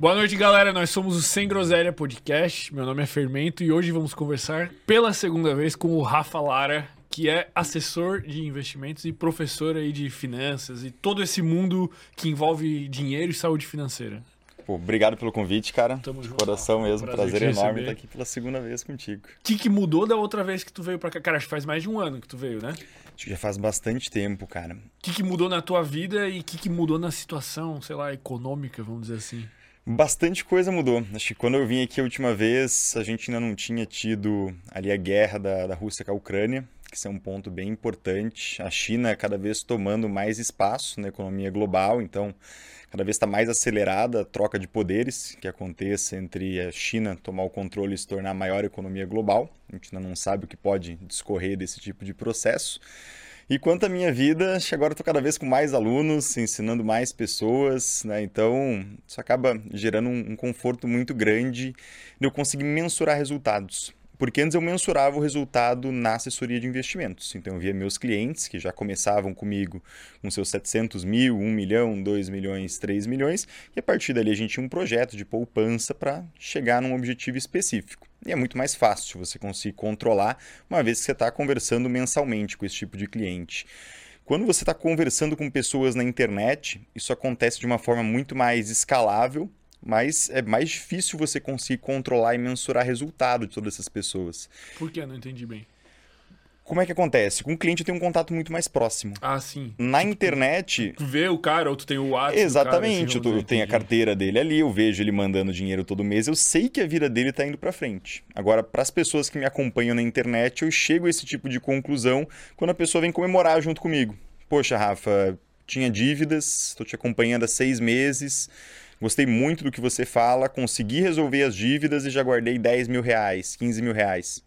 Boa noite, galera. Nós somos o Sem Groselha Podcast. Meu nome é Fermento e hoje vamos conversar pela segunda vez com o Rafa Lara, que é assessor de investimentos e professor aí de finanças e todo esse mundo que envolve dinheiro e saúde financeira. Pô, obrigado pelo convite, cara. Tamo junto, Coração mesmo, Prazer prazer, te enorme estar aqui pela segunda vez contigo. O que, que mudou da outra vez que tu veio pra cá? Cara, acho que faz mais de um ano que tu veio, né? Acho que já faz bastante tempo, cara. O que, que mudou na tua vida e o que, que mudou na situação, sei lá, econômica, vamos dizer assim? Bastante coisa mudou. Acho que quando eu vim aqui a última vez, a gente ainda não tinha tido ali a guerra da, da Rússia com a Ucrânia, que isso é um ponto bem importante. A China cada vez tomando mais espaço na economia global, então cada vez está mais acelerada a troca de poderes que aconteça entre a China tomar o controle e se tornar a maior economia global. A gente ainda não sabe o que pode discorrer desse tipo de processo. E quanto à minha vida, agora estou cada vez com mais alunos, ensinando mais pessoas, né? Então, isso acaba gerando um, um conforto muito grande de eu conseguir mensurar resultados. Porque antes eu mensurava o resultado na assessoria de investimentos. Então, eu via meus clientes que já começavam comigo com seus 700 mil, 1 milhão, 2 milhões, 3 milhões, e a partir dali a gente tinha um projeto de poupança para chegar num objetivo específico. E é muito mais fácil você conseguir controlar, uma vez que você está conversando mensalmente com esse tipo de cliente. Quando você está conversando com pessoas na internet, isso acontece de uma forma muito mais escalável, mas é mais difícil você conseguir controlar e mensurar resultado de todas essas pessoas. Por que? Não entendi bem. Como é que acontece? Com o cliente eu tenho um contato muito mais próximo. Ah, sim. Na internet, Tu vê o cara ou tu tem o WhatsApp? Exatamente, cara, eu, tenho a carteira dele ali, eu vejo ele mandando dinheiro todo mês, eu sei que a vida dele está indo para frente. Agora, para as pessoas que me acompanham na internet, eu chego a esse tipo de conclusão quando a pessoa vem comemorar junto comigo. Poxa, Rafa, tinha dívidas, estou te acompanhando há seis meses, gostei muito do que você fala, consegui resolver as dívidas e já guardei 10 mil reais, 15 mil reais.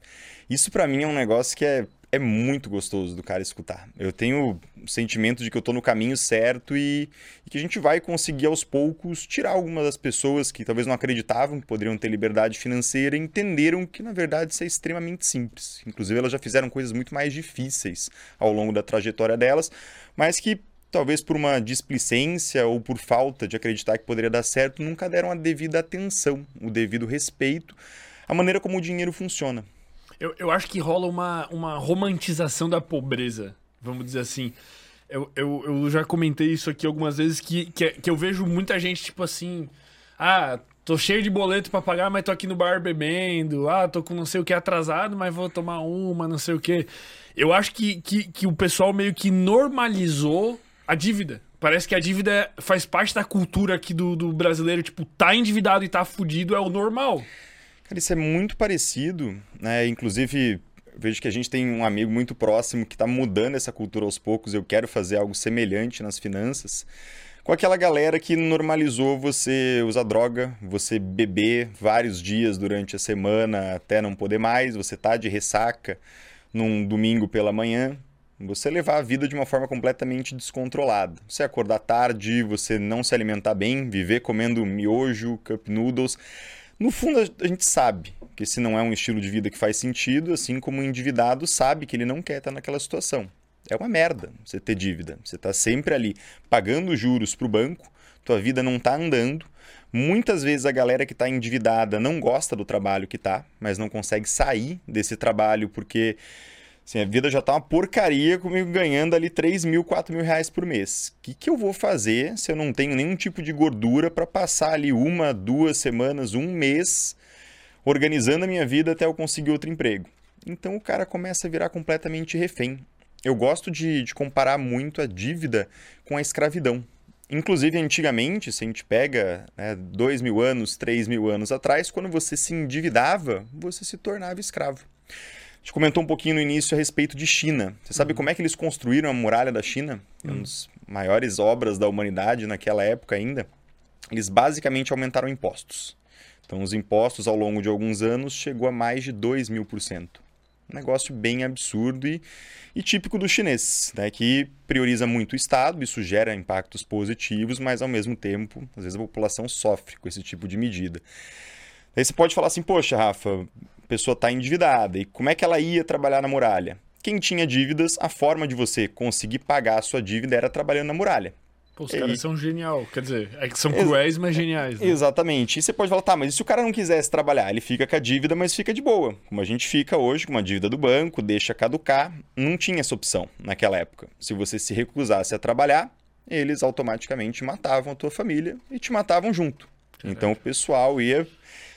Isso para mim é um negócio que é, é muito gostoso do cara escutar. Eu tenho o sentimento de que eu tô no caminho certo e, e que a gente vai conseguir aos poucos tirar algumas das pessoas que talvez não acreditavam que poderiam ter liberdade financeira e entenderam que na verdade isso é extremamente simples. Inclusive elas já fizeram coisas muito mais difíceis ao longo da trajetória delas, mas que talvez por uma displicência ou por falta de acreditar que poderia dar certo, nunca deram a devida atenção, o devido respeito à maneira como o dinheiro funciona. Eu, eu acho que rola uma, uma romantização da pobreza, vamos dizer assim. Eu, eu, eu já comentei isso aqui algumas vezes, que, que, que eu vejo muita gente, tipo assim... Ah, tô cheio de boleto pra pagar, mas tô aqui no bar bebendo. Ah, tô com não sei o que atrasado, mas vou tomar uma, não sei o que. Eu acho que, que, que o pessoal meio que normalizou a dívida. Parece que a dívida faz parte da cultura aqui do, do brasileiro. Tipo, tá endividado e tá fudido é o normal. Cara, isso é muito parecido, né? Inclusive, vejo que a gente tem um amigo muito próximo que está mudando essa cultura aos poucos. Eu quero fazer algo semelhante nas finanças. Com aquela galera que normalizou você usar droga, você beber vários dias durante a semana até não poder mais, você tá de ressaca num domingo pela manhã, você levar a vida de uma forma completamente descontrolada. Você acordar tarde, você não se alimentar bem, viver comendo miojo, cup noodles. No fundo, a gente sabe que esse não é um estilo de vida que faz sentido, assim como o endividado sabe que ele não quer estar naquela situação. É uma merda você ter dívida. Você está sempre ali pagando juros para o banco, tua vida não está andando. Muitas vezes a galera que está endividada não gosta do trabalho que está, mas não consegue sair desse trabalho porque assim, a vida já está uma porcaria comigo ganhando ali 3 mil, 4 mil reais por mês. O que, que eu vou fazer se eu não tenho nenhum tipo de gordura para passar ali uma, duas semanas, um mês organizando a minha vida até eu conseguir outro emprego? Então o cara começa a virar completamente refém. Eu gosto de, de comparar muito a dívida com a escravidão. Inclusive, antigamente, se a gente pega né, dois mil anos, três mil anos atrás, quando você se endividava, você se tornava escravo. A gente comentou um pouquinho no início a respeito de China. Você sabe como é que eles construíram a muralha da China? É uma das maiores obras da humanidade naquela época ainda. Eles basicamente aumentaram impostos. Então, os impostos ao longo de alguns anos chegou a mais de 2 mil por cento. Um negócio bem absurdo e, e típico do chinês, né? que prioriza muito o Estado, isso gera impactos positivos, mas ao mesmo tempo, às vezes a população sofre com esse tipo de medida. Aí você pode falar assim, poxa, Rafa, a pessoa está endividada, e como é que ela ia trabalhar na muralha? Quem tinha dívidas, a forma de você conseguir pagar a sua dívida era trabalhando na muralha. Pô, os caras são genial. Quer dizer, é que são cruéis, mas geniais. Né? Exatamente. E você pode falar, tá, mas e se o cara não quisesse trabalhar? Ele fica com a dívida, mas fica de boa. Como a gente fica hoje com uma dívida do banco, deixa caducar. Não tinha essa opção naquela época. Se você se recusasse a trabalhar, eles automaticamente matavam a tua família e te matavam junto. Caraca. Então o pessoal ia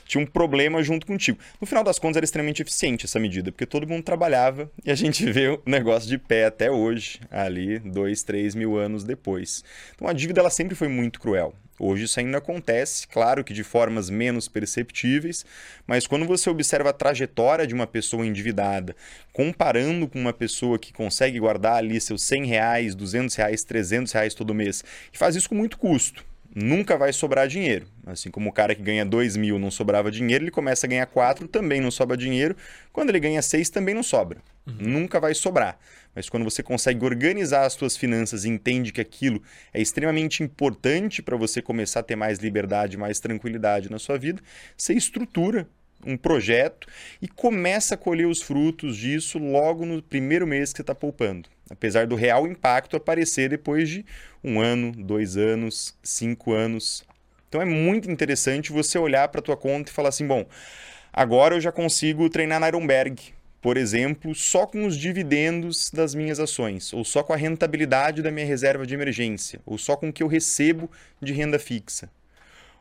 tinha um problema junto contigo. No final das contas, era extremamente eficiente essa medida, porque todo mundo trabalhava e a gente vê o negócio de pé até hoje, ali, dois, três mil anos depois. Então a dívida ela sempre foi muito cruel. Hoje isso ainda acontece, claro que de formas menos perceptíveis, mas quando você observa a trajetória de uma pessoa endividada, comparando com uma pessoa que consegue guardar ali seus 100 reais, 200 reais, 300 reais todo mês, e faz isso com muito custo, nunca vai sobrar dinheiro. Assim como o cara que ganha 2 mil não sobrava dinheiro, ele começa a ganhar 4, também não sobra dinheiro. Quando ele ganha 6, também não sobra. Uhum. Nunca vai sobrar. Mas quando você consegue organizar as suas finanças e entende que aquilo é extremamente importante para você começar a ter mais liberdade, mais tranquilidade na sua vida, você estrutura um projeto e começa a colher os frutos disso logo no primeiro mês que você está poupando apesar do real impacto aparecer depois de um ano, dois anos, cinco anos. Então é muito interessante você olhar para a tua conta e falar assim, bom, agora eu já consigo treinar na Ironberg, por exemplo, só com os dividendos das minhas ações, ou só com a rentabilidade da minha reserva de emergência, ou só com o que eu recebo de renda fixa.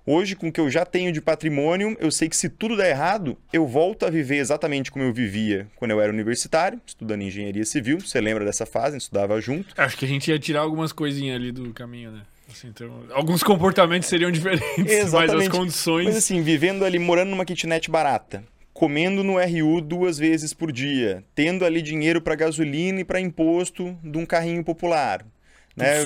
Hoje, com o que eu já tenho de patrimônio, eu sei que se tudo der errado, eu volto a viver exatamente como eu vivia quando eu era universitário, estudando engenharia civil. Você lembra dessa fase? A gente estudava junto. Acho que a gente ia tirar algumas coisinhas ali do caminho, né? Assim, então, alguns comportamentos seriam diferentes, Exatamente. mas as condições. Mas assim, vivendo ali, morando numa kitnet barata, comendo no RU duas vezes por dia, tendo ali dinheiro para gasolina e para imposto de um carrinho popular, né?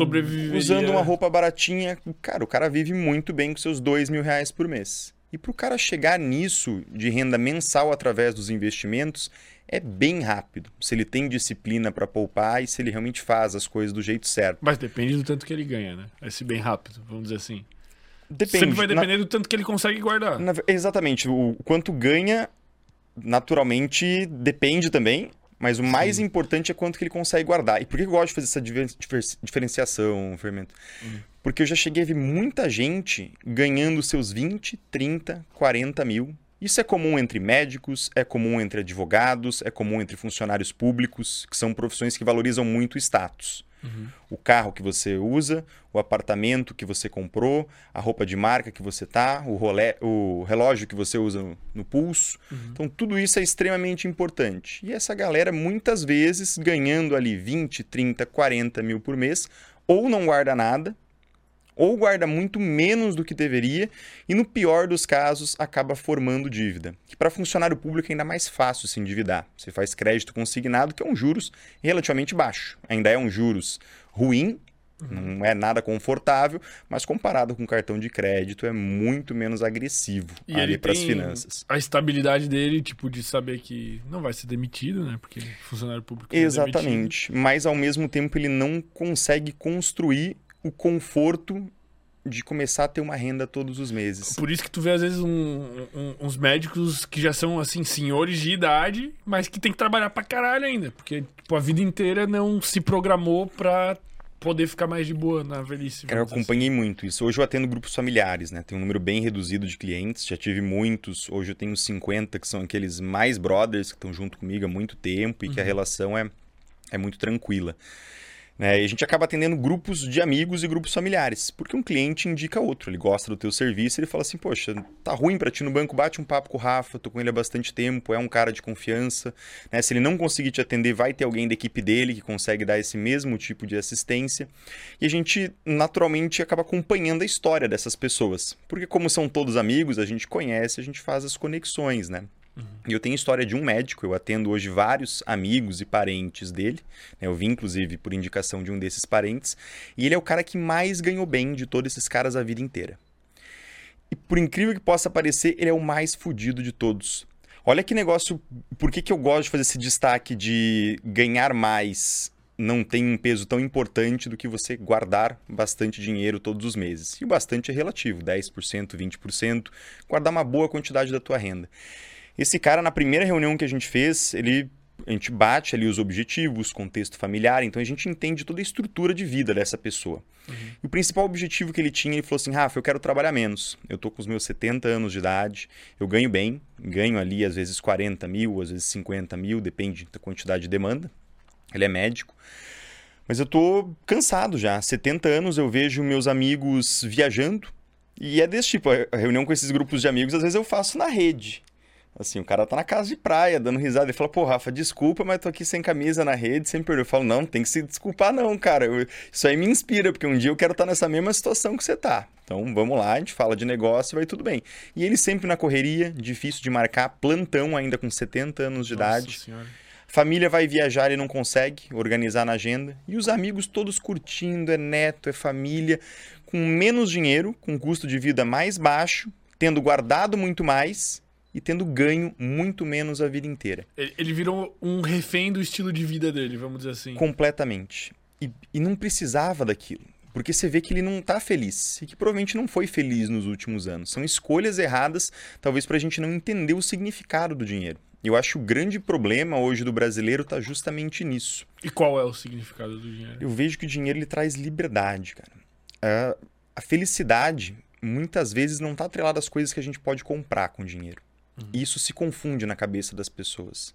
Usando uma roupa baratinha. Cara, o cara vive muito bem com seus dois mil reais por mês. E para o cara chegar nisso de renda mensal através dos investimentos, é bem rápido. Se ele tem disciplina para poupar e se ele realmente faz as coisas do jeito certo. Mas depende do tanto que ele ganha, né? Esse bem rápido, vamos dizer assim. Depende. Sempre vai depender na... do tanto que ele consegue guardar. Na... Exatamente. O quanto ganha, naturalmente, depende também. Mas o mais Sim. importante é quanto que ele consegue guardar. E por que eu gosto de fazer essa diferenciação, Fermento? Uhum. Porque eu já cheguei a ver muita gente ganhando seus 20, 30, 40 mil. Isso é comum entre médicos, é comum entre advogados, é comum entre funcionários públicos, que são profissões que valorizam muito o status. Uhum. O carro que você usa, o apartamento que você comprou, a roupa de marca que você tá, o, rolé, o relógio que você usa no, no pulso. Uhum. Então, tudo isso é extremamente importante. E essa galera, muitas vezes, ganhando ali 20, 30, 40 mil por mês, ou não guarda nada, ou guarda muito menos do que deveria e, no pior dos casos, acaba formando dívida. Que para funcionário público é ainda mais fácil se endividar. Você faz crédito consignado, que é um juros relativamente baixo. Ainda é um juros ruim, não é nada confortável, mas comparado com cartão de crédito é muito menos agressivo e ali para as finanças. A estabilidade dele, tipo, de saber que não vai ser demitido, né? Porque funcionário público. É Exatamente. É mas ao mesmo tempo ele não consegue construir o conforto de começar a ter uma renda todos os meses. Por isso que tu vê, às vezes, um, um, uns médicos que já são, assim, senhores de idade, mas que tem que trabalhar pra caralho ainda. Porque, tipo, a vida inteira não se programou pra poder ficar mais de boa na velhice. Cara, eu acompanhei assim. muito isso. Hoje eu atendo grupos familiares, né? Tem um número bem reduzido de clientes, já tive muitos. Hoje eu tenho 50 que são aqueles mais brothers que estão junto comigo há muito tempo e uhum. que a uhum. relação é, é muito tranquila. Né? E a gente acaba atendendo grupos de amigos e grupos familiares, porque um cliente indica outro, ele gosta do teu serviço, ele fala assim, poxa, tá ruim para ti no banco, bate um papo com o Rafa, tô com ele há bastante tempo, é um cara de confiança, né? Se ele não conseguir te atender, vai ter alguém da equipe dele que consegue dar esse mesmo tipo de assistência. E a gente naturalmente acaba acompanhando a história dessas pessoas, porque como são todos amigos, a gente conhece, a gente faz as conexões, né? Uhum. E eu tenho história de um médico, eu atendo hoje vários amigos e parentes dele. Né? Eu vim, inclusive, por indicação de um desses parentes. E ele é o cara que mais ganhou bem de todos esses caras a vida inteira. E por incrível que possa parecer, ele é o mais fodido de todos. Olha que negócio. Por que, que eu gosto de fazer esse destaque de ganhar mais não tem um peso tão importante do que você guardar bastante dinheiro todos os meses. E o bastante é relativo, 10%, 20%, guardar uma boa quantidade da tua renda. Esse cara, na primeira reunião que a gente fez, ele a gente bate ali os objetivos, contexto familiar, então a gente entende toda a estrutura de vida dessa pessoa. Uhum. E o principal objetivo que ele tinha, ele falou assim: Rafa, eu quero trabalhar menos. Eu tô com os meus 70 anos de idade, eu ganho bem, ganho ali às vezes 40 mil, às vezes 50 mil, depende da quantidade de demanda. Ele é médico. Mas eu tô cansado já. 70 anos eu vejo meus amigos viajando. E é desse tipo, a reunião com esses grupos de amigos, às vezes eu faço na rede. Assim, o cara tá na casa de praia, dando risada, e fala, pô, Rafa, desculpa, mas tô aqui sem camisa na rede, sem perder. Eu falo, não, tem que se desculpar não, cara. Eu, isso aí me inspira, porque um dia eu quero estar tá nessa mesma situação que você tá. Então, vamos lá, a gente fala de negócio, vai tudo bem. E ele sempre na correria, difícil de marcar, plantão ainda com 70 anos de Nossa idade. Senhora. Família vai viajar e não consegue organizar na agenda. E os amigos todos curtindo, é neto, é família, com menos dinheiro, com custo de vida mais baixo, tendo guardado muito mais e tendo ganho muito menos a vida inteira. Ele virou um refém do estilo de vida dele, vamos dizer assim. Completamente. E, e não precisava daquilo. Porque você vê que ele não está feliz e que provavelmente não foi feliz nos últimos anos. São escolhas erradas, talvez para a gente não entender o significado do dinheiro. Eu acho que o grande problema hoje do brasileiro está justamente nisso. E qual é o significado do dinheiro? Eu vejo que o dinheiro ele traz liberdade, cara. A, a felicidade muitas vezes não está atrelada às coisas que a gente pode comprar com dinheiro. Isso se confunde na cabeça das pessoas.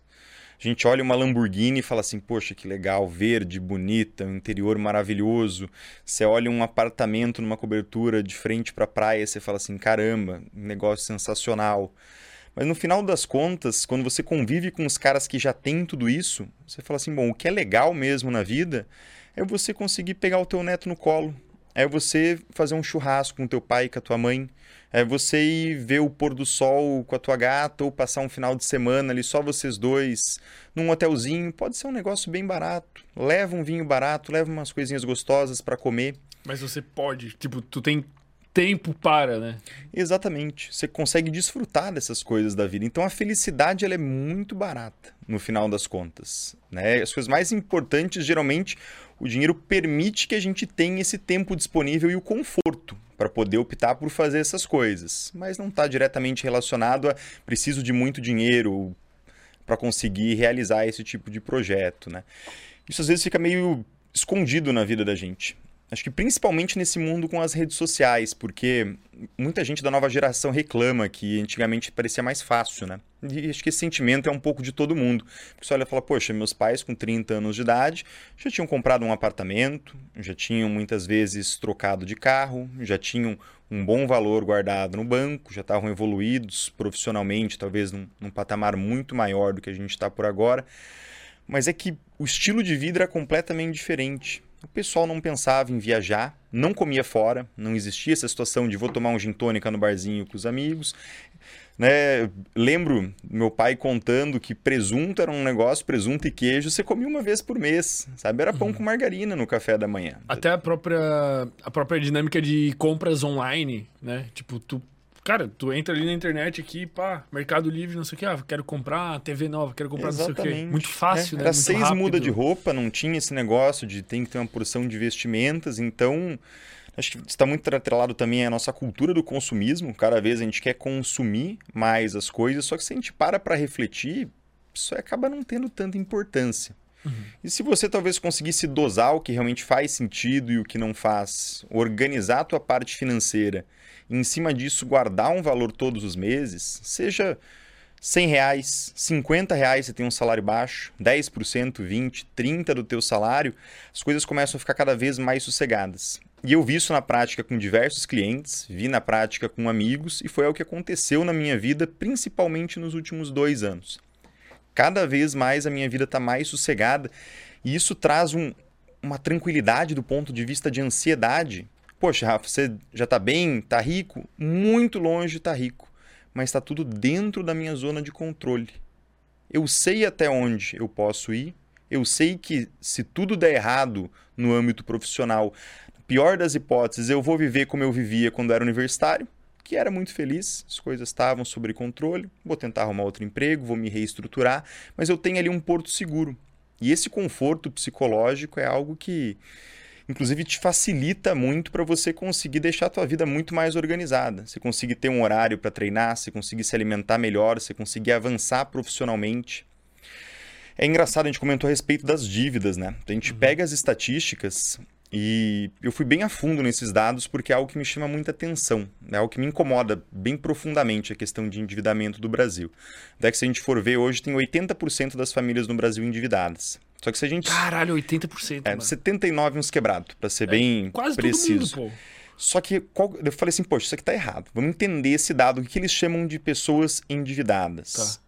A gente olha uma Lamborghini e fala assim: poxa, que legal, verde, bonita, um interior maravilhoso. Você olha um apartamento numa cobertura de frente para a praia você fala assim: caramba, um negócio sensacional. Mas no final das contas, quando você convive com os caras que já têm tudo isso, você fala assim: bom, o que é legal mesmo na vida é você conseguir pegar o teu neto no colo, é você fazer um churrasco com teu pai e com a tua mãe, é você ir ver o pôr do sol com a tua gata ou passar um final de semana ali só vocês dois num hotelzinho, pode ser um negócio bem barato. Leva um vinho barato, leva umas coisinhas gostosas para comer. Mas você pode, tipo, tu tem tempo para, né? Exatamente. Você consegue desfrutar dessas coisas da vida. Então a felicidade ela é muito barata no final das contas, né? As coisas mais importantes geralmente o dinheiro permite que a gente tenha esse tempo disponível e o conforto para poder optar por fazer essas coisas, mas não está diretamente relacionado a preciso de muito dinheiro para conseguir realizar esse tipo de projeto, né? Isso às vezes fica meio escondido na vida da gente. Acho que principalmente nesse mundo com as redes sociais, porque muita gente da nova geração reclama que antigamente parecia mais fácil, né? E acho que esse sentimento é um pouco de todo mundo. Porque você olha e fala, poxa, meus pais com 30 anos de idade já tinham comprado um apartamento, já tinham muitas vezes trocado de carro, já tinham um bom valor guardado no banco, já estavam evoluídos profissionalmente, talvez num, num patamar muito maior do que a gente está por agora. Mas é que o estilo de vida era completamente diferente o pessoal não pensava em viajar, não comia fora, não existia essa situação de vou tomar um gin tônica no barzinho com os amigos. Né? Lembro meu pai contando que presunto era um negócio, presunto e queijo, você comia uma vez por mês, sabe? Era pão uhum. com margarina no café da manhã. Até a própria, a própria dinâmica de compras online, né? Tipo, tu Cara, tu entra ali na internet aqui, pá, Mercado Livre, não sei o que, ah, quero comprar TV nova, quero comprar Exatamente. não sei o que. Muito fácil, é, né? Era Muito seis rápido. muda de roupa, não tinha esse negócio de tem que ter uma porção de vestimentas, então acho que está muito atrelado também à nossa cultura do consumismo. Cada vez a gente quer consumir mais as coisas, só que se a gente para para refletir, isso acaba não tendo tanta importância. Uhum. E se você talvez conseguisse dosar o que realmente faz sentido e o que não faz, organizar a tua parte financeira em cima disso guardar um valor todos os meses, seja 100 reais, 50 reais você tem um salário baixo, 10%, 20%, 30% do teu salário, as coisas começam a ficar cada vez mais sossegadas. E eu vi isso na prática com diversos clientes, vi na prática com amigos e foi o que aconteceu na minha vida, principalmente nos últimos dois anos. Cada vez mais a minha vida está mais sossegada e isso traz um, uma tranquilidade do ponto de vista de ansiedade Poxa, Rafa, você já está bem, está rico? Muito longe tá rico, mas está tudo dentro da minha zona de controle. Eu sei até onde eu posso ir, eu sei que se tudo der errado no âmbito profissional, pior das hipóteses, eu vou viver como eu vivia quando era universitário, que era muito feliz, as coisas estavam sob controle, vou tentar arrumar outro emprego, vou me reestruturar, mas eu tenho ali um porto seguro. E esse conforto psicológico é algo que inclusive te facilita muito para você conseguir deixar a tua vida muito mais organizada. Você conseguir ter um horário para treinar, você conseguir se alimentar melhor, você conseguir avançar profissionalmente. É engraçado, a gente comentou a respeito das dívidas, né? A gente uhum. pega as estatísticas e eu fui bem a fundo nesses dados porque é algo que me chama muita atenção, é algo que me incomoda bem profundamente a questão de endividamento do Brasil. Até que se a gente for ver, hoje tem 80% das famílias no Brasil endividadas. Só que se a gente... Caralho, 80%. É, mano. 79 uns quebrados, para ser é, bem quase preciso. Todo mundo, pô. Só que qual... eu falei assim, poxa, isso aqui tá errado. Vamos entender esse dado, o que eles chamam de pessoas endividadas. Tá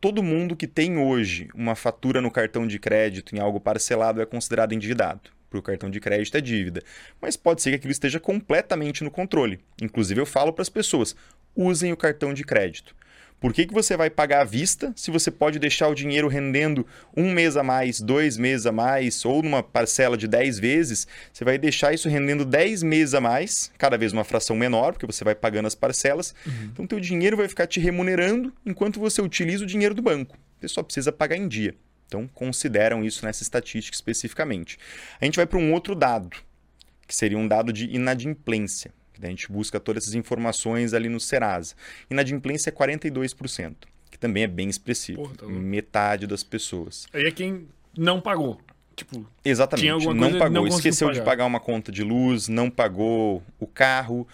todo mundo que tem hoje uma fatura no cartão de crédito em algo parcelado é considerado endividado para o cartão de crédito é dívida. Mas pode ser que aquilo esteja completamente no controle. Inclusive, eu falo para as pessoas: usem o cartão de crédito. Por que, que você vai pagar à vista se você pode deixar o dinheiro rendendo um mês a mais, dois meses a mais, ou numa parcela de 10 vezes? Você vai deixar isso rendendo 10 meses a mais, cada vez uma fração menor, porque você vai pagando as parcelas. Uhum. Então, teu dinheiro vai ficar te remunerando enquanto você utiliza o dinheiro do banco. Você só precisa pagar em dia. Então, consideram isso nessa estatística especificamente. A gente vai para um outro dado, que seria um dado de inadimplência. A gente busca todas essas informações ali no Serasa. Inadimplência é 42%, que também é bem expressivo. Porra, tá Metade das pessoas. Aí é quem não pagou. Tipo, Exatamente, não pagou. Não Esqueceu pagar. de pagar uma conta de luz, não pagou o carro,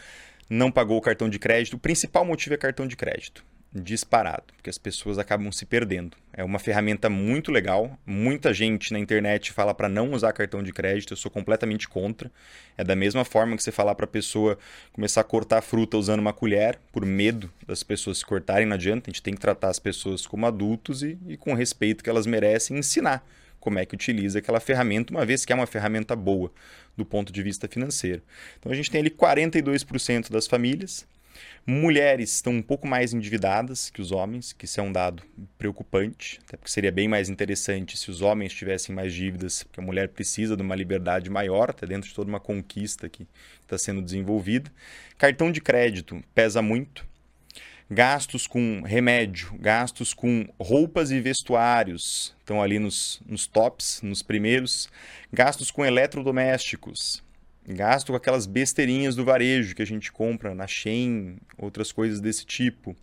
não pagou o cartão de crédito. O principal motivo é cartão de crédito disparado, porque as pessoas acabam se perdendo. É uma ferramenta muito legal. Muita gente na internet fala para não usar cartão de crédito, eu sou completamente contra. É da mesma forma que você falar para a pessoa começar a cortar fruta usando uma colher, por medo das pessoas se cortarem, não adianta. A gente tem que tratar as pessoas como adultos e, e com o respeito que elas merecem, ensinar como é que utiliza aquela ferramenta, uma vez que é uma ferramenta boa do ponto de vista financeiro. Então a gente tem ali 42% das famílias Mulheres estão um pouco mais endividadas que os homens, que isso é um dado preocupante, até porque seria bem mais interessante se os homens tivessem mais dívidas, porque a mulher precisa de uma liberdade maior, até dentro de toda uma conquista que está sendo desenvolvida. Cartão de crédito pesa muito. Gastos com remédio, gastos com roupas e vestuários, estão ali nos, nos tops, nos primeiros. Gastos com eletrodomésticos, Gasto com aquelas besteirinhas do varejo que a gente compra na Shein, outras coisas desse tipo.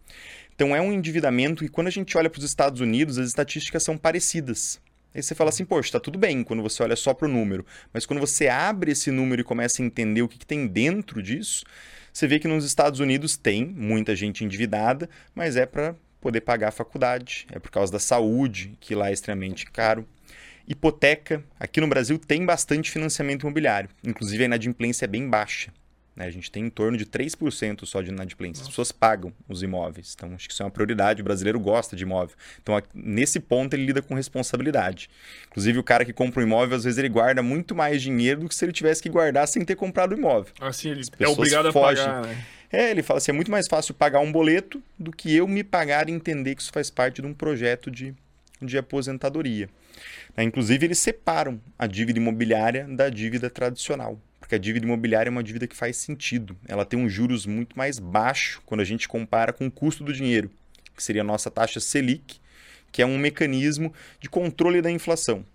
Então é um endividamento e quando a gente olha para os Estados Unidos, as estatísticas são parecidas. Aí você fala assim, poxa, está tudo bem quando você olha só para o número. Mas quando você abre esse número e começa a entender o que, que tem dentro disso, você vê que nos Estados Unidos tem muita gente endividada, mas é para poder pagar a faculdade, é por causa da saúde, que lá é extremamente caro. Hipoteca, aqui no Brasil tem bastante financiamento imobiliário, inclusive a inadimplência é bem baixa. Né? A gente tem em torno de 3% só de inadimplência. As pessoas pagam os imóveis. Então, acho que isso é uma prioridade. O brasileiro gosta de imóvel. Então, nesse ponto, ele lida com responsabilidade. Inclusive, o cara que compra um imóvel, às vezes, ele guarda muito mais dinheiro do que se ele tivesse que guardar sem ter comprado o imóvel. Assim, ele é obrigado fogem. a pagar, né? É, ele fala assim, é muito mais fácil pagar um boleto do que eu me pagar e entender que isso faz parte de um projeto de, de aposentadoria. Né? Inclusive, eles separam a dívida imobiliária da dívida tradicional, porque a dívida imobiliária é uma dívida que faz sentido. Ela tem um juros muito mais baixo quando a gente compara com o custo do dinheiro, que seria a nossa taxa Selic, que é um mecanismo de controle da inflação.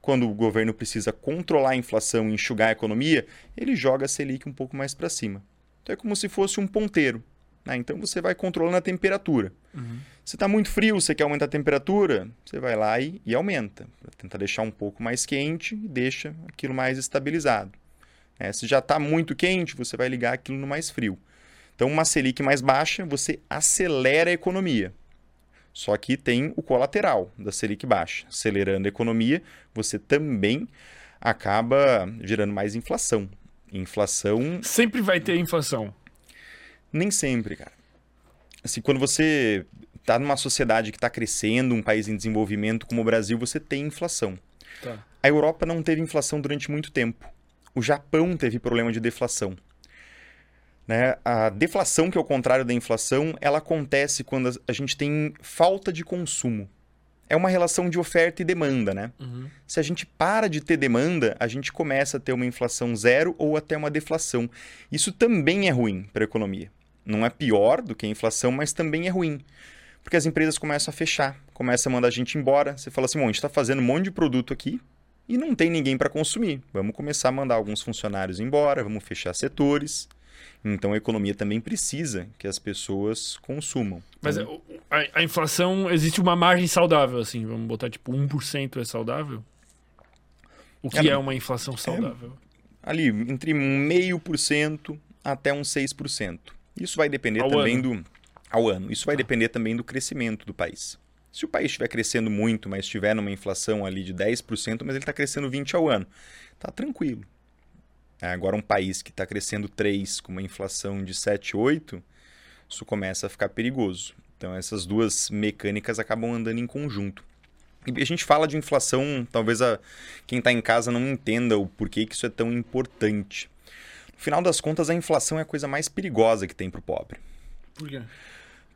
Quando o governo precisa controlar a inflação e enxugar a economia, ele joga a Selic um pouco mais para cima. Então é como se fosse um ponteiro. Né? Então você vai controlando a temperatura. Uhum. Se está muito frio, você quer aumentar a temperatura, você vai lá e, e aumenta. Para tentar deixar um pouco mais quente e deixa aquilo mais estabilizado. É, se já está muito quente, você vai ligar aquilo no mais frio. Então, uma Selic mais baixa, você acelera a economia. Só que tem o colateral da Selic baixa. Acelerando a economia, você também acaba gerando mais inflação. Inflação. Sempre vai ter inflação. Nem sempre, cara. Assim, quando você está numa sociedade que está crescendo, um país em desenvolvimento como o Brasil, você tem inflação. Tá. A Europa não teve inflação durante muito tempo. O Japão teve problema de deflação. Né? A deflação, que é o contrário da inflação, ela acontece quando a gente tem falta de consumo. É uma relação de oferta e demanda, né? Uhum. Se a gente para de ter demanda, a gente começa a ter uma inflação zero ou até uma deflação. Isso também é ruim para a economia. Não é pior do que a inflação, mas também é ruim. Porque as empresas começam a fechar, começam a mandar a gente embora. Você fala assim, bom, a gente está fazendo um monte de produto aqui e não tem ninguém para consumir. Vamos começar a mandar alguns funcionários embora, vamos fechar setores. Então a economia também precisa que as pessoas consumam. Mas então, a, a, inflação, existe uma margem saudável, assim, vamos botar tipo 1% é saudável? O que é, é uma inflação é saudável? É ali, entre 0,5% até uns 6%. Isso vai depender ao também ano. do. ao ano. Isso vai ah. depender também do crescimento do país. Se o país estiver crescendo muito, mas estiver numa inflação ali de 10%, mas ele está crescendo 20% ao ano, tá tranquilo. É, agora, um país que está crescendo 3% com uma inflação de 7, 8%, isso começa a ficar perigoso. Então, essas duas mecânicas acabam andando em conjunto. E a gente fala de inflação, talvez a, quem está em casa não entenda o porquê que isso é tão importante. No final das contas, a inflação é a coisa mais perigosa que tem para o pobre. Por quê?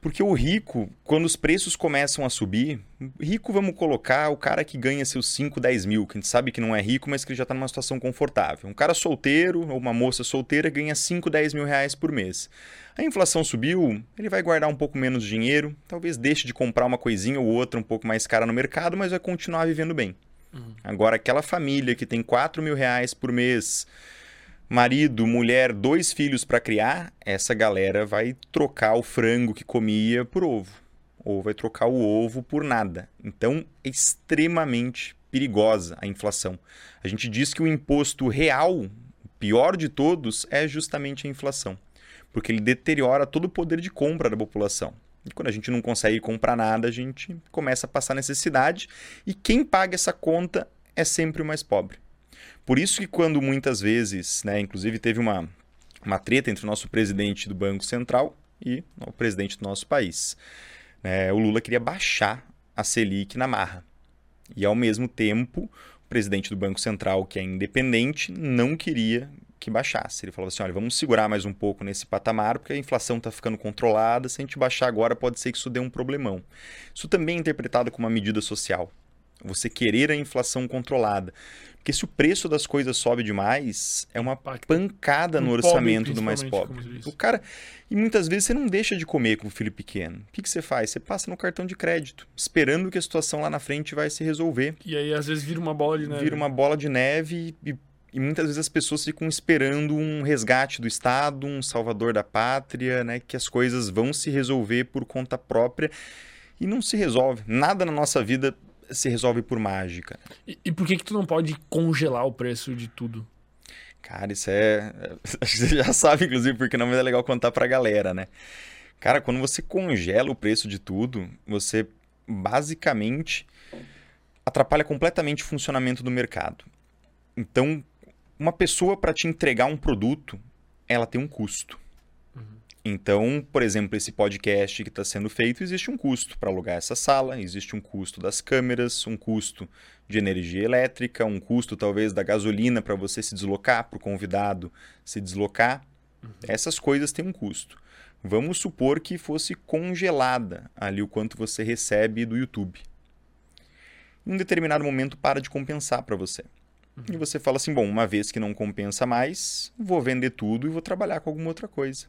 Porque o rico, quando os preços começam a subir, rico vamos colocar o cara que ganha seus 5, 10 mil, que a gente sabe que não é rico, mas que já está numa situação confortável. Um cara solteiro ou uma moça solteira ganha 5, 10 mil reais por mês. A inflação subiu, ele vai guardar um pouco menos de dinheiro, talvez deixe de comprar uma coisinha ou outra um pouco mais cara no mercado, mas vai continuar vivendo bem. Uhum. Agora, aquela família que tem 4 mil reais por mês marido, mulher, dois filhos para criar, essa galera vai trocar o frango que comia por ovo. Ou vai trocar o ovo por nada. Então é extremamente perigosa a inflação. A gente diz que o imposto real, pior de todos, é justamente a inflação. Porque ele deteriora todo o poder de compra da população. E quando a gente não consegue comprar nada, a gente começa a passar necessidade. E quem paga essa conta é sempre o mais pobre. Por isso que quando muitas vezes, né, inclusive teve uma, uma treta entre o nosso presidente do Banco Central e o presidente do nosso país. Né, o Lula queria baixar a Selic na marra. E ao mesmo tempo, o presidente do Banco Central, que é independente, não queria que baixasse. Ele falava assim: olha, vamos segurar mais um pouco nesse patamar, porque a inflação está ficando controlada. Se a gente baixar agora, pode ser que isso dê um problemão. Isso também é interpretado como uma medida social. Você querer a inflação controlada. Porque se o preço das coisas sobe demais, é uma pancada no orçamento do mais pobre. O cara. E muitas vezes você não deixa de comer com o filho pequeno. O que, que você faz? Você passa no cartão de crédito, esperando que a situação lá na frente vai se resolver. E aí, às vezes, vira uma bola de neve. Vira uma bola de neve e, e muitas vezes as pessoas ficam esperando um resgate do Estado, um salvador da pátria, né? Que as coisas vão se resolver por conta própria. E não se resolve. Nada na nossa vida se resolve por mágica. E, e por que que tu não pode congelar o preço de tudo? Cara, isso é. Acho que você já sabe, inclusive, porque não é legal contar pra galera, né? Cara, quando você congela o preço de tudo, você basicamente atrapalha completamente o funcionamento do mercado. Então, uma pessoa para te entregar um produto, ela tem um custo. Então, por exemplo, esse podcast que está sendo feito, existe um custo para alugar essa sala, existe um custo das câmeras, um custo de energia elétrica, um custo talvez da gasolina para você se deslocar, para o convidado se deslocar. Uhum. Essas coisas têm um custo. Vamos supor que fosse congelada ali o quanto você recebe do YouTube. Em um determinado momento para de compensar para você. Uhum. E você fala assim: bom, uma vez que não compensa mais, vou vender tudo e vou trabalhar com alguma outra coisa.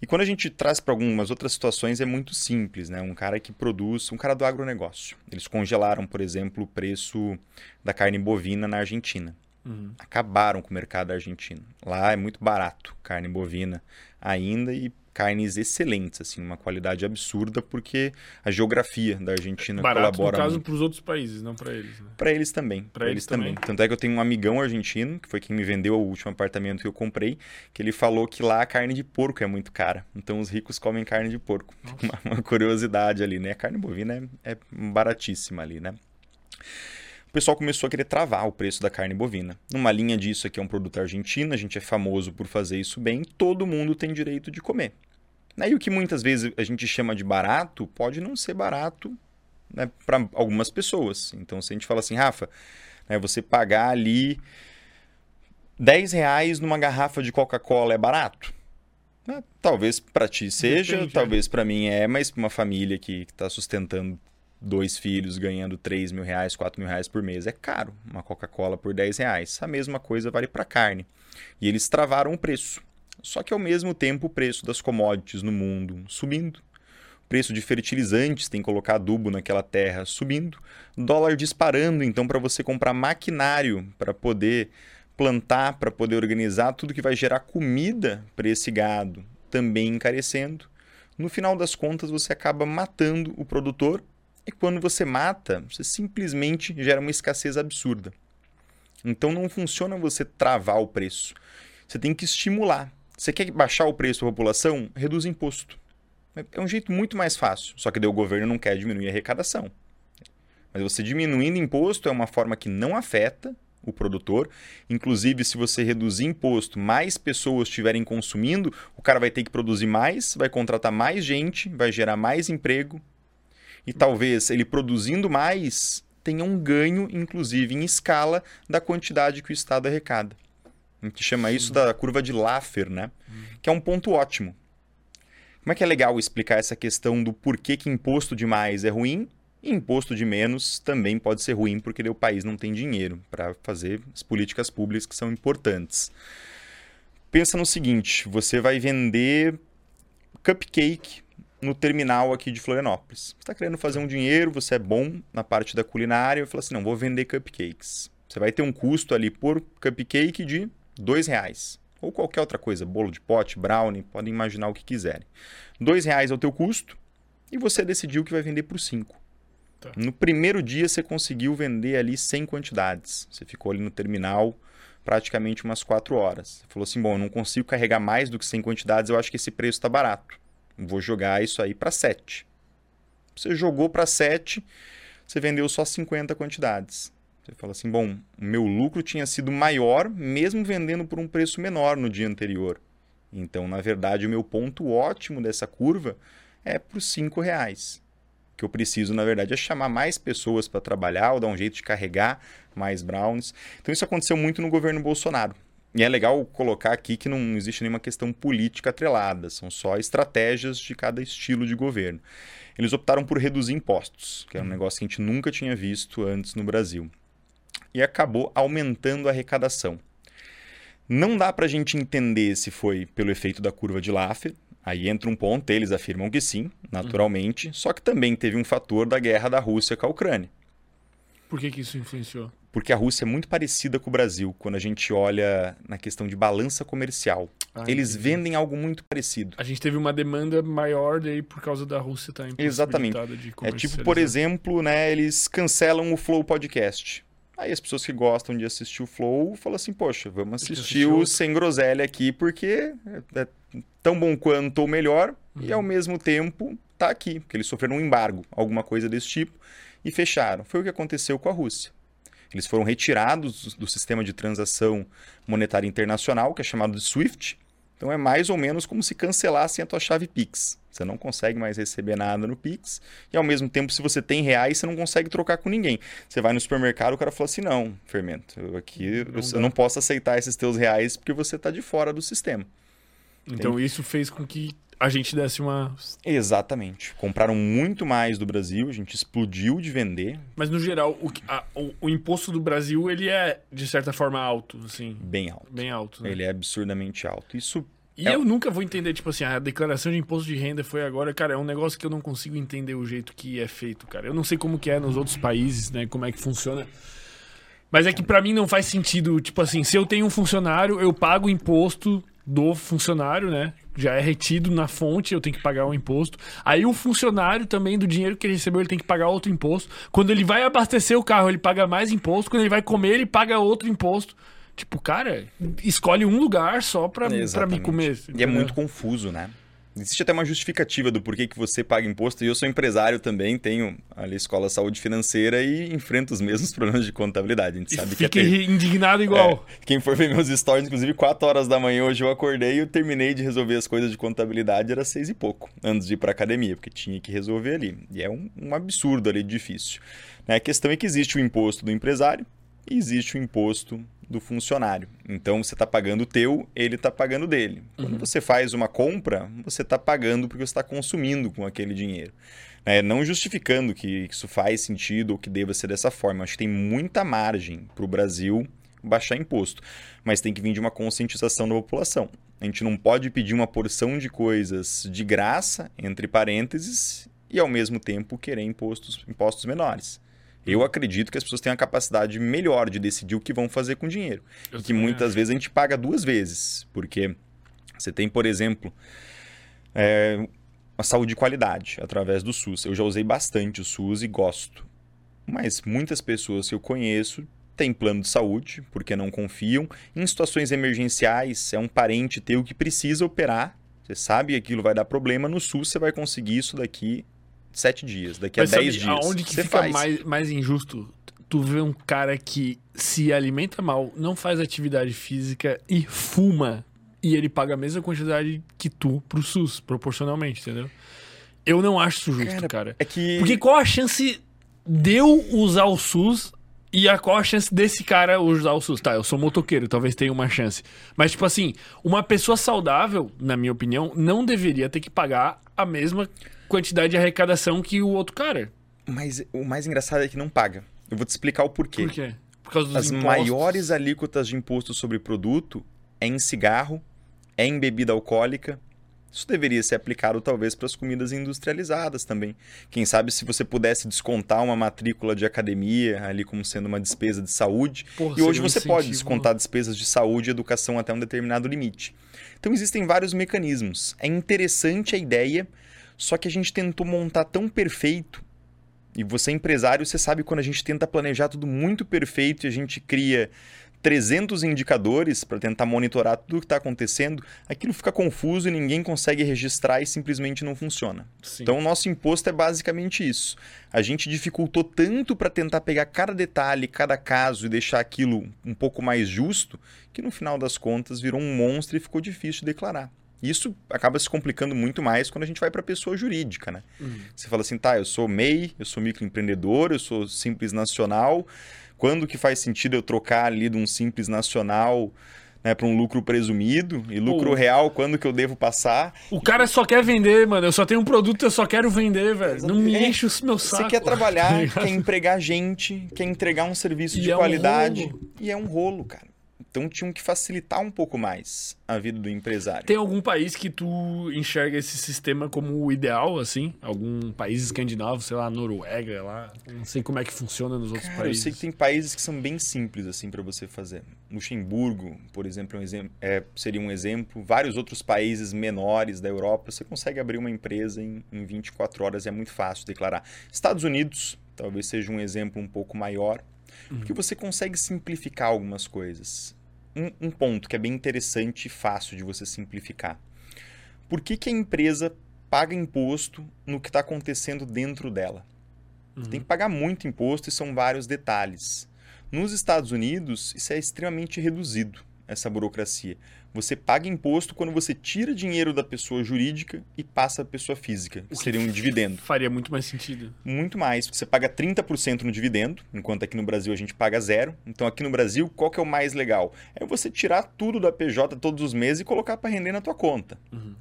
E quando a gente traz para algumas outras situações é muito simples, né? Um cara que produz, um cara do agronegócio. Eles congelaram, por exemplo, o preço da carne bovina na Argentina. Uhum. Acabaram com o mercado argentino. Lá é muito barato carne bovina ainda e carnes excelentes, assim, uma qualidade absurda, porque a geografia da Argentina Barato, colabora. no caso, para os outros países, não para eles. Né? Para eles também. Para eles, eles também. também. Tanto é que eu tenho um amigão argentino, que foi quem me vendeu o último apartamento que eu comprei, que ele falou que lá a carne de porco é muito cara. Então os ricos comem carne de porco. Uma, uma, curiosidade ali, né? A carne bovina é, é baratíssima ali, né? O pessoal começou a querer travar o preço da carne bovina. Numa linha disso aqui é um produto argentino, a gente é famoso por fazer isso bem, todo mundo tem direito de comer. E o que muitas vezes a gente chama de barato pode não ser barato né, para algumas pessoas. Então, se a gente fala assim, Rafa, né, você pagar ali 10 reais numa garrafa de Coca-Cola é barato? Né, talvez para ti seja, Depende, talvez para mim é, mas para uma família que está sustentando dois filhos ganhando 3 mil reais, 4 mil reais por mês. É caro uma Coca-Cola por 10 reais. A mesma coisa vale para carne. E eles travaram o preço. Só que ao mesmo tempo o preço das commodities no mundo subindo. O preço de fertilizantes, tem que colocar adubo naquela terra, subindo. Dólar disparando, então para você comprar maquinário para poder plantar, para poder organizar, tudo que vai gerar comida para esse gado também encarecendo. No final das contas, você acaba matando o produtor e quando você mata, você simplesmente gera uma escassez absurda. Então não funciona você travar o preço. Você tem que estimular. Você quer baixar o preço da população? Reduz imposto. É um jeito muito mais fácil. Só que daí o governo não quer diminuir a arrecadação. Mas você diminuindo imposto é uma forma que não afeta o produtor. Inclusive, se você reduzir imposto, mais pessoas estiverem consumindo, o cara vai ter que produzir mais, vai contratar mais gente, vai gerar mais emprego. E talvez ele produzindo mais tenha um ganho, inclusive em escala, da quantidade que o Estado arrecada. A gente chama isso da curva de Laffer, né? Que é um ponto ótimo. Como é que é legal explicar essa questão do porquê que imposto de mais é ruim e imposto de menos também pode ser ruim porque o país não tem dinheiro para fazer as políticas públicas que são importantes. Pensa no seguinte, você vai vender cupcake no terminal aqui de Florianópolis. Você está querendo fazer um dinheiro, você é bom na parte da culinária, e fala assim, não, vou vender cupcakes. Você vai ter um custo ali por cupcake de dois reais. Ou qualquer outra coisa, bolo de pote, brownie, podem imaginar o que quiserem. Dois reais é o teu custo e você decidiu que vai vender por cinco. Tá. No primeiro dia você conseguiu vender ali 100 quantidades. Você ficou ali no terminal praticamente umas 4 horas. Você falou assim: bom, eu não consigo carregar mais do que 100 quantidades, eu acho que esse preço está barato. Vou jogar isso aí para 7. Você jogou para 7, você vendeu só 50 quantidades. Você fala assim: bom, o meu lucro tinha sido maior mesmo vendendo por um preço menor no dia anterior. Então, na verdade, o meu ponto ótimo dessa curva é por R$ 5,00 que eu preciso, na verdade, é chamar mais pessoas para trabalhar ou dar um jeito de carregar mais brownies. Então isso aconteceu muito no governo Bolsonaro. E é legal colocar aqui que não existe nenhuma questão política atrelada, são só estratégias de cada estilo de governo. Eles optaram por reduzir impostos, que era um uhum. negócio que a gente nunca tinha visto antes no Brasil. E acabou aumentando a arrecadação. Não dá para a gente entender se foi pelo efeito da curva de Laffer, Aí entra um ponto, eles afirmam que sim, naturalmente, uhum. só que também teve um fator da guerra da Rússia com a Ucrânia. Por que, que isso influenciou? Porque a Rússia é muito parecida com o Brasil quando a gente olha na questão de balança comercial. Ah, eles entendi. vendem algo muito parecido. A gente teve uma demanda maior daí por causa da Rússia estar tá Exatamente. é tipo, por exemplo, né, eles cancelam o Flow Podcast. Aí as pessoas que gostam de assistir o Flow falam assim, poxa, vamos assistir o Sem Groselha aqui porque é, é tão bom quanto ou melhor, uhum. e ao mesmo tempo tá aqui, porque eles sofreram um embargo, alguma coisa desse tipo, e fecharam. Foi o que aconteceu com a Rússia. Eles foram retirados do sistema de transação monetária internacional, que é chamado de SWIFT. Então é mais ou menos como se cancelassem a tua chave Pix. Você não consegue mais receber nada no Pix. E ao mesmo tempo, se você tem reais, você não consegue trocar com ninguém. Você vai no supermercado, o cara fala assim: não, fermento, eu aqui não eu, eu não posso aceitar esses teus reais porque você está de fora do sistema. Então isso fez com que a gente desse uma. Exatamente. Compraram muito mais do Brasil, a gente explodiu de vender. Mas no geral, o, a, o, o, imposto do Brasil ele é de certa forma alto, assim. Bem alto. Bem alto. Né? Ele é absurdamente alto. Isso. E é... eu nunca vou entender, tipo assim, a declaração de imposto de renda foi agora, cara, é um negócio que eu não consigo entender o jeito que é feito, cara. Eu não sei como que é nos outros países, né? Como é que funciona. Mas é que para mim não faz sentido, tipo assim, se eu tenho um funcionário, eu pago imposto do funcionário, né? Já é retido na fonte, eu tenho que pagar um imposto. Aí o funcionário também, do dinheiro que ele recebeu, ele tem que pagar outro imposto. Quando ele vai abastecer o carro, ele paga mais imposto. Quando ele vai comer, ele paga outro imposto. Tipo, cara, escolhe um lugar só pra, pra me comer. E é muito confuso, né? Existe até uma justificativa do porquê que você paga imposto. E eu sou empresário também, tenho ali Escola Saúde Financeira e enfrento os mesmos problemas de contabilidade. A gente sabe que é indignado igual. É, quem for ver meus stories, inclusive 4 horas da manhã hoje eu acordei e eu terminei de resolver as coisas de contabilidade, era seis e pouco, antes de ir para academia, porque tinha que resolver ali. E é um, um absurdo ali, difícil. Né? A questão é que existe o imposto do empresário e existe o imposto do funcionário. Então você está pagando o teu, ele está pagando dele. Quando uhum. você faz uma compra, você está pagando porque você está consumindo com aquele dinheiro. É, não justificando que isso faz sentido ou que deva ser dessa forma. Acho que tem muita margem para o Brasil baixar imposto, mas tem que vir de uma conscientização da população. A gente não pode pedir uma porção de coisas de graça, entre parênteses, e ao mesmo tempo querer impostos, impostos menores. Eu acredito que as pessoas têm a capacidade melhor de decidir o que vão fazer com o dinheiro. Eu e que muitas acho. vezes a gente paga duas vezes. Porque você tem, por exemplo, é, uma saúde de qualidade através do SUS. Eu já usei bastante o SUS e gosto. Mas muitas pessoas que eu conheço têm plano de saúde porque não confiam. Em situações emergenciais, é um parente teu que precisa operar. Você sabe que aquilo vai dar problema. No SUS, você vai conseguir isso daqui sete dias, daqui Mas a dez sabe dias. Aonde que você fica faz. mais, mais injusto? Tu vê um cara que se alimenta mal, não faz atividade física e fuma. E ele paga a mesma quantidade que tu pro SUS, proporcionalmente, entendeu? Eu não acho isso justo, Cara, cara. É que. Porque qual a chance de eu usar o SUS e a, qual a chance desse cara usar o SUS? Tá, eu sou motoqueiro, talvez tenha uma chance. Mas, tipo assim, uma pessoa saudável, na minha opinião, não deveria ter que pagar a mesma quantidade de arrecadação que o outro cara. Mas o mais engraçado é que não paga. Eu vou te explicar o porquê. Por quê? Por causa dos As impostos. maiores alíquotas de imposto sobre produto é em cigarro, é em bebida alcoólica. Isso deveria ser aplicado talvez para as comidas industrializadas também. Quem sabe se você pudesse descontar uma matrícula de academia ali como sendo uma despesa de saúde. Porra, e hoje você pode incentivo. descontar despesas de saúde e educação até um determinado limite. Então existem vários mecanismos. É interessante a ideia, só que a gente tentou montar tão perfeito e você é empresário, você sabe quando a gente tenta planejar tudo muito perfeito e a gente cria 300 indicadores para tentar monitorar tudo o que está acontecendo, aquilo fica confuso e ninguém consegue registrar e simplesmente não funciona. Sim. Então o nosso imposto é basicamente isso. A gente dificultou tanto para tentar pegar cada detalhe, cada caso e deixar aquilo um pouco mais justo, que no final das contas virou um monstro e ficou difícil de declarar. Isso acaba se complicando muito mais quando a gente vai para a pessoa jurídica, né? Uhum. Você fala assim, tá, eu sou MEI, eu sou microempreendedor, eu sou simples nacional. Quando que faz sentido eu trocar ali de um simples nacional né, para um lucro presumido? E lucro Pô. real, quando que eu devo passar? O cara só quer vender, mano. Eu só tenho um produto, eu só quero vender, velho. Não me É, enche o meu saco. Você quer trabalhar, Tá quer empregar gente, quer entregar um serviço E de é um qualidade. rolo. e é um rolo, cara. Então tinham que facilitar um pouco mais a vida do empresário. Tem algum país que tu enxerga esse sistema como o ideal, assim? Algum país escandinavo, sei lá, Noruega, lá. Não sei como é que funciona nos outros Cara, eu países. sei que tem países que são bem simples assim para você fazer. Luxemburgo, por exemplo, é um exemplo, é, seria um exemplo. Vários outros países menores da Europa, você consegue abrir uma empresa em, em 24 horas, é muito fácil declarar. Estados Unidos, talvez seja um exemplo um pouco maior, porque você consegue simplificar algumas coisas. Um, um ponto que é bem interessante e fácil de você simplificar. Por que, que a empresa paga imposto no que está acontecendo dentro dela? Uhum. Tem que pagar muito imposto e são vários detalhes. Nos Estados Unidos, isso é extremamente reduzido, essa burocracia. Você paga imposto quando você tira dinheiro da pessoa jurídica e passa para pessoa física, que seria um dividendo. Faria muito mais sentido. Muito mais, você paga 30% no dividendo, enquanto aqui no Brasil a gente paga zero. Então aqui no Brasil, qual que é o mais legal? É você tirar tudo da PJ todos os meses e colocar para render na tua conta. Uhum.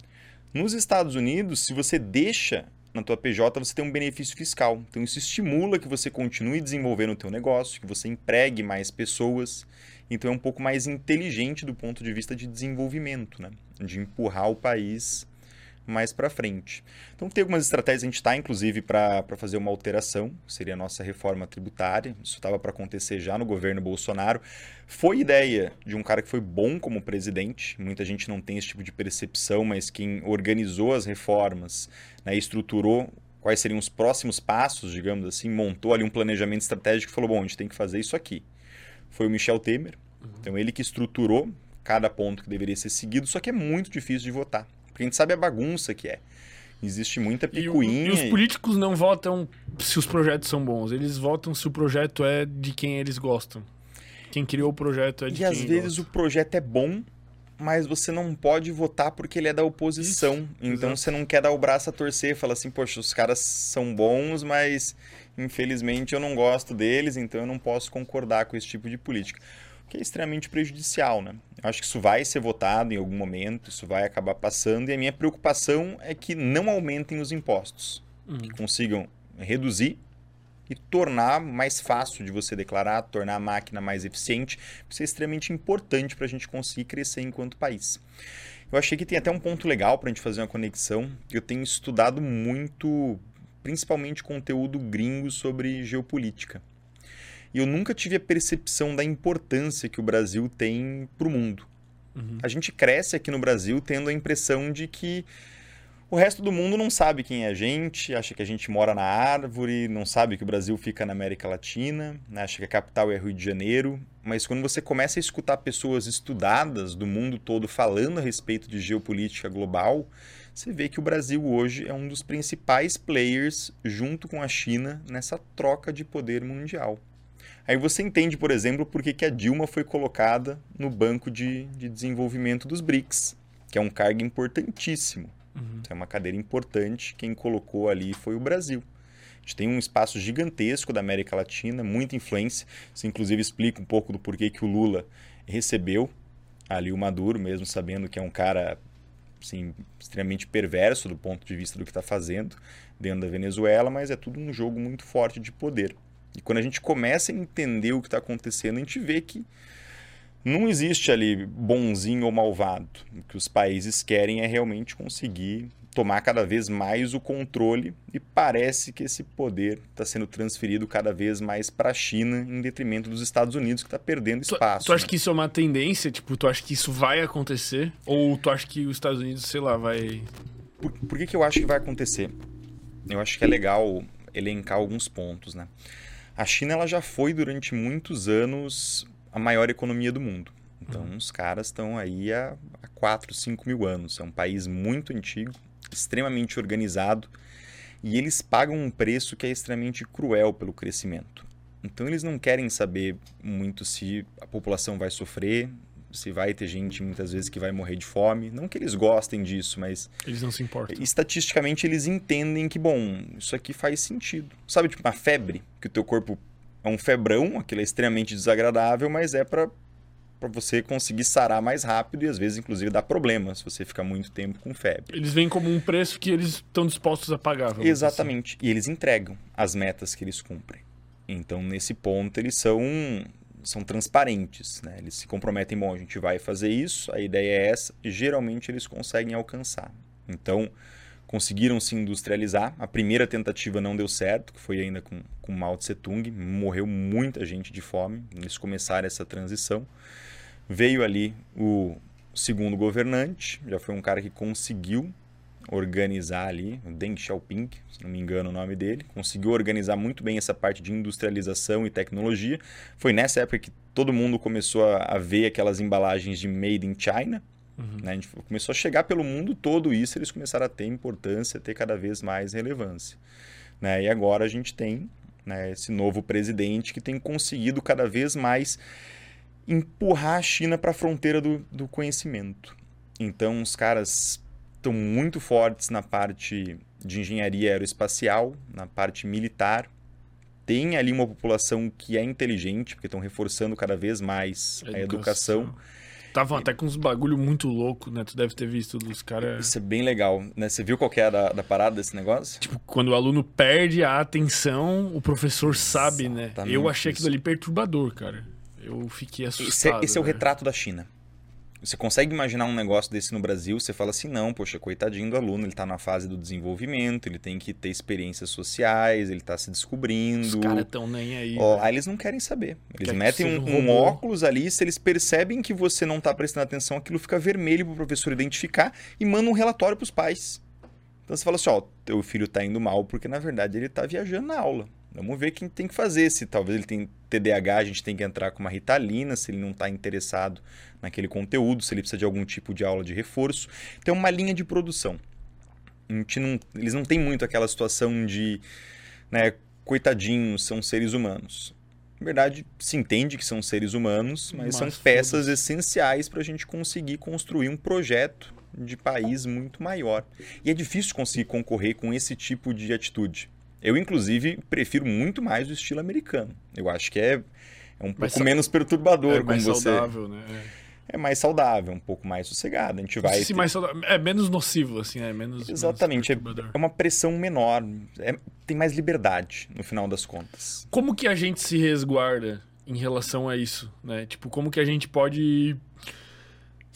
Nos Estados Unidos, se você deixa na tua PJ, você tem um benefício fiscal. Então isso estimula que você continue desenvolvendo o teu negócio, que você empregue mais pessoas. Então é um pouco mais inteligente do ponto de vista de desenvolvimento, né? De empurrar o país mais para frente. Então tem algumas estratégias, a gente está inclusive para fazer uma alteração, seria a nossa reforma tributária. Isso estava para acontecer já no governo Bolsonaro. Foi ideia de um cara que foi bom como presidente. Muita gente não tem esse tipo de percepção, mas quem organizou as reformas, né, estruturou quais seriam os próximos passos, digamos assim, montou ali um planejamento estratégico e falou: bom, a gente tem que fazer isso aqui. Foi o Michel Temer. Então ele que estruturou cada ponto que deveria ser seguido, só que é muito difícil de votar. Porque a gente sabe a bagunça que é. Existe muita E, o- picuinha. e os políticos não votam se os projetos são bons. Eles votam se o projeto é de quem eles gostam. Quem criou o projeto é de E quem às vezes gosta. o projeto é bom, mas você não pode votar porque ele é da oposição. Isso, então você não quer dar o braço a torcer, fala assim, poxa, os caras são bons, mas infelizmente eu não gosto deles, então eu não posso concordar com esse tipo de política. O que é extremamente prejudicial, né? Eu acho que isso vai ser votado em algum momento, isso vai acabar passando, e a minha preocupação é que não aumentem os impostos, Uhum. que consigam reduzir e tornar mais fácil de você declarar, tornar a máquina mais eficiente. Isso é extremamente importante para a gente conseguir crescer enquanto país. Eu achei que tem até um ponto legal para a gente fazer uma conexão. Eu tenho estudado muito, principalmente conteúdo gringo sobre geopolítica. e eu nunca tive a percepção da importância que o Brasil tem para o mundo. Uhum. A gente cresce aqui no Brasil tendo a impressão de que o resto do mundo não sabe quem é a gente, acha que a gente mora na árvore, não sabe que o Brasil fica na América Latina, né? acha que a capital é Rio de Janeiro. Mas quando você começa a escutar pessoas estudadas do mundo todo falando a respeito de geopolítica global, você vê que o Brasil hoje é um dos principais players, junto com a China, nessa troca de poder mundial. Aí você entende, por exemplo, por que, que a Dilma foi colocada no Banco de, de Desenvolvimento dos BRICS, que é um cargo importantíssimo. Uhum. É uma cadeira importante. Quem colocou ali foi o Brasil. A gente tem um espaço gigantesco da América Latina, muita influência. Isso, inclusive, explica um pouco do porquê que o Lula recebeu ali o Maduro, mesmo sabendo que é um cara assim, extremamente perverso do ponto de vista do que está fazendo dentro da Venezuela, mas é tudo um jogo muito forte de poder. E quando a gente começa a entender o que está acontecendo, a gente vê que não existe ali bonzinho ou malvado. O que os países querem é realmente conseguir tomar cada vez mais o controle e parece que esse poder está sendo transferido cada vez mais para a China em detrimento dos Estados Unidos que está perdendo espaço. Tu, tu acha né? que isso é uma tendência? Tipo, tu acha que isso vai acontecer? Ou tu acha que os Estados Unidos, sei lá, vai... Por, por que, que eu acho que vai acontecer? Eu acho que é legal elencar alguns pontos, né? A China ela já foi durante muitos anos a maior economia do mundo. Então, uhum. os caras estão aí há, há 4, 5 mil anos. É um país muito antigo, extremamente organizado, e eles pagam um preço que é extremamente cruel pelo crescimento. Então, eles não querem saber muito se a população vai sofrer, se vai ter gente muitas vezes que vai morrer de fome. Não que eles gostem disso, mas. Eles não se importam. Estatisticamente, eles entendem que, bom, isso aqui faz sentido. Sabe, tipo, uma febre, que o teu corpo é um febrão, aquilo é extremamente desagradável, mas é para para você conseguir sarar mais rápido e às vezes inclusive dar problema se você ficar muito tempo com febre. Eles vêm como um preço que eles estão dispostos a pagar. Exatamente. Assim. E eles entregam as metas que eles cumprem. Então nesse ponto eles são são transparentes, né? Eles se comprometem, bom, a gente vai fazer isso, a ideia é essa, e geralmente eles conseguem alcançar. Então, conseguiram se industrializar. A primeira tentativa não deu certo, que foi ainda com, com Mao Tse Tung. Morreu muita gente de fome. Eles começaram essa transição. Veio ali o segundo governante, já foi um cara que conseguiu organizar ali, o Deng Xiaoping, se não me engano o nome dele, conseguiu organizar muito bem essa parte de industrialização e tecnologia. Foi nessa época que todo mundo começou a, ver aquelas embalagens de Made in China, Uhum. Né? A gente começou a chegar pelo mundo todo isso, eles começaram a ter importância, a ter cada vez mais relevância. Né? E agora a gente tem né, esse novo presidente que tem conseguido cada vez mais empurrar a China para a fronteira do, do conhecimento. Então, os caras estão muito fortes na parte de engenharia aeroespacial, na parte militar. Tem ali uma população que é inteligente, porque estão reforçando cada vez mais a educação. A educação Estavam até com uns bagulho muito louco, né? Tu deve ter visto dos caras. Isso é bem legal, né? Você viu qual que é a da, da parada desse negócio? Tipo, quando o aluno perde a atenção, o professor sabe, né? Eu achei aquilo ali perturbador, cara. Eu fiquei assustado. Esse é, esse é o retrato da China. Você consegue imaginar um negócio desse no Brasil? Você fala assim, não, poxa, coitadinho do aluno, ele está na fase do desenvolvimento, ele tem que ter experiências sociais, ele está se descobrindo. Os caras estão nem aí. Ó, né? Aí eles não querem saber. Eles Quer metem um, um óculos ali, se eles percebem que você não está prestando atenção, aquilo fica vermelho para o professor identificar e manda um relatório para os pais. Então você fala assim, ó, teu filho está indo mal porque na verdade ele está viajando na aula. Vamos ver quem tem que fazer. Se talvez ele tem TDAH, a gente tem que entrar com uma ritalina, se ele não está interessado naquele conteúdo, se ele precisa de algum tipo de aula de reforço. Então, uma linha de produção. Não, eles não têm muito aquela situação de, né, coitadinhos, são seres humanos. Na verdade, se entende que são seres humanos, mas, mas são peças todos. essenciais para a gente conseguir construir um projeto de país muito maior. E é difícil conseguir concorrer com esse tipo de atitude. Eu, inclusive, prefiro muito mais o estilo americano. Eu acho que é, é um pouco menos perturbador, é mais como você. saudável, né? É. é mais saudável, um pouco mais sossegado. A gente vai. Ter... mais saudável. É menos nocivo, assim, é menos. Exatamente. Menos é, é uma pressão menor. É, tem mais liberdade, no final das contas. Como que a gente se resguarda em relação a isso, né? Tipo, como que a gente pode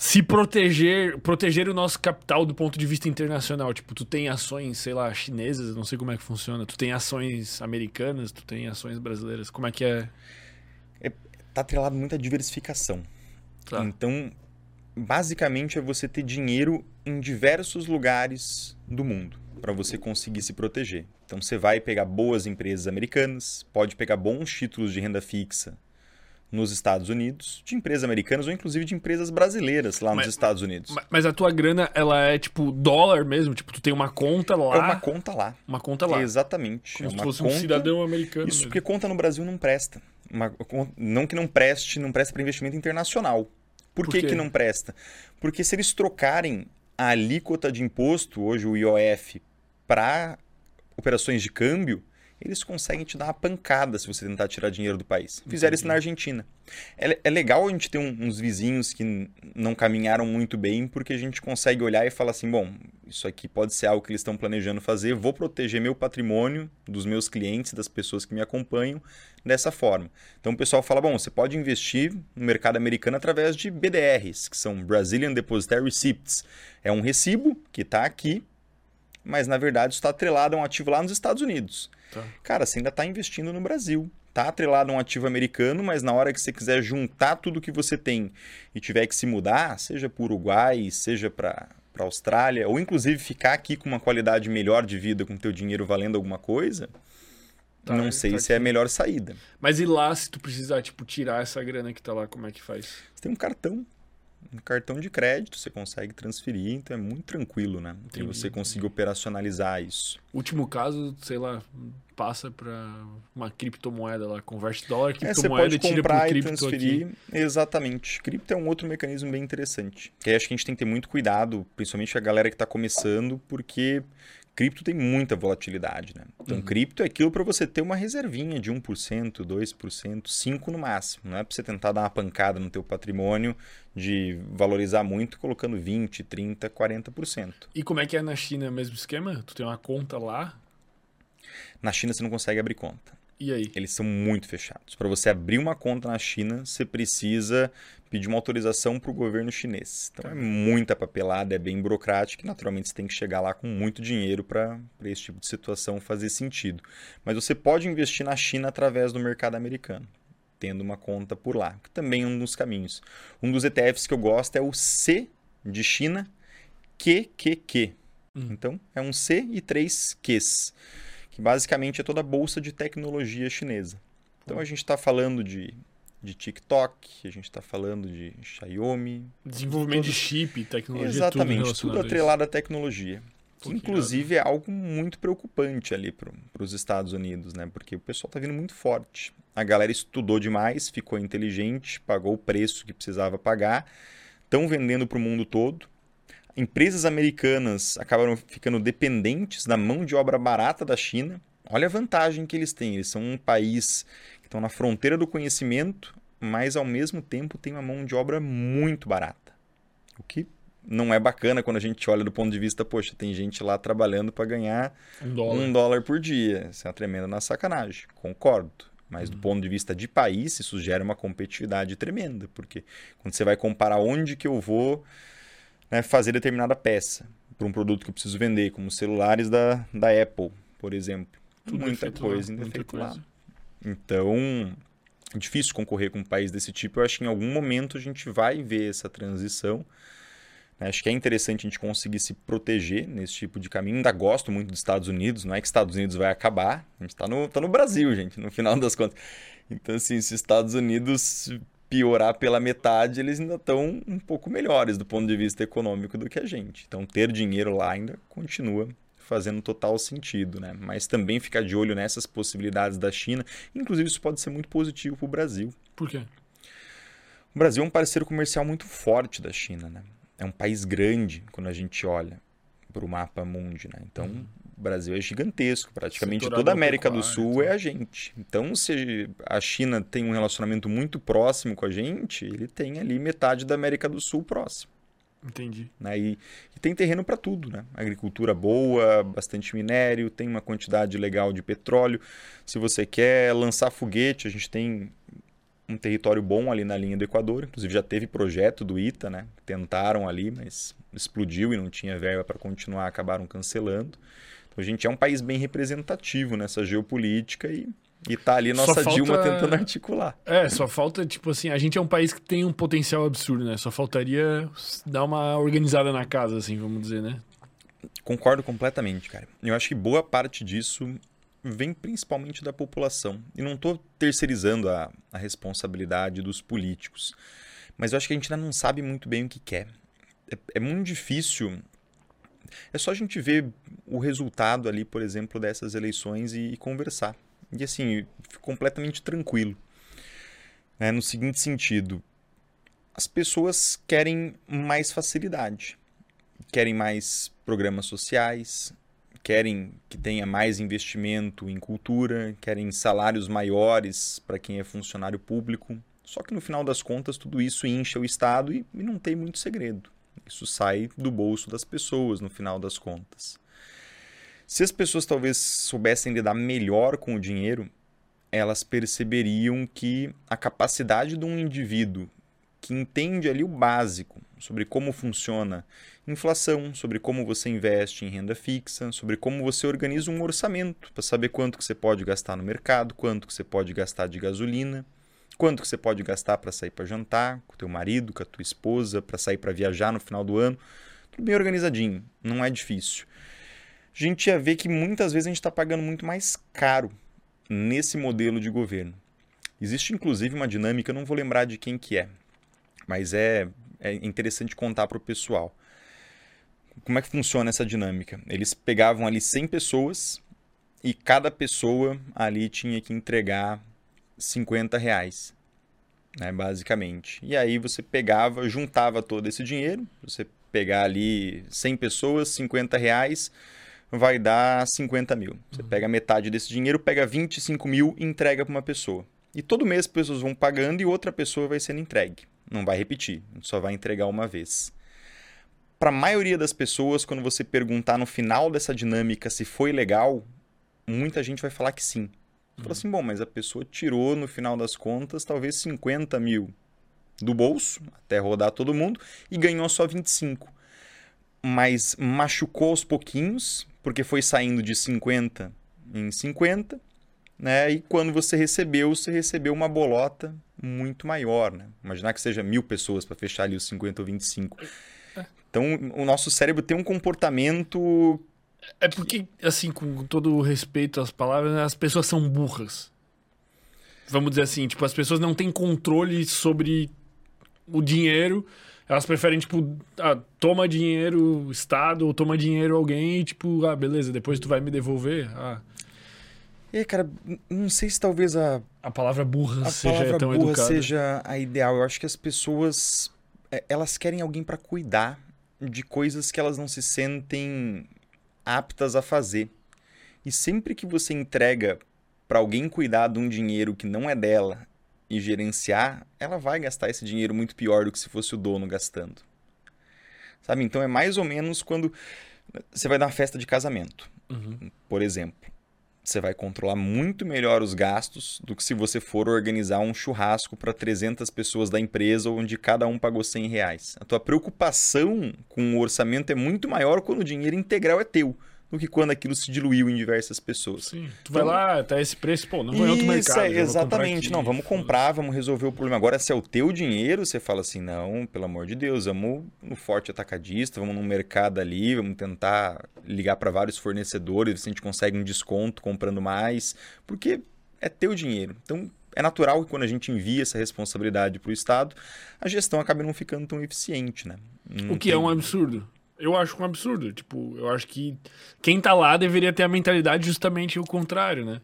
se proteger, proteger o nosso capital do ponto de vista internacional. Tipo, tu tem ações, sei lá, chinesas, não sei como é que funciona. Tu tem ações americanas, tu tem ações brasileiras. Como é que é? é tá atrelado muita diversificação. Tá. Então, basicamente é você ter dinheiro em diversos lugares do mundo para você conseguir se proteger. Então você vai pegar boas empresas americanas, pode pegar bons títulos de renda fixa nos Estados Unidos, de empresas americanas ou inclusive de empresas brasileiras lá Mas- nos Estados Unidos. Ma- Mas a tua grana, ela é tipo dólar mesmo? Tipo, tu tem uma conta lá. É uma conta lá. uma conta lá. Exatamente. Como é se fosse conta... um cidadão americano. Isso mesmo. porque conta no Brasil não presta. Uma não que não preste, não presta para investimento internacional. Por, Por que, que não presta? Porque se eles trocarem a alíquota de imposto, hoje o IOF, para operações de câmbio, eles conseguem te dar uma pancada se você tentar tirar dinheiro do país. Fizeram isso na Argentina. É, é legal a gente ter um- uns vizinhos que não caminharam muito bem, porque a gente consegue olhar e falar assim: bom, isso aqui pode ser algo que eles estão planejando fazer, vou proteger meu patrimônio, dos meus clientes, das pessoas que me acompanham, dessa forma. Então o pessoal fala: bom, você pode investir no mercado americano através de BDRs, que são Brazilian Depositary Receipts. É um recibo que está aqui, mas na verdade está atrelado a um ativo lá nos Estados Unidos. Tá. Cara, você ainda está investindo no Brasil. Tá atrelado a um ativo americano, mas na hora que você quiser juntar tudo que você tem e tiver que se mudar, seja para o Uruguai, seja para para Austrália, ou inclusive ficar aqui com uma qualidade melhor de vida, com teu dinheiro valendo alguma coisa, Tá, não sei tá se é a aqui. melhor saída. Mas e lá, se tu precisar, tipo, tirar essa grana que tá lá, como é que faz? Você tem um cartão, um cartão de crédito, você consegue transferir, então é muito tranquilo, né? E Entendi, você conseguir operacionalizar isso. Último caso, sei lá, passa pra uma criptomoeda lá, converte dólar, É, você criptomoeda pode e tira e cripto transferir. aqui. Exatamente. Cripto é um outro mecanismo bem interessante. Que aí acho que a gente tem que ter muito cuidado, principalmente a galera que está começando, porque cripto tem muita volatilidade, né? Então, Uhum. cripto é aquilo para você ter uma reservinha de 1%, 2%, 5% no máximo. Não é para você tentar dar uma pancada no teu patrimônio de valorizar muito colocando 20, 30, 40%. E como é que é na China, mesmo esquema? Tu tem uma conta lá, Na China você não consegue abrir conta. E aí? eles são muito fechados. Para você abrir uma conta na China, você precisa pedir uma autorização para o governo chinês. Então é muita papelada, é bem burocrático e naturalmente você tem que chegar lá com muito dinheiro para esse tipo de situação fazer sentido. Mas você pode investir na China através do mercado americano, tendo uma conta por lá, que também é um dos caminhos. Um dos ETFs que eu gosto é o C de China QQQ. Hum. Então é um C e três Qs que basicamente é toda a bolsa de tecnologia chinesa. Então a gente está falando de, de TikTok, a gente está falando de Xiaomi, Desenvolvimento Todo- de chip, tecnologia, tudo exatamente, tudo, isso. atrelado à tecnologia. Que inclusive é algo muito preocupante ali para os Estados Unidos, né? Porque o pessoal está vindo muito forte. A galera estudou demais, ficou inteligente, pagou o preço que precisava pagar, estão vendendo para o mundo todo. Empresas americanas acabaram ficando dependentes da mão de obra barata da China. Olha a vantagem que eles têm. Eles são um país que estão na fronteira do conhecimento, mas ao mesmo tempo tem uma mão de obra muito barata. O que não é bacana quando a gente olha do ponto de vista, poxa, tem gente lá trabalhando para ganhar Um dólar. um dólar por dia. Isso é uma tremenda na sacanagem. Concordo. Mas do ponto de vista de país, isso gera uma competitividade tremenda. Porque quando você vai comparar onde que eu vou né, fazer determinada peça para um produto que eu preciso vender, como os celulares da, da Apple, por exemplo. Tudo muita lá, coisa ainda é muita lá. Então, é difícil concorrer com um país desse tipo. Eu acho que em algum momento a gente vai ver essa transição. né? Acho que é interessante a gente conseguir se proteger nesse tipo de caminho. Ainda gosto muito dos Estados Unidos. Não é que Estados Unidos vai acabar. A gente está no, tá no Brasil, gente, no final das contas. Então, assim, se os Estados Unidos piorar pela metade, eles ainda estão um pouco melhores do ponto de vista econômico do que a gente. Então, ter dinheiro lá ainda continua fazendo total sentido, né? Mas também ficar de olho nessas possibilidades da China. Inclusive, isso pode ser muito positivo para o Brasil. Por quê? O Brasil é um parceiro comercial muito forte da China, né? É um país grande quando a gente olha para o mapa mundi, né? Então, o Brasil é gigantesco, praticamente toda a América do Sul é então. a gente. Então, se a China tem um relacionamento muito próximo com a gente, ele tem ali metade da América do Sul próximo. Entendi. Né? E, e tem terreno para tudo, né? Agricultura boa, bastante minério, tem uma quantidade legal de petróleo. Se você quer lançar foguete, a gente tem um território bom ali na linha do Equador. Inclusive já teve projeto do ITA, né? Tentaram ali, mas explodiu e não tinha verba para continuar, acabaram cancelando. Então a gente é um país bem representativo nessa geopolítica e e tá ali nossa falta... Dilma tentando articular. É, só falta, tipo assim, a gente é um país que tem um potencial absurdo, né? Só faltaria dar uma organizada na casa, assim, vamos dizer, né? Concordo completamente, cara. Eu acho que boa parte disso vem principalmente da população. E não estou terceirizando a, a responsabilidade dos políticos. Mas eu acho que a gente ainda não sabe muito bem o que quer. É, é muito difícil. É só a gente ver o resultado ali, por exemplo, dessas eleições e, e conversar. E assim, fico completamente tranquilo. Né? No seguinte sentido, as pessoas querem mais facilidade, querem mais programas sociais, querem que tenha mais investimento em cultura, querem salários maiores para quem é funcionário público. Só que no final das contas, tudo isso incha o Estado e, e não tem muito segredo. Isso sai do bolso das pessoas no final das contas. Se as pessoas talvez soubessem lidar melhor com o dinheiro, elas perceberiam que a capacidade de um indivíduo que entende ali o básico sobre como funciona inflação, sobre como você investe em renda fixa, sobre como você organiza um orçamento para saber quanto que você pode gastar no mercado, quanto que você pode gastar de gasolina, quanto que você pode gastar para sair para jantar com teu marido, com a tua esposa, para sair para viajar no final do ano. Tudo bem organizadinho, não é difícil a gente ia ver que muitas vezes a gente está pagando muito mais caro nesse modelo de governo. Existe inclusive uma dinâmica, eu não vou lembrar de quem que é, mas é, é interessante contar para o pessoal. Como é que funciona essa dinâmica? Eles pegavam ali 100 pessoas e cada pessoa ali tinha que entregar 50 reais, né, basicamente. E aí você pegava, juntava todo esse dinheiro, você pegar ali 100 pessoas, 50 reais, vai dar 50 mil. Você uhum. pega metade desse dinheiro, pega 25 mil e entrega para uma pessoa. E todo mês as pessoas vão pagando e outra pessoa vai sendo entregue. Não vai repetir, só vai entregar uma vez. Para a maioria das pessoas, quando você perguntar no final dessa dinâmica se foi legal, muita gente vai falar que sim. Uhum. Fala assim, bom, mas a pessoa tirou no final das contas talvez 50 mil do bolso, até rodar todo mundo, e ganhou só 25. Mas machucou aos pouquinhos, porque foi saindo de 50 em 50, né? E quando você recebeu, você recebeu uma bolota muito maior, né? Imaginar que seja mil pessoas para fechar ali os 50 ou 25. Então, o nosso cérebro tem um comportamento... É porque, assim, com todo o respeito às palavras, as pessoas são burras. Vamos dizer assim, tipo, as pessoas não têm controle sobre o dinheiro elas preferem, tipo, ah, toma dinheiro Estado ou toma dinheiro alguém e, tipo, ah, beleza, depois tu vai me devolver. Ah. E aí, cara, não sei se talvez a. A palavra burra a seja palavra tão burra educada. seja a ideal. Eu acho que as pessoas. É, elas querem alguém para cuidar de coisas que elas não se sentem aptas a fazer. E sempre que você entrega para alguém cuidar de um dinheiro que não é dela e gerenciar, ela vai gastar esse dinheiro muito pior do que se fosse o dono gastando. Sabe? Então é mais ou menos quando você vai dar uma festa de casamento, uhum. por exemplo. Você vai controlar muito melhor os gastos do que se você for organizar um churrasco para 300 pessoas da empresa onde cada um pagou 100 reais. A tua preocupação com o orçamento é muito maior quando o dinheiro integral é teu do que quando aquilo se diluiu em diversas pessoas. Sim, tu então, vai lá, tá esse preço, pô, não em outro mercado. É, exatamente, não, vamos comprar, vamos resolver o problema. Agora, se é o teu dinheiro, você fala assim, não, pelo amor de Deus, vamos no forte atacadista, vamos no mercado ali, vamos tentar ligar para vários fornecedores, ver se a gente consegue um desconto comprando mais, porque é teu dinheiro. Então, é natural que quando a gente envia essa responsabilidade para o Estado, a gestão acabe não ficando tão eficiente, né? Não o que é tem... é um absurdo eu acho um absurdo. Tipo, eu acho que quem tá lá deveria ter a mentalidade justamente o contrário, né?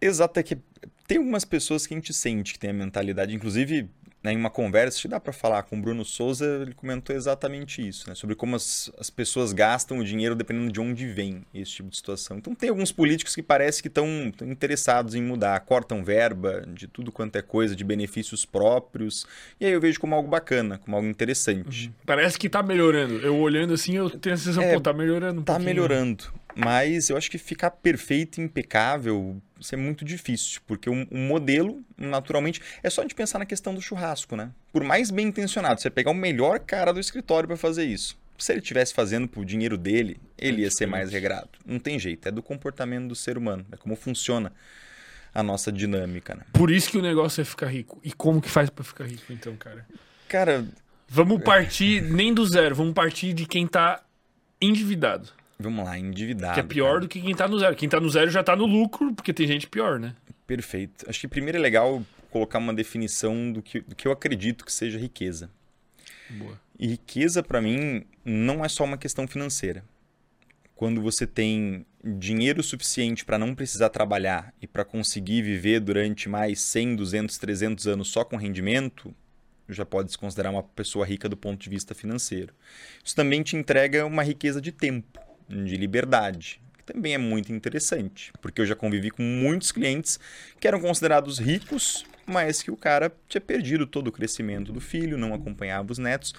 Exato, é que tem algumas pessoas que a gente sente que tem a mentalidade, inclusive né, em uma conversa, que dá para falar com o Bruno Souza, ele comentou exatamente isso, né, sobre como as, as pessoas gastam o dinheiro dependendo de onde vem esse tipo de situação. Então tem alguns políticos que parece que estão interessados em mudar, cortam verba de tudo quanto é coisa, de benefícios próprios, e aí eu vejo como algo bacana, como algo interessante. Uhum. Parece que está melhorando. Eu olhando assim, eu tenho a sensação, é, pô, tá melhorando um Tá pouquinho. melhorando, mas eu acho que ficar perfeito, impecável ser muito difícil, porque o, o, modelo, naturalmente, é só a gente pensar na questão do churrasco, né? Por mais bem intencionado, você pegar o melhor cara do escritório para fazer isso. Se ele estivesse fazendo por dinheiro dele, ele ia ser mais regrado. Não tem jeito, é do comportamento do ser humano, é como funciona a nossa dinâmica, né? Por isso que o negócio é ficar rico. E como que faz para ficar rico, então, cara? Cara, vamos partir nem do zero, vamos partir de quem tá endividado. Vamos lá, endividado. Que é pior cara. do que quem tá no zero. Quem tá no zero já tá no lucro, porque tem gente pior, né? Perfeito. Acho que primeiro é legal colocar uma definição do que, do que eu acredito que seja riqueza. Boa. E riqueza, para mim, não é só uma questão financeira. Quando você tem dinheiro suficiente para não precisar trabalhar e para conseguir viver durante mais 100, 200, 300 anos só com rendimento, já pode se considerar uma pessoa rica do ponto de vista financeiro. Isso também te entrega uma riqueza de tempo de liberdade, que também é muito interessante, porque eu já convivi com muitos clientes que eram considerados ricos, mas que o cara tinha perdido todo o crescimento do filho, não acompanhava os netos,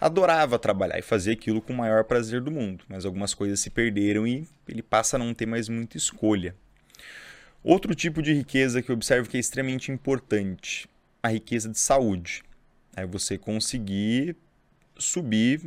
adorava trabalhar e fazer aquilo com o maior prazer do mundo, mas algumas coisas se perderam e ele passa a não ter mais muita escolha. Outro tipo de riqueza que eu observo que é extremamente importante, a riqueza de saúde. É você conseguir subir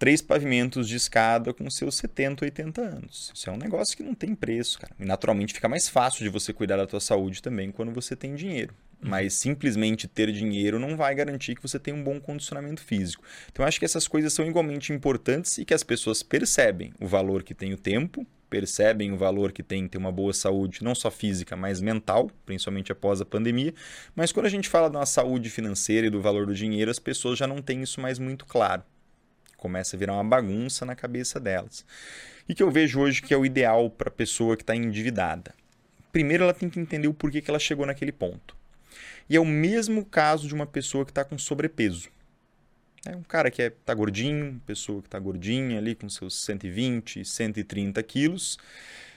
três pavimentos de escada com seus 70, 80 anos. Isso é um negócio que não tem preço, cara. E naturalmente fica mais fácil de você cuidar da tua saúde também quando você tem dinheiro. Uhum. Mas simplesmente ter dinheiro não vai garantir que você tenha um bom condicionamento físico. Então acho que essas coisas são igualmente importantes e que as pessoas percebem o valor que tem o tempo, percebem o valor que tem ter uma boa saúde, não só física, mas mental, principalmente após a pandemia. Mas quando a gente fala da saúde financeira e do valor do dinheiro, as pessoas já não têm isso mais muito claro começa a virar uma bagunça na cabeça delas. E que eu vejo hoje que é o ideal para a pessoa que está endividada. Primeiro, ela tem que entender o porquê que ela chegou naquele ponto. E é o mesmo caso de uma pessoa que está com sobrepeso. É um cara que está é, tá gordinho, pessoa que está gordinha ali com seus 120, 130 quilos.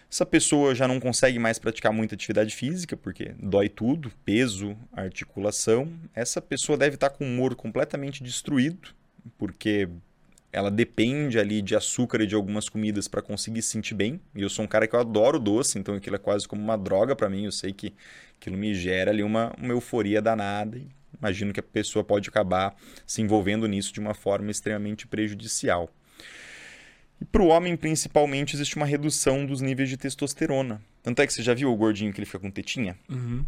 Essa pessoa já não consegue mais praticar muita atividade física, porque dói tudo, peso, articulação. Essa pessoa deve estar tá com o humor completamente destruído, porque ela depende ali de açúcar e de algumas comidas para conseguir se sentir bem. E eu sou um cara que eu adoro doce, então aquilo é quase como uma droga para mim. Eu sei que aquilo me gera ali uma, uma euforia danada. Imagino que a pessoa pode acabar se envolvendo nisso de uma forma extremamente prejudicial. E para o homem, principalmente, existe uma redução dos níveis de testosterona. Tanto é que você já viu o gordinho que ele fica com tetinha? Uhum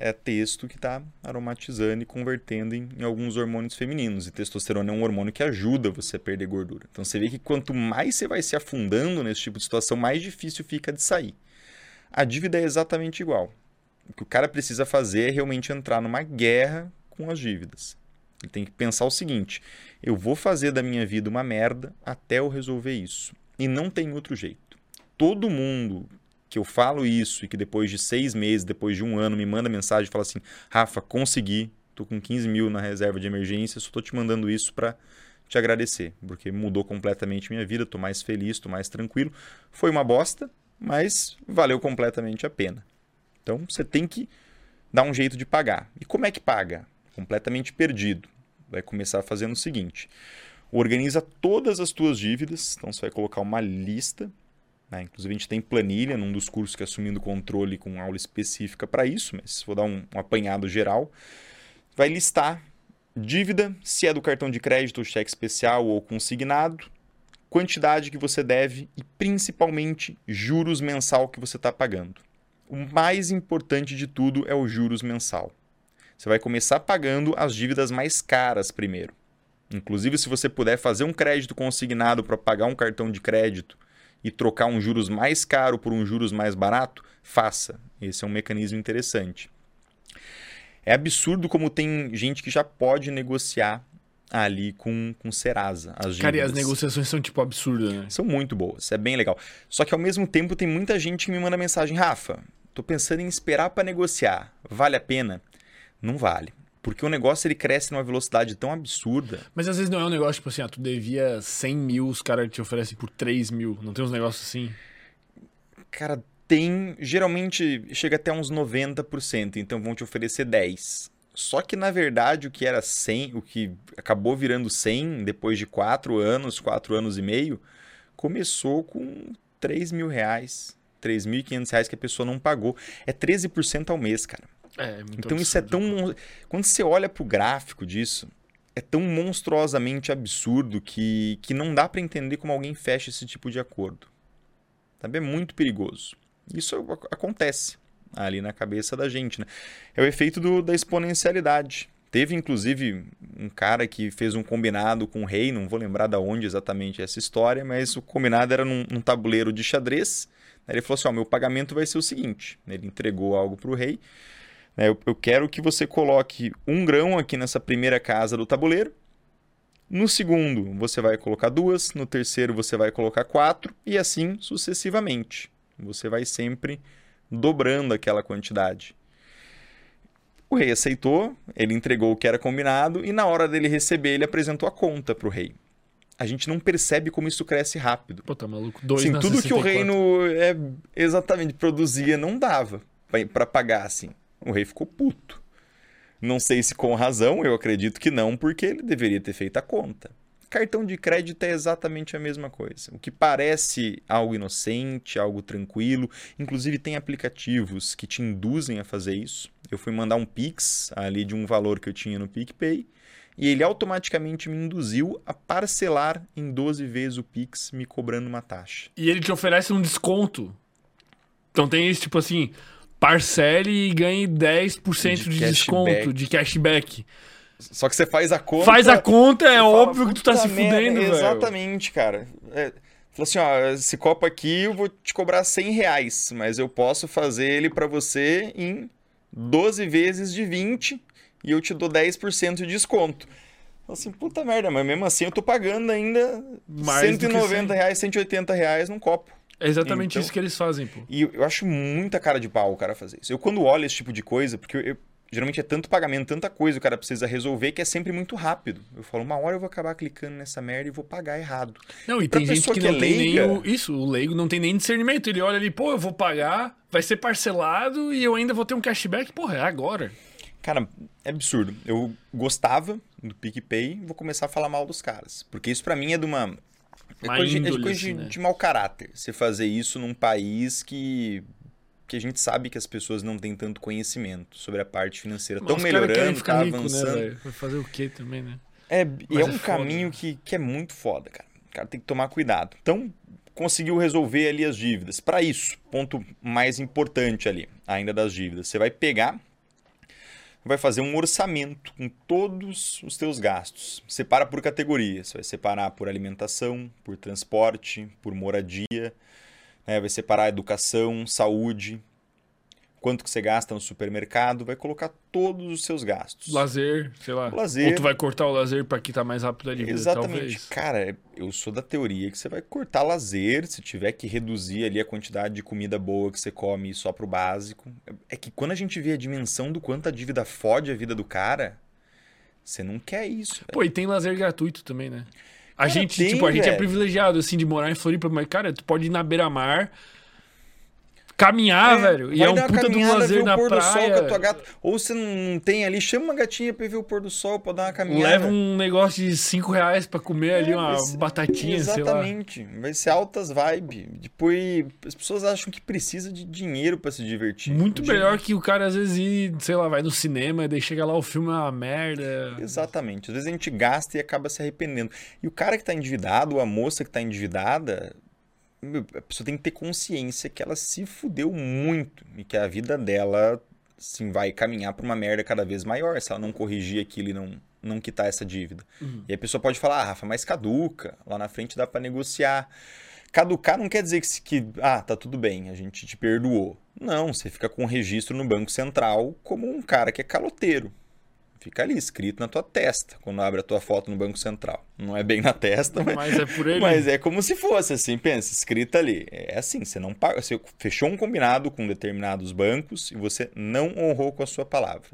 é texto que está aromatizando e convertendo em, em, alguns hormônios femininos. E testosterona é um hormônio que ajuda você a perder gordura. Então você vê que quanto mais você vai se afundando nesse tipo de situação, mais difícil fica de sair. A dívida é exatamente igual. O que o cara precisa fazer é realmente entrar numa guerra com as dívidas. Ele tem que pensar o seguinte: eu vou fazer da minha vida uma merda até eu resolver isso. E não tem outro jeito. Todo mundo que eu falo isso e que depois de seis meses, depois de um ano, me manda mensagem e fala assim: Rafa, consegui, tô com 15 mil na reserva de emergência, só tô te mandando isso para te agradecer, porque mudou completamente minha vida, tô mais feliz, tô mais tranquilo. Foi uma bosta, mas valeu completamente a pena. Então você tem que dar um jeito de pagar. E como é que paga? Completamente perdido. Vai começar fazendo o seguinte: organiza todas as tuas dívidas, então você vai colocar uma lista né? Inclusive, a gente tem planilha num dos cursos que é Assumindo Controle com aula específica para isso, mas vou dar um, um apanhado geral. Vai listar dívida, se é do cartão de crédito, cheque especial ou consignado, quantidade que você deve e principalmente juros mensal que você está pagando. O mais importante de tudo é o juros mensal. Você vai começar pagando as dívidas mais caras primeiro. Inclusive, se você puder fazer um crédito consignado para pagar um cartão de crédito e trocar um juros mais caro por um juros mais barato, faça. Esse é um mecanismo interessante. É absurdo como tem gente que já pode negociar ali com, com Serasa. As Cara, e as negociações são tipo absurdas, né? São muito boas, é bem legal. Só que ao mesmo tempo tem muita gente que me manda mensagem, Rafa, tô pensando em esperar para negociar, vale a pena? Não vale. Porque o negócio ele cresce numa velocidade tão absurda. Mas às vezes não é um negócio tipo assim, ah, tu devia 100 mil, os caras te oferecem por 3 mil. Não tem uns negócios assim? Cara, tem. Geralmente chega até uns 90%, então vão te oferecer 10. Só que na verdade o que era 100, o que acabou virando 100 depois de 4 anos, 4 anos e meio, começou com 3 mil reais. 3.500 reais que a pessoa não pagou. É 13% ao mês, cara. É, muito Então isso é absurdo. tão. Quando você olha pro gráfico disso, é tão monstruosamente absurdo que, que não dá pra entender como alguém fecha esse tipo de acordo. Sabe? É muito perigoso. Isso ac- acontece ali na cabeça da gente, né? É o efeito do- da exponencialidade. Teve, inclusive, um cara que fez um combinado com o rei, não vou lembrar da onde exatamente é essa história, mas o combinado era num, num tabuleiro de xadrez. Aí Ele falou assim: ó, meu pagamento vai ser o seguinte. Ele entregou algo para o rei. Né, Eu, eu quero que você coloque um grão aqui nessa primeira casa do tabuleiro. No segundo, você vai colocar duas. No terceiro, você vai colocar quatro. E assim sucessivamente. Você vai sempre dobrando aquela quantidade. O rei aceitou, ele entregou o que era combinado e na hora dele receber, ele apresentou a conta para o rei. A gente não percebe como isso cresce rápido. Pô, tá maluco. Dois Sim, na tudo que o 64. reino é, exatamente produzia não dava para pagar assim. O rei ficou puto. Não sei se com razão, eu acredito que não, porque ele deveria ter feito a conta. Cartão de crédito é exatamente a mesma coisa. O que parece algo inocente, algo tranquilo, inclusive tem aplicativos que te induzem a fazer isso. Eu fui mandar um Pix ali de um valor que eu tinha no PicPay e ele automaticamente me induziu a parcelar em 12 vezes o Pix, me cobrando uma taxa. E ele te oferece um desconto. Então tem isso, tipo assim, parcele e ganhe 10% de, De desconto, de cashback. Só que você faz a conta. Faz a conta, é fala, óbvio que tu tá "Puta se merda", fudendo, velho. Exatamente, cara. É, Falou assim, ó, esse copo aqui eu vou te cobrar 100 reais, mas eu posso fazer ele pra você em 12 vezes de 20 e eu te dou 10% de desconto. Assim, puta merda, mas mesmo assim eu tô pagando ainda Mais do que 190 reais, 180 reais num copo. É exatamente Então- isso que eles fazem, pô. E eu, eu acho muita cara de pau o cara fazer isso. Eu quando olho esse tipo de coisa, porque eu- eu- geralmente é tanto pagamento, tanta coisa o cara precisa resolver que é sempre muito rápido. Eu falo, uma hora eu vou acabar clicando nessa merda e vou pagar errado. Não, e Pra tem gente que, que é não tem nem o, isso, o leigo não tem nem discernimento. Ele olha ali, pô, eu vou pagar, vai ser parcelado e eu ainda vou ter um cashback. Porra, é agora. Cara, é absurdo. Eu gostava do PicPay, vou começar a falar mal dos caras. Porque isso pra mim é de uma. É coisa, de, é índole, coisa assim, de, né? de mau caráter. Você fazer isso num país que. que a gente sabe que as pessoas não têm tanto conhecimento sobre a parte financeira. Estão melhorando, tá rico, avançando. Né? Vai fazer o quê também, né? É, Mas é é um caminho né? que, que é muito foda, cara. O cara tem que tomar cuidado. Então, conseguiu resolver ali as dívidas. Para isso, ponto mais importante ali, ainda das dívidas. Você vai pegar, vai fazer um orçamento com todos os teus gastos. Separa por categoria. Você vai separar por alimentação, por transporte, por moradia. né? Vai separar educação, saúde. Quanto que você gasta no supermercado, vai colocar todos os seus gastos. Lazer, sei lá. Lazer. Ou tu vai cortar o lazer pra quitar mais rápido a dívida, Exatamente. talvez. Cara, eu sou da teoria que você vai cortar lazer, se tiver que reduzir ali a quantidade de comida boa que você come só pro básico. É que quando a gente vê a dimensão do quanto a dívida fode a vida do cara, você não quer isso. Pô, e tem lazer gratuito também, né? A Cara, gente, tem, tipo, a gente é privilegiado, assim, de morar em Floripa, mas, cara, tu pode ir na beira-mar, caminhar, velho, e é um uma puta do lazer na praia. gata. Ou você não tem ali, chama uma gatinha pra ver o pôr do sol, pra dar uma caminhada. Leva um negócio de 5 reais pra comer ali, É, uma vai ser- batatinha. Exatamente. Vai ser altas vibes. Depois, as pessoas acham que precisa de dinheiro pra se divertir. Muito melhor que o cara, às vezes, ir, sei lá, vai no cinema e daí chega lá, o filme é uma merda. Exatamente. Às vezes a gente gasta e acaba se arrependendo. E o cara que tá endividado, ou a moça que tá endividada, a pessoa tem que ter consciência que ela se fudeu muito e que a vida dela assim, vai caminhar pra uma merda cada vez maior se ela não corrigir aquilo e não, não quitar essa dívida. Uhum. E a pessoa pode falar, ah, Rafa, mas caduca. Lá na frente dá pra negociar. Caducar não quer dizer que, que, ah, tá tudo bem, a gente te perdoou. Não, você fica com um registro no Banco Central como um cara que é caloteiro. Fica ali, escrito na tua testa, quando abre a tua foto no Banco Central. Não é bem na testa, mas, Mas é por ele. mas é como se fosse assim, pensa, escrito ali. É assim, você não paga, você fechou um combinado com determinados bancos e você não honrou com a sua palavra.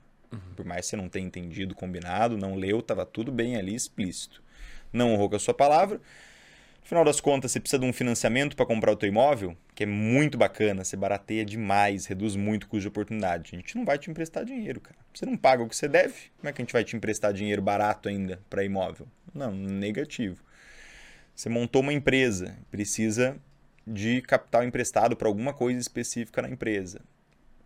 Por mais que você não tenha entendido o combinado, não leu, estava tudo bem ali explícito. Não honrou com a sua palavra. No final das contas, você precisa de um financiamento para comprar o teu imóvel, que é muito bacana, você barateia demais, reduz muito o custo de oportunidade. A gente não vai te emprestar dinheiro, cara. Você não paga o que você deve, como é que a gente vai te emprestar dinheiro barato ainda para imóvel? Não, negativo. Você montou uma empresa, precisa de capital emprestado para alguma coisa específica na empresa.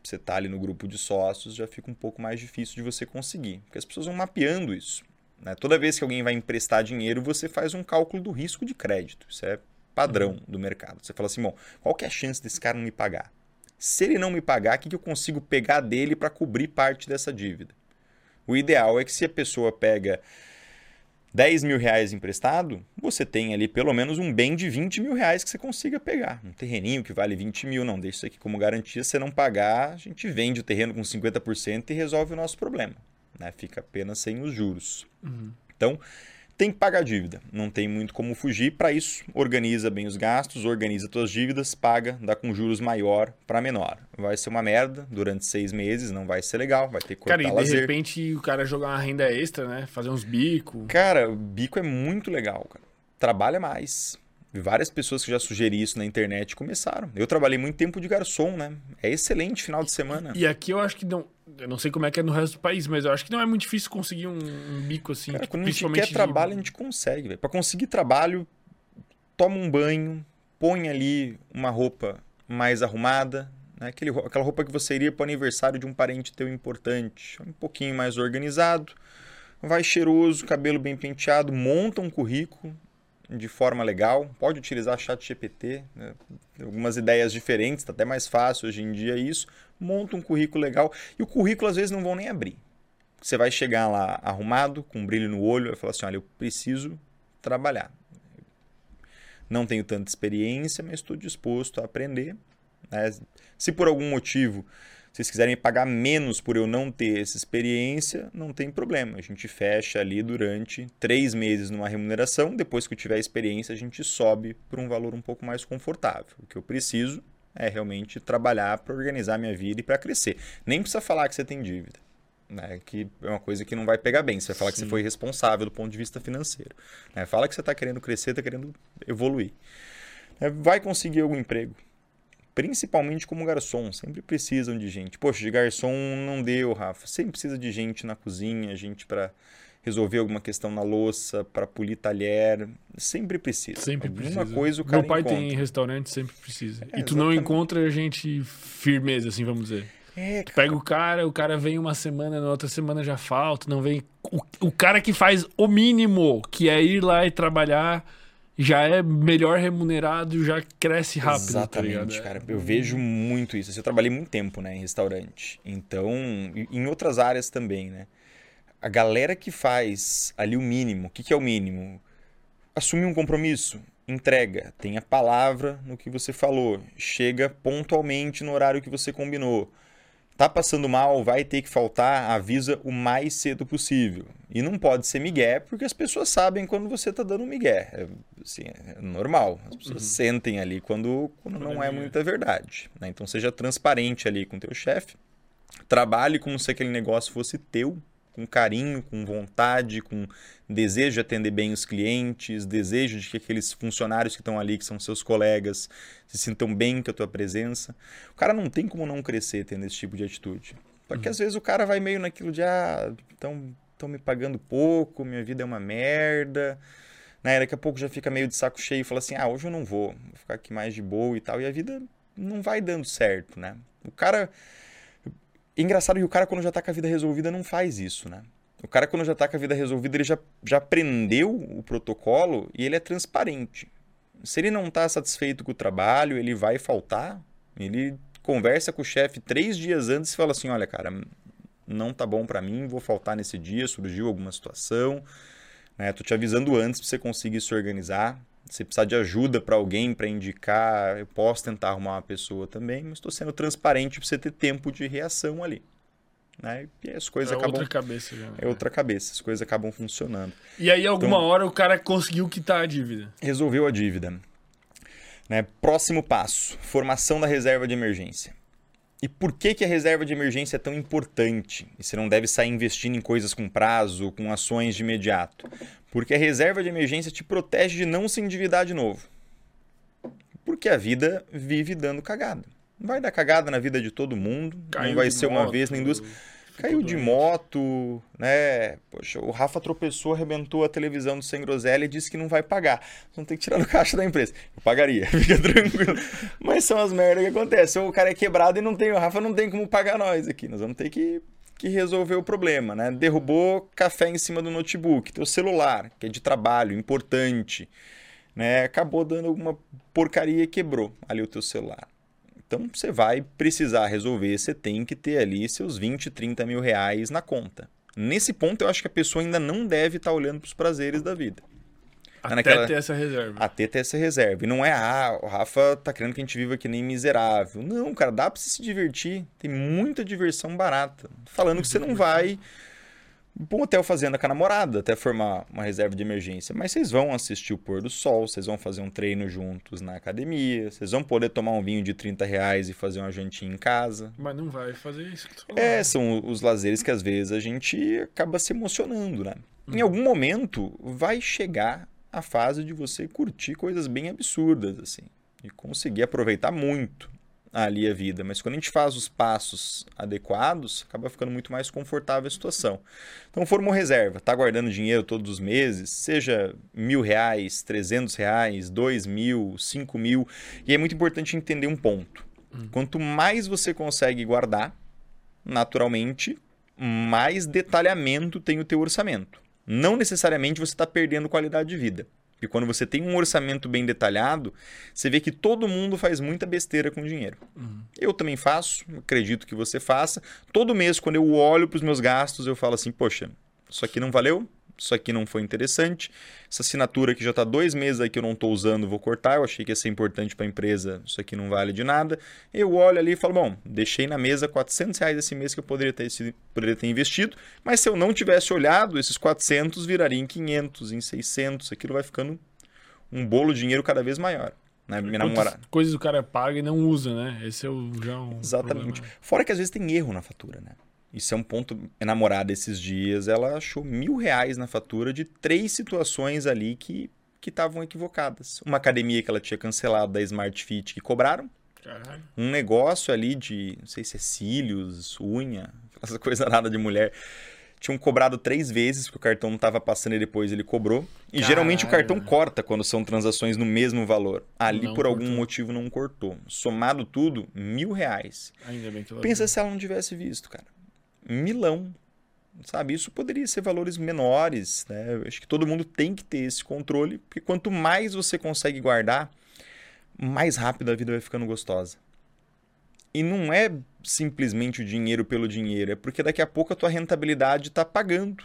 Você está ali no grupo de sócios, já fica um pouco mais difícil de você conseguir, porque as pessoas vão mapeando isso. Né? Toda vez que alguém vai emprestar dinheiro, você faz um cálculo do risco de crédito. Isso é padrão uhum. do mercado. Você fala assim, bom, qual que é a chance desse cara não me pagar? Se ele não me pagar, o que eu consigo pegar dele para cobrir parte dessa dívida? O ideal é que se a pessoa pega 10 mil reais emprestado, você tem ali pelo menos um bem de 20 mil reais que você consiga pegar. Um terreninho que vale 20 mil, não deixa isso aqui como garantia. Se você não pagar, a gente vende o terreno com 50% e resolve o nosso problema. Né? Fica apenas sem os juros. Uhum. Então, tem que pagar a dívida, não tem muito como fugir. Para isso, organiza bem os gastos, organiza suas dívidas, paga, dá com juros maior para menor. Vai ser uma merda durante seis meses, não vai ser legal, vai ter que cortar Cara, e de lazer. repente o cara jogar uma renda extra, né? Fazer uns bicos. Cara, bico é muito legal, cara. Trabalha mais. Várias pessoas que já sugeri isso na internet começaram. Eu trabalhei muito tempo de garçom, né? É excelente final de semana. E aqui eu acho que não. Eu não sei como é que é no resto do país, mas eu acho que não é muito difícil conseguir um, um bico assim. Cara, tipo, quando a gente quer de... trabalho, a gente consegue, velho. Pra conseguir trabalho, toma um banho, põe ali uma roupa mais arrumada, né? Aquele, aquela roupa que você iria para o aniversário de um parente teu importante. Um pouquinho mais organizado, vai cheiroso, cabelo bem penteado, monta um currículo de forma legal. Pode utilizar chat GPT, né? algumas ideias diferentes, está até mais fácil hoje em dia isso. Monta um currículo legal e o currículo às vezes não vão nem abrir. Você vai chegar lá arrumado, com um brilho no olho, e falar assim: olha, eu preciso trabalhar. Não tenho tanta experiência, mas estou disposto a aprender. Né? Se por algum motivo vocês quiserem pagar menos por eu não ter essa experiência, não tem problema. A gente fecha ali durante três meses numa remuneração. Depois que eu tiver experiência, a gente sobe para um valor um pouco mais confortável. O que eu preciso é realmente trabalhar para organizar minha vida e para crescer. Nem precisa falar que você tem dívida. Né, que é uma coisa que não vai pegar bem. Você vai falar Sim. que você foi responsável do ponto de vista financeiro. Né? Fala que você está querendo crescer, está querendo evoluir. É, vai conseguir algum emprego principalmente como garçom, sempre precisam de gente. Poxa, de garçom não deu, Rafa. Sempre precisa de gente na cozinha, gente para resolver alguma questão na louça, para polir talher, sempre precisa. Sempre alguma precisa. coisa o cara Meu pai encontra. tem restaurante, sempre precisa. É, e tu não exatamente. encontra gente firmeza, assim, vamos dizer. É, Tu pega o cara, o cara vem uma semana, na outra semana já falta, não vem. O, o cara que faz o mínimo, que é ir lá e trabalhar, já é melhor remunerado, já cresce rápido. tá Exatamente, ligado? cara. Eu vejo muito isso. Eu trabalhei muito tempo, né, em restaurante. Então, em outras áreas também, né? A galera que faz ali o mínimo, o que, que é o mínimo? Assumir um compromisso, entrega, tem a palavra no que você falou, chega pontualmente no horário que você combinou. Tá passando mal, vai ter que faltar, avisa o mais cedo possível. E não pode ser migué, porque as pessoas sabem quando você tá dando migué. É, assim, é normal. As pessoas sentem ali quando, quando não é muita verdade. né? Então seja transparente ali com o teu chefe. Trabalhe como se aquele negócio fosse teu, com carinho, com vontade, com desejo de atender bem os clientes, desejo de que aqueles funcionários que estão ali, que são seus colegas, se sintam bem com a tua presença. O cara não tem como não crescer tendo esse tipo de atitude. Porque às vezes o cara vai meio naquilo de, ah, estão me pagando pouco, minha vida é uma merda. Né? Daqui a pouco já fica meio de saco cheio e fala assim, ah, hoje eu não vou, vou ficar aqui mais de boa e tal. E a vida não vai dando certo, né? O cara... Engraçado que o cara, quando já tá com a vida resolvida, não faz isso, né? O cara, quando já tá com a vida resolvida, ele já, já aprendeu o protocolo e ele é transparente. Se ele não tá satisfeito com o trabalho, ele vai faltar, ele conversa com o chefe três dias antes e fala assim, olha, cara, não tá bom para mim, vou faltar nesse dia, surgiu alguma situação, né? Tô te avisando antes para você conseguir se organizar. Se precisar de ajuda para alguém para indicar, eu posso tentar arrumar uma pessoa também, mas estou sendo transparente para você ter tempo de reação ali. Né? E as coisas é acabam. outra cabeça já. né? É outra cabeça, as coisas acabam funcionando. E aí, alguma Então- hora, o cara conseguiu quitar a dívida. Resolveu a dívida. Né? Próximo passo: formação da reserva de emergência. E por que, que a reserva de emergência é tão importante? E você não deve sair investindo em coisas com prazo, com ações de imediato. Porque a reserva de emergência te protege de não se endividar de novo. Porque a vida vive dando cagada. Vai dar cagada na vida de todo mundo, não Caiu vai de ser uma moto, vez nem duas. Caiu de moto, né? Poxa, o Rafa tropeçou, arrebentou a televisão do Sem Groselha e disse que não vai pagar. Não tem que tirar no caixa da empresa. Eu pagaria, fica tranquilo. Mas são as merdas que acontecem. O cara é quebrado e não tem, o Rafa não tem como pagar nós aqui. Nós vamos ter que, que resolver o problema, né? Derrubou café em cima do notebook, teu celular, que é de trabalho, importante, né? Acabou dando alguma porcaria e quebrou ali o teu celular. Então você vai precisar resolver, você tem que ter ali seus 20, 30 mil reais na conta. Nesse ponto, eu acho que a pessoa ainda não deve estar olhando para os prazeres da vida. Até naquela... ter essa reserva. Até ter essa reserva. E não é, ah, o Rafa tá querendo que a gente viva que nem miserável. Não, cara, dá para você se divertir. Tem muita diversão barata. Falando que você não vai um hotel fazenda com a namorada, até formar uma reserva de emergência. Mas vocês vão assistir o pôr do sol, vocês vão fazer um treino juntos na academia, vocês vão poder tomar um vinho de 30 reais e fazer uma jantinha em casa. Mas não vai fazer isso que tu É, são os lazeres que às vezes a gente acaba se emocionando, né? Hum. Em algum momento vai chegar a fase de você curtir coisas bem absurdas, assim. E conseguir aproveitar muito ali a vida, mas quando a gente faz os passos adequados, acaba ficando muito mais confortável a situação. Então, formou reserva, tá guardando dinheiro todos os meses, seja mil reais, trezentos reais, dois mil, cinco mil, e é muito importante entender um ponto. Hum. Quanto mais você consegue guardar, naturalmente, mais detalhamento tem o teu orçamento. Não necessariamente você está perdendo qualidade de vida. E quando você tem um orçamento bem detalhado, você vê que todo mundo faz muita besteira com dinheiro. Uhum. Eu também faço, acredito que você faça. Todo mês, quando eu olho para os meus gastos, eu falo assim: poxa, isso aqui não valeu, isso aqui não foi interessante. Essa assinatura que já está dois meses aí que eu não estou usando, vou cortar. Eu achei que ia ser importante para a empresa, isso aqui não vale de nada. Eu olho ali e falo, bom, deixei na mesa 400 reais esse mês que eu poderia ter, poderia ter investido, mas se eu não tivesse olhado, esses 400 virariam em 500, em 600, aquilo vai ficando um bolo de dinheiro cada vez maior. Né? Minha namorada. Coisas o cara paga e não usa, né? Esse é o já um Exatamente. Problema. Fora que às vezes tem erro na fatura, né? Isso é um ponto. Minha namorada, esses dias, ela achou mil reais na fatura de três situações ali que que estavam equivocadas. Uma academia que ela tinha cancelado da Smart Fit que cobraram. Caralho. Um negócio ali de, não sei se é cílios, unha, essa coisa nada de mulher. Tinham cobrado três vezes, porque o cartão não estava passando e depois ele cobrou. E Caralho. geralmente o cartão corta quando são transações no mesmo valor. Ali, não por cortou. algum motivo, não cortou. Somado tudo, mil reais. Ainda bem que ela Pensa viu. se ela não tivesse visto, cara. Milão. Sabe? Isso poderia ser valores menores. Né? Eu acho que todo mundo tem que ter esse controle, porque quanto mais você consegue guardar, mais rápido a vida vai ficando gostosa. E não é simplesmente o dinheiro pelo dinheiro, é porque daqui a pouco a tua rentabilidade está pagando.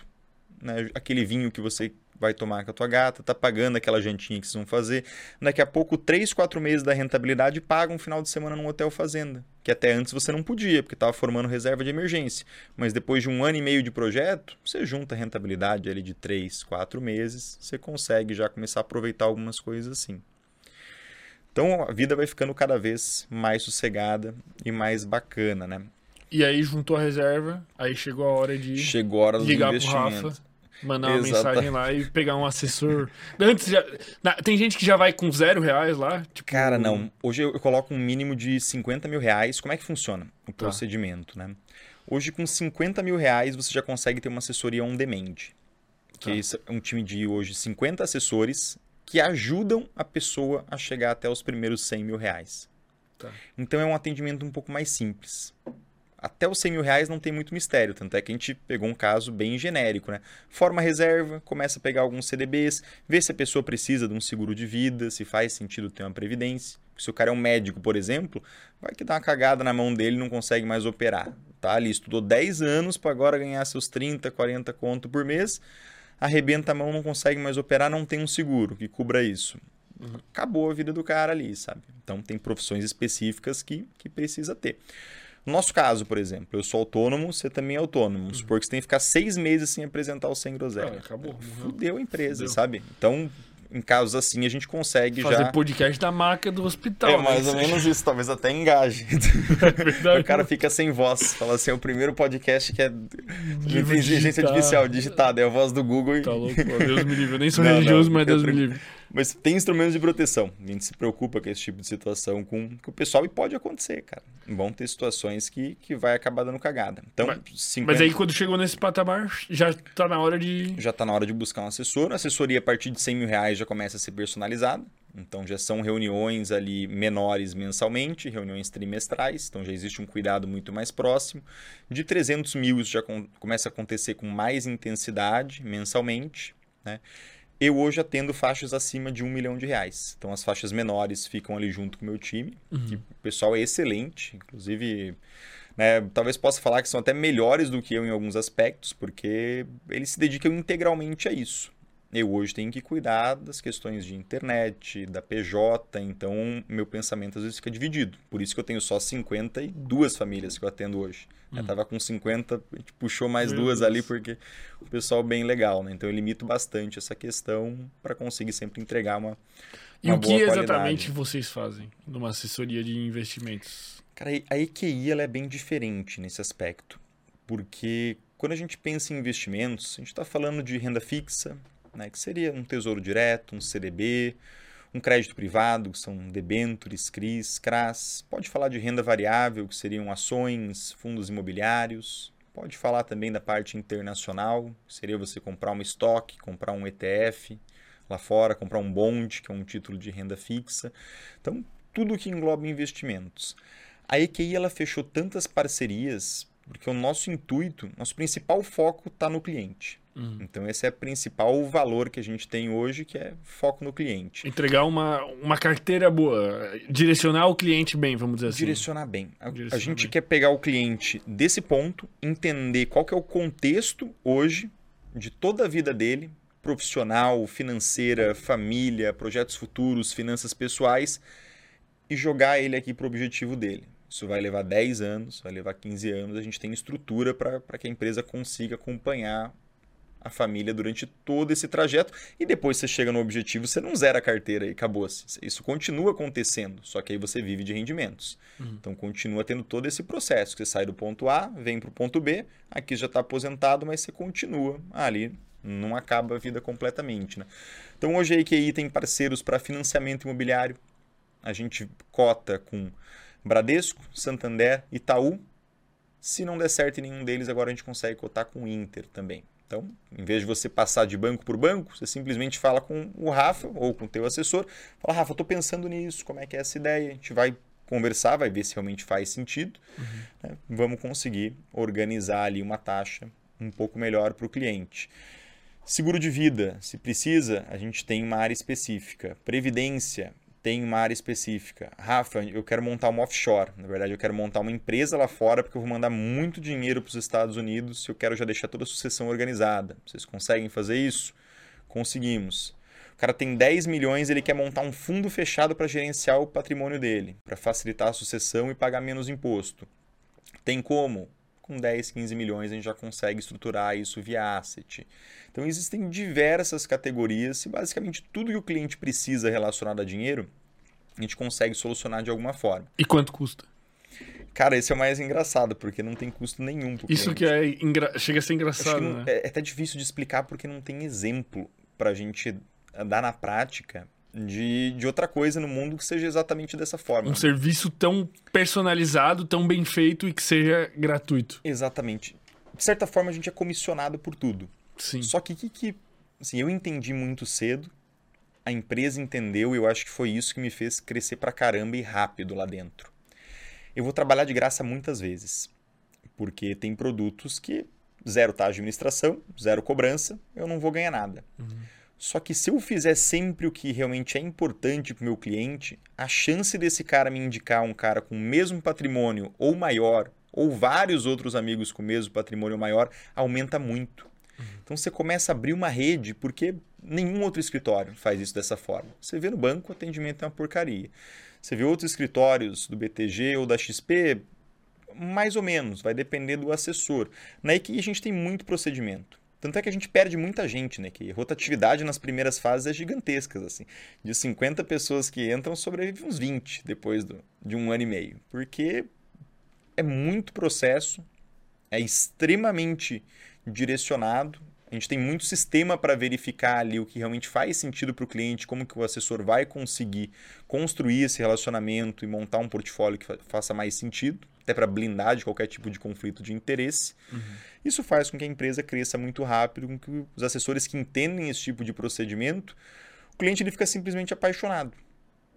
Né? Aquele vinho que você vai tomar com a tua gata, tá pagando aquela jantinha que vocês vão fazer. Daqui a pouco, 3, 4 meses da rentabilidade paga um final de semana num hotel fazenda. Que até antes você não podia, porque estava formando reserva de emergência. Mas depois de um ano e meio de projeto, você junta a rentabilidade ali de 3, 4 meses, você consegue já começar a aproveitar algumas coisas assim. Então a vida vai ficando cada vez mais sossegada e mais bacana, né? E aí juntou a reserva, aí chegou a hora de chegou a hora ligar pro Rafa Mandar uma mensagem lá e pegar um assessor. Antes já. Na, tem gente que já vai com zero reais lá? Tipo... Cara, não. Hoje eu, eu, coloco um mínimo de 50 mil reais. Como é que funciona o tá. procedimento, né? Hoje, com 50 mil reais, você já consegue ter uma assessoria on demand. Que tá. é um time de hoje 50 assessores que ajudam a pessoa a chegar até os primeiros 100 mil reais. Tá. Então é um atendimento um pouco mais simples até os 100 mil reais não tem muito mistério, tanto é que a gente pegou um caso bem genérico, né? Forma reserva, começa a pegar alguns CDBs, vê se a pessoa precisa de um seguro de vida, se faz sentido ter uma previdência. Se o cara é um médico, por exemplo, vai que dá uma cagada na mão dele não consegue mais operar. Tá? Ele estudou 10 anos para agora ganhar seus 30, 40 conto por mês, arrebenta a mão, não consegue mais operar, não tem um seguro que cubra isso. Acabou a vida do cara ali, sabe? Então tem profissões específicas que, que precisa ter. No nosso caso, por exemplo, eu sou autônomo, você também é autônomo. Vamos supor que você tem que ficar seis meses sem apresentar o sem groselha. Ah, acabou. Fudeu a empresa, Fudeu. sabe? Então, em casos assim, a gente consegue Fazer já... Fazer podcast da marca do hospital. É mais né? ou menos isso, talvez até engaje. É o cara fica sem voz. Fala assim, é o primeiro podcast que é de inteligência artificial, digitado. É a voz do Google. E... Tá louco, Deus me livre. Eu nem sou não, religioso, não, mas Deus me livre. Mas tem instrumentos de proteção. A gente se preocupa com esse tipo de situação com, com o pessoal e pode acontecer, cara. Vão ter situações que, que vai acabar dando cagada. Então, Mas- 50... Mas aí quando chegou nesse patamar, já tá na hora de. já está na hora de buscar um assessor. A assessoria a partir de 100 mil reais já começa a ser personalizada. Então já são reuniões ali menores mensalmente, reuniões trimestrais. Então já existe um cuidado muito mais próximo. De 300 mil isso já com- começa a acontecer com mais intensidade mensalmente. Né? Eu hoje atendo faixas acima de um milhão de reais. Então as faixas menores ficam ali junto com o meu time. que o pessoal é excelente, inclusive né, talvez possa falar que são até melhores do que eu em alguns aspectos, porque eles se dedicam integralmente a isso. Eu hoje tenho que cuidar das questões de internet, da PJ, então meu pensamento às vezes fica dividido. Por isso que eu tenho só 52 famílias que eu atendo hoje. Eu tava com 50, a gente puxou mais Meu duas Deus. ali porque o pessoal bem legal, né? Então eu limito bastante essa questão para conseguir sempre entregar uma, E uma o que exatamente qualidade. vocês fazem numa assessoria de investimentos? Cara, a EQI ela é bem diferente nesse aspecto, porque quando a gente pensa em investimentos, a gente está falando de renda fixa, né, que seria um tesouro direto, um CDB, um crédito privado, que são debêntures, CRIs, CRAS. Pode falar de renda variável, que seriam ações, fundos imobiliários. Pode falar também da parte internacional, que seria você comprar um estoque, comprar um ETF lá fora, comprar um bond, que é um título de renda fixa. Então, tudo que engloba investimentos. A EQI ela fechou tantas parcerias porque o nosso intuito, nosso principal foco está no cliente. Uhum. Então esse é o principal valor que a gente tem hoje, que é foco no cliente. Entregar uma, uma carteira boa, direcionar o cliente bem, vamos dizer assim. Direcionar bem. A, a Direcionar gente bem. quer pegar o cliente desse ponto, entender qual que é o contexto hoje de toda a vida dele, profissional, financeira, família, projetos futuros, finanças pessoais, e jogar ele aqui para o objetivo dele. Isso vai levar 10 anos, vai levar 15 anos, a gente tem estrutura para que a empresa consiga acompanhar a família durante todo esse trajeto e depois você chega no objetivo, você não zera a carteira e acabou-se. Isso continua acontecendo, só que aí você vive de rendimentos. Então continua tendo todo esse processo, você sai do ponto A, vem para o ponto B, aqui já está aposentado, mas você continua ali, não acaba a vida completamente. Né? Então hoje a EQI tem parceiros para financiamento imobiliário, a gente cota com Bradesco, Santander, Itaú. Se não der certo em nenhum deles, agora a gente consegue cotar com o Inter também. Então, em vez de você passar de banco por banco, você simplesmente fala com o Rafa ou com o teu assessor. Fala, Rafa, eu estou pensando nisso, como é que é essa ideia? A gente vai conversar, vai ver se realmente faz sentido. né? Vamos conseguir organizar ali uma taxa um pouco melhor para o cliente. Seguro de vida, se precisa, a gente tem uma área específica. Previdência, tem uma área específica. Rafa, eu quero montar uma offshore. Na verdade, eu quero montar uma empresa lá fora porque eu vou mandar muito dinheiro para os Estados Unidos e eu quero já deixar toda a sucessão organizada. Vocês conseguem fazer isso? Conseguimos. O cara tem 10 milhões, ele quer montar um fundo fechado para gerenciar o patrimônio dele, para facilitar a sucessão e pagar menos imposto. Tem como? Com 10, 15 milhões a gente já consegue estruturar isso via asset. Então existem diversas categorias e basicamente tudo que o cliente precisa relacionado a dinheiro, a gente consegue solucionar de alguma forma. E quanto custa? Cara, esse é o mais engraçado, porque não tem custo nenhum pro Isso que é engra... chega a ser engraçado, não- né? é, é até difícil de explicar porque não tem exemplo pra gente dar na prática de, de outra coisa no mundo que seja exatamente dessa forma. Um serviço tão personalizado, tão bem feito e que seja gratuito. Exatamente. De certa forma, a gente é comissionado por tudo. Sim. Só que o que, que assim, eu entendi muito cedo, a empresa entendeu e eu acho que foi isso que me fez crescer pra caramba e rápido lá dentro. Eu vou trabalhar de graça muitas vezes, porque tem produtos que zero taxa de administração, zero cobrança, eu não vou ganhar nada. Só que se eu fizer sempre o que realmente é importante para o meu cliente, a chance desse cara me indicar um cara com o mesmo patrimônio ou maior, ou vários outros amigos com o mesmo patrimônio maior, aumenta muito. Então você começa a abrir uma rede, porque nenhum outro escritório faz isso dessa forma. Você vê no banco, o atendimento é uma porcaria. Você vê outros escritórios do BTG ou da XP, mais ou menos, vai depender do assessor. Na EQI a gente tem muito procedimento. Tanto é que a gente perde muita gente, né? Que rotatividade nas primeiras fases é gigantescas, assim. De 50 pessoas que entram, sobrevive uns 20 depois do, de um ano e meio. Porque é muito processo, é extremamente direcionado A gente tem muito sistema para verificar ali o que realmente faz sentido para o cliente, como que o assessor vai conseguir construir esse relacionamento e montar um portfólio que faça mais sentido, até para blindar de qualquer tipo de conflito de interesse. Uhum. Isso faz com que a empresa cresça muito rápido, com que os assessores que entendem esse tipo de procedimento, o cliente ele fica simplesmente apaixonado.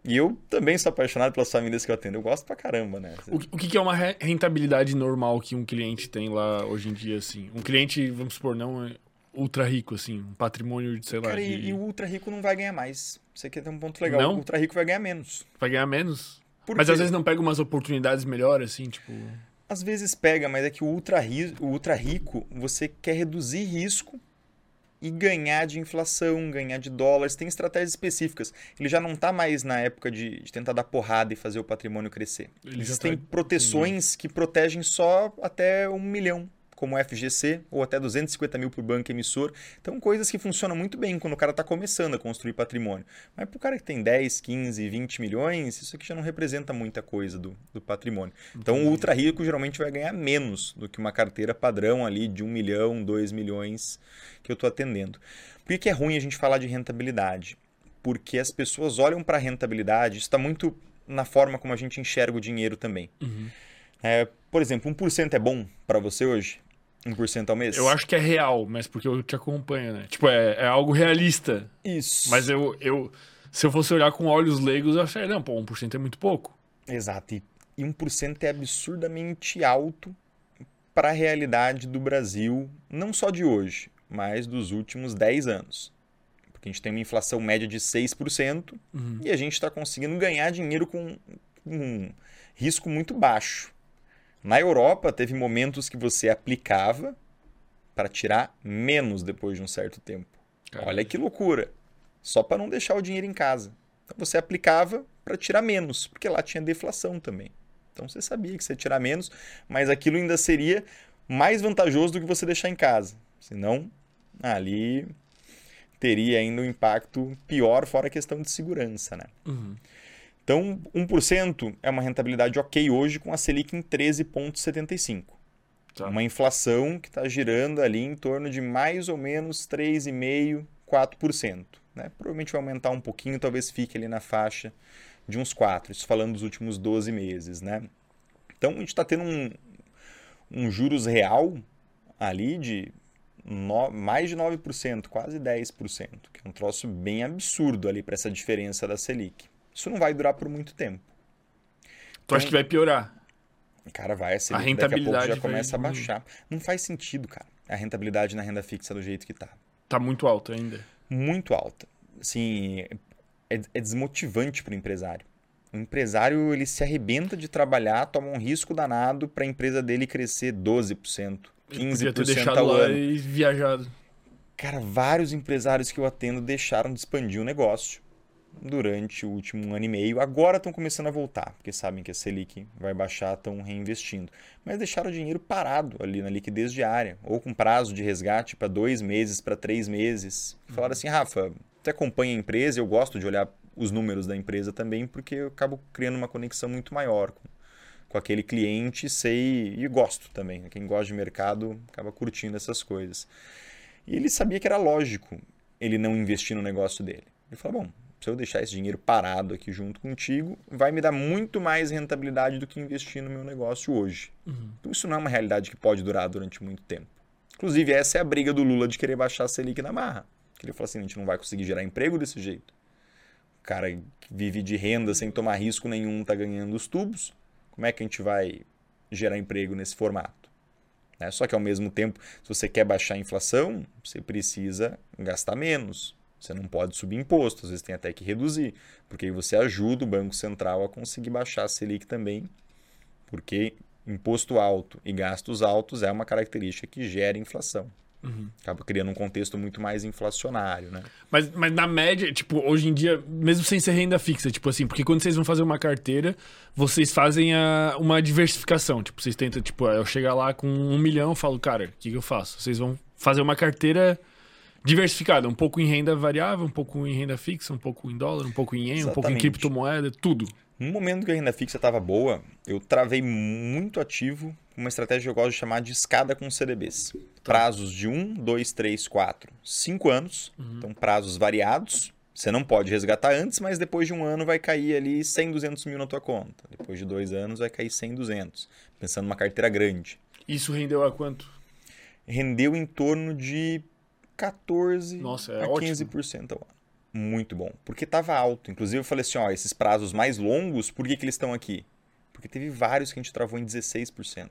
E eu também sou apaixonado pelas famílias que eu atendo. Eu gosto pra caramba, né? O, o que, é uma rentabilidade normal que um cliente tem lá hoje em dia, assim? Um cliente, vamos supor, não é ultra rico, assim, um patrimônio, sei lá. Cara, de... e, o ultra rico não vai ganhar mais. Você aqui tem um ponto legal. Não? O ultra rico vai ganhar menos. Vai ganhar menos? Mas às vezes não pega umas oportunidades melhores, assim, tipo. Às vezes pega, mas é que o ultra, ri... o ultra rico, você quer reduzir risco e ganhar de inflação, ganhar de dólares. Tem estratégias específicas. Ele já não está mais na época de, de, tentar dar porrada e fazer o patrimônio crescer. Ele Existem tá... proteções que protegem só até um milhão como o FGC, ou até 250 mil por banco emissor. Então, coisas que funcionam muito bem quando o cara está começando a construir patrimônio. Mas para o cara que tem 10, 15, 20 milhões, isso aqui já não representa muita coisa do, do patrimônio. Então, o ultra rico geralmente vai ganhar menos do que uma carteira padrão ali de 1 milhão, 2 milhões que eu estou atendendo. Por que, é ruim a gente falar de rentabilidade? Porque as pessoas olham para a rentabilidade, isso está muito na forma como a gente enxerga o dinheiro também. Uhum. É, por exemplo, 1% é bom para você hoje? 1% ao mês? Eu acho que é real, mas porque eu te acompanho, né? Tipo, é, é algo realista. Isso. Mas eu, eu, se eu fosse olhar com olhos leigos, eu acharia, não, pô, 1% é muito pouco. Exato. E, e 1% é absurdamente alto para a realidade do Brasil, não só de hoje, mas dos últimos 10 anos. Porque a gente tem uma inflação média de 6% uhum. e a gente está conseguindo ganhar dinheiro com um risco muito baixo. Na Europa, teve momentos que você aplicava para tirar menos depois de um certo tempo. Caramba. Olha que loucura. Só para não deixar o dinheiro em casa. Então você aplicava para tirar menos, porque lá tinha deflação também. Então você sabia que você ia tirar menos, mas aquilo ainda seria mais vantajoso do que você deixar em casa. Senão, ali teria ainda um impacto pior, fora a questão de segurança, né? Uhum. Então, 1% é uma rentabilidade ok hoje com a Selic em 13,75%. Tá. Uma inflação que está girando ali em torno de mais ou menos 3,5%, 4%. Né? Provavelmente vai aumentar um pouquinho, talvez fique ali na faixa de uns 4%. Isso falando dos últimos 12 meses. Né? Então, a gente está tendo um, um juros real ali de no, mais de 9%, quase 10%, que é um troço bem absurdo ali para essa diferença da Selic isso não vai durar por muito tempo. Tu então, acha que vai piorar? Cara, vai. A, a rentabilidade daqui a pouco já começa a baixar. Não faz sentido, cara, a rentabilidade na renda fixa do jeito que tá. Tá muito alta ainda. Muito alta. Assim, é, é desmotivante para o empresário. O empresário ele se arrebenta de trabalhar, toma um risco danado para a empresa dele crescer 12%, 15% ter deixado ao lá ano. E viajado. Cara, vários empresários que eu atendo deixaram de expandir o negócio durante o último ano e meio. Agora estão começando a voltar, porque sabem que a Selic vai baixar, estão reinvestindo. Mas deixaram o dinheiro parado ali na liquidez diária, ou com prazo de resgate para dois meses, para três meses. Falaram assim, Rafa, você acompanha a empresa, eu gosto de olhar os números da empresa também, porque eu acabo criando uma conexão muito maior com, com aquele cliente, sei e gosto também. Quem gosta de mercado acaba curtindo essas coisas. E ele sabia que era lógico ele não investir no negócio dele. Ele falou, bom, se eu deixar esse dinheiro parado aqui junto contigo, vai me dar muito mais rentabilidade do que investir no meu negócio hoje. Uhum. Então, isso não é uma realidade que pode durar durante muito tempo. Inclusive, essa é a briga do Lula de querer baixar a Selic na marra. Ele falou assim: a gente não vai conseguir gerar emprego desse jeito. O cara que vive de renda sem tomar risco nenhum está ganhando os tubos. Como é que a gente vai gerar emprego nesse formato? Né? Só que, ao mesmo tempo, se você quer baixar a inflação, você precisa gastar menos. Você não pode subir imposto, às vezes tem até que reduzir, porque aí você ajuda o Banco Central a conseguir baixar a Selic também, porque imposto alto e gastos altos é uma característica que gera inflação. Uhum. Acaba criando um contexto muito mais inflacionário, né? Mas, mas na média, tipo, hoje em dia, mesmo sem ser renda fixa, tipo assim, porque quando vocês vão fazer uma carteira, vocês fazem a, uma diversificação. Tipo, vocês tentam, tipo, eu chegar lá com um milhão, eu falo, cara, o que, que eu faço? Vocês vão fazer uma carteira diversificada, um pouco em renda variável, um pouco em renda fixa, um pouco em dólar, um pouco em yen, um pouco em criptomoeda, tudo. No momento que a renda fixa estava boa, eu travei muito ativo uma estratégia que eu gosto de chamar de escada com CDBs. prazos de 1, 2, 3, 4, 5 anos. Uhum. Então, prazos variados. Você não pode resgatar antes, mas depois de um ano vai cair ali 100, 200 mil na tua conta. Depois de dois anos vai cair 100, 200. Pensando numa carteira grande. Isso rendeu a quanto? Rendeu em torno de 14 Nossa, é a ótimo. 15% ao ano. Muito bom. Porque estava alto. Inclusive eu falei assim, ó, esses prazos mais longos, por que, que eles estão aqui? Porque teve vários que a gente travou em 16%.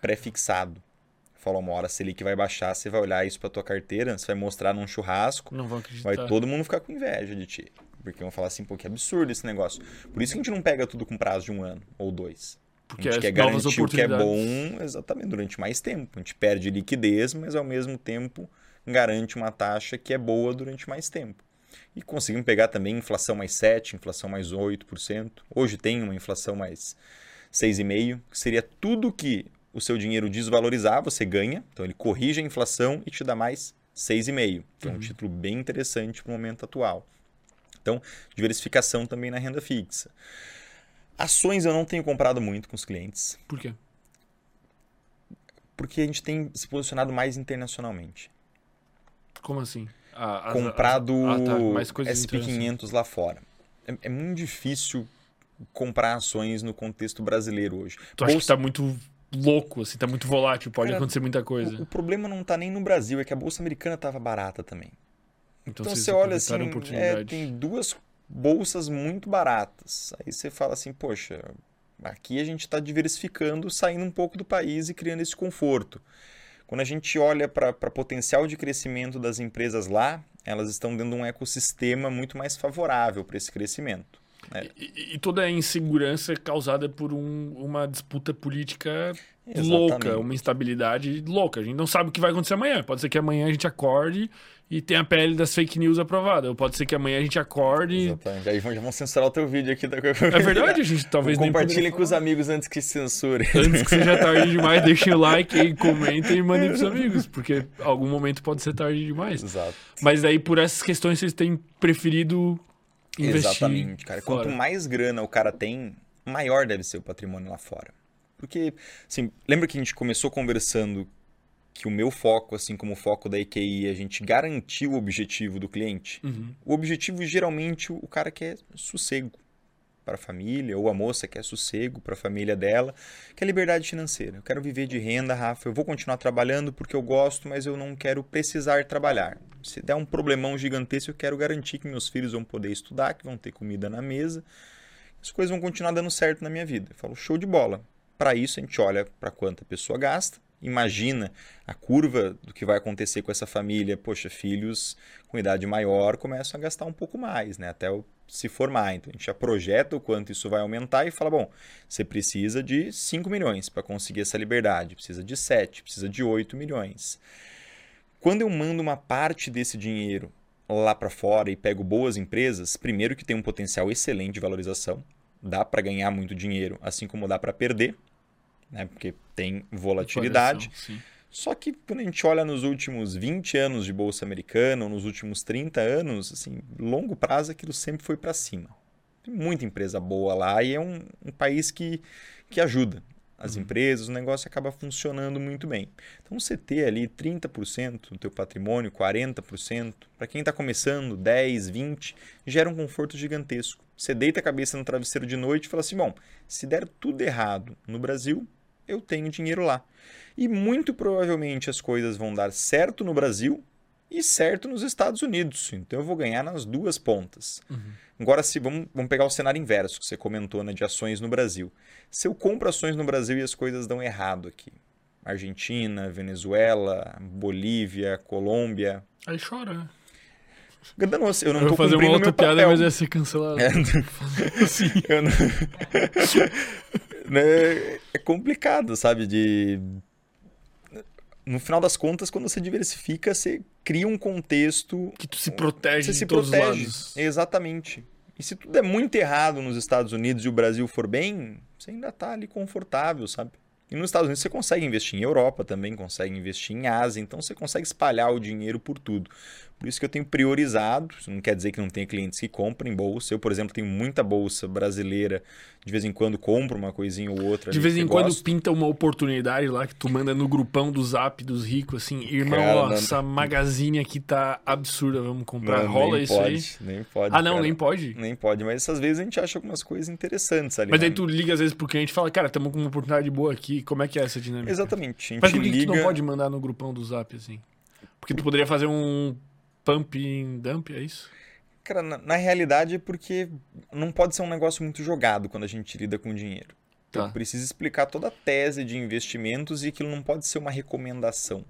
Pré-fixado. Falou uma hora, a Selic vai baixar, você vai olhar isso para tua carteira, você vai mostrar num churrasco, Não vão acreditar. vai todo mundo ficar com inveja de ti. Porque vão falar assim, pô, que absurdo esse negócio. Por isso que a gente não pega tudo com prazo de um ano ou dois. Porque a gente quer garantir o que é bom exatamente durante mais tempo. A gente perde liquidez, mas ao mesmo tempo garante uma taxa que é boa durante mais tempo. E conseguimos pegar também inflação mais 7, inflação mais 8%. Hoje tem uma inflação mais 6,5%, que seria tudo que o seu dinheiro desvalorizar, você ganha. Então ele corrige a inflação e te dá mais 6,5%. Que é um título bem interessante para o momento atual. Então, diversificação também na renda fixa. Ações eu não tenho comprado muito com os clientes, Por quê? porque a gente tem se posicionado mais internacionalmente. Como assim? Ah, as- comprado as- ah, tá, mais coisas SP500 lá fora. É, é muito difícil comprar ações no contexto brasileiro hoje. Tu acha que Bolsa- tá muito louco, assim, tá muito volátil, pode Cara, acontecer muita o, coisa. o problema não está nem no Brasil, é que a bolsa americana estava barata também. Então, Então você olha assim, é, tem duas bolsas muito baratas. Aí você fala assim, poxa, aqui a gente está diversificando, saindo um pouco do país e criando esse conforto. Quando a gente olha para potencial de crescimento das empresas lá, elas estão dentro de um ecossistema muito mais favorável para esse crescimento. né? E, e toda a insegurança é causada por um- uma disputa política Exatamente. louca, uma instabilidade louca. A gente não sabe o que vai acontecer amanhã. Pode ser que amanhã a gente acorde e tenha a PL das fake news aprovada. Pode ser que amanhã a gente acorde. Exatamente. Aí vão- já vão censurar o teu vídeo aqui. Da... É verdade, a gente talvez nem Compartilhem com os amigos antes que censure. Antes que seja tarde demais, deixem o like aí, comentem e mandem pros amigos, porque algum momento pode ser tarde demais. Exato. Mas aí, por essas questões, vocês têm preferido investir Exatamente, cara. fora. Quanto mais grana o cara tem, maior deve ser o patrimônio lá fora. Porque, assim, lembra que a gente começou conversando que o meu foco, assim como o foco da EQI, a gente garantiu o objetivo do cliente? Uhum. O objetivo, geralmente, o cara quer sossego para a família, ou a moça quer sossego para a família dela, que é liberdade financeira. Eu quero viver de renda, Rafa. Eu vou continuar trabalhando porque eu gosto, mas eu não quero precisar trabalhar. Se der um problemão gigantesco, eu quero garantir que meus filhos vão poder estudar, que vão ter comida na mesa. As coisas vão continuar dando certo na minha vida. Eu falo, show de bola. Para isso, a gente olha para quanto a pessoa gasta, imagina a curva do que vai acontecer com essa família. Poxa, filhos com idade maior começam a gastar um pouco mais, né? Até se formar. Então a gente já projeta o quanto isso vai aumentar e fala: bom, você precisa de 5 milhões para conseguir essa liberdade, precisa de 7, precisa de 8 milhões. Quando eu mando uma parte desse dinheiro lá para fora e pego boas empresas, primeiro que tem um potencial excelente de valorização, dá para ganhar muito dinheiro, assim como dá para perder, né? Porque tem volatilidade. Só que quando a gente olha nos últimos 20 anos de bolsa americana, ou nos últimos 30 anos, assim, longo prazo aquilo sempre foi para cima. Tem muita empresa boa lá e é um, um país que, que ajuda as empresas, o negócio acaba funcionando muito bem. Então você ter ali 30% do teu patrimônio, 40%, para quem está começando, 10, 20, gera um conforto gigantesco. Você deita a cabeça no travesseiro de noite e fala assim, bom, se der tudo errado no Brasil, eu tenho dinheiro lá. E muito provavelmente as coisas vão dar certo no Brasil e certo nos Estados Unidos. Então eu vou ganhar nas duas pontas. Agora, se vamos, vamos pegar o cenário inverso que você comentou, né, de ações no Brasil. Se eu compro ações no Brasil e as coisas dão errado aqui, Argentina, Venezuela, Bolívia, Colômbia, Aí chora, né? danoso, eu não Eu vou fazer uma outra piada, papel. mas ia ser cancelado. Sim. Eu não- Né, é complicado, sabe? De no final das contas, quando você diversifica, você cria um contexto Que tu se protege você de se todos protege. os lados. Exatamente. E se tudo é muito errado nos Estados Unidos e o Brasil for bem, você ainda tá ali confortável, sabe? E nos Estados Unidos você consegue investir em Europa também, consegue investir em Ásia, então você consegue espalhar o dinheiro por tudo. Por isso que eu tenho priorizado. Isso não quer dizer que não tenha clientes que comprem bolsa. Eu, por exemplo, tenho muita bolsa brasileira. De vez em quando compro uma coisinha ou outra. De vez em quando gosto. pinta uma oportunidade lá que tu manda no grupão do zap dos ricos, assim, irmão, cara, ó, não, essa magazine aqui tá absurda, vamos comprar. Não, Rola isso pode, aí? Nem pode. Ah, não, cara. nem pode? Nem pode, mas às vezes a gente acha algumas coisas interessantes ali. Mas aí né? tu liga às vezes pro cliente e fala, cara, estamos com uma oportunidade boa aqui, como é que é essa dinâmica? Exatamente. Mas por que, liga... que tu não pode mandar no grupão do zap, assim? Porque tu poderia fazer um pump and dump, é isso? Cara, na, na, realidade é porque não pode ser um negócio muito jogado quando a gente lida com dinheiro. Então tá. precisa explicar toda a tese de investimentos e aquilo não pode ser uma recomendação.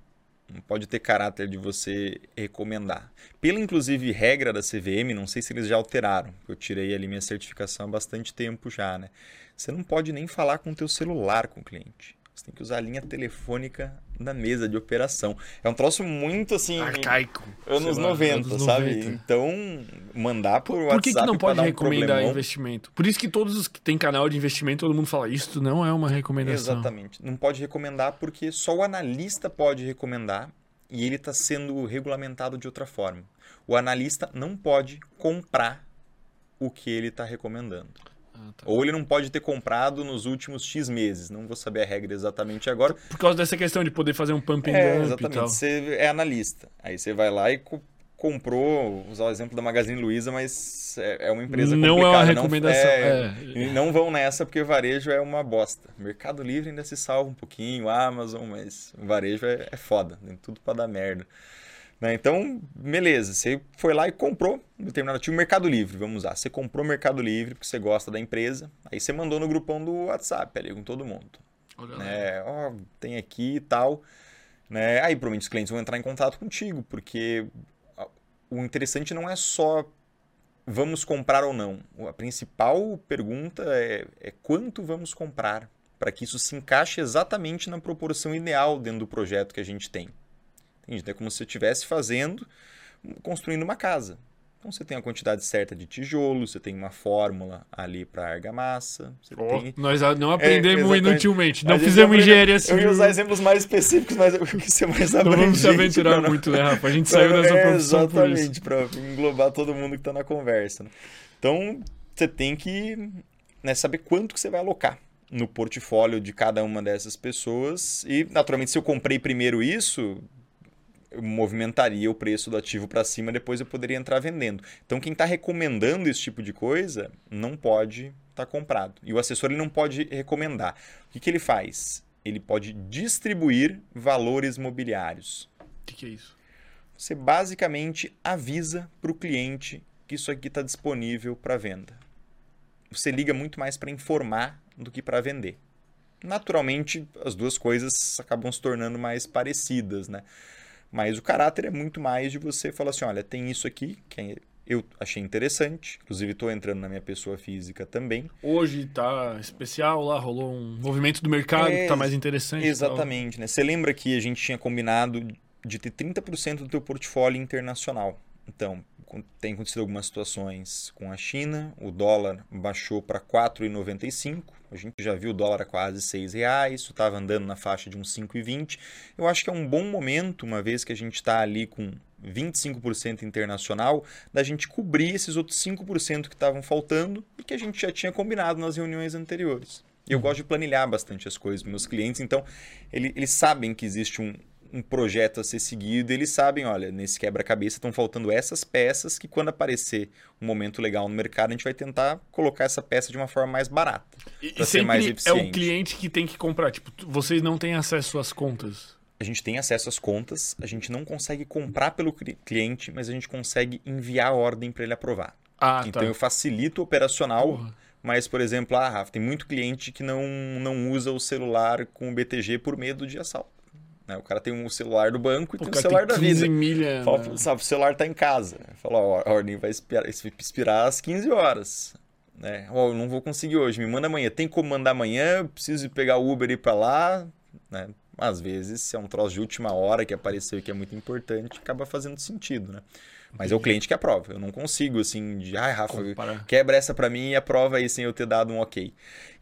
Não pode ter caráter de você recomendar. Pela, inclusive, regra da CVM, não sei se eles já alteraram. Eu tirei ali minha certificação há bastante tempo já, né? Você não pode nem falar com o teu celular com o cliente. Você tem que usar a linha telefônica na mesa de operação. É um troço muito assim. Arcaico. Anos lá, 90, anos sabe? 90. Então, mandar por, por WhatsApp. Por que, que não pode recomendar um investimento? Por isso que todos os que têm canal de investimento, todo mundo fala, isso não é uma recomendação. Exatamente. Não pode recomendar porque só o analista pode recomendar e ele está sendo regulamentado de outra forma. O analista não pode comprar o que ele está recomendando. Ah, tá. Ou ele não pode ter comprado nos últimos X meses. Não vou saber a regra exatamente agora. Por causa dessa questão de poder fazer um pump and é, dump Exatamente. E tal. Você é analista. Aí você vai lá e comprou, usar o exemplo da Magazine Luiza, mas é, é uma empresa não complicada. Não é uma recomendação. Não, é, é. não vão nessa porque varejo é uma bosta. Mercado Livre ainda se salva um pouquinho, Amazon, mas varejo é, é foda. Tem tudo para dar merda. Né? Então, beleza, você foi lá e comprou um determinado ativo Mercado Livre, vamos usar. Você comprou Mercado Livre porque você gosta da empresa, aí você mandou no grupão do WhatsApp ali com todo mundo. Olha né? Ó, oh, tem aqui e tal. Né? Aí, provavelmente, os clientes vão entrar em contato contigo, porque o interessante não é só vamos comprar ou não. A principal pergunta é, é quanto vamos comprar, para que isso se encaixe exatamente na proporção ideal dentro do projeto que a gente tem. Entende? É como se você estivesse fazendo, construindo uma casa. Então você tem a quantidade certa de tijolo, você tem uma fórmula ali para argamassa. Oh, tem... Nós não aprendemos é, inutilmente, não fizemos engenharia civil. Eu ia usar exemplos mais específicos, mas eu quis ser mais abrangente. Não vamos se aventurar não... muito, né, Rafa? A gente saiu dessa é, profissão Exatamente, para englobar todo mundo que está na conversa. Né? Então você tem que né, saber quanto que você vai alocar no portfólio de cada uma dessas pessoas. E, naturalmente, se eu comprei primeiro isso, movimentaria o preço do ativo para cima, depois eu poderia entrar vendendo. Então, quem está recomendando esse tipo de coisa não pode estar tá comprado. E o assessor ele não pode recomendar. O que, que ele faz? Ele pode distribuir valores mobiliários. O que, que é isso? Você basicamente avisa para o cliente que isso aqui está disponível para venda. Você liga muito mais para informar do que para vender. Naturalmente, as duas coisas acabam se tornando mais parecidas, né? Mas o caráter é muito mais de você falar assim: olha, tem isso aqui que eu achei interessante. Inclusive, estou entrando na minha pessoa física também. Hoje está especial lá, rolou um movimento do mercado é, que está mais interessante. Exatamente. Né? Você lembra que a gente tinha combinado de ter 30% do teu portfólio internacional. Então, tem acontecido algumas situações com a China, o dólar baixou para 4,95, a gente já viu o dólar a quase 6 reais, isso estava andando na faixa de uns 5,20. Eu acho que é um bom momento, uma vez que a gente está ali com 25% internacional, da gente cobrir esses outros 5% que estavam faltando e que a gente já tinha combinado nas reuniões anteriores. Eu uhum. gosto de planilhar bastante as coisas meus clientes, então ele, eles sabem que existe um, um projeto a ser seguido, eles sabem, olha, nesse quebra-cabeça estão faltando essas peças que quando aparecer um momento legal no mercado, a gente vai tentar colocar essa peça de uma forma mais barata, para ser mais eficiente. É o cliente que tem que comprar, tipo, vocês não têm acesso às contas. A gente tem acesso às contas, a gente não consegue comprar pelo cliente, mas a gente consegue enviar a ordem para ele aprovar. Ah, então tá. eu facilito o operacional, Porra. mas, por exemplo, ah, Rafa, tem muito cliente que não, não usa o celular com o BTG por medo de assalto. Né? O cara tem um celular do banco e o tem um celular da vida. Milha, Fala, né? sabe, o celular está em casa. Fala, ó, a ordem vai expirar, expirar às 15 horas. Né? Ó, eu não vou conseguir hoje, me manda amanhã. Tem como mandar amanhã? Preciso pegar o Uber e ir para lá. Né? Às vezes, se é um troço de última hora que apareceu e que é muito importante, acaba fazendo sentido, né? Mas é o cliente que aprova. Eu não consigo, assim, de, ai, Rafa, Comparar. quebra essa para mim e aprova aí sem eu ter dado um ok.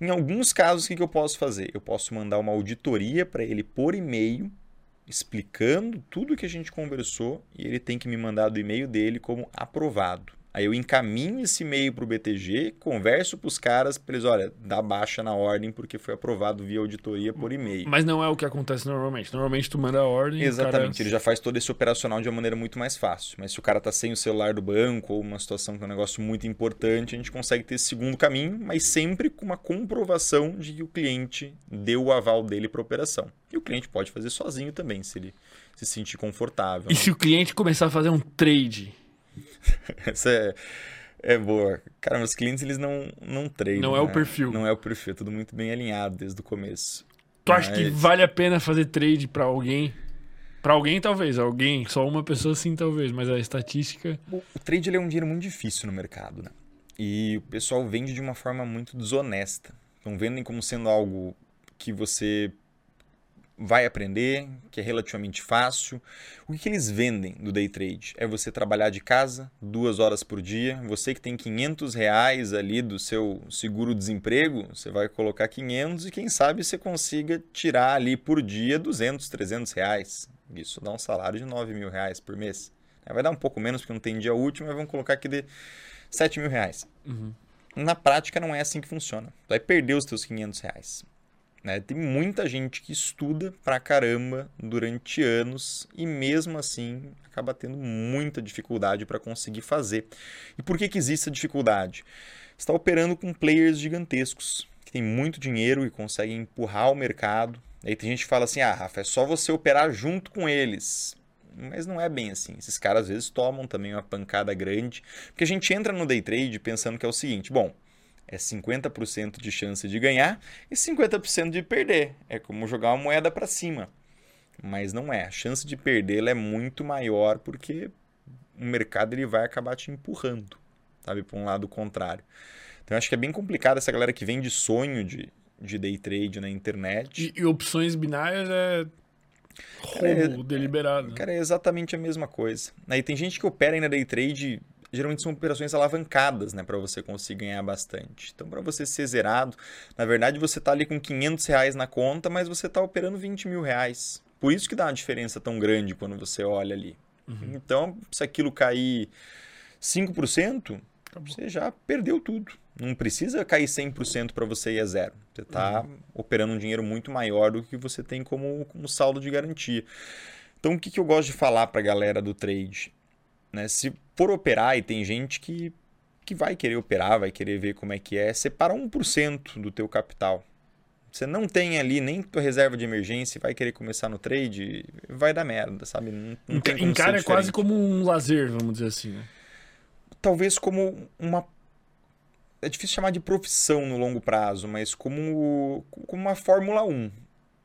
Em alguns casos, o que, que eu posso fazer? Eu posso mandar uma auditoria para ele por e-mail explicando tudo que a gente conversou e ele tem que me mandar do e-mail dele como aprovado. Aí eu encaminho esse e-mail para o BTG, converso com os caras para eles, olha, dá baixa na ordem porque foi aprovado via auditoria por e-mail. Mas não é o que acontece normalmente. Normalmente tu manda a ordem. Exatamente, cara... ele já faz todo esse operacional de uma maneira muito mais fácil. Mas se o cara tá sem o celular do banco ou uma situação que é um negócio muito importante, a gente consegue ter esse segundo caminho, mas sempre com uma comprovação de que o cliente deu o aval dele para operação. E o cliente pode fazer sozinho também, se ele se sentir confortável. E né? se o cliente começar a fazer um trade? Essa é, é boa. Cara, meus clientes eles não, não treinam. Não é né? o perfil. Não é o perfil, é tudo muito bem alinhado desde o começo. Tu Mas... acha que vale a pena fazer trade para alguém? Para alguém, talvez. Alguém, só uma pessoa sim, talvez. Mas a estatística. O, o trade é um dinheiro muito difícil no mercado, né? E o pessoal vende de uma forma muito desonesta. Então vendem como sendo algo que você vai aprender, que é relativamente fácil. O que, que, eles vendem do day trade? É você trabalhar de casa duas horas por dia. Você que tem 500 reais ali do seu seguro-desemprego, você vai colocar 500 e quem sabe você consiga tirar ali por dia 200, 300 reais. Isso dá um salário de 9 mil reais por mês. Vai dar um pouco menos porque não tem dia útil, mas vamos colocar aqui de 7 mil reais. Uhum. Na prática não é assim que funciona. Tu vai perder os teus 500 reais. Né? Tem muita gente que estuda pra caramba durante anos e mesmo assim acaba tendo muita dificuldade para conseguir fazer. E por que, que existe essa dificuldade? Está operando com players gigantescos que têm muito dinheiro e conseguem empurrar o mercado. Aí tem gente que fala assim: ah, Rafa, é só você operar junto com eles. Mas não é bem assim. Esses caras às vezes tomam também uma pancada grande. Porque a gente entra no day trade pensando que é o seguinte: bom, é 50% de chance de ganhar e 50% de perder. É como jogar uma moeda para cima. Mas não é. A chance de perder é muito maior porque o mercado ele vai acabar te empurrando, sabe, para um lado contrário. Então eu acho que é bem complicado essa galera que vem de sonho de, de day trade na internet. E, e opções binárias é roubo é, deliberado. Cara, é exatamente a mesma coisa. Aí tem gente que opera ainda day trade geralmente são operações alavancadas, né, para você conseguir ganhar bastante. Então, para você ser zerado, na verdade você está ali com 500 reais na conta, mas você está operando 20 mil reais. Por isso que dá uma diferença tão grande quando você olha ali. Uhum. Então, se aquilo cair 5%, Acabou. você já perdeu tudo. Não precisa cair 100% para você ir a zero. Você está uhum. operando um dinheiro muito maior do que você tem como, como saldo de garantia. Então, o que, que eu gosto de falar para a galera do trade? Né? Se for operar, e tem gente que, que vai querer operar, vai querer ver como é que é, separa 1% do teu capital. Você não tem ali nem tua reserva de emergência, vai querer começar no trade, vai dar merda, sabe? Não, não tem como Encara é quase como um lazer, vamos dizer assim, né? Talvez como uma é difícil chamar de profissão no longo prazo, mas como, como uma Fórmula 1.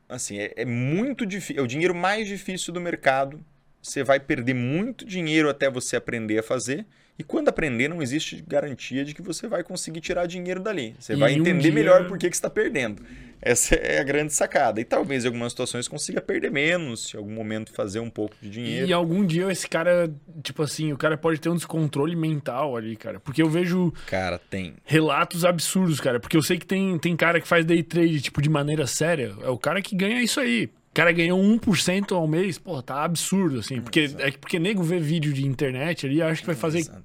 Assim, é, é muito difícil. É o dinheiro mais difícil do mercado você vai perder muito dinheiro até você aprender a fazer. E quando aprender, não existe garantia de que você vai conseguir tirar dinheiro dali. Você e vai entender um dia... melhor por que, que você está perdendo. Essa é a grande sacada. E talvez em algumas situações consiga perder menos, em algum momento fazer um pouco de dinheiro. E algum dia esse cara, tipo assim, o cara pode ter um descontrole mental ali, cara. Porque eu vejo. Cara, tem. Relatos absurdos, cara. Porque eu sei que tem, tem cara que faz day trade, tipo, de maneira séria. É o cara que ganha isso aí. O cara ganhou 1% ao mês, pô, tá absurdo, assim. Porque, é porque nego vê vídeo de internet ali acho que vai fazer. Exato.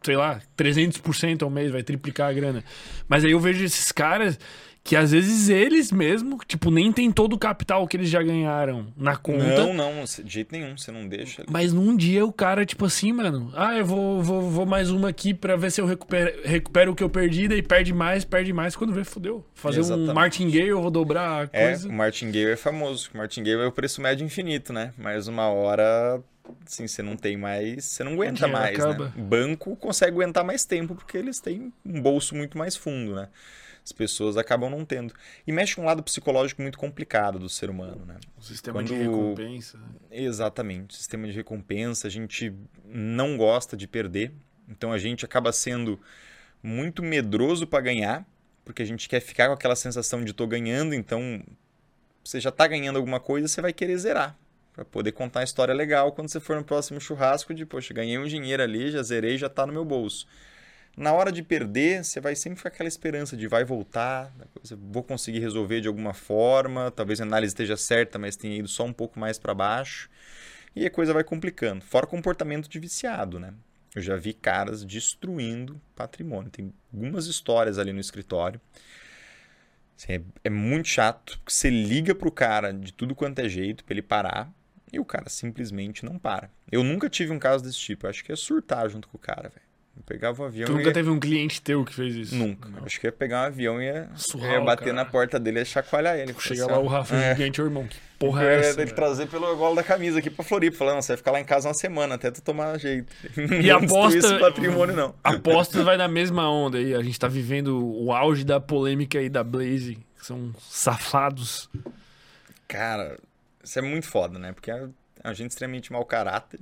Sei lá, 300% ao mês, vai triplicar a grana. Mas aí eu vejo esses caras que às vezes eles mesmo, tipo, nem tem todo o capital que eles já ganharam na conta. Não, não, de jeito nenhum, você não deixa. Mas num dia o cara, tipo assim, mano, ah, eu vou, vou, vou mais uma aqui pra ver se eu recupero, recupero o que eu perdi, daí perde mais, perde mais, quando vê, fodeu. Fazer Exatamente. um martingale, eu vou dobrar a é, coisa. É, o martingale é famoso, o martingale é o preço médio infinito, né? Mas uma hora assim, você não tem mais, você não aguenta mais, né? acaba. né? Banco consegue aguentar mais tempo porque eles têm um bolso muito mais fundo, né? As pessoas acabam não tendo. E mexe com um lado psicológico muito complicado do ser humano, né? O sistema Quando... de recompensa. Exatamente. O sistema de recompensa, a gente não gosta de perder. Então a gente acaba sendo muito medroso para ganhar, porque a gente quer ficar com aquela sensação de tô ganhando, então você já tá ganhando alguma coisa, você vai querer zerar. Para poder contar a história legal quando você for no próximo churrasco de, poxa, ganhei um dinheiro ali, já zerei, já tá no meu bolso. Na hora de perder, você vai sempre ficar aquela esperança de vai voltar, vou conseguir resolver de alguma forma, talvez a análise esteja certa, mas tenha ido só um pouco mais para baixo. E a coisa vai complicando. Fora comportamento de viciado, né? Eu já vi caras destruindo patrimônio. Tem algumas histórias ali no escritório. Assim, é, é, muito chato, porque você liga pro cara de tudo quanto é jeito para ele parar e o cara simplesmente não para. Eu nunca tive um caso desse tipo. Eu acho que é surtar junto com o cara, velho. Eu pegava um avião. Tu nunca ia... teve um cliente teu que fez isso? Nunca. Não. Acho que ia pegar um avião e ia, Surral, ia bater cara. na porta dele e chacoalhar ele. Chega lá o Rafa é. gigante, ô irmão. Que porra é essa? Ele trazer pelo gola da camisa aqui pra Floripa. Falando, você vai ficar lá em casa uma semana até tu tomar jeito. E aposta. Esse patrimônio, não. Aposta vai na mesma onda aí. A gente tá vivendo o auge da polêmica aí da Blaze. Que são safados. Cara, isso é muito foda, né? Porque é uma gente extremamente mau caráter.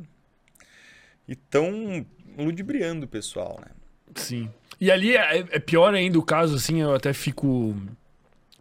E tão ludibriando o pessoal, né? Sim. E ali é, é, pior ainda o caso, assim, eu até fico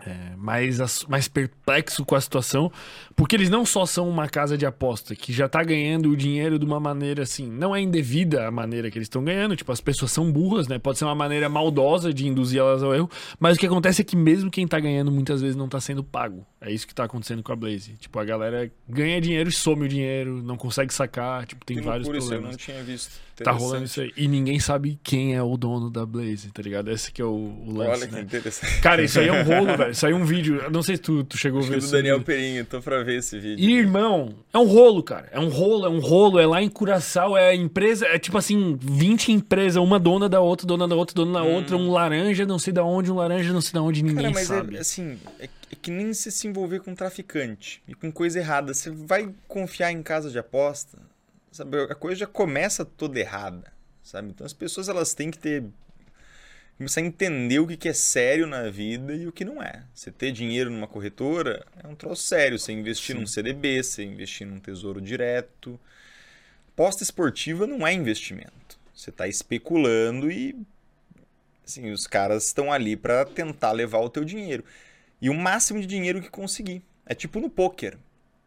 é, mais, mais perplexo com a situação, porque eles não só são uma casa de aposta que já tá ganhando o dinheiro de uma maneira assim, não é indevida a maneira que eles estão ganhando, tipo, as pessoas são burras, né? Pode ser uma maneira maldosa de induzir elas ao erro, mas o que acontece é que mesmo quem tá ganhando muitas vezes não tá sendo pago. É isso que tá acontecendo com a Blaze. Tipo, a galera ganha dinheiro e some o dinheiro, não consegue sacar, tipo, tem que vários problemas. Isso, eu não tinha visto. Tá rolando isso aí. E ninguém sabe quem é o dono da Blaze, tá ligado? Esse que é o, o lance, Olha que né? interessante. Cara, isso aí é um rolo, velho. Isso aí é um vídeo. Eu não sei se tu, tu chegou Acho a ver isso. do Daniel Perinho, tô pra ver esse vídeo. E, irmão, é um rolo, cara. É um rolo, é um rolo. É lá em Curaçao, é empresa, é tipo assim, 20 empresas, uma dona da outra, dona da outra, dona da hum. outra, um laranja, não sei da onde, um laranja, não sei da onde, ninguém cara, mas é, sabe. É, assim, é, é que nem se se envolver com traficante e com coisa errada. Você vai confiar em casa de aposta, sabe? A coisa já começa toda errada sabe? Então as pessoas elas têm que ter começar a entender o que é sério na vida e o que não é. Você ter dinheiro numa corretora é um troço sério. Você investir Sim. num CDB, você investir num tesouro direto. Posta esportiva não é investimento. Você está especulando e assim, os caras estão ali para tentar levar o teu dinheiro. E o máximo de dinheiro que conseguir. É tipo no poker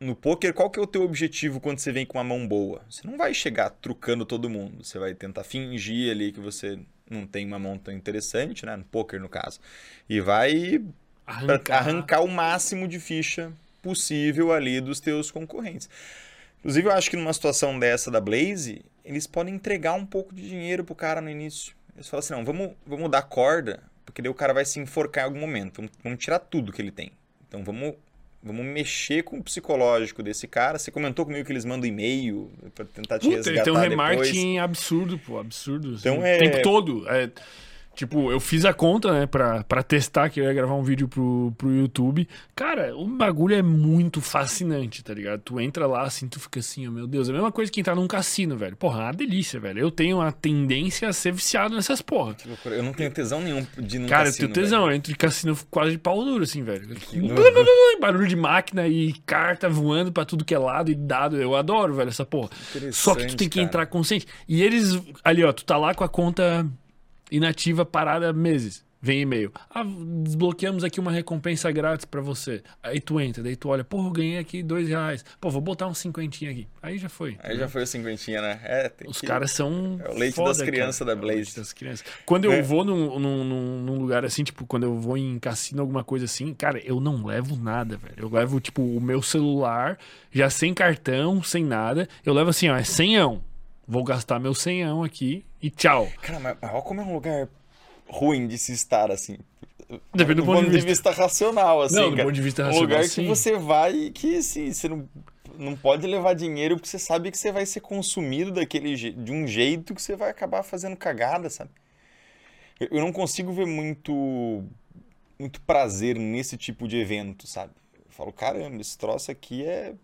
no poker, qual que é o teu objetivo quando você vem com uma mão boa? Você não vai chegar trucando todo mundo. Você vai tentar fingir ali que você não tem uma mão tão interessante, né? No poker, no caso. E vai arrancar, arrancar o máximo de ficha possível ali dos teus concorrentes. Inclusive, eu acho que numa situação dessa da Blaze, eles podem entregar um pouco de dinheiro pro cara no início. Eles falam assim, não, vamos, vamos dar corda, porque daí o cara vai se enforcar em algum momento. Vamos, vamos tirar tudo que ele tem. Então, vamos Vamos mexer com o psicológico desse cara. Você comentou comigo que eles mandam e-mail para tentar te Puta, resgatar Tem um remarketing depois. absurdo, pô, absurdo. Então assim, é... O tempo todo. É Tipo, eu fiz a conta, né, pra, pra testar que eu ia gravar um vídeo pro, pro YouTube. Cara, o bagulho é muito fascinante, tá ligado? Tu entra lá assim, tu fica assim, oh, meu Deus. É a mesma coisa que entrar num cassino, velho. Porra, é uma delícia, velho. Eu tenho a tendência a ser viciado nessas porra. Eu não tenho tesão nenhum de num Cara, cassino, eu tenho tesão. Velho. Eu entro de cassino quase de pau duro, assim, velho. Barulho de máquina e carta voando pra tudo que é lado e dado. Eu adoro, velho, essa porra. Só que tu tem que cara. entrar consciente. E eles, ali, ó, tu tá lá com a conta inativa parada meses. Vem e-mail. Ah, desbloqueamos aqui uma recompensa grátis para você. Aí tu entra, daí tu olha, porra, eu ganhei aqui dois reais. Pô, vou botar um cinquentinho aqui. Aí já foi. Aí né? já foi o cinquentinha, né? É, Os que... caras são. É o leite foda, das crianças da Blaze. É o leite das crianças. Quando eu é. vou num, num, num, lugar assim, tipo, quando eu vou em cassino, alguma coisa assim, cara, eu não levo nada, velho. Eu levo, tipo, o meu celular, já sem cartão, sem nada. Eu levo assim, ó, é senhão vou gastar meu senhão aqui e tchau. Cara, mas, olha como é um lugar ruim de se estar, assim. Depende do, do ponto, de vista. vista. racional, assim. Não, do cara. ponto de vista racional. Um lugar sim. que você vai e que, assim, você não, não pode levar dinheiro porque você sabe que você vai ser consumido daquele, de um jeito que você vai acabar fazendo cagada, sabe? Eu não consigo ver muito, muito prazer nesse tipo de evento, sabe? Eu falo, caramba, esse troço aqui é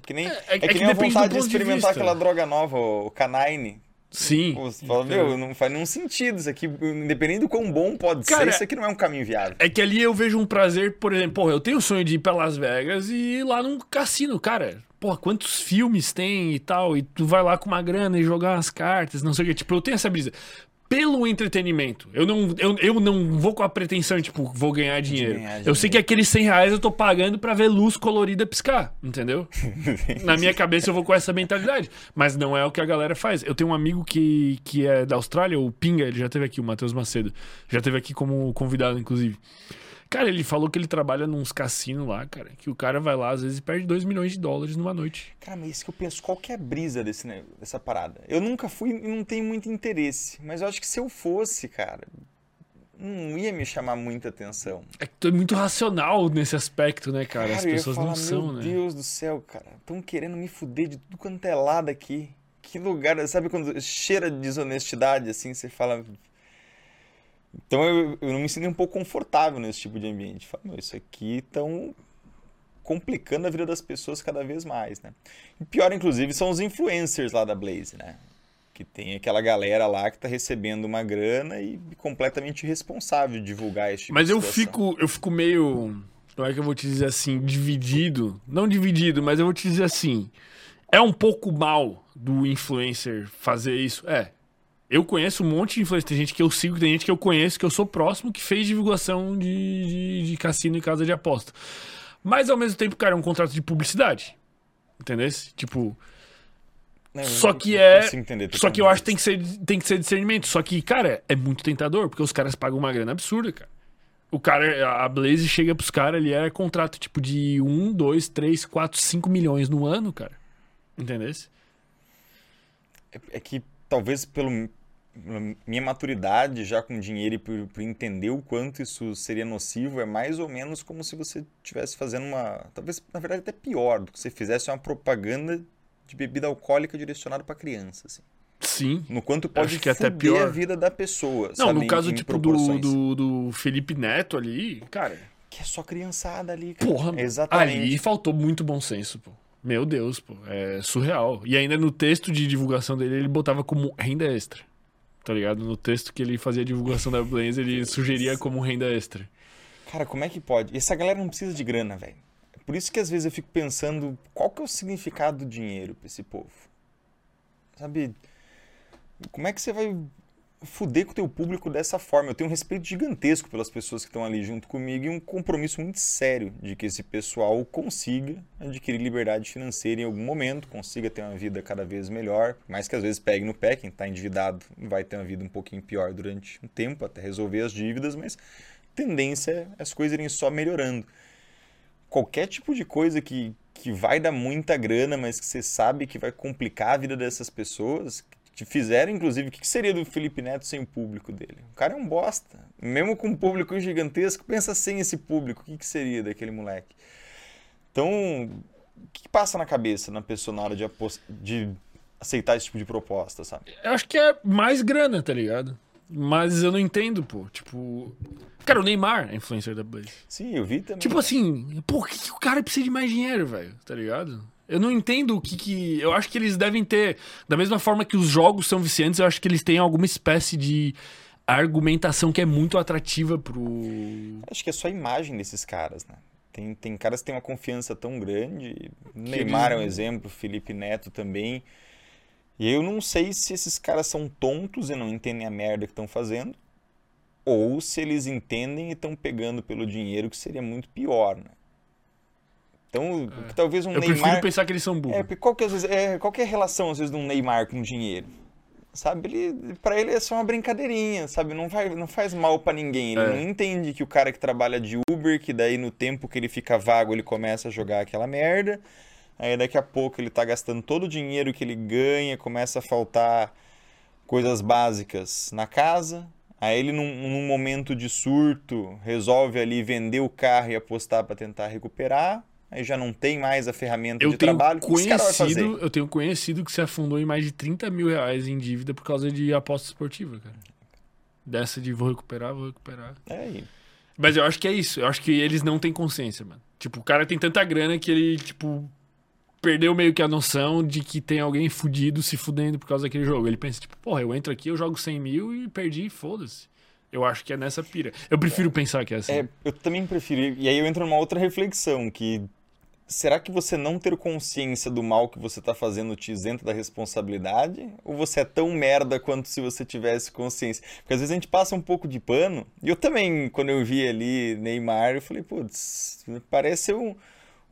que nem, é, é, é que, que nem a vontade de experimentar de aquela droga nova, o Canine. Sim. você fala, meu, não faz nenhum sentido. Isso aqui, independente do quão bom pode Cara, ser, isso aqui não é um caminho viável. É que ali eu vejo um prazer, por exemplo, porra, eu tenho o sonho de ir pra Las Vegas e ir lá num cassino, cara. Porra, quantos filmes tem e tal, e tu vai lá com uma grana e jogar umas cartas, não sei o que. Tipo, eu tenho essa brisa. Pelo entretenimento. Eu não, eu, eu não vou com a pretensão, tipo, vou ganhar dinheiro. ganhar Eu sei dinheiro. que aqueles 100 reais eu tô pagando pra ver luz colorida piscar, entendeu? Na minha cabeça eu vou com essa mentalidade. Mas não é o que a galera faz. Eu tenho um amigo que, que é da Austrália, o Pinga, ele já teve aqui, o Matheus Macedo. Já teve aqui como convidado, inclusive. Cara, ele falou que ele trabalha nos cassinos lá, cara. Que o cara vai lá, às vezes, e perde 2 milhões de dólares numa noite. Cara, mas isso que eu penso, qual que é a brisa desse, ne- dessa parada? Eu nunca fui e não tenho muito interesse, mas eu acho que se eu fosse, cara, não ia me chamar muita atenção. É que tu é muito racional nesse aspecto, né, cara? As Cara, ia pessoas falar, não são, meu né? Deus do céu, cara, estão querendo me fuder de tudo quanto é lado aqui. Que lugar, sabe quando cheira de desonestidade, assim, você fala... Então eu, eu não me sinto um pouco confortável nesse tipo de ambiente. Falo, meu, isso aqui estão complicando a vida das pessoas cada vez mais, né? E pior, inclusive, são os influencers lá da Blaze, né? Que tem aquela galera lá que tá recebendo uma grana e completamente irresponsável de divulgar esse tipo Mas de eu fico, eu fico meio. Como é que eu vou te dizer assim? Dividido. Não dividido, mas eu vou te dizer assim. É um pouco mal do influencer fazer isso. É. Eu conheço um monte de influencer. Tem gente que eu sigo, tem gente que eu conheço, que eu sou próximo, que fez divulgação de, de, de cassino e casa de aposta. Mas ao mesmo tempo, cara, é um contrato de publicidade. Entendeu? Tipo. Não, Só que é. entender Só que eu acho que tem que, ser, tem que ser discernimento. Só que, cara, é muito tentador, porque os caras pagam uma grana absurda, cara. O cara, a Blaze chega pros caras ali, é contrato tipo de 1, 2, 3, 4, 5 milhões no ano, cara. Entendeu? É, é que talvez pelo minha maturidade já com dinheiro e por, por entender o quanto isso seria nocivo, é mais ou menos como se você estivesse fazendo uma. Talvez, na verdade, até pior do que você fizesse uma propaganda de bebida alcoólica direcionada para criança, assim. Sim. No quanto pode Acho que é até pior. a vida da pessoa, Não, sabe? no em- caso, em tipo, do, do, do Felipe Neto ali, cara, Que é só criançada ali, cara. porra, Exatamente. ali faltou muito bom senso, pô. Meu Deus, pô, é surreal. E ainda no texto de divulgação dele, ele botava como renda extra. Tá ligado? No texto que ele fazia a divulgação da Blaze, ele sugeria como renda extra. Cara, como é que pode? Essa galera não precisa de grana, velho. É Por isso que às vezes eu fico pensando qual que é o significado do dinheiro pra esse povo. Sabe? Como é que você vai fuder com o teu público dessa forma? Eu tenho um respeito gigantesco pelas pessoas que estão ali junto comigo e um compromisso muito sério de que esse pessoal consiga adquirir liberdade financeira em algum momento, consiga ter uma vida cada vez melhor, mais que às vezes pegue no pé, quem está endividado vai ter uma vida um pouquinho pior durante um tempo até resolver as dívidas, mas tendência é as coisas irem só melhorando. Qualquer tipo de coisa que, que vai dar muita grana, mas que você sabe que vai complicar a vida dessas pessoas, que fizeram, inclusive, o que seria do Felipe Neto sem o público dele? O cara é um bosta. Mesmo com um público gigantesco, pensa sem esse público, o que, seria daquele moleque? Então, o que, passa na cabeça na pessoa na hora de, de aceitar esse tipo de proposta, sabe? Eu acho que é mais grana, tá ligado? Mas eu não entendo, pô. Tipo. Cara, o Neymar é influencer da Blaze. Sim, eu vi também. Tipo assim, por que, que o cara precisa de mais dinheiro, velho? Tá ligado? Eu não entendo o que que. Eu acho que eles devem ter. Da mesma forma que os jogos são viciantes, eu acho que eles têm alguma espécie de argumentação que é muito atrativa pro. Acho que é só a imagem desses caras, né? Tem, tem caras que têm uma confiança tão grande. Neymar é um eles- exemplo, Felipe Neto também. E eu não sei se esses caras são tontos e não entendem a merda que estão fazendo, ou se eles entendem e estão pegando pelo dinheiro, que seria muito pior, né? Então, talvez um Eu prefiro Neymar. pensar que eles são É, burros. porque qual que, às vezes, é, qual que é a relação, às vezes, de um Neymar com dinheiro? Sabe, ele, pra ele é só uma brincadeirinha, sabe? Não, vai, não faz mal pra ninguém. Ele É. não entende que o cara que trabalha de Uber, que daí no tempo que ele fica vago, ele começa a jogar aquela merda. Aí daqui a pouco ele tá gastando todo o dinheiro que ele ganha, começa a faltar coisas básicas na casa. Aí ele, num, num momento de surto, resolve ali vender o carro e apostar pra tentar recuperar. Aí já não tem mais a ferramenta Eu de tenho, trabalho. Conhecido, eu tenho conhecido que se afundou em mais de 30 mil reais em dívida por causa de aposta esportiva, cara. Dessa de vou recuperar, vou recuperar. É, e Mas eu acho que é isso. Eu acho que eles não têm consciência, mano. Tipo, o cara tem tanta grana que ele, tipo, perdeu meio que a noção de que tem alguém fudido se fudendo por causa daquele jogo. Ele pensa, tipo, porra, eu entro aqui, eu jogo 100 mil e perdi, foda-se. Eu acho que é nessa pira. Eu prefiro pensar que é assim. É, eu também prefiro. E aí eu entro numa outra reflexão, que será que você não ter consciência do mal que você está fazendo te isenta da responsabilidade? Ou você é tão merda quanto se você tivesse consciência? Porque às vezes a gente passa um pouco de pano. E eu também, quando eu vi ali Neymar, eu falei, putz, parece um,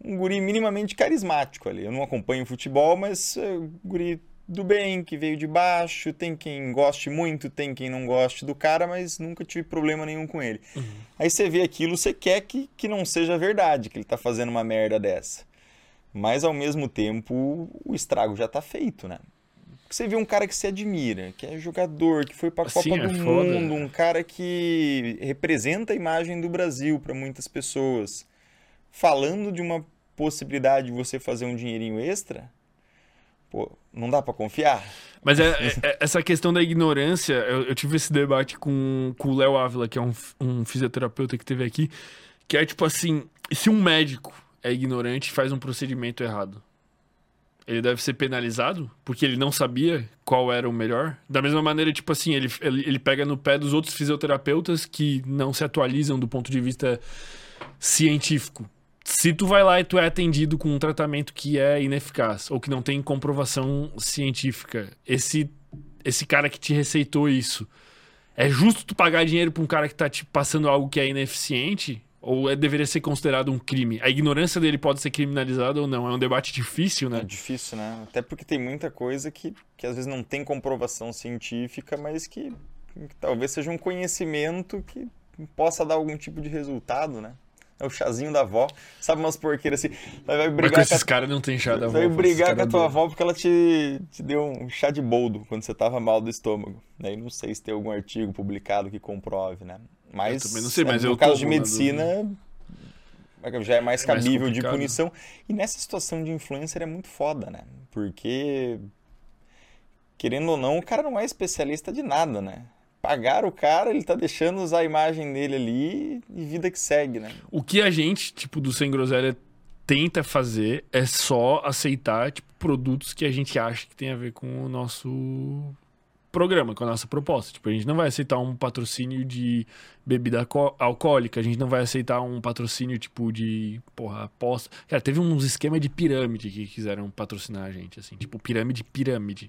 um guri minimamente carismático ali. Eu não acompanho futebol, mas é, guri do bem, que veio de baixo, tem quem goste muito, tem quem não goste do cara, mas nunca tive problema nenhum com ele. Uhum. Aí você vê aquilo, você quer que, que não seja verdade, que ele tá fazendo uma merda dessa. Mas ao mesmo tempo, o estrago já tá feito, né? Você vê um cara que se admira, que é jogador, que foi pra Copa Sim, do é Mundo, um cara que representa a imagem do Brasil para muitas pessoas, falando de uma possibilidade de você fazer um dinheirinho extra, pô, não dá para confiar. Mas é, é, essa questão da ignorância, eu, eu, tive esse debate com, com o Léo Ávila, que é um, um fisioterapeuta que teve aqui, que é tipo assim, se um médico é ignorante e faz um procedimento errado, ele deve ser penalizado porque ele não sabia qual era o melhor. Da mesma maneira, tipo assim, ele, ele, ele, pega no pé dos outros fisioterapeutas que não se atualizam do ponto de vista científico se tu vai lá e tu é atendido com um tratamento que é ineficaz ou que não tem comprovação científica, esse esse cara que te receitou isso, é justo tu pagar dinheiro pra um cara que tá te passando algo que é ineficiente? Ou é, deveria ser considerado um crime? A ignorância dele pode ser criminalizada ou não? É um debate difícil, né? É difícil, né? Até porque tem muita coisa que, que às vezes não tem comprovação científica, mas que, que talvez seja um conhecimento que possa dar algum tipo de resultado, né? É o chazinho da avó. Sabe umas porqueiras assim? Vai brigar Mas com esses a... caras não tem chá da avó. Vai brigar com a tua avó porque ela te, te deu um chá de boldo quando você tava mal do estômago. Aí não sei se tem algum artigo publicado que comprove, né? Mas, eu também não sei, mas é, no caso de medicina, já é mais é cabível mais de punição. E nessa situação de influencer é muito foda, né? Porque, querendo ou não, o cara não é especialista de nada, né? Pagaram o cara, ele tá deixando usar a imagem dele ali e vida que segue, né? O que a gente, tipo, do Sem Groselha tenta fazer é só aceitar, tipo, produtos que a gente acha que tem a ver com o nosso programa, com a nossa proposta. Tipo, a gente não vai aceitar um patrocínio de bebida alcoólica, a gente não vai aceitar um patrocínio, tipo, de, porra, aposta. Cara, teve uns esquemas de pirâmide que quiseram patrocinar a gente, assim, tipo, pirâmide, pirâmide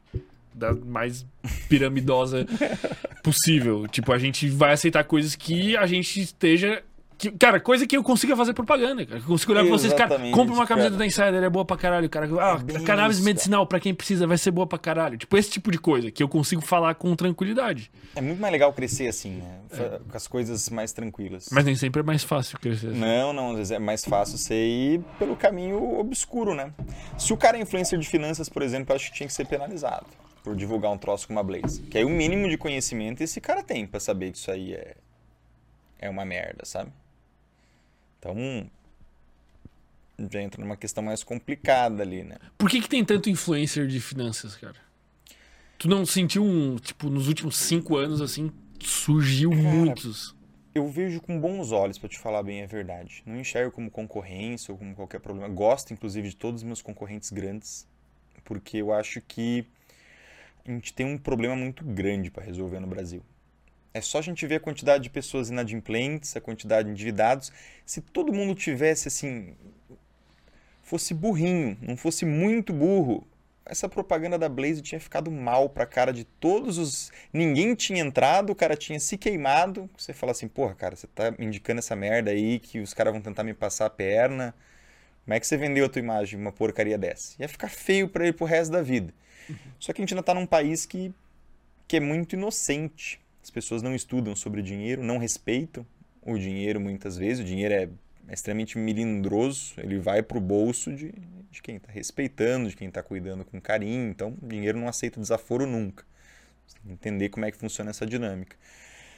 da mais piramidosa possível. Tipo, a gente vai aceitar coisas que a gente esteja. Que, cara, coisa que eu consiga fazer propaganda, cara. Eu consigo olhar pra vocês, cara, compra uma camiseta cara. da Insider, é boa pra caralho, cara. Ah, é cannabis medicinal, pra quem precisa, vai ser boa pra caralho. Tipo, esse tipo de coisa que eu consigo falar com tranquilidade. É muito mais legal crescer assim, né? É. Com as coisas mais tranquilas. Mas nem sempre é mais fácil crescer assim. Não, não, às vezes é mais fácil você ir pelo caminho obscuro, né? Se o cara é influencer de finanças, por exemplo, eu acho que tinha que ser penalizado por divulgar um troço com uma Blaze. Que aí o mínimo de conhecimento esse cara tem para saber que isso aí é, é uma merda, sabe? Então, já entra numa questão mais complicada ali, né? Por que, que tem tanto influencer de finanças, cara? Tu não sentiu um, tipo, nos últimos cinco anos, assim, surgiu cara, muitos? Eu vejo com bons olhos, para te falar bem a verdade. Não enxergo como concorrência ou como qualquer problema. Gosto, inclusive, de todos os meus concorrentes grandes, porque eu acho que a gente tem um problema muito grande para resolver no Brasil. É só a gente ver a quantidade de pessoas inadimplentes, a quantidade de endividados. Se todo mundo tivesse assim, fosse burrinho, não fosse muito burro, essa propaganda da Blaze tinha ficado mal para a cara de todos os. Ninguém tinha entrado, o cara tinha se queimado. Você fala assim, porra, cara, você tá me indicando essa merda aí que os caras vão tentar me passar a perna. Como é que você vendeu a tua imagem uma porcaria dessa? Ia ficar feio para ele pro resto da vida. Só que a gente ainda está num país que, que é muito inocente. As pessoas não estudam sobre dinheiro, não respeitam o dinheiro muitas vezes. O dinheiro é, é extremamente melindroso, ele vai para o bolso de, de quem está respeitando, de quem está cuidando com carinho. Então, o dinheiro não aceita desaforo nunca. Você tem que entender como é que funciona essa dinâmica.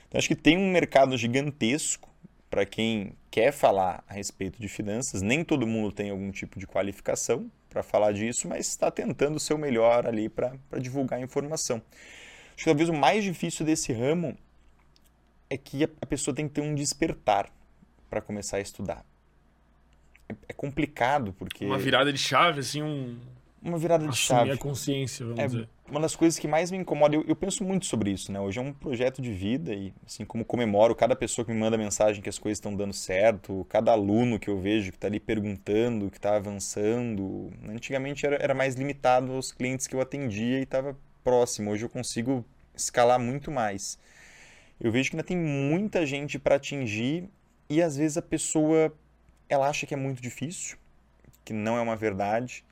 Então, acho que tem um mercado gigantesco para quem quer falar a respeito de finanças. Nem todo mundo tem algum tipo de qualificação para falar disso, mas está tentando o seu melhor ali para divulgar a informação. Acho que talvez o mais difícil desse ramo é que a pessoa tem que ter um despertar para começar a estudar. É, é, complicado porque uma virada de chave, assim, um uma virada de chave. a consciência, vamos é, dizer. Uma das coisas que mais me incomoda, eu, eu, penso muito sobre isso, né? Hoje é um projeto de vida e, assim como comemoro cada pessoa que me manda mensagem que as coisas estão dando certo, cada aluno que eu vejo que está ali perguntando, que está avançando. Antigamente era, era mais limitado aos clientes que eu atendia e estava próximo. Hoje eu consigo escalar muito mais. Eu vejo que ainda tem muita gente para atingir e às vezes a pessoa ela acha que é muito difícil, que não é uma verdade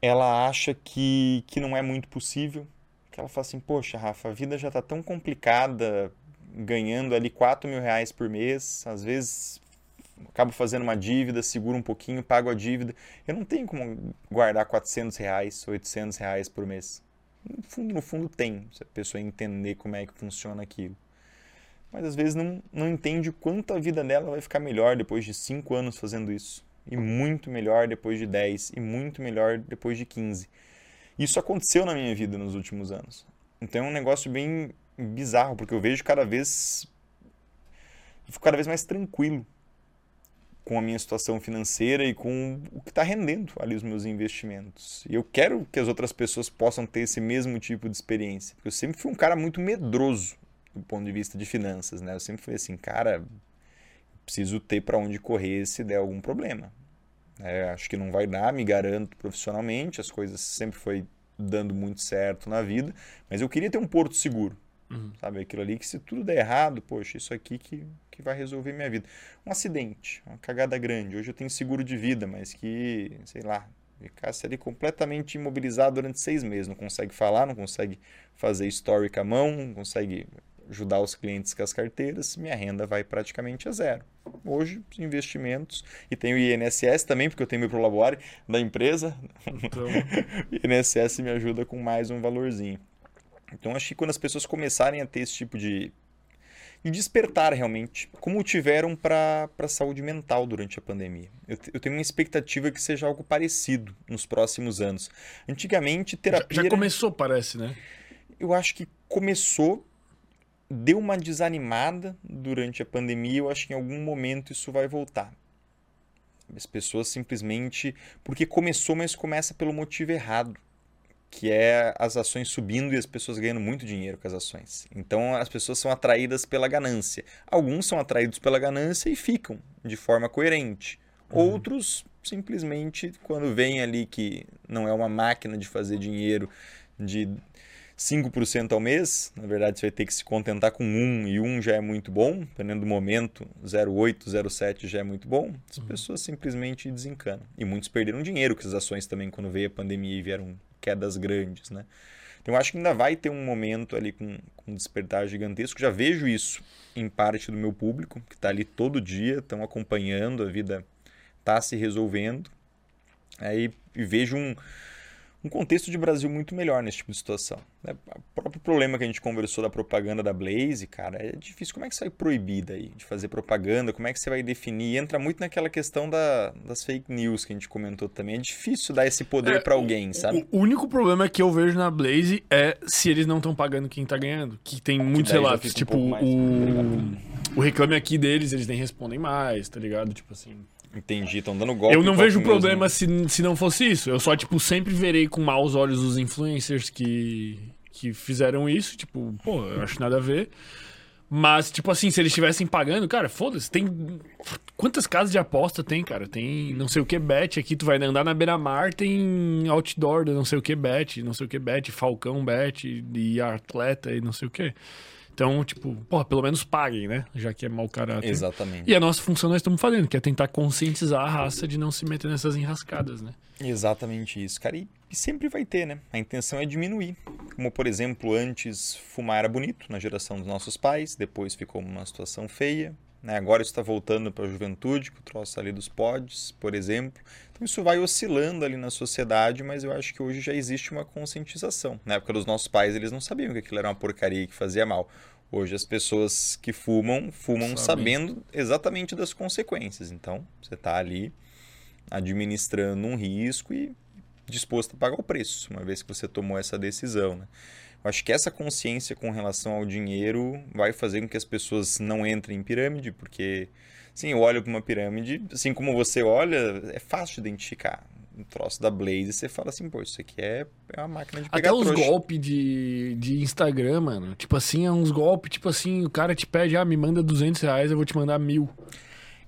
ela acha que, que não é muito possível. Que ela fala assim, poxa, Rafa, a vida já está tão complicada, ganhando ali 4 mil reais por mês, às vezes acabo fazendo uma dívida, seguro um pouquinho, pago a dívida. Eu não tenho como guardar 400 reais, 800 reais por mês. No fundo, no fundo tem, se a pessoa entender como é que funciona aquilo. Mas às vezes não, não entende o quanto a vida dela vai ficar melhor depois de 5 anos fazendo isso e muito melhor depois de 10 e muito melhor depois de 15. Isso aconteceu na minha vida nos últimos anos. Então é um negócio bem bizarro, porque eu vejo cada vez eu fico cada vez mais tranquilo com a minha situação financeira e com o que está rendendo ali os meus investimentos. E eu quero que as outras pessoas possam ter esse mesmo tipo de experiência, porque eu sempre fui um cara muito medroso do ponto de vista de finanças, né? Eu sempre fui assim, cara, preciso ter para onde correr se der algum problema. É, acho que não vai dar, me garanto profissionalmente, as coisas sempre foi dando muito certo na vida, mas eu queria ter um porto seguro. Uhum. Sabe, aquilo ali que se tudo der errado, poxa, isso aqui que, que vai resolver minha vida. Um acidente, uma cagada grande. Hoje eu tenho seguro de vida, mas que, sei lá, ficasse ali completamente imobilizado durante seis meses. Não consegue falar, não consegue fazer story com a mão, não consegue ajudar os clientes com as carteiras, minha renda vai praticamente a zero. Hoje, investimentos, e tenho o INSS também, porque eu tenho meu Prolabore da empresa. Então... o INSS me ajuda com mais um valorzinho. Então, acho que quando as pessoas começarem a ter esse tipo de, de despertar realmente, como tiveram para a saúde mental durante a pandemia. Eu, eu, tenho uma expectativa que seja algo parecido nos próximos anos. Antigamente, terapia. Já, já começou, parece, né? Eu acho que começou deu uma desanimada durante a pandemia, eu acho que em algum momento isso vai voltar. As pessoas simplesmente. Porque começou, mas começa pelo motivo errado. Que é as ações subindo e as pessoas ganhando muito dinheiro com as ações. Então as pessoas são atraídas pela ganância. Alguns são atraídos pela ganância e ficam de forma coerente. Uhum. Outros simplesmente, quando veem ali que não é uma máquina de fazer dinheiro, de 5% ao mês, na verdade você vai ter que se contentar com 1 e 1 já é muito bom, dependendo do momento, 0,8, 0,7 já é muito bom, as uhum. pessoas simplesmente desencanam. E muitos perderam dinheiro com essas ações também quando veio a pandemia e vieram quedas grandes, né? Então eu acho que ainda vai ter um momento ali com, com um despertar gigantesco, já vejo isso em parte do meu público, que está ali todo dia, estão acompanhando, a vida está se resolvendo, aí vejo um um contexto de Brasil muito melhor nesse tipo de situação. Né? O próprio problema que a gente conversou da propaganda da Blaze, cara, é difícil. Como é que você vai proibir daí de fazer propaganda? Como é que você vai definir? Entra muito naquela questão da, das fake news que a gente comentou também. É difícil dar esse poder é, para alguém, sabe? O, o, único problema que eu vejo na Blaze é se eles não estão pagando quem tá ganhando. Que tem muitos relatos. Tipo, um o, o reclame aqui deles, eles nem respondem mais, tá ligado? Tipo assim. Entendi, estão dando golpe. Eu não vejo problema se, se não fosse isso. Eu só, tipo, sempre verei com maus olhos os influencers que, que fizeram isso. Tipo, pô, eu acho nada a ver. Mas, tipo assim, se eles estivessem pagando, cara, foda-se, tem. Quantas casas de aposta tem, cara? Tem não sei o que bet aqui, tu vai andar na beira-mar, tem outdoor, não sei o que bet, não sei o que bet, Falcão bet, e atleta e não sei o que. Então, tipo, porra, pelo menos paguem, né? Já que é mau caráter. Exatamente. E a nossa função nós estamos fazendo, que é tentar conscientizar a raça de não se meter nessas enrascadas, né? Exatamente isso, cara. E, sempre vai ter, né? A intenção é diminuir. Como, por exemplo, antes fumar era bonito na geração dos nossos pais, depois ficou uma situação feia. Né? Agora está voltando para a juventude, com o troço ali dos pods, por exemplo. Isso vai oscilando ali na sociedade, mas eu acho que hoje já existe uma conscientização. Na época dos nossos pais, eles não sabiam que aquilo era uma porcaria que fazia mal. Hoje as pessoas que fumam, fumam sabendo exatamente das consequências. Então, você está ali administrando um risco e disposto a pagar o preço, uma vez que você tomou essa decisão. Né? Eu acho que essa consciência com relação ao dinheiro vai fazer com que as pessoas não entrem em pirâmide, porque, sim, eu olho para uma pirâmide, assim como você olha, é fácil de identificar. um troço da Blaze, você fala assim, pô, isso aqui é, é uma máquina de Até pegar os trouxa. golpes de, de Instagram, mano. Tipo assim, é uns golpes, tipo assim, o cara te pede, ah, me manda 200 reais, eu vou te mandar mil.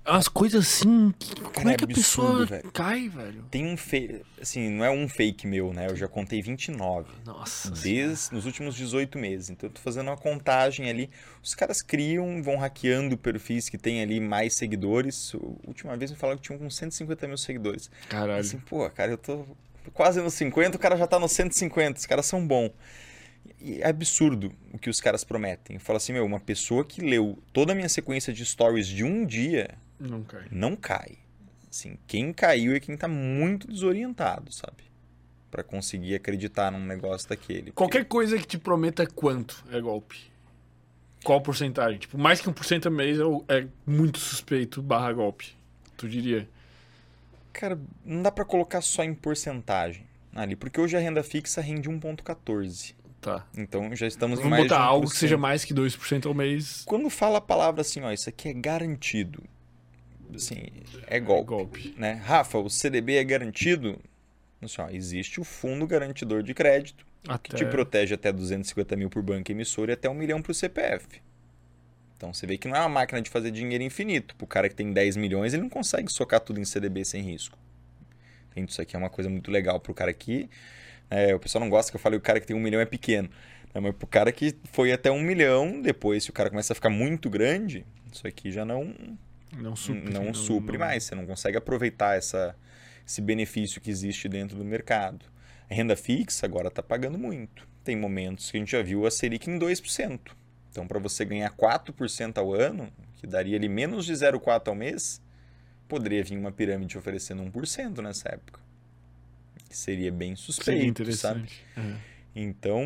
Umas coisas assim, que, como é é que a pessoa absurdo, velho. cai, velho? Tem um fake, assim, não é um fake meu, né? Eu já contei 29. Nossa. Desde nos últimos 18 meses. Então eu tô fazendo uma contagem ali. Os caras criam, vão hackeando perfis que tem ali mais seguidores. A última vez me falaram que tinham com 150 mil seguidores. Caralho. Assim, pô, cara, eu tô quase nos 50, o cara já tá nos 150, os caras são bons. E é absurdo o que os caras prometem. Fala assim, meu, uma pessoa que leu toda a minha sequência de stories de um dia Não cai. não cai. Assim, quem caiu é quem tá muito desorientado, sabe? Pra conseguir acreditar num negócio daquele. Qualquer coisa que te prometa quanto é golpe? Qual porcentagem? Tipo, mais que 1% a mês é, é muito suspeito barra golpe. Tu diria? Cara, não dá pra colocar só em porcentagem ali, porque hoje a renda fixa rende 1.14. Tá. Então já estamos Vamos mais botar algo que 1%. seja mais que 2% ao mês. Quando fala a palavra assim, ó, isso aqui é garantido. Assim, é golpe. golpe. Né? Rafa, o CDB é garantido? Assim, ó, existe o fundo garantidor de crédito, que Até... te protege até 250 mil por banco emissor e até um milhão para o CPF. Então você vê que não é uma máquina de fazer dinheiro infinito. Para o cara que tem 10 milhões, ele não consegue socar tudo em CDB sem risco. Então, isso aqui é uma coisa muito legal para o cara que. é, o pessoal não gosta que eu fale que o cara que tem um milhão é pequeno. né? Mas para o cara que foi até um milhão, depois, se o cara começa a ficar muito grande, isso aqui já não, Não supre. não, supre mais. Você não consegue aproveitar essa, esse benefício que existe dentro do mercado. A renda fixa agora está pagando muito. Tem momentos que a gente já viu a Selic em 2%. Então, para você ganhar 4% ao ano, que daria ali menos de 0,4% ao mês, poderia vir uma pirâmide oferecendo 1% nessa época. Seria bem Seria suspeito, sabe? interessante. É. Então,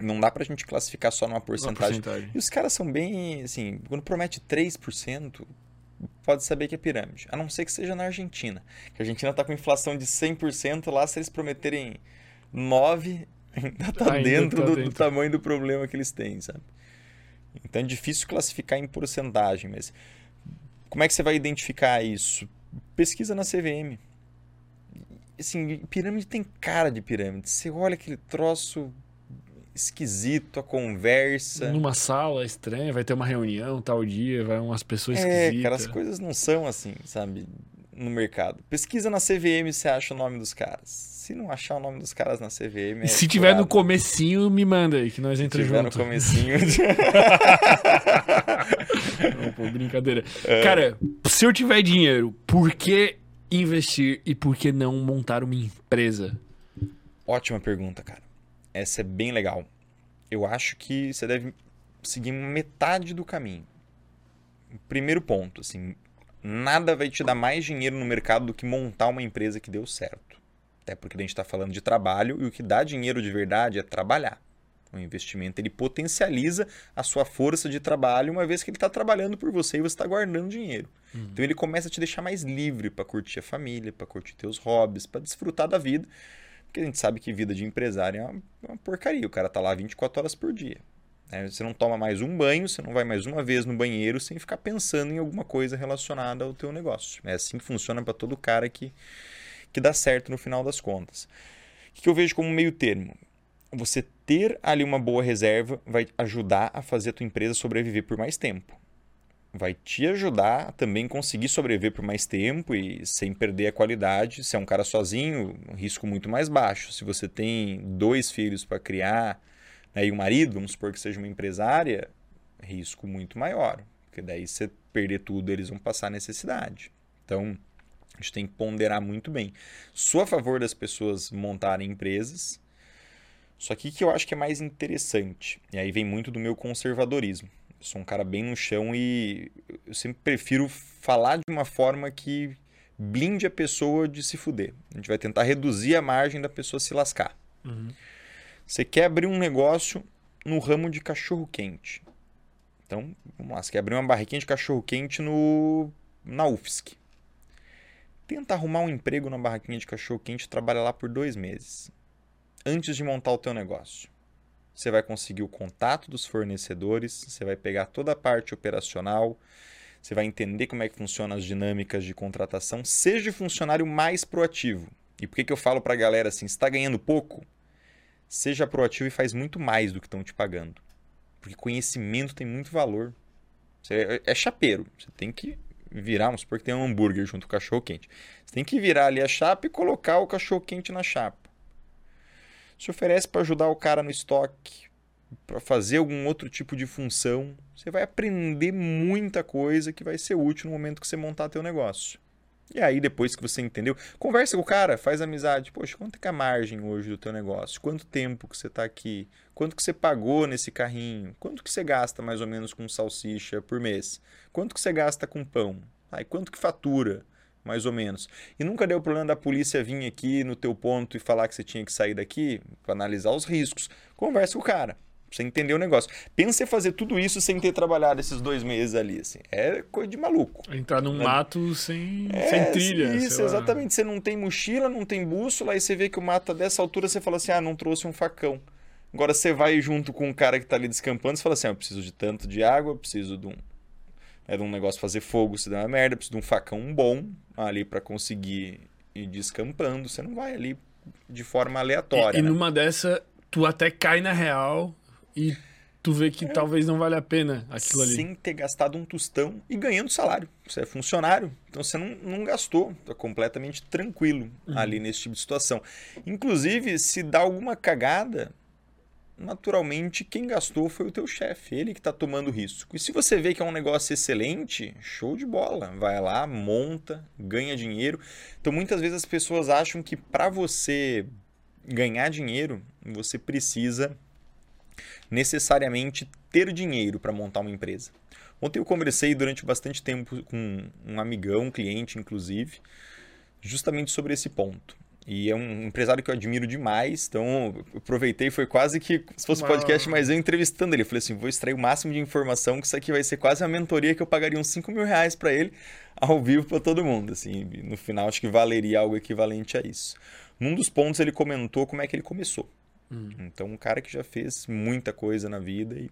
não dá pra gente classificar só numa Uma porcentagem. porcentagem. E os caras são bem, assim, quando promete 3%, pode saber que é pirâmide. A não ser que seja na Argentina. Que a Argentina tá com inflação de 100%, lá se eles prometerem 9%, ainda tá Ainda dentro tá do, do dentro. tamanho do problema que eles têm, sabe? Então é difícil classificar em porcentagem, mas como é que você vai identificar isso? Pesquisa na CVM. Assim, pirâmide tem cara de pirâmide. Você olha aquele troço esquisito, a conversa. Numa sala estranha, vai ter uma reunião tal dia, vai umas pessoas É, esquisitas. cara, as coisas não são assim, sabe? No mercado. Pesquisa na CVM se acha o nome dos caras. Se não achar o nome dos caras na CVM. É se tiver no comecinho, me manda aí, que nós Se entramos tiver no junto. comecinho. Não, pô, brincadeira. É. Cara, se eu tiver dinheiro, por que investir e por que não montar uma empresa? Ótima pergunta, cara. Essa é bem legal. Eu acho que você deve seguir metade do caminho. Primeiro ponto, assim, nada vai te dar mais dinheiro no mercado do que montar uma empresa que deu certo. Até porque a gente está falando de trabalho e o que dá dinheiro de verdade é trabalhar. O investimento ele potencializa a sua força de trabalho uma vez que ele está trabalhando por você e você está guardando dinheiro. Então ele começa a te deixar mais livre para curtir a família, para curtir teus hobbies, para desfrutar da vida. Porque a gente sabe que vida de empresário é uma, uma porcaria. O cara tá lá 24 horas por dia. né? Você não toma mais um banho, você não vai mais uma vez no banheiro sem ficar pensando em alguma coisa relacionada ao teu negócio. É assim que funciona para todo cara que, que dá certo no final das contas. O que que eu vejo como meio termo? Você ter ali uma boa reserva vai ajudar a fazer a tua empresa sobreviver por mais tempo vai te ajudar a também conseguir sobreviver por mais tempo e sem perder a qualidade. Se é um cara sozinho, um risco muito mais baixo. Se você tem dois filhos para criar né, e um marido, vamos supor que seja uma empresária, risco muito maior. Porque daí você perder tudo, eles vão passar necessidade. Então, a gente tem que ponderar muito bem. Sou a favor das pessoas montarem empresas, só que o que eu acho que é mais interessante, e aí vem muito do meu conservadorismo. Sou um cara bem no chão e eu sempre prefiro falar de uma forma que blinde a pessoa de se fuder. A gente vai tentar reduzir a margem da pessoa se lascar. Você quer abrir um negócio no ramo de cachorro quente. Então, vamos lá, você quer abrir uma barraquinha de cachorro quente no na UFSC. Tenta arrumar um emprego na barraquinha de cachorro quente e trabalha lá por dois meses. Antes de montar o teu negócio. Você vai conseguir o contato dos fornecedores, você vai pegar toda a parte operacional, Você vai entender como é que funcionam as dinâmicas de contratação. Seja funcionário mais proativo. E por que, que eu falo para a galera assim, está ganhando pouco? Seja proativo e faz muito mais do que estão te pagando. Porque conhecimento tem muito valor. Você é, é chapeiro. Você tem que virar, vamos supor que tem um hambúrguer junto com o cachorro quente. Você tem que virar ali a chapa e colocar o cachorro quente na chapa. Se oferece para ajudar o cara no estoque, para fazer algum outro tipo de função, você vai aprender muita coisa que vai ser útil no momento que você montar teu negócio. E aí, depois que você entendeu, conversa com o cara, faz amizade. Poxa, quanto é a margem hoje do teu negócio? Quanto tempo que você está aqui? Quanto que você pagou nesse carrinho? Quanto que você gasta mais ou menos com salsicha por mês? Quanto que você gasta com pão? Aí, quanto que fatura? Mais ou menos. E nunca deu problema da polícia vir aqui no teu ponto e falar que você tinha que sair daqui para analisar os riscos. Conversa com o cara você entender o negócio. Pensa em fazer tudo isso sem ter trabalhado esses dois meses ali, assim. É coisa de maluco. Entrar num né? mato sem, é, sem trilha. Isso, exatamente. Você não tem mochila, não tem bússola, aí você vê que o mato tá dessa altura, você fala assim, ah, não trouxe um facão. Agora você vai junto com um cara que tá ali descampando, você fala assim, ah, eu preciso de tanto de água, preciso de um, é de um negócio fazer fogo se der uma merda, preciso de um facão bom ali para conseguir ir descampando. Você não vai ali de forma aleatória. E, né? e numa dessa, tu até cai na real e tu vê que é. talvez não vale a pena aquilo ali. Sem ter gastado um tostão e ganhando salário. Você é funcionário, então você não, não gastou. Tá completamente tranquilo uhum. ali nesse tipo de situação. Inclusive, se dá alguma cagada, naturalmente quem gastou foi o teu chefe, ele que está tomando risco. E se você vê que é um negócio excelente, show de bola, vai lá, monta, ganha dinheiro. Então muitas vezes as pessoas acham que para você ganhar dinheiro, você precisa necessariamente ter dinheiro para montar uma empresa. Ontem eu conversei durante bastante tempo com um amigão, um cliente inclusive, justamente sobre esse ponto. E é um empresário que eu admiro demais, então aproveitei, foi quase que se fosse podcast, mas eu entrevistando ele. Falei assim: vou extrair o máximo de informação, que isso aqui vai ser quase uma mentoria que eu pagaria uns 5 mil reais para ele, ao vivo para todo mundo. Assim, no final, acho que valeria algo equivalente a isso. Num dos pontos, ele comentou como é que ele começou. Hum. Então, um cara que já fez muita coisa na vida. E,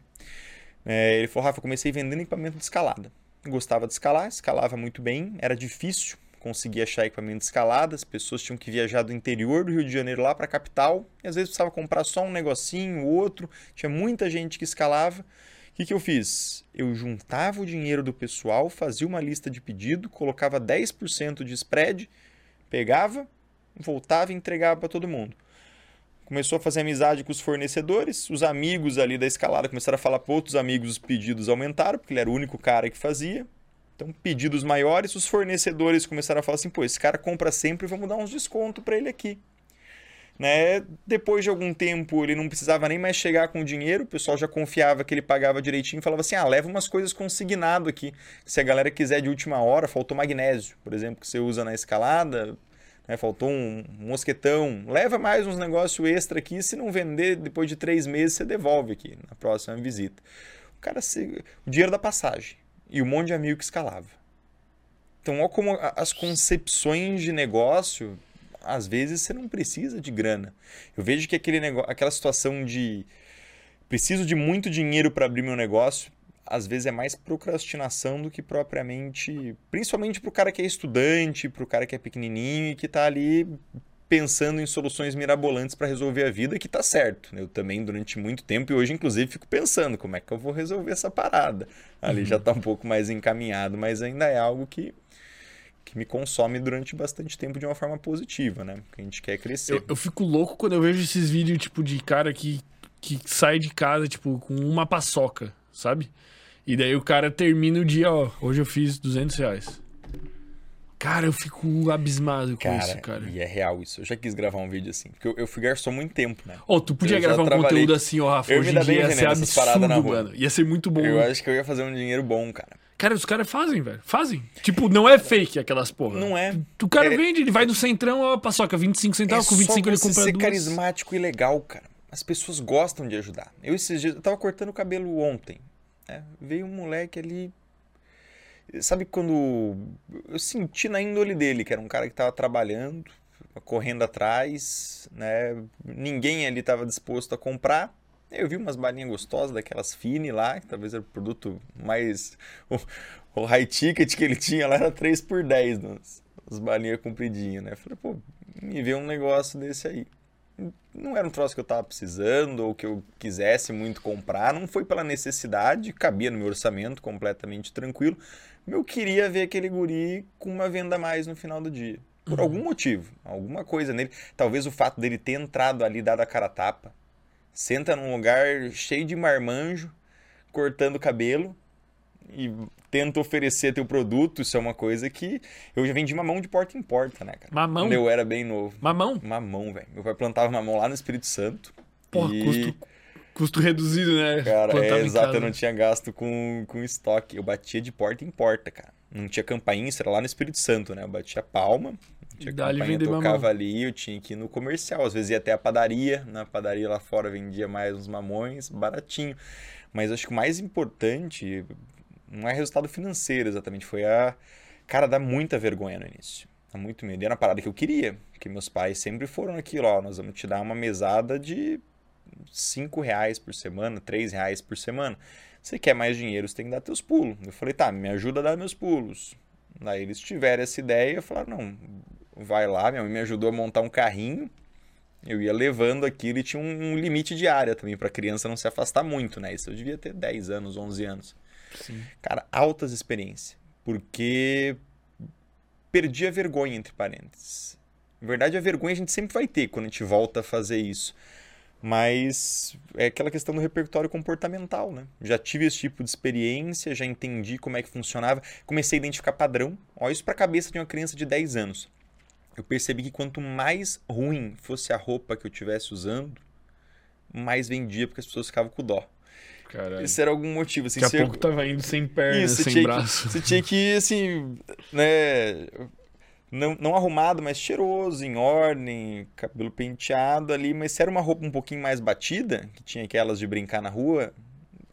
é, ele falou: Rafa, comecei vendendo equipamento de escalada. gostava de escalar, escalava muito bem, era difícil conseguir achar equipamento de escalada, as pessoas tinham que viajar do interior do Rio de Janeiro lá para a capital, e às vezes precisava comprar só um negocinho, outro, tinha muita gente que escalava. O que, que eu fiz? Eu juntava o dinheiro do pessoal, fazia uma lista de pedido, colocava 10% de spread, pegava, voltava e entregava para todo mundo começou a fazer amizade com os fornecedores, os amigos ali da escalada começaram a falar para outros amigos, os pedidos aumentaram, porque ele era o único cara que fazia. Então, pedidos maiores, os fornecedores começaram a falar assim: pô, esse cara compra sempre, vamos dar uns desconto para ele aqui. Né? Depois de algum tempo, ele não precisava nem mais chegar com o dinheiro, o pessoal já confiava que ele pagava direitinho, falava assim: ah, leva umas coisas consignado aqui. Se a galera quiser de última hora, faltou magnésio, por exemplo, que você usa na escalada, né? faltou um mosquetão, leva mais uns negócios extra aqui, se não vender depois de três meses, você devolve aqui na próxima visita. O cara, se... o dinheiro da passagem e um monte de amigo que escalava. Então, olha como as concepções de negócio, às vezes você não precisa de grana. Eu vejo que aquele negócio, aquela situação de preciso de muito dinheiro para abrir meu negócio, às vezes é mais procrastinação do que propriamente, principalmente para o cara que é estudante, para o cara que é pequenininho e que está ali pensando em soluções mirabolantes para resolver a vida, que está certo. Eu também, durante muito tempo, e hoje, inclusive, fico pensando como é que eu vou resolver essa parada. Ali uhum. já está um pouco mais encaminhado, mas ainda é algo que, que me consome durante bastante tempo de uma forma positiva, né? Porque a gente quer crescer. Eu, eu fico louco quando eu vejo esses vídeos, tipo, de cara que, que sai de casa, tipo, com uma paçoca, sabe? E daí o cara termina o dia, ó, hoje eu fiz 200 reais. Cara, eu fico abismado com cara, isso, cara. E é real isso. Eu já quis gravar um vídeo assim. Porque eu, eu fui garçom muito tempo, né? Ô, oh, tu podia eu gravar um trabalhei... conteúdo assim, ó, Rafa. Eu hoje em dia ia ser absurdo, mano. Ia ser muito bom. Eu acho que eu ia fazer um dinheiro bom, cara. Cara, os caras fazem, velho. Fazem. Tipo, não é fake aquelas porra. Não é. O cara é... vende, ele vai no centrão, ó, paçoca, 25 centavos, é com 25 ele compra ser duas. carismático e legal, cara. As pessoas gostam de ajudar. Eu esses dias, eu tava cortando o cabelo ontem. Né? Veio um moleque ali. Sabe quando. Eu senti na índole dele, que era um cara que estava trabalhando, correndo atrás, né? ninguém ali estava disposto a comprar. Eu vi umas balinhas gostosas, daquelas fine lá, que talvez era o produto mais. O, o high ticket que ele tinha lá era 3 por 10 nas, as balinhas compridinhas, né? Falei, pô, me vê um negócio desse aí. Não era um troço que eu tava precisando ou que eu quisesse muito comprar, não foi pela necessidade, cabia no meu orçamento completamente tranquilo. Eu queria ver aquele guri com uma venda a mais no final do dia. Por uhum. algum motivo, alguma coisa nele. Talvez o fato dele ter entrado ali, dado a cara a tapa. Senta num lugar cheio de marmanjo, cortando cabelo e tenta oferecer teu produto, isso é uma coisa que eu já vendi mamão de porta em porta, né, cara? Mamão? Quando eu era bem novo. Mamão? Mamão, velho. Meu pai plantava mamão lá no Espírito Santo. Porra, e... custo, custo reduzido, né? Cara, é exato, eu não tinha gasto com, com estoque. Eu batia de porta em porta, cara. Não tinha campainha, isso era lá no Espírito Santo, né? Eu batia palma, tinha campainha, tocava ali, eu tinha que ir no comercial. Às vezes ia até a padaria, na padaria lá fora vendia mais uns mamões, baratinho. Mas acho que o mais importante, não é resultado financeiro exatamente, foi a. Cara, dá muita vergonha no início. Dá muito medo. E era uma parada que eu queria, porque meus pais sempre foram aquilo, ó, nós vamos te dar uma mesada de 5 reais por semana, 3 reais por semana. Você quer mais dinheiro, você tem que dar teus pulos. Eu falei, tá, me ajuda a dar meus pulos. Daí eles tiveram essa ideia, falaram, não, vai lá, minha mãe me ajudou a montar um carrinho, eu ia levando aquilo e tinha um, um limite de área também para a criança não se afastar muito, né? Isso eu devia ter 10 anos, 11 anos. Sim. Cara, altas experiências. Porque perdi a vergonha, entre parênteses. Na verdade, a vergonha a gente sempre vai ter quando a gente volta a fazer isso. Mas é aquela questão do repertório comportamental, né? Já tive esse tipo de experiência, já entendi como é que funcionava, comecei a identificar padrão. Olha isso para a cabeça de uma criança de 10 anos. Eu percebi que quanto mais ruim fosse a roupa que eu estivesse usando, mais vendia porque as pessoas ficavam com dó. Caralho. Isso era algum motivo. Assim, Daqui a pouco tava indo sem perna, Isso, sem braço. Que, você tinha que assim, né... Não, não arrumado, mas cheiroso, em ordem, cabelo penteado ali. Mas se era uma roupa um pouquinho mais batida, que tinha aquelas de brincar na rua,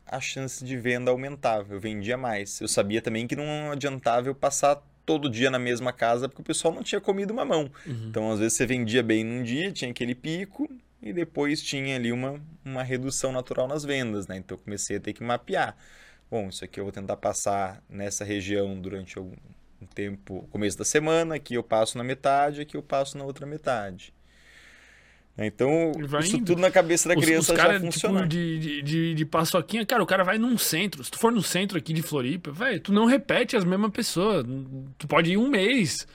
a chance de venda aumentava. Eu vendia mais. Eu sabia também que não adiantava eu passar todo dia na mesma casa, porque o pessoal não tinha comido mamão. Uhum. Então, às vezes, você vendia bem num dia, tinha aquele pico, e depois tinha ali uma, uma redução natural nas vendas, né? Então eu comecei a ter que mapear. Bom, isso aqui eu vou tentar passar nessa região durante algum tempo, começo da semana, aqui eu passo na metade, aqui eu passo na outra metade. Então, isso indo. tudo na cabeça da criança os, os cara, já tipo, funciona. Tipo, de, de, de paçoquinha, cara, o cara vai num centro. Se tu for no centro aqui de Floripa, velho, tu não repete as mesmas pessoas. Tu pode ir um mês.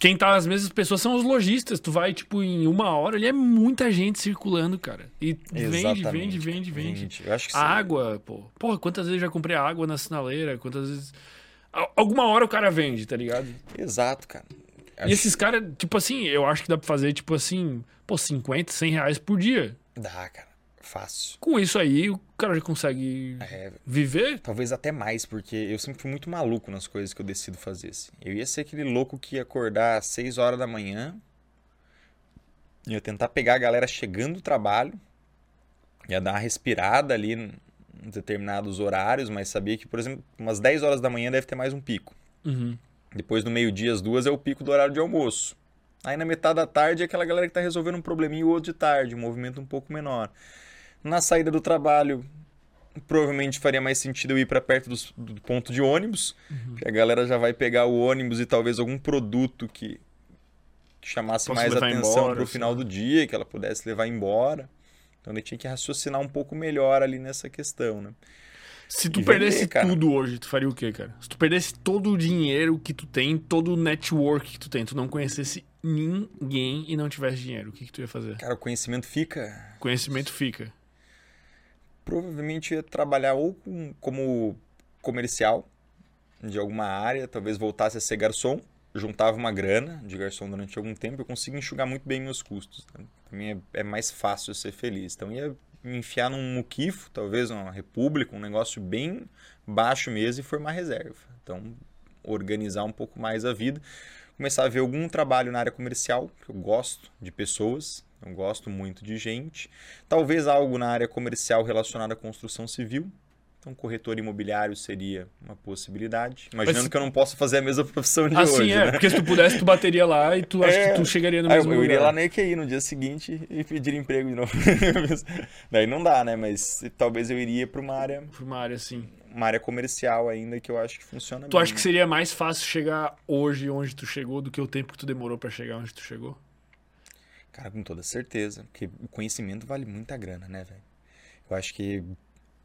Quem tá as mesmas pessoas são os lojistas. Tu vai, tipo, em uma hora, ali é muita gente circulando, cara. E vende, vende, vende, vende. Eu acho que a água, pô. Porra, quantas vezes já comprei água na sinaleira? Quantas vezes. Alguma hora o cara vende, tá ligado? Exato, cara. Acho... E esses caras, tipo assim, eu acho que dá pra fazer, tipo assim, pô, 50, 100 reais por dia. Dá, cara. Fácil. Com isso aí, o cara já consegue é, viver? Talvez até mais, porque eu sempre fui muito maluco nas coisas que eu decido fazer. Assim. Eu ia ser aquele louco que ia acordar às 6 horas da manhã, ia tentar pegar a galera chegando do trabalho, ia dar uma respirada ali determinados horários, mas sabia que, por exemplo, umas 10 horas da manhã deve ter mais um pico. Uhum. Depois, no meio-dia, às duas, é o pico do horário de almoço. Aí, na metade da tarde, é aquela galera que está resolvendo um probleminha ou outro de tarde, um movimento um pouco menor. Na saída do trabalho, provavelmente faria mais sentido eu ir para perto dos, do ponto de ônibus, uhum. que a galera já vai pegar o ônibus e talvez algum produto que, que chamasse Posso mais atenção para o final do dia, que ela pudesse levar embora. Então ele tinha que raciocinar um pouco melhor ali nessa questão, né? Se tu e perdesse vender, tudo hoje, tu faria o quê, cara? Se tu perdesse todo o dinheiro que tu tem, todo o network que tu tem, tu não conhecesse ninguém e não tivesse dinheiro, o que, que tu ia fazer? Cara, o conhecimento fica. Conhecimento fica provavelmente ia trabalhar ou com, como comercial de alguma área, talvez voltasse a ser garçom, juntava uma grana de garçom durante algum tempo, eu consigo enxugar muito bem meus custos. Né? Para mim é, é, mais fácil ser feliz. Então ia me enfiar num muquifo, talvez uma república, um negócio bem baixo mesmo e formar reserva. Então organizar um pouco mais a vida, começar a ver algum trabalho na área comercial, eu gosto de pessoas, eu gosto muito de gente. Talvez algo na área comercial relacionado à construção civil. Então, corretor imobiliário seria uma possibilidade. Imaginando Mas, que eu não posso fazer a mesma profissão de assim, hoje. é, né? porque se tu pudesse, tu bateria lá e tu é, acha que tu chegaria no mesmo eu, eu iria lá na EQI no dia seguinte e pedir emprego de novo. Daí não dá, né? Mas talvez eu iria para uma área. Para uma área, sim. Uma área comercial ainda que eu acho que funciona Tu bem, acha que seria mais fácil chegar hoje onde tu chegou do que o tempo que tu demorou para chegar onde tu chegou? Cara, com toda certeza. Porque o conhecimento vale muita grana, né, velho? Eu acho que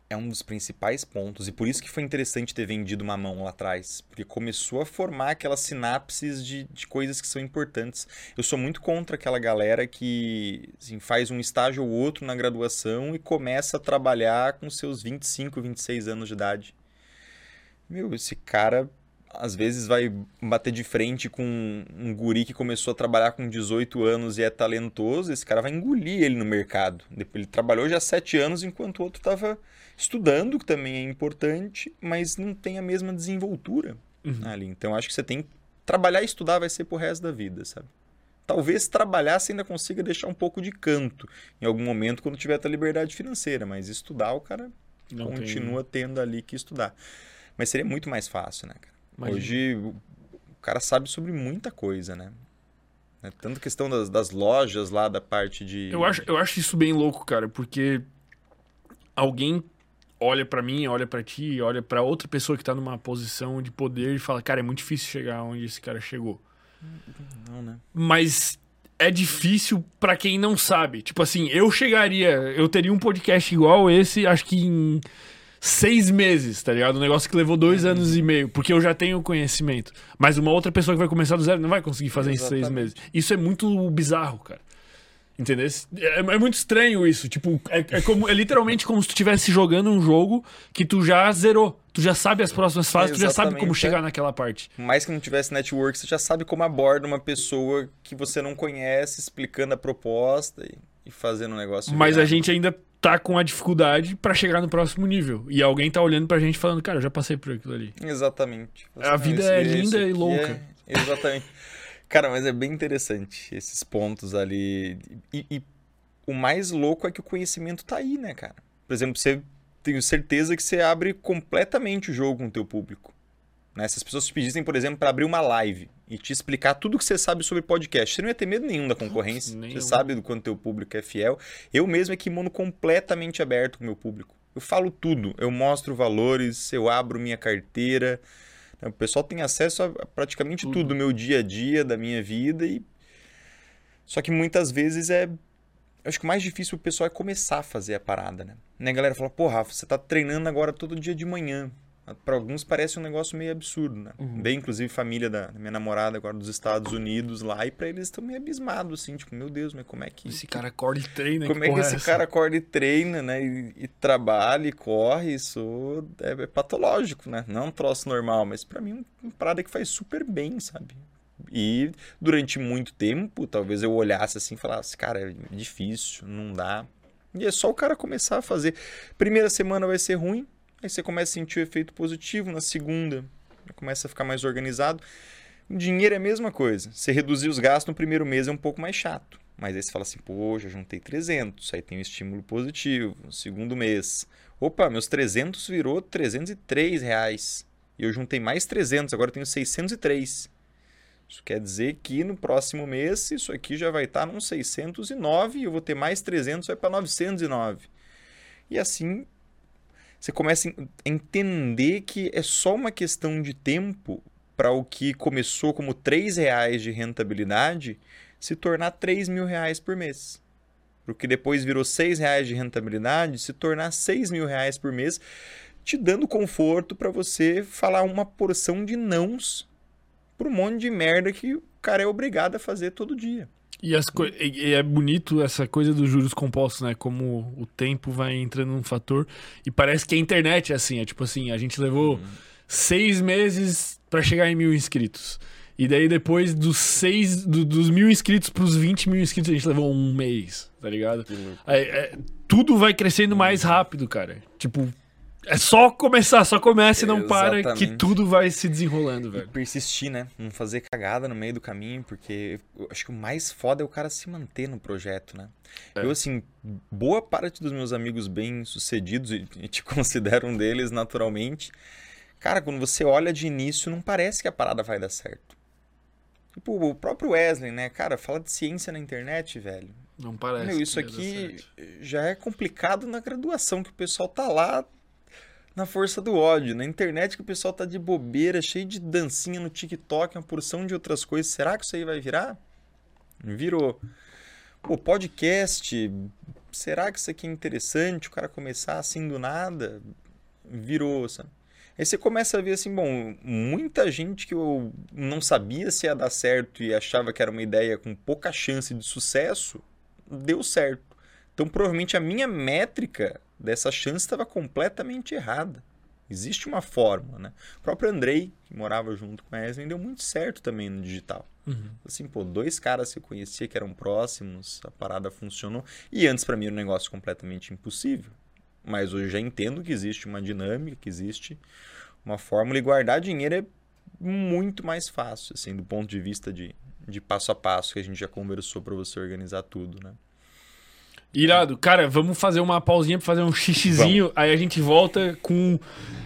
é um dos principais pontos. E por isso que foi interessante ter vendido uma mão lá atrás. Porque começou a formar aquelas sinapses de, de coisas que são importantes. Eu sou muito contra aquela galera que assim, faz um estágio ou outro na graduação e começa a trabalhar com seus 25, 26 anos de idade. Meu, esse cara às vezes vai bater de frente com um guri que começou a trabalhar com 18 anos e é talentoso, esse cara vai engolir ele no mercado. Ele trabalhou já 7 anos enquanto o outro estava estudando, que também é importante, mas não tem a mesma desenvoltura uhum. ali. Então acho que você tem que trabalhar e estudar vai ser pro resto da vida, sabe? Talvez trabalhar você ainda consiga deixar um pouco de canto em algum momento quando tiver a liberdade financeira, mas estudar o cara não continua tem... tendo ali que estudar. Mas seria muito mais fácil, né, cara? Imagina. Hoje o cara sabe sobre muita coisa, né? É tanto questão das, das, lojas lá, da parte de. Eu acho, eu acho isso bem louco, cara, porque alguém olha para mim, olha para ti, olha para outra pessoa que tá numa posição de poder e fala, cara, é muito difícil chegar onde esse cara chegou. Não, né? Mas é difícil para quem não sabe. Tipo assim, eu chegaria, eu teria um podcast igual esse, acho que em seis meses, tá ligado? Um negócio que levou dois anos e meio, porque eu já tenho conhecimento. Mas uma outra pessoa que vai começar do zero não vai conseguir fazer Exatamente. em seis meses. Isso é muito bizarro, cara. Entendeu? É, é muito estranho isso. Tipo, é, é, como, é literalmente como se tu estivesse jogando um jogo que tu já zerou. Tu já sabe as próximas fases, tu já sabe como chegar é. naquela parte. Mais que não tivesse network, você já sabe como aborda uma pessoa que você não conhece, explicando a proposta e, e fazendo um negócio. Mas virar. a gente ainda tá com a dificuldade para chegar no próximo nível. E alguém tá olhando pra gente falando, cara, eu já passei por aquilo ali. Exatamente. A vida é linda e louca. É... Exatamente. Cara, mas é bem interessante esses pontos ali. E, e, o mais louco é que o conhecimento tá aí, né, cara? Por exemplo, você tenho certeza que você abre completamente o jogo com o teu público. Né? Se as pessoas te pedissem, por exemplo, para abrir uma live e te explicar tudo que você sabe sobre podcast, você não ia ter medo nenhum da concorrência. Nossa, você sabe do quanto teu público é fiel. Eu mesmo é kimono completamente aberto com o meu público. Eu falo tudo, eu mostro valores, eu abro minha carteira. O pessoal tem acesso a praticamente tudo do meu dia a dia, da minha vida e só que muitas vezes é eu acho que o mais difícil o pessoal é começar a fazer a parada, né? né a galera fala, pô, Rafa, você tá treinando agora todo dia de manhã. Para alguns parece um negócio meio absurdo, né? Uhum. Bem, inclusive, família da minha namorada agora dos Estados Unidos lá, e para eles estão meio abismados, assim, tipo, meu Deus, mas como é que. Esse cara acorda e treina, Como é que esse é cara acorda e treina, né? E, e trabalha e corre, isso é, é, patológico, né? Não é um troço normal, mas para mim é uma parada que faz super bem, sabe? E durante muito tempo, talvez eu olhasse assim e falasse, cara, é difícil, não dá. E é só o cara começar a fazer. Primeira semana vai ser ruim, Aí você começa a sentir o efeito positivo, na segunda começa a ficar mais organizado. O dinheiro é a mesma coisa. Você reduzir os gastos no primeiro mês é um pouco mais chato. Mas aí você fala assim, poxa, juntei 300, aí tem um estímulo positivo. No segundo mês, opa, meus 300 virou 303 reais. E eu juntei mais 300, agora eu tenho 603. Isso quer dizer que no próximo mês isso aqui já vai estar nos 609 e eu vou ter mais 300, vai para 909. E assim você começa a entender que é só uma questão de tempo para o que começou como 3 reais de rentabilidade se tornar 3 mil reais por mês. Para o que depois virou 6 reais de rentabilidade se tornar 6 mil reais por mês, te dando conforto para você falar uma porção de nãos para um monte de merda que o cara é obrigado a fazer todo dia. E, e é bonito essa coisa dos juros compostos, né? Como o tempo vai entrando num fator. E parece que a internet é assim. É tipo assim, a gente levou uhum. seis meses para chegar em mil inscritos. E daí depois dos seis, do, dos mil inscritos pros 20 mil inscritos, a gente levou um mês, tá ligado? É, é, tudo vai crescendo mais rápido, cara. Tipo, É só começar, só começa e não para, que Exatamente. tudo vai se desenrolando, E velho. persistir, né? Não fazer cagada no meio do caminho, porque eu acho que o mais foda é o cara se manter no projeto, né? É. Eu, assim, boa parte dos meus amigos bem-sucedidos, e e te considero um deles naturalmente, cara, quando você olha de início, não parece que a parada vai dar certo. Tipo, o próprio Wesley, né? Cara, fala de ciência na internet, velho. Não parece. Meu, isso aqui já é complicado na graduação, que o pessoal tá lá na força do ódio. Na internet que o pessoal tá de bobeira, cheio de dancinha no TikTok, uma porção de outras coisas. Será que isso aí vai virar? Virou. Pô, podcast, será que isso aqui é interessante? O cara começar assim do nada? Virou, sabe? Aí você começa a ver assim, bom, muita gente que eu não sabia se ia dar certo e achava que era uma ideia com pouca chance de sucesso, deu certo. Então, provavelmente a minha métrica dessa chance estava completamente errada. Existe uma fórmula, né? O próprio Andrei, que morava junto com a Eslen, deu muito certo também no digital. Uhum. Assim, pô, dois caras que eu conhecia que eram próximos, a parada funcionou. E antes, para mim, era um negócio completamente impossível. Mas hoje já entendo que existe uma dinâmica, que existe uma fórmula. E guardar dinheiro é muito mais fácil, assim, do ponto de vista de, de passo a passo que a gente já conversou para você organizar tudo, né? Irado. Cara, vamos fazer uma pausinha pra fazer um xixizinho. Aí a gente volta com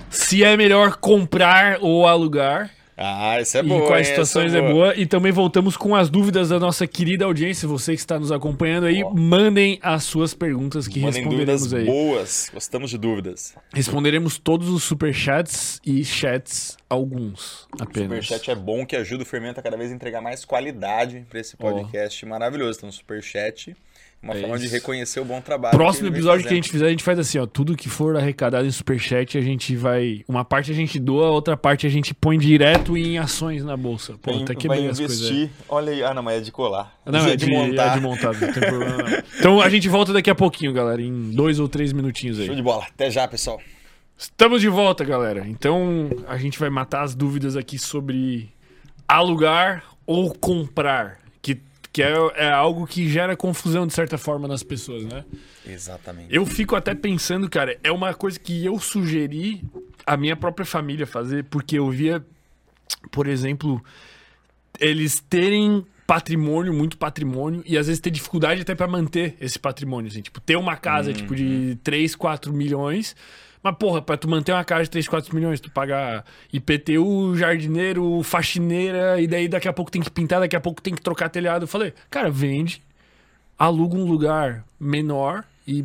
se é melhor comprar ou alugar. Ah, isso é e quais situações é boa. E também voltamos com as dúvidas da nossa querida audiência. Você que está nos acompanhando aí, Ó. mandem as suas perguntas que Mandem dúvidas responderemos aí. boas. Gostamos de dúvidas. Responderemos todos os superchats e chats, alguns apenas. Superchat é bom que ajuda o Fermento a cada vez entregar mais qualidade para esse podcast maravilhoso. Então, Superchat, uma É forma de isso. reconhecer o bom trabalho. Próximo vem episódio que a fazendo. gente fizer, a gente faz assim, ó. Tudo que for arrecadado em superchat, a gente vai. Uma parte a gente doa, a outra parte a gente põe direto em ações na bolsa. Pô, Vai- até vai quebrei as coisas. investir. Olha aí. Ah, não, mas é de colar. Não, é de, é de montar, não tem problema não. Então a gente volta daqui a pouquinho, galera, em dois ou três minutinhos Show aí. de bola. Até já, pessoal. Estamos de volta, galera. Então a gente vai matar as dúvidas aqui sobre alugar ou comprar. Que, é, é algo que gera confusão, de certa forma, nas pessoas, né? Exatamente. Eu fico até pensando, cara, é uma coisa que eu sugeri a minha própria família fazer, porque eu via, por exemplo, eles terem patrimônio, muito patrimônio, e às vezes ter dificuldade até pra manter esse patrimônio, assim, tipo, ter uma casa, tipo, de 3, 4 milhões, mas, porra, pra tu manter uma casa de 3, 4 milhões, tu pagar IPTU, jardineiro, faxineira, e daí daqui a pouco tem que pintar, daqui a pouco tem que trocar telhado. Eu falei, cara, vende, aluga um lugar menor e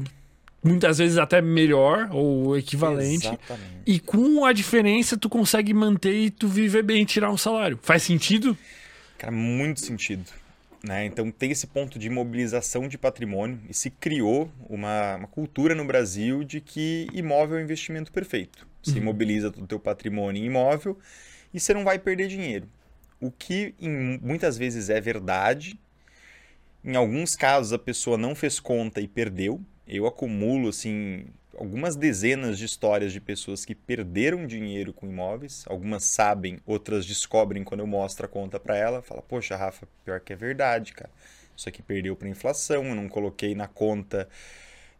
muitas vezes até melhor ou equivalente. Exatamente. E com a diferença tu consegue manter e tu viver bem, tirar um salário. Faz sentido? Cara, muito sentido. Né? Então tem esse ponto de mobilização de patrimônio e se criou uma, uma cultura no Brasil de que imóvel é o investimento perfeito. Você imobiliza todo o teu patrimônio em imóvel e você não vai perder dinheiro. O que em- muitas vezes é verdade. Em alguns casos a pessoa não fez conta e perdeu. Eu acumulo assim algumas dezenas de histórias de pessoas que perderam dinheiro com imóveis. Algumas sabem, outras descobrem quando eu mostro a conta para ela. Fala, poxa, Rafa, pior que é verdade, cara. Isso aqui perdeu para inflação, eu não coloquei na conta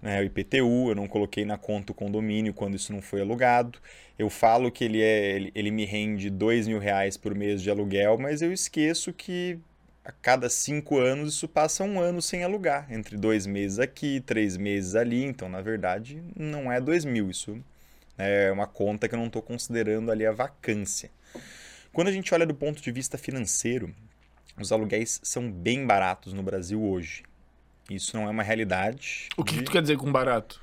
né, o IPTU, eu não coloquei na conta o condomínio quando isso não foi alugado. Eu falo que ele, é, ele, ele me rende dois mil reais por mês de aluguel, mas eu esqueço que a cada cinco anos isso passa um ano sem alugar, entre dois meses aqui, três meses ali. Então, na verdade, não é dois mil, isso é uma conta que eu não estou considerando ali a vacância. Quando a gente olha do ponto de vista financeiro, os aluguéis são bem baratos no Brasil hoje. Isso não é uma realidade. O que, de que tu quer dizer com barato?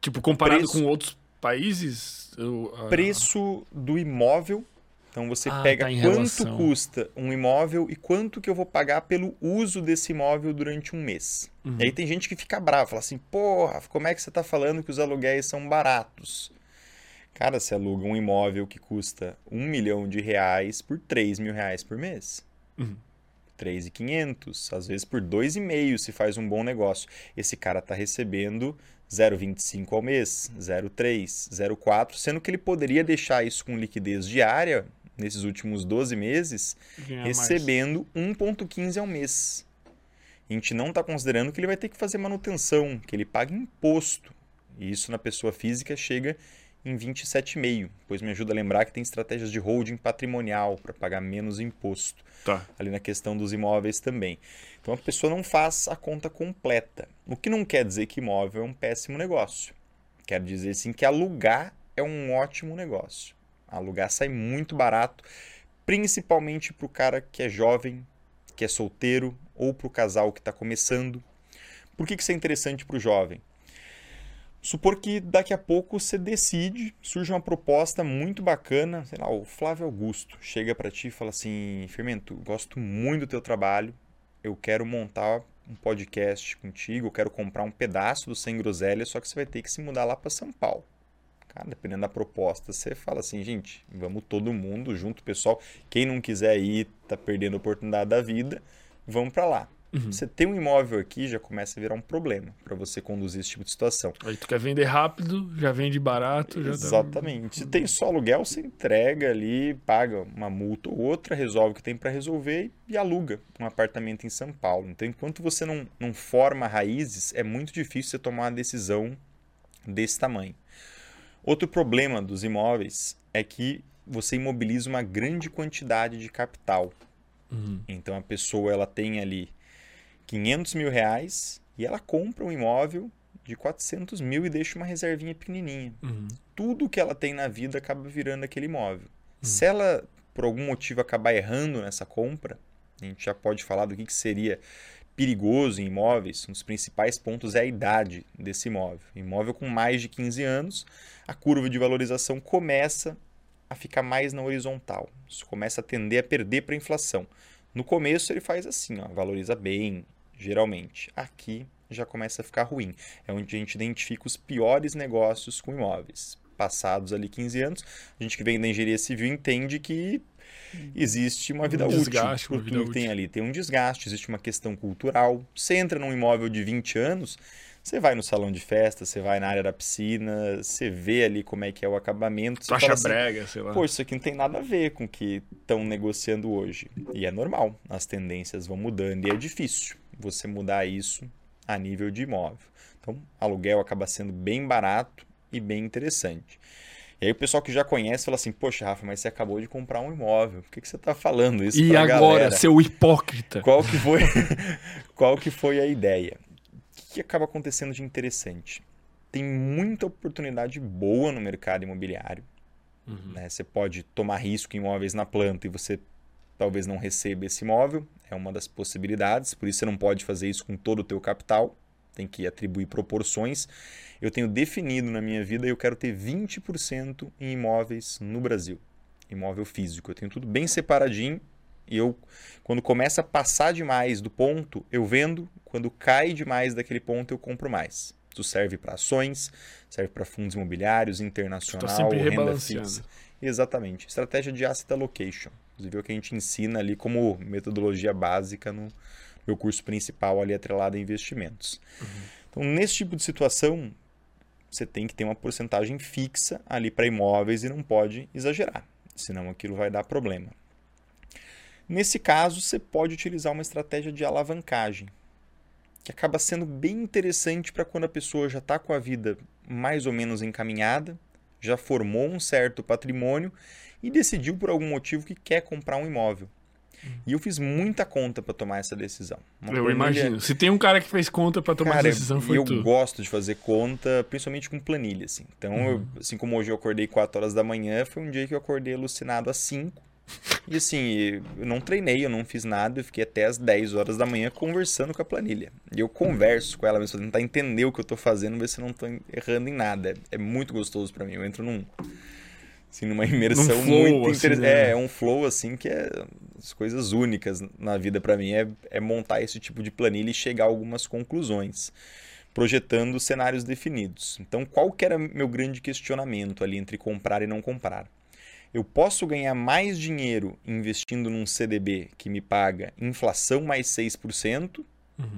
Tipo, comparado Preço. com outros países? eu- ah, preço do imóvel. Então você Ah, pega tá quanto relação. custa um imóvel e quanto que eu vou pagar pelo uso desse imóvel durante um mês. Uhum. E aí tem gente que fica brava, fala assim, porra, como é que você está falando que os aluguéis são baratos? Cara, você aluga um imóvel que custa um milhão de reais por 3 mil reais por mês. Uhum. 3.500, às vezes por 2,5 se faz um bom negócio. Esse cara está recebendo 0,25 ao mês, 0,3, 0,4, sendo que ele poderia deixar isso com liquidez diária nesses últimos 12 meses, ganhar recebendo 1,15 ao mês. A gente não está considerando que ele vai ter que fazer manutenção, que ele paga imposto. E isso na pessoa física chega em 27,5, pois me ajuda a lembrar que tem estratégias de holding patrimonial para pagar menos imposto. Tá. Ali na questão dos imóveis também. Então a pessoa não faz a conta completa. O que não quer dizer que imóvel é um péssimo negócio. Quer dizer sim que alugar é um ótimo negócio. Alugar sai muito barato, principalmente para o cara que é jovem, que é solteiro ou para o casal que está começando. Por que, que isso é interessante para o jovem? Supor que daqui a pouco você decide, surge uma proposta muito bacana, sei lá, o Flávio Augusto chega para ti e fala assim: Fermento, gosto muito do teu trabalho, eu quero montar um podcast contigo, eu quero comprar um pedaço do Sem Groselha, só que você vai ter que se mudar lá para São Paulo. Cara, dependendo da proposta, você fala assim, gente, vamos todo mundo junto, pessoal. Quem não quiser ir, tá perdendo a oportunidade da vida, vamos para lá. Uhum. Você tem um imóvel aqui, já começa a virar um problema para você conduzir esse tipo de situação. Aí tu quer vender rápido, já vende barato. Já Exatamente. Se tem só aluguel, você entrega ali, paga uma multa ou outra, resolve o que tem para resolver e aluga um apartamento em São Paulo. Então, enquanto você não, não forma raízes, é muito difícil você tomar uma decisão desse tamanho. Outro problema dos imóveis é que você imobiliza uma grande quantidade de capital. Uhum. Então a pessoa ela tem ali 500 mil reais e ela compra um imóvel de 400 mil e deixa uma reservinha pequenininha. Uhum. Tudo que ela tem na vida acaba virando aquele imóvel. Uhum. Se ela, por algum motivo, acabar errando nessa compra, a gente já pode falar do que, que seria perigoso em imóveis. Um dos principais pontos é a idade desse imóvel. Imóvel com mais de 15 anos, a curva de valorização começa a ficar mais na horizontal. Isso começa a tender a perder para a inflação. No começo ele faz assim, ó, valoriza bem, geralmente. Aqui já começa a ficar ruim. É onde a gente identifica os piores negócios com imóveis. Passados ali 15 anos, a gente que vem da engenharia civil entende que existe uma vida um desgaste, útil. Uma vida útil. tem ali tem um desgaste, existe uma questão cultural. Você entra num imóvel de 20 anos, você vai no salão de festa, você vai na área da piscina, você vê ali como é que é o acabamento. Você acha assim, brega, sei lá. Pô, isso aqui não tem nada a ver com o que estão negociando hoje. E é normal, as tendências vão mudando e é difícil você mudar isso a nível de imóvel. Então, aluguel acaba sendo bem barato e bem interessante. E aí o pessoal que já conhece fala assim, poxa, Rafa, mas você acabou de comprar um imóvel. Por que, que você está falando isso E agora, galera? seu hipócrita? Qual que foi, qual que foi a ideia? O que acaba acontecendo de interessante? Tem muita oportunidade boa no mercado imobiliário. Uhum. Né? Você pode tomar risco em imóveis na planta e você talvez não receba esse imóvel, é uma das possibilidades, por isso você não pode fazer isso com todo o teu capital, tem que atribuir proporções. Eu tenho definido na minha vida eu quero ter 20% em imóveis no Brasil, imóvel físico. Eu tenho tudo bem separadinho e eu quando começa a passar demais do ponto, eu vendo, quando cai demais daquele ponto, eu compro mais. Isso serve para ações, serve para fundos imobiliários, internacional, sempre renda fixa. Exatamente. Estratégia de asset allocation. Inclusive é o que a gente ensina ali como metodologia básica no meu curso principal ali atrelado a investimentos. Uhum. Então, nesse tipo de situação, você tem que ter uma porcentagem fixa ali para imóveis e não pode exagerar, senão aquilo vai dar problema. Nesse caso, você pode utilizar uma estratégia de alavancagem, que acaba sendo bem interessante para quando a pessoa já está com a vida mais ou menos encaminhada, já formou um certo patrimônio e decidiu por algum motivo que quer comprar um imóvel. E eu fiz muita conta para tomar essa decisão. Uma eu planilha... imagino. Se tem um cara que fez conta para tomar cara, essa decisão, foi eu tu. gosto de fazer conta, principalmente com planilha, assim. Então, uhum. eu, assim como hoje eu acordei 4 horas da manhã, foi um dia que eu acordei alucinado às 5. E assim, eu não treinei, eu não fiz nada, eu fiquei até às 10 horas da manhã conversando com a planilha. E eu converso com ela mesmo, pra tentar entender o que eu tô fazendo, ver se eu não tô errando em nada. É, é muito gostoso para mim. Eu entro num assim, numa imersão flow, muito interessante. Assim, né? É, é um flow assim que é as coisas únicas na vida para mim é, é montar esse tipo de planilha e chegar a algumas conclusões, projetando cenários definidos. Então, qual que era meu grande questionamento ali entre comprar e não comprar? Eu posso ganhar mais dinheiro investindo num CDB que me paga inflação mais 6% uhum.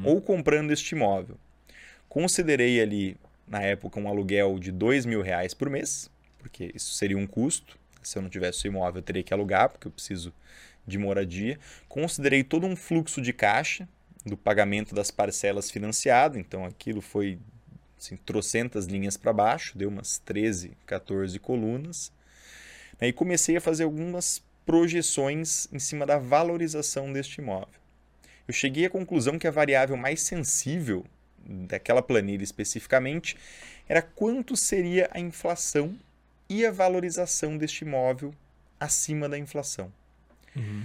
ou comprando este imóvel? Considerei ali, na época, um aluguel de dois mil reais por mês, porque isso seria um custo. Se eu não tivesse o imóvel, eu teria que alugar, porque eu preciso de moradia. Considerei todo um fluxo de caixa do pagamento das parcelas financiado, então aquilo foi assim, trocentas linhas para baixo, deu umas 13, 14 colunas. Né, e comecei a fazer algumas projeções em cima da valorização deste imóvel. Eu cheguei à conclusão que a variável mais sensível daquela planilha especificamente era quanto seria a inflação e a valorização deste imóvel acima da inflação. Uhum.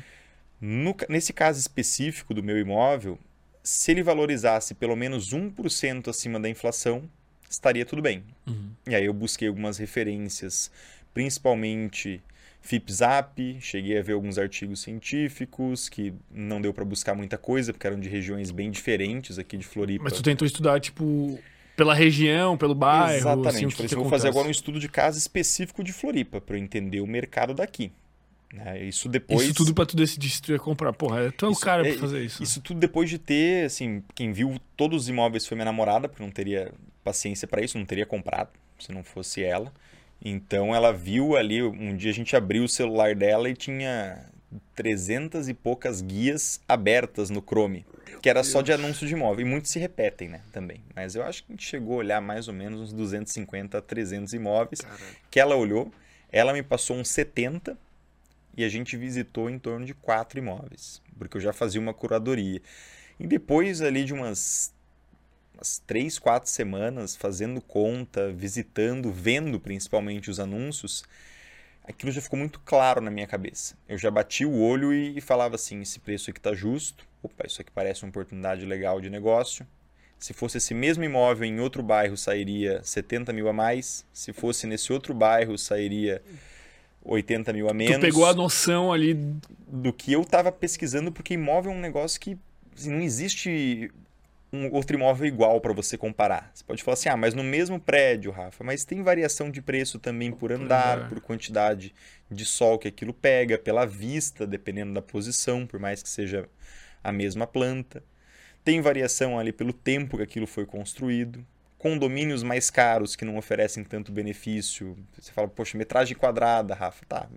No, nesse caso específico do meu imóvel, se ele valorizasse pelo menos 1% acima da inflação, estaria tudo bem. Uhum. E aí eu busquei algumas referências, principalmente FIPZAP, cheguei a ver alguns artigos científicos que não deu para buscar muita coisa, porque eram de regiões bem diferentes aqui de Floripa. Mas tu tentou estudar, tipo, pela região, pelo bairro? Exatamente. Assim, isso eu vou fazer agora um estudo de caso específico de Floripa, para eu entender o mercado daqui. Né? Isso depois. Isso tudo para tu decidir se tu ia comprar. Porra, tu é o isso, cara é, pra fazer isso. Isso tudo depois de ter, assim, quem viu todos os imóveis foi minha namorada, porque não teria paciência para isso, não teria comprado se não fosse ela. Então ela viu ali, um dia a gente abriu o celular dela e tinha 300 e poucas guias abertas no Chrome, que era só de anúncio de imóvel. E muitos se repetem, né, também. Mas eu acho que a gente chegou a olhar mais ou menos uns 250 a 300 imóveis, Caramba. que ela olhou. Ela me passou uns 70 e a gente visitou em torno de quatro imóveis, porque eu já fazia uma curadoria. E depois ali de umas umas três, quatro semanas fazendo conta, visitando, vendo principalmente os anúncios, aquilo já ficou muito claro na minha cabeça. Eu já bati o olho e falava assim: esse preço aqui está justo, opa, isso aqui parece uma oportunidade legal de negócio. Se fosse esse mesmo imóvel em outro bairro, sairia 70 mil a mais. Se fosse nesse outro bairro, sairia 80 mil a menos. Tu pegou a noção ali do que eu estava pesquisando, porque imóvel é um negócio que assim, não existe um outro imóvel igual para você comparar. Você pode falar assim, ah, mas no mesmo prédio, Rafa, mas tem variação de preço também por andar, por quantidade de sol que aquilo pega, pela vista, dependendo da posição, por mais que seja a mesma planta. Tem variação ali pelo tempo que aquilo foi construído. Condomínios mais caros que não oferecem tanto benefício. Você fala, poxa, metragem quadrada, Rafa, tá,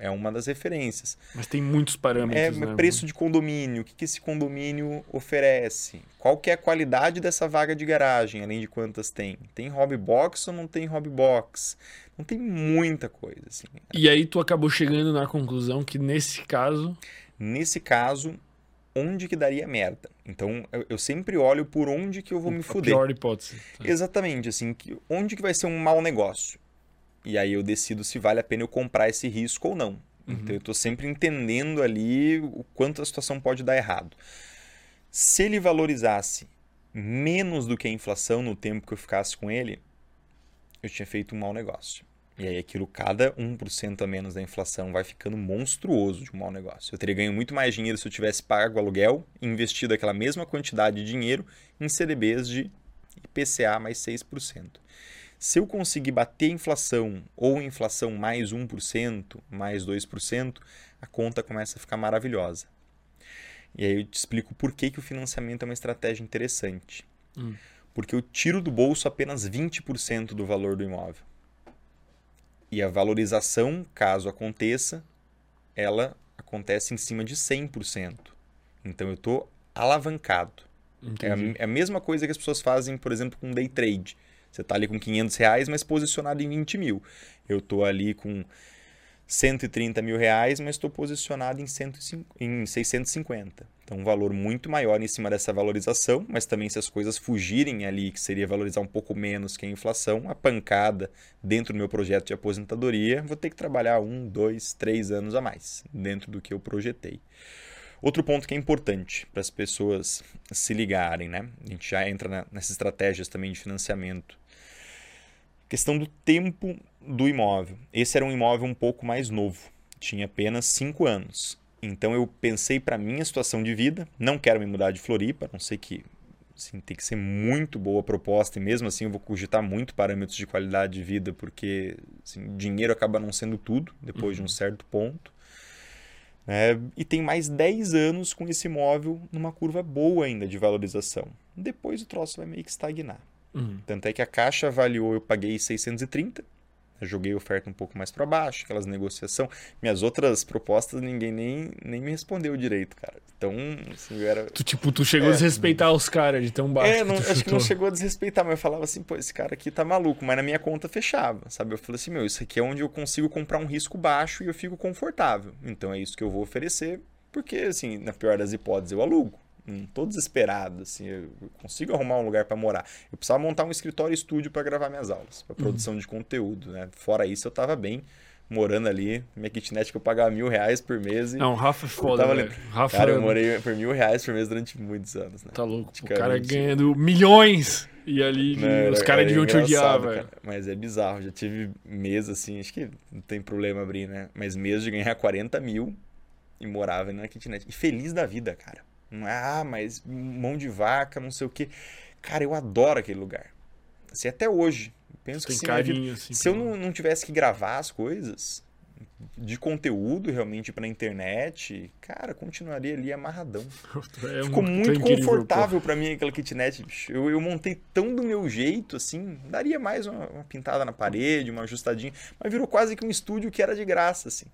é uma das referências. Mas tem muitos parâmetros. É né? preço de condomínio, o que, que esse condomínio oferece? Qual que é a qualidade dessa vaga de garagem, além de quantas tem? Tem hobby box ou não tem hobby box? Não tem muita coisa. Assim. E aí tu acabou chegando na conclusão que nesse caso. Nesse caso, onde que daria merda. Então, eu, eu, sempre olho por onde que eu vou me fuder. pior hipótese. Tá. Exatamente, assim, que, onde que vai ser um mau negócio. E aí eu decido se vale a pena eu comprar esse risco ou não. Uhum. Então eu estou sempre entendendo ali o quanto a situação pode dar errado. Se ele valorizasse menos do que a inflação no tempo que eu ficasse com ele, eu tinha feito um mau negócio. E aí aquilo, cada 1% a menos da inflação vai ficando monstruoso de um mau negócio. Eu teria ganho muito mais dinheiro se eu tivesse pago aluguel e investido aquela mesma quantidade de dinheiro em CDBs de IPCA mais 6%. Se eu conseguir bater a inflação ou inflação mais 1%, mais 2%, a conta começa a ficar maravilhosa. E aí eu te explico por que, que o financiamento é uma estratégia interessante. Hum. Porque eu tiro do bolso apenas 20% do valor do imóvel. E a valorização, caso aconteça, ela acontece em cima de 100%. Então eu estou alavancado. É a, é a, mesma coisa que as pessoas fazem, por exemplo, com day trade. Você está ali com 500 reais, mas posicionado em 20 mil. Eu estou ali com 130 mil reais, mas estou posicionado em, 105, em 650. Então, um valor muito maior em cima dessa valorização, mas também se as coisas fugirem ali, que seria valorizar um pouco menos que a inflação, a pancada dentro do meu projeto de aposentadoria, vou ter que trabalhar um, dois, três anos a mais dentro do que eu projetei. Outro ponto que é importante para as pessoas se ligarem, né? A gente já entra nessas estratégias também de financiamento Questão do tempo do imóvel. Esse era um imóvel um pouco mais novo, tinha apenas 5 anos. Então eu pensei para minha situação de vida, não quero me mudar de Floripa, não sei que assim, tem que ser muito boa a proposta e mesmo assim eu vou cogitar muito parâmetros de qualidade de vida porque assim, dinheiro acaba não sendo tudo depois uhum. de um uhum. certo ponto. É, e tem mais 10 anos com esse imóvel numa curva boa ainda de valorização. Depois o troço vai meio que estagnar. Uhum. Tanto é que a caixa avaliou, eu paguei 630, joguei a oferta um pouco mais para baixo, aquelas negociação. Minhas outras propostas ninguém nem, nem me respondeu direito, cara. Então, assim, eu era. Tu, tipo, tu chegou é, a desrespeitar os caras de tão baixo. É, não, que acho que não chegou a desrespeitar, mas eu falava assim, pô, esse cara aqui tá maluco, mas na minha conta fechava, sabe? Eu falei assim, meu, isso aqui é onde eu consigo comprar um risco baixo e eu fico confortável. Então é isso que eu vou oferecer, porque, assim, na pior das hipóteses, eu alugo não tô desesperado, assim, eu consigo arrumar um lugar para morar. Eu precisava montar um escritório e estúdio para gravar minhas aulas, para produção uhum. de conteúdo, né? Fora isso, eu tava bem morando ali. Minha kitnet que eu pagava mil reais por mês. E não, Rafa é foda, tava velho. Rafa cara, eu é morei por mil reais por mês durante muitos anos, né? Tá louco, o cara ganhando milhões e ali não, os caras deviam te odiar, velho. Mas é bizarro, já tive mês assim, acho que não tem problema abrir, né? Mas mês de ganhar 40 mil e morava na kitnet. E feliz da vida, cara. É, ah, mas mão de vaca, não sei o quê. Cara, eu adoro aquele lugar. Assim, até hoje. Penso que assim, carinho, assim, se eu não, não tivesse que gravar as coisas de conteúdo realmente pra internet, cara, continuaria ali amarradão. É Ficou muito confortável para mim aquela kitnet. Eu, eu montei tão do meu jeito, assim, daria mais uma, uma pintada na parede, uma ajustadinha, mas virou quase que um estúdio que era de graça, assim.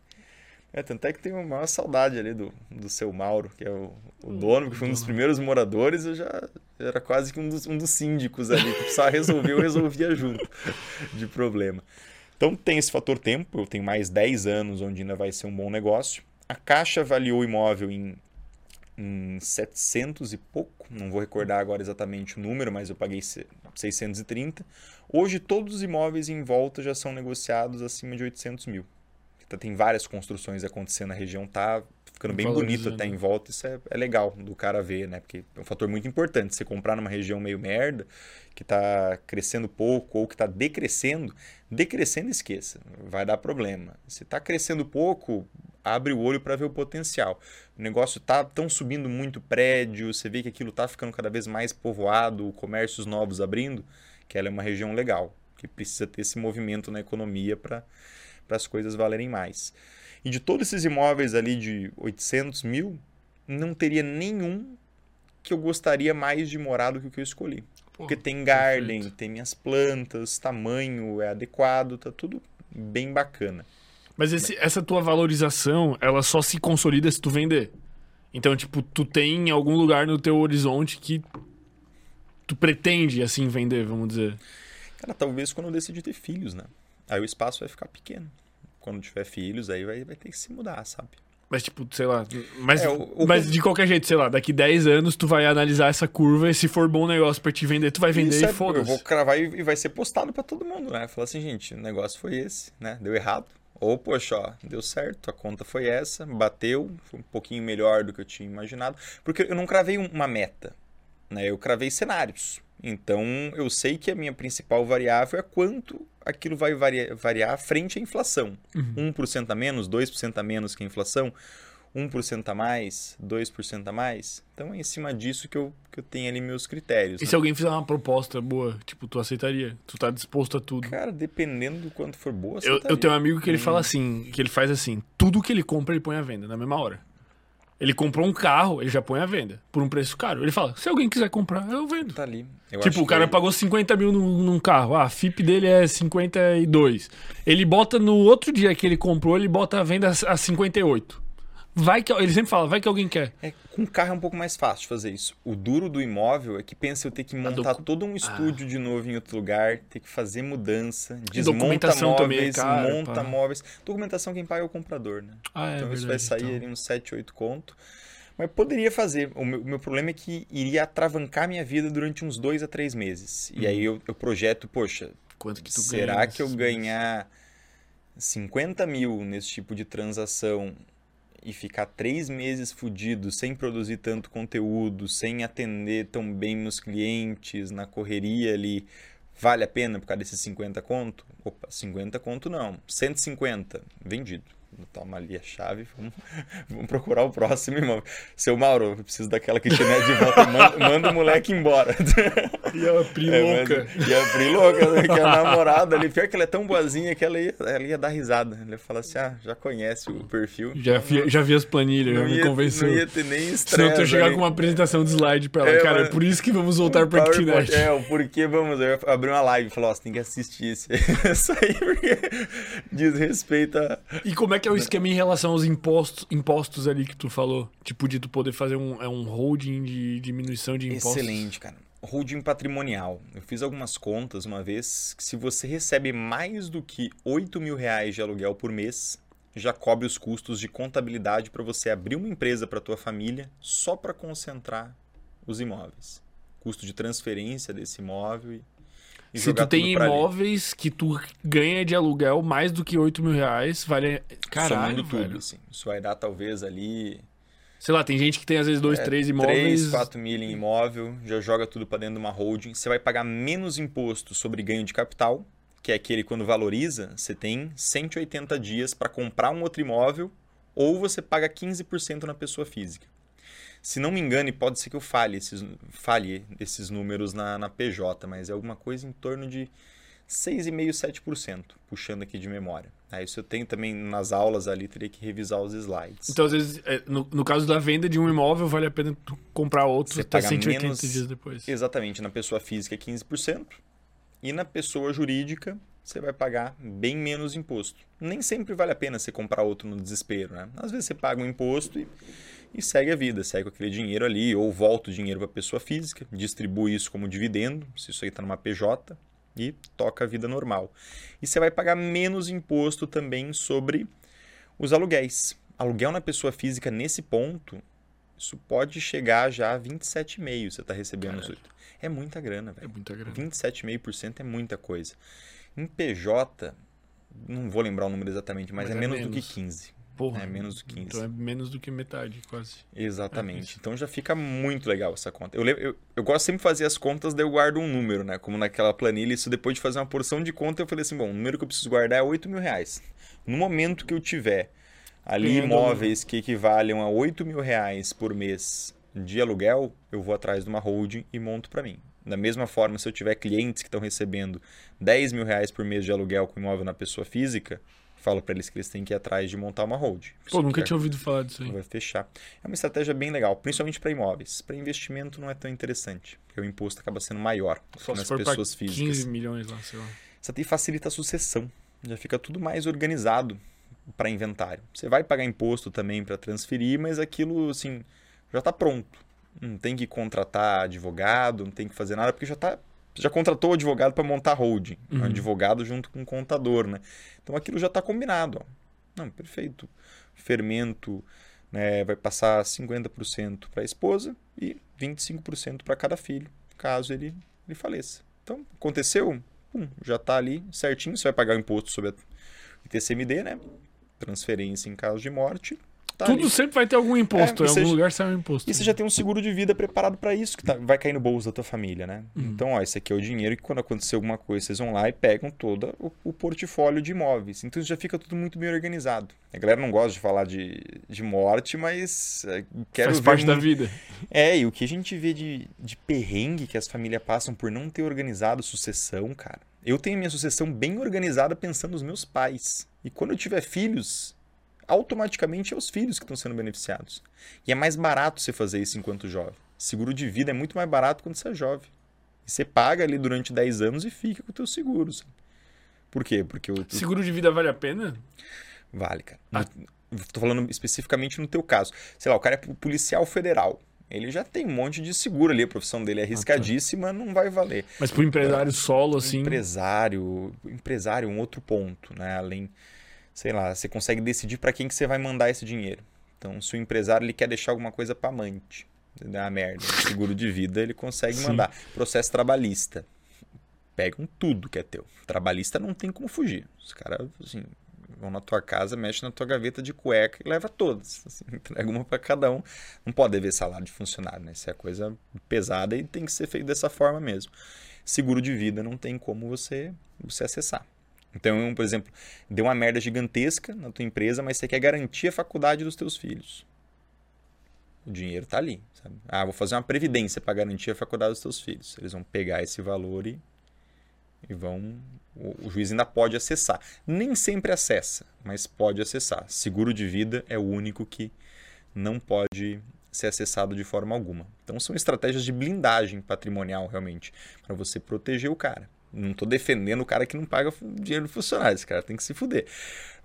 É, tanto é que tenho uma maior saudade ali do, do seu Mauro, que é o, o dono, que foi um dos primeiros moradores, eu já era quase que um dos, um dos síndicos ali, que precisava resolver, eu resolvia junto de problema. Então tem esse fator tempo, eu tenho mais 10 anos onde ainda vai ser um bom negócio. A Caixa avaliou o imóvel em, em 700 e pouco, não vou recordar agora exatamente o número, mas eu paguei 630. Hoje todos os imóveis em volta já são negociados acima de 800 mil. Tá, tem várias construções acontecendo na região, tá ficando bem bonito até em volta, isso é, é, legal do cara ver, né? Porque é um fator muito importante. Você comprar numa região meio merda, que está crescendo pouco ou que está decrescendo, decrescendo esqueça, vai dar problema. Se está crescendo pouco, abre o olho para ver o potencial. O negócio tá tão subindo muito prédio, você vê que aquilo tá ficando cada vez mais povoado, comércios novos abrindo, que ela é uma região legal, que precisa ter esse movimento na economia para para as coisas valerem mais. E de todos esses imóveis ali de 800 mil, não teria nenhum que eu gostaria mais de morar do que o que eu escolhi. Porque tem garden, perfeito. tem minhas plantas, tamanho é adequado, tá tudo bem bacana. Mas esse, essa tua valorização, ela só se consolida se tu vender. Então, tipo, tu tem algum lugar no teu horizonte que tu pretende, assim, vender, vamos dizer. Cara, talvez quando eu decidir ter filhos, né? Aí o espaço vai ficar pequeno. Quando tiver filhos, aí vai, vai ter que se mudar, sabe? Mas, tipo, sei lá. Mas, é, o, o... mas de qualquer jeito, sei lá, daqui 10 anos tu vai analisar essa curva e se for bom negócio pra te vender, tu vai vender Isso e é, foda-se. Eu vou cravar e, vai ser postado para todo mundo, né? Falar assim, gente, o negócio foi esse, né? Deu errado. Ou, poxa, ó, deu certo, a conta foi essa, bateu, foi um pouquinho melhor do que eu tinha imaginado. Porque eu não cravei uma meta, né? Eu cravei cenários. Então, eu sei que a minha principal variável é quanto aquilo vai variar, variar frente à inflação. Uhum. 1% a menos, 2% a menos que a inflação, 1% a mais, 2% a mais. Então é em cima disso que eu, que eu tenho ali meus critérios. E né? se alguém fizer uma proposta boa, tipo, tu aceitaria? Tu tá disposto a tudo? Cara, dependendo do quanto for boa, eu, eu tenho um amigo que ele hum. fala assim, que ele faz assim, tudo que ele compra ele põe à venda na mesma hora. Ele comprou um carro, ele já põe à venda por um preço caro. Ele fala: se alguém quiser comprar, eu vendo. Tá ali. Eu tipo, o cara ele... pagou 50 mil num, num, carro. Ah, a FIP dele é 52. Ele bota no outro dia que ele comprou, ele bota a venda a 58. Vai que ele sempre fala, vai que alguém quer. É, com carro é um pouco mais fácil de fazer isso. O duro do imóvel é que pensa eu ter que montar docu... todo um estúdio ah. de novo em outro lugar, ter que fazer mudança, desmonta é móveis, é monta pá. móveis. Documentação quem paga é o comprador, né? Ah, é então verdade, isso vai sair então. ali uns 7, 8 conto. Mas poderia fazer. O meu, o meu, problema é que iria atravancar minha vida durante uns dois a três meses. Uhum. E aí eu, eu, projeto, poxa, Quanto que tu será ganha que eu ganhar 50 mil nesse tipo de transação e ficar três meses fudido, sem produzir tanto conteúdo, sem atender tão bem meus clientes, na correria ali, vale a pena por causa desses 50 conto? Opa, 50 conto não. 150, vendido. Toma ali a chave, vamos, vamos procurar o próximo imóvel. Seu Mauro, eu preciso daquela kitnet de volta, manda, manda o moleque embora. E a Pri é, louca. e a Pri louca, né, que é a namorada ali. Pior que ela é tão boazinha que ela ia, ela ia dar risada. Ela ia falar assim, ah, já conhece o perfil. Já vi, já vi as planilhas, já me convenceu. Não ia ter nem estresse. Senão tu ia chegar com uma apresentação de slide pra ela. É, cara, mas- é por isso que vamos voltar pra kitnet. É, o porquê, vamos, eu ia abrir uma live e falar, ó, você tem que assistir isso aí, porque diz respeito a... E como é que é o esquema em relação aos impostos, impostos ali que tu falou? Tipo, de tu poder fazer um, é um holding de diminuição de impostos. Excelente, cara. Holding patrimonial. Eu fiz algumas contas uma vez que se você recebe mais do que 8 mil reais de aluguel por mês, já cobre os custos de contabilidade para você abrir uma empresa para tua família só para concentrar os imóveis. Custo de transferência desse imóvel e Se tu tem imóveis que tu ganha de aluguel mais do que 8 mil reais, vale. Caralho, Somando tudo, assim. Isso vai dar talvez ali Sei lá, tem gente que tem às vezes dois, É, três imóveis. 3, 4 mil em imóvel, já joga tudo para dentro de uma holding. Você vai pagar menos imposto sobre ganho de capital, que é aquele quando valoriza, você tem 180 dias para comprar um outro imóvel, ou você paga 15% na pessoa física. Se não me engano, e pode ser que eu falhe esses, falhe esses números na, na PJ, mas é alguma coisa em torno de 6,5%, 7%, puxando aqui de memória. Aí isso eu tenho também nas aulas ali, teria que revisar os slides. Então, às vezes, é, no, no caso da venda de um imóvel, vale a pena tu comprar outro Você até paga 180 menos- dias depois. Exatamente, na pessoa física é 15% e na pessoa jurídica você vai pagar bem menos imposto. Nem sempre vale a pena você comprar outro no desespero, né? Às vezes você paga um imposto e, e segue a vida, segue com aquele dinheiro ali, ou volta o dinheiro para a pessoa física, distribui isso como dividendo, se isso aí está numa PJ, e toca a vida normal. E você vai pagar menos imposto também sobre os aluguéis. Aluguel na pessoa física nesse ponto, isso pode chegar já a 27,5% você está recebendo os Caralho. 8. É muita grana, É velho. muita grana. 27,5% é muita coisa. Em PJ, não vou lembrar o número exatamente, mas, Mas é, é menos, do menos. que 15. Porra. É menos do que 15. Então é menos do que metade, quase. Exatamente. Então já fica muito legal essa conta. Eu, eu, eu gosto sempre de fazer as contas, daí eu guardo um número, né? Como naquela planilha, isso depois de fazer uma porção de conta, eu falei assim, bom, o número que eu preciso guardar é 8 mil reais. No momento que eu tiver ali imóveis que equivalem a 8 mil reais por mês de aluguel, eu vou atrás de uma holding e monto para mim. Da mesma forma, se eu tiver clientes que estão recebendo 10 mil reais por mês de aluguel com imóvel na pessoa física, falo para eles que eles têm que ir atrás de montar uma holding. Pô, nunca tinha ouvido falar disso aí. vai fechar. É uma estratégia bem legal, principalmente para imóveis. Para investimento não é tão interessante, porque o imposto acaba sendo maior Só nas pessoas físicas. 15 milhões lá, sei lá. Isso até facilita a sucessão. Já fica tudo mais organizado para inventário. Você vai pagar imposto também para transferir, mas aquilo assim já está pronto. Não tem que contratar advogado, não tem que fazer nada, porque já tá já contratou o advogado para montar holding, um Uhum. advogado junto com o contador, né? Então aquilo já está combinado. Ó. Não, perfeito. Fermento né, vai passar 50% para a esposa e 25% para cada filho, caso ele, ele faleça. Então, aconteceu, pum, já está ali certinho, você vai pagar o imposto sobre a ITCMD, né? Transferência em caso de morte. Tá Tudo ali. sempre vai ter algum imposto. É, em algum seja- lugar sai um imposto. E você já tem um seguro de vida preparado para isso, que tá- vai cair no bolso da tua família, né? Uhum. Então, ó, esse aqui é o dinheiro que quando acontecer alguma coisa, vocês vão lá e pegam todo o, o portfólio de imóveis. Então, já fica tudo muito bem organizado. A galera não gosta de falar de, de morte, mas é, quero Faz ver parte da vida. É, e o que a gente vê de, de perrengue que as famílias passam por não ter organizado sucessão, cara. Eu tenho minha sucessão bem organizada pensando nos meus pais. E quando eu tiver filhos, automaticamente é os filhos que estão sendo beneficiados. E é mais barato você fazer isso enquanto jovem. Seguro de vida é muito mais barato quando você é jovem. E você paga ali durante 10 anos e fica com o teu seguro. sabe? Por quê? Porque o, Seguro de vida vale a pena? Vale, cara. Ah. Tô falando especificamente no teu caso. Sei lá, o cara é policial federal. Ele já tem um monte de seguro ali, a profissão dele é arriscadíssima, não vai valer. Mas pro empresário solo, assim. Empresário, empresário, um outro ponto, né? Além, sei lá, você consegue decidir para quem que você vai mandar esse dinheiro. Então, se o empresário ele quer deixar alguma coisa para amante, dá uma merda, seguro de vida, ele consegue Sim. mandar. Processo trabalhista. Pegam tudo que é teu. Trabalhista não tem como fugir. Os caras, assim, vão na tua casa, mexem na tua gaveta de cueca e leva todas. Assim, entrega uma para cada um. Não pode dever salário de funcionário, né? Isso é coisa pesada e tem que ser feito dessa forma mesmo. Seguro de vida não tem como você, você acessar. Então, por exemplo, deu uma merda gigantesca na tua empresa, mas você quer garantir a faculdade dos teus filhos. O dinheiro está ali. Sabe? Ah, vou fazer uma previdência para garantir a faculdade dos teus filhos. Eles vão pegar esse valor e, e vão. O, o juiz ainda pode acessar. Nem sempre acessa, mas pode acessar. Seguro de vida é o único que não pode ser acessado de forma alguma. Então são estratégias de blindagem patrimonial realmente para você proteger o cara. Não estou defendendo o cara que não paga dinheiro do funcionário, esse cara tem que se fuder.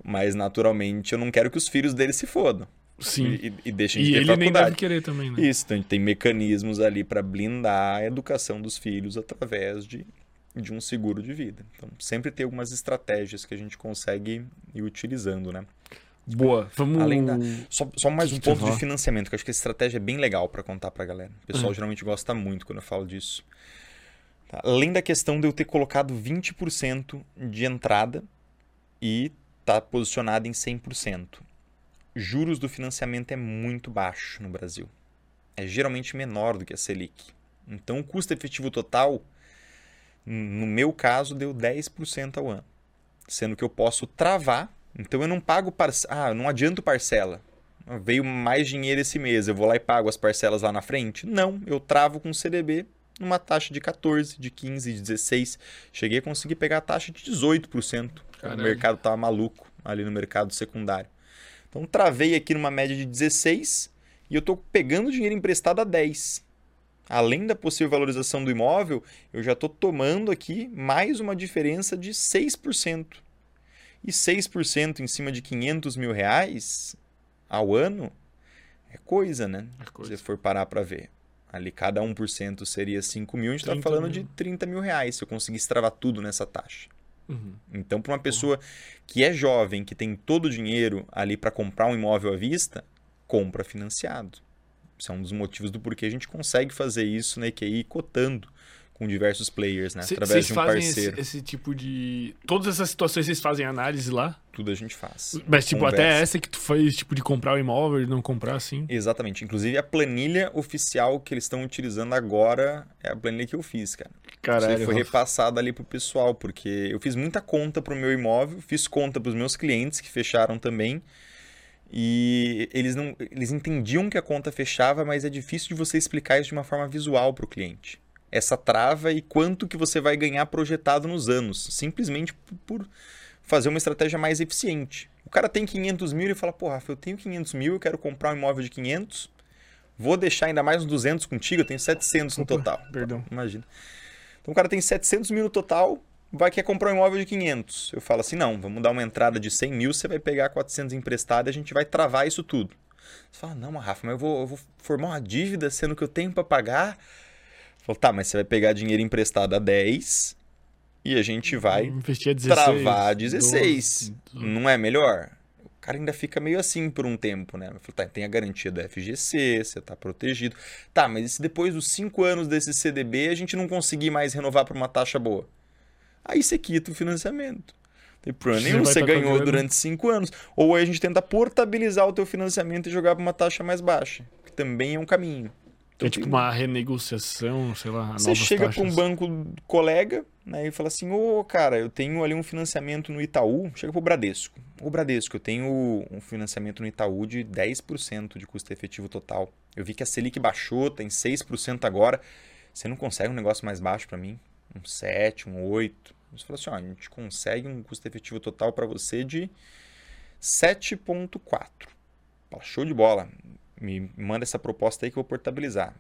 Mas naturalmente eu não quero que os filhos dele se fodam. Sim. E, e deixem de E ter ele faculdade. nem deve querer também, né? Isso, então a gente tem mecanismos ali para blindar a educação dos filhos através de, de um seguro de vida. Então, sempre tem algumas estratégias que a gente consegue ir utilizando, né? Boa. Vamos. Além da- Só, só mais um ponto de financiamento, que eu acho que essa estratégia é bem legal para contar para a galera. O pessoal Uhum. geralmente gosta muito quando eu falo disso. Tá? Além da questão de eu ter colocado 20% de entrada e tá posicionado em 100%. Juros do financiamento é muito baixo no Brasil. É geralmente menor do que a Selic. Então o custo efetivo total, no meu caso, deu 10% ao ano. Sendo que eu posso travar, então eu não pago parcela. Ah, eu não adianto parcela. Veio mais dinheiro esse mês, eu vou lá e pago as parcelas lá na frente? Não, eu travo com CDB numa taxa de 14, de 15, de 16. Cheguei a conseguir pegar a taxa de 18%. O mercado tava maluco ali no mercado secundário. Então travei aqui numa média de 16 e eu estou pegando dinheiro emprestado a 10. Além da possível valorização do imóvel, eu já estou tomando aqui mais uma diferença de 6%. E 6% em cima de 500 mil reais ao ano é coisa, né? É Se coisa. você for parar para ver. Ali cada 1% seria 5 mil, a gente está 30 falando mil. de 30 mil reais se eu conseguisse travar tudo nessa taxa. Uhum. Então, para uma pessoa que é jovem, que tem todo o dinheiro ali para comprar um imóvel à vista, compra financiado. Isso é um dos motivos do porquê a gente consegue fazer isso na EQI cotando com diversos players, né? Cê- Através de um fazem esse, parceiro. esse tipo de. Todas essas situações vocês fazem análise lá? Tudo a gente faz. Mas, tipo, Conversa. até essa que tu fez, tipo, de comprar o imóvel e não comprar assim. Exatamente. Inclusive, a planilha oficial que eles estão utilizando agora é a planilha que eu fiz, cara. Isso aí foi repassada ali pro pessoal, porque eu fiz muita conta pro meu imóvel, fiz conta pros meus clientes que fecharam também. E eles não, eles entendiam que a conta fechava, mas é difícil de você explicar isso de uma forma visual pro cliente. Essa trava e quanto que você vai ganhar projetado nos anos, simplesmente por- fazer uma estratégia mais eficiente. O cara tem 500 mil e fala, pô, Rafa, eu tenho 500 mil, eu quero comprar um imóvel de 500, vou deixar ainda mais uns 200 contigo, eu tenho 700 no Opa, total. perdão. Imagina. Então o cara tem 700 mil no total, vai querer comprar um imóvel de 500. Eu falo assim, não, vamos dar uma entrada de 100 mil, você vai pegar 400 emprestado e a gente vai travar isso tudo. Você fala, não, Rafa, mas eu vou, eu vou formar uma dívida sendo que eu tenho para pagar. Eu falo, tá, mas você vai pegar dinheiro emprestado a 10 e a gente vai Investir a 16. travar 16. 12. Não é melhor? O cara ainda fica meio assim por um tempo, né? Eu falo, tá, tem a garantia do FGC, você tá protegido. Tá, mas e se depois dos 5 anos desse CDB a gente não conseguir mais renovar por uma taxa boa? Aí você quita o financiamento. Tem problema Você nenhum, você a ganhou durante 5 anos. Ou aí a gente tenta portabilizar o teu financiamento e jogar para uma taxa mais baixa, que também é um caminho. É tipo uma renegociação, sei lá, Você chega para um banco colega né, e fala assim: Ô, cara, eu tenho ali um financiamento no Itaú. Chega para o Bradesco. Ô, Bradesco, eu tenho um financiamento no Itaú de 10% de custo efetivo total. Eu vi que a Selic baixou, tem 6% agora. Você não consegue um negócio mais baixo para mim? Um 7, um 8. Você fala assim: ó, a gente consegue um custo efetivo total para você de 7,4. Fala, Show de bola. Me manda essa proposta aí que eu vou portabilizar.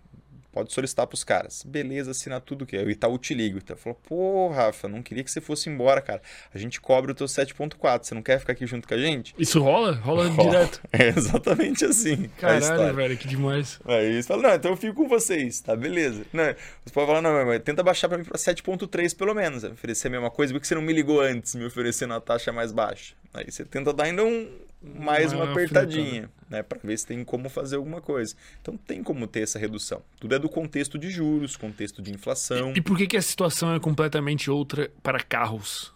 Pode solicitar para os caras. Beleza, assina tudo que é. O Itaú te liga. Itaú falou, pô, Rafa, não queria que você fosse embora, cara. A gente cobre o teu 7.4. Você não quer ficar aqui junto com a gente? Isso rola? Rola Rola. direto. É exatamente assim. a Caralho, velho, que demais. Aí eles falam, não, então eu fico com vocês, tá? Beleza. Não, você pode falar, não, mas tenta baixar pra mim pra 7.3 pelo menos. Oferecer a mesma coisa, porque você não me ligou antes, me oferecendo a taxa mais baixa. Aí você tenta dar ainda um, mais uma Uma apertadinha, né? Pra ver se tem como fazer alguma coisa. Então tem como ter essa redução. Tudo é do contexto de juros, contexto de inflação. E por que, que a situação é completamente outra para carros?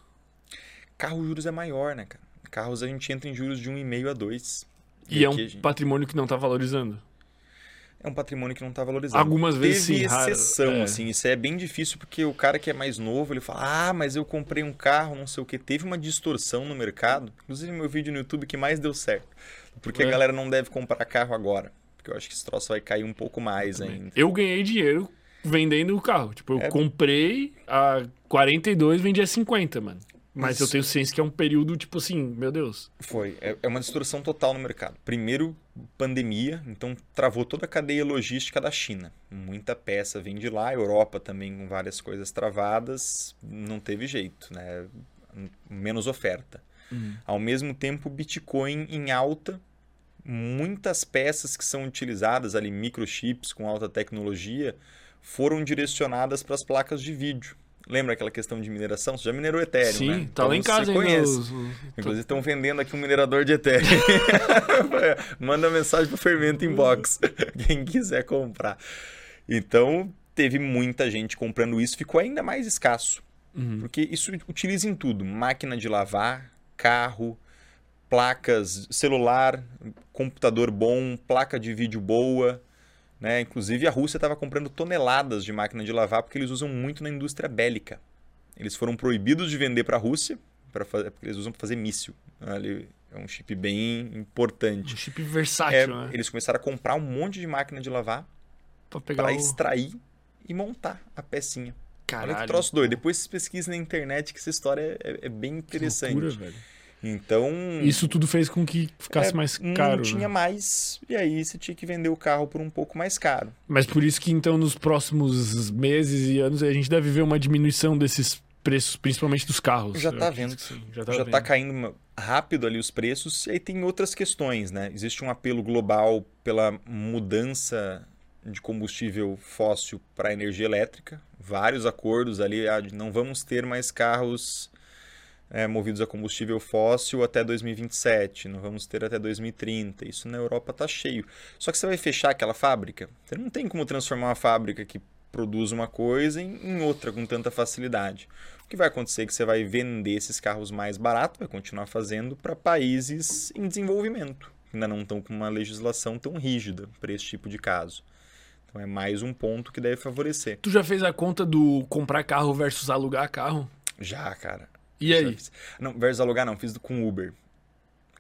Carro juros é maior, né, cara? Carros a gente entra em juros de 1,5 a 2. E, é um gente- patrimônio que não tá valorizando. É um patrimônio que não está valorizado. Algumas vezes Teve sim, raro, exceção, é. assim, isso é bem difícil porque o cara que é mais novo, ele fala, ah, mas eu comprei um carro, não sei o que, teve uma distorção no mercado, inclusive meu vídeo no YouTube que mais deu certo, porque É. a galera não deve comprar carro agora, porque eu acho que esse troço vai cair um pouco mais ainda. Eu ganhei dinheiro vendendo o carro. Tipo, eu É. comprei a 42, vendi a 50, mano. Mas eu Isso. tenho ciência que é um período, tipo assim, meu Deus. Foi, é, é uma distorção total no mercado. Primeiro, pandemia, então travou toda a cadeia logística da China. Muita peça vem de lá, Europa também com várias coisas travadas, não teve jeito, né? Menos oferta. Ao mesmo tempo, Bitcoin em alta, muitas peças que são utilizadas ali, microchips com alta tecnologia, foram direcionadas para as placas de vídeo. Lembra aquela questão de mineração? Você já minerou Ethereum, Sim, né? tá lá em Então casa ainda. os- Inclusive estão vendendo aqui um minerador de Ethereum. Manda mensagem pro Fermento Inbox, quem quiser comprar. Então, teve muita gente comprando isso, ficou ainda mais escasso. Uhum. Porque isso utiliza em tudo: máquina de lavar, carro, placas, celular, computador bom, placa de vídeo boa. Né? Inclusive, a Rússia estava comprando toneladas de máquina de lavar porque eles usam muito na indústria bélica. Eles foram proibidos de vender para a Rússia, pra fazer, porque eles usam para fazer míssil. Ali é um chip bem Um importante. chip É, versátil, né? Eles começaram a comprar um monte de máquina de lavar para o... extrair e montar a pecinha. Olha Caralho. que troço doido. Depois vocês pesquisem na internet que essa história é, é bem que interessante. loucura, velho. Então. Isso tudo fez com que ficasse é, mais Não caro. tinha né? mais. E aí você tinha que vender o carro por um pouco mais caro. Mas por isso que então nos próximos meses e anos a gente deve ver uma diminuição desses preços, principalmente dos carros. Já tá acredito vendo. que sim, já tá Já vendo. está caindo rápido ali os preços. E aí tem outras questões, né? Existe um apelo global pela mudança de combustível fóssil para energia elétrica. Vários acordos ali. ah, não vamos ter mais carros é, movidos a combustível fóssil até 2027. Não vamos ter até 2030. Isso na Europa tá cheio. Só que você vai fechar aquela fábrica. Você não tem como transformar uma fábrica que produz uma coisa em, em outra com tanta facilidade. O que vai acontecer é que você vai vender esses carros mais barato, vai continuar fazendo para países em desenvolvimento, que ainda não estão com uma legislação tão rígida para esse tipo de caso. Então é mais um ponto que deve favorecer. Tu já fez a conta do comprar carro versus alugar carro? Já, cara. E aí? Não, versus alugar não, fiz com Uber.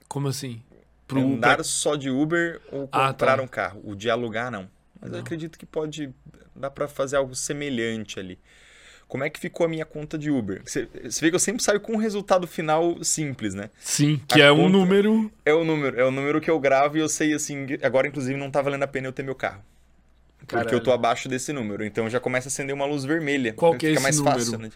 Como assim? Pro, Andar pra- só de Uber ou Ah, comprar tá. um carro. O de alugar não. Mas eu Não. acredito que pode dá para fazer algo semelhante ali. Como é que ficou a minha conta de Uber? Você, você vê que eu sempre saio com um resultado final simples, né? Sim, que A é um número. É o número, é o número que eu gravo e eu sei assim, agora inclusive não tá valendo a pena eu ter meu carro. Porque Caralho. eu tô abaixo desse número, então já começa a acender uma luz vermelha. Qual que é Fica esse mais número? fácil, né?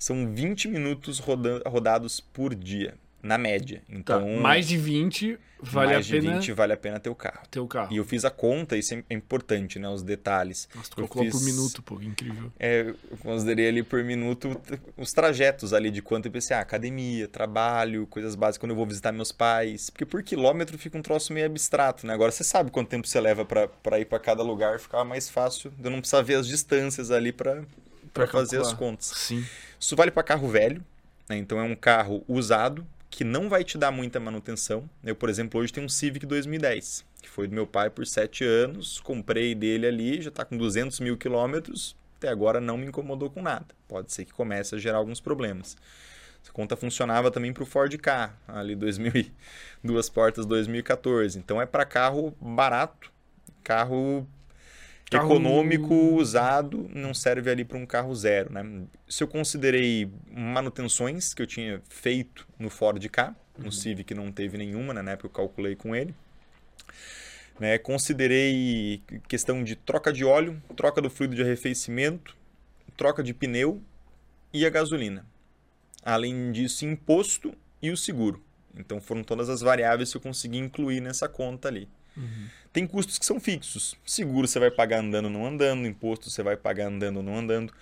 São 20 minutos roda- rodados por dia, na média. Tá, Então, mais de 20 vale mais a pena de 20 vale a pena ter o carro. ter o carro. E eu fiz a conta, isso é importante, né? Os detalhes. Nossa, tu eu calculou por fiz- minuto, pô, incrível. É, eu considerei ali por minuto os trajetos ali de quanto eu pensei, ah, academia, trabalho, coisas básicas, quando eu vou visitar meus pais. Porque por quilômetro fica um troço meio abstrato, né? Agora você sabe quanto tempo você leva pra pra ir pra cada lugar, ficava mais fácil. Eu não precisava ver as distâncias ali pra Pra fazer as contas. Sim. Isso vale para carro velho, né? então é um carro usado que não vai te dar muita manutenção. Eu, por exemplo, hoje tenho um Civic 2010, que foi do meu pai por 7 anos, comprei dele ali, já está com 200 mil quilômetros, até agora não me incomodou com nada. Pode ser que comece a gerar alguns problemas. Essa conta funcionava também para o Ford K, ali 2000, e- duas portas 2014. Então é para carro barato, carro Carro- econômico, usado, não serve ali para um carro zero, né? Se eu considerei manutenções que eu tinha feito no Ford K, no Civic não teve nenhuma, né? Na época eu calculei com ele. Né? Considerei questão de troca de óleo, troca do fluido de arrefecimento, troca de pneu e a gasolina. Além disso, imposto e o seguro. Então foram todas as variáveis que eu consegui incluir nessa conta ali. Tem custos que são fixos. Seguro você vai pagar andando ou não andando, imposto você vai pagar andando ou não andando.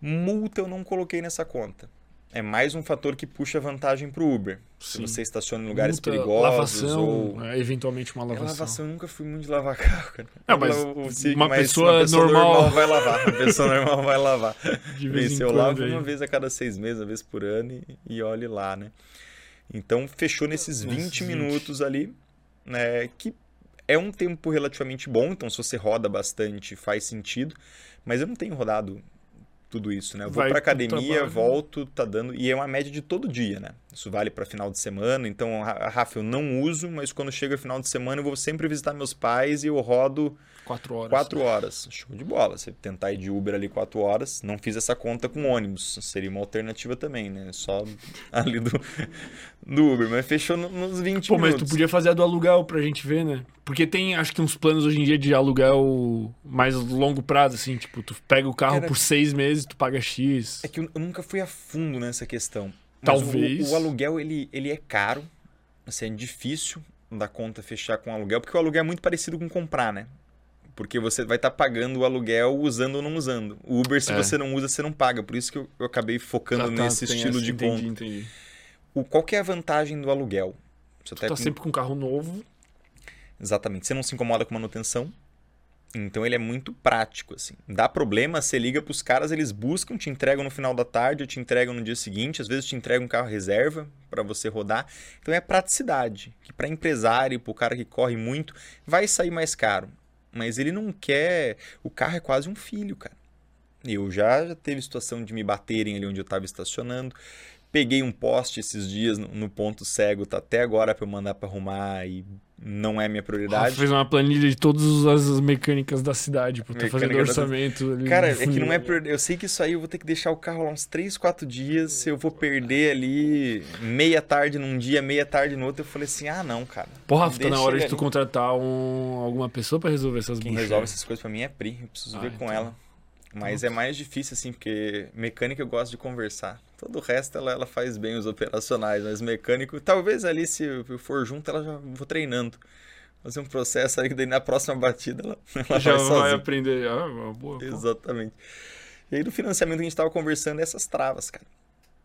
Multa eu não coloquei nessa conta. É mais um fator que puxa vantagem para o Uber. Se Sim. você estaciona em lugares Multa, perigosos lavação, ou é, eventualmente uma é, lavação. lavação, eu nunca fui muito de lavar carro, cara. Não, mas Eu sei que uma mais- pessoa normal- vai lavar. Uma pessoa normal vai lavar. De vez se eu lavo aí. uma vez a cada seis meses, uma vez por ano e, e olhe lá, né? Então, fechou nesses Nesses 20 20. minutos ali, né? Que É um tempo relativamente bom, então se você roda bastante, faz sentido. Mas eu não tenho rodado tudo isso, né? Eu vou pro academia, trabalho. volto, tá dando. E é uma média de todo dia, né? Isso vale para final de semana. Então, a Rafa, eu não uso, mas quando chega final de semana, eu vou sempre visitar meus pais e eu rodo Quatro horas. quatro horas. Show de bola. Você tentar ir de Uber ali quatro horas. Não fiz essa conta com ônibus. Seria uma alternativa também, né? Só ali do, do Uber. Mas fechou no- nos 20 Pô, mas minutos. tu podia fazer a do aluguel pra gente ver, né? Porque tem, acho que uns planos hoje em dia de aluguel mais longo prazo, assim. Tipo, tu pega o carro Cara, por seis meses, tu paga X. É que eu nunca fui a fundo nessa questão. Talvez. O, o aluguel, ele, ele é caro. Assim, é difícil da conta fechar com aluguel, porque o aluguel é muito parecido com comprar, né? Porque você vai estar pagando o aluguel usando ou não usando. O Uber, se É. você não usa, você não paga. Por isso que eu, eu acabei focando Ah, tá, nesse estilo essa, de entendi, conta. Entendi. O, qual é a vantagem do aluguel? Você Tu tá tá com- sempre com um carro novo. Exatamente. Você não se incomoda com manutenção. Então ele é muito prático, assim. Dá problema, você liga pros caras, eles buscam, te entregam no final da tarde, ou te entregam no dia seguinte, às vezes te entregam um carro reserva para você rodar. Então é praticidade, que para empresário, pro cara que corre muito, vai sair mais caro. Mas ele não quer, o carro é quase um filho, cara. Eu já, já teve situação de me baterem ali onde eu estava estacionando. Peguei um poste esses dias no, no ponto cego, tá até agora para eu mandar para arrumar e não é minha Rafa prioridade. fez uma planilha de todas as mecânicas da cidade, pô. Tá fazendo da- orçamento. ali Cara, é que não é. per- Eu sei que isso aí eu vou ter que deixar o carro lá uns 3, 4 dias. Eu vou perder ali meia tarde num dia, meia tarde no outro. Eu falei assim: ah, não, cara. Pô, Rafa, tá na hora de tu ali. contratar um, alguma pessoa pra resolver essas Quem buchas. resolve essas coisas pra mim é Pri. Eu preciso Ah, ver com então. ela. Mas é mais difícil, assim, porque mecânica eu gosto de conversar. Todo o resto ela, ela faz bem os operacionais, mas mecânico, talvez ali se eu for junto, ela já vou treinando. Fazer um processo aí que daí na próxima batida ela, ela Já vai vai aprender. Ah, uma boa. Exatamente. E aí do financiamento que a gente estava conversando é essas travas, cara.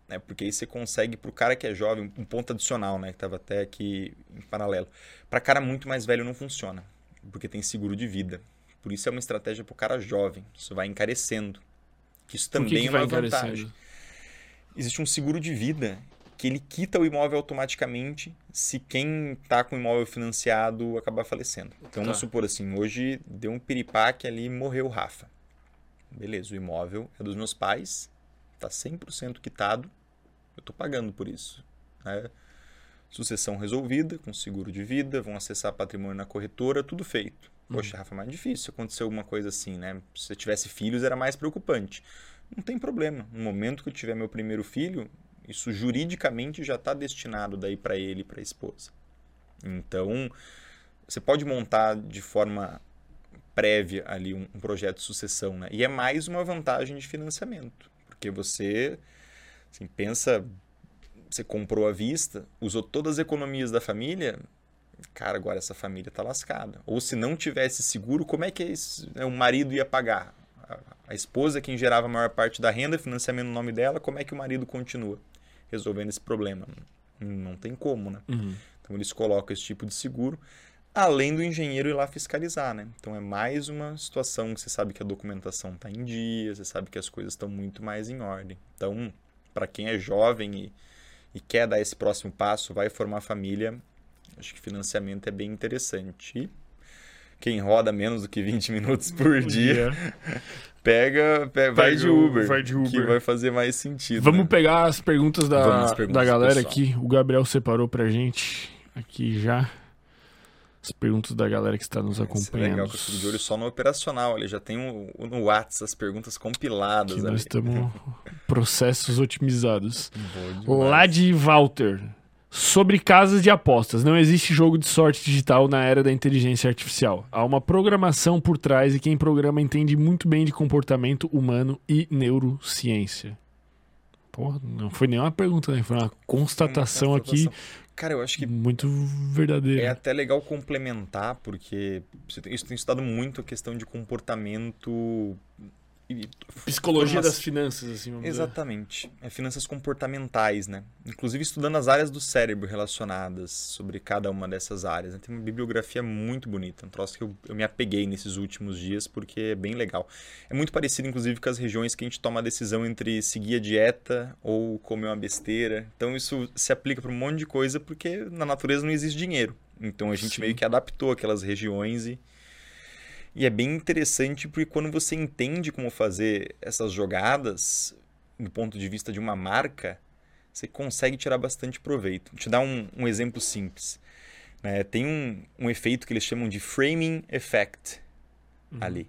Né? Porque aí você consegue, pro cara que é jovem, um ponto adicional, né? Que tava até aqui em paralelo. Para cara muito mais velho não funciona, porque tem seguro de vida. Por isso é uma estratégia pro cara jovem. Isso vai encarecendo. Que isso também que, que é vai uma vantagem. Existe um seguro de vida que ele quita o imóvel automaticamente se quem está com o imóvel financiado acabar falecendo. Então, vamos Tá. supor assim, hoje deu um piripaque ali e morreu o Rafa. Beleza, o imóvel é dos meus pais, tá 100% quitado, eu tô pagando por isso. né? Sucessão resolvida, com seguro de vida, vão acessar patrimônio na corretora, tudo feito. Poxa, Rafa, mais difícil acontecer alguma coisa assim, né? Se eu tivesse filhos era mais preocupante. Não tem problema. No momento que eu tiver meu primeiro filho, isso juridicamente já está destinado daí para ele e para a esposa. Então, você pode montar de forma prévia ali um, um projeto de sucessão, né? E é mais uma vantagem de financiamento, porque você assim, pensa, você comprou à vista, usou todas as economias da família, cara, agora essa família está lascada. Ou se não tivesse seguro, como é que né, o marido ia pagar? A, esposa é quem gerava a maior parte da renda, financiamento no nome dela, como é que o marido continua resolvendo esse problema? Não, não tem como, né? Uhum. Então eles colocam esse tipo de seguro, além do engenheiro ir lá fiscalizar, né? Então é mais uma situação que você sabe que a documentação está em dia, você sabe que as coisas estão muito mais em ordem. Então, para quem é jovem e, e quer dar esse próximo passo, vai formar família, acho que financiamento é bem interessante. E quem roda menos do que 20 minutos por dia, pega, pe- vai Pega de Uber, vai de que Uber. vai fazer mais sentido. Vamos né? pegar as perguntas da, às perguntas da galera pessoal. aqui. O Gabriel separou pra gente aqui já as perguntas da galera que está nos Isso é acompanhando. legal que eu fico de olho só no operacional. Ele já tem o- no WhatsApp as perguntas compiladas que ali. nós estamos processos otimizados. Lá de Walter. Sobre casas de apostas, não existe jogo de sorte digital na era da inteligência artificial. Há uma programação por trás e quem programa entende muito bem de comportamento humano e neurociência. Porra, não foi nenhuma pergunta, né? Foi uma constatação Uma aqui constatação. Cara, eu acho que muito é verdadeira. até legal complementar, porque isso tem estudado muito a questão de comportamento. Psicologia das finanças, assim, vamos dizer. Exatamente. É finanças comportamentais, né? Inclusive estudando as áreas do cérebro relacionadas sobre cada uma dessas áreas. né? Tem uma bibliografia muito bonita, um troço que eu, eu me apeguei nesses últimos dias porque é bem legal. É muito parecido, inclusive, com as regiões que a gente toma a decisão entre seguir a dieta ou comer uma besteira. Então isso se aplica para um monte de coisa porque na natureza não existe dinheiro. Então a gente Sim. meio que adaptou aquelas regiões e. E é bem interessante porque quando você entende como fazer essas jogadas, do ponto de vista de uma marca, você consegue tirar bastante proveito. Vou te dar um, um exemplo simples. né? tem um, um efeito que eles chamam de framing effect ali.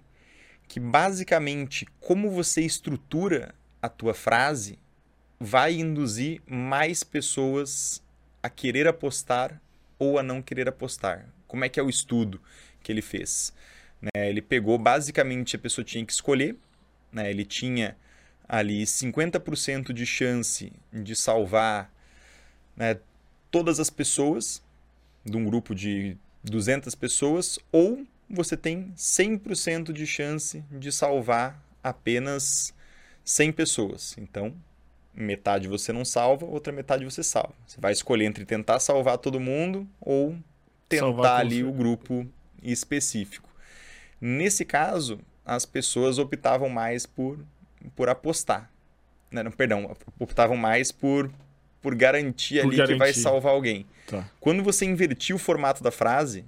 Que basicamente, como você estrutura a tua frase, vai induzir mais pessoas a querer apostar ou a não querer apostar. Como é que é o estudo que ele fez? Né, ele pegou, basicamente, a pessoa tinha que escolher, né, ele tinha ali 50% de chance de salvar né, todas as pessoas de um grupo de 200 pessoas, ou você tem 100% de chance de salvar apenas 100 pessoas. Então, metade você não salva, outra metade você salva. Você vai escolher entre tentar salvar todo mundo ou tentar ali o grupo específico. Nesse caso, as pessoas optavam mais por, por apostar. Né, Não, perdão, optavam mais por, por garantir Por ali que vai garantir. salvar alguém. Tá. Quando você invertia o formato da frase,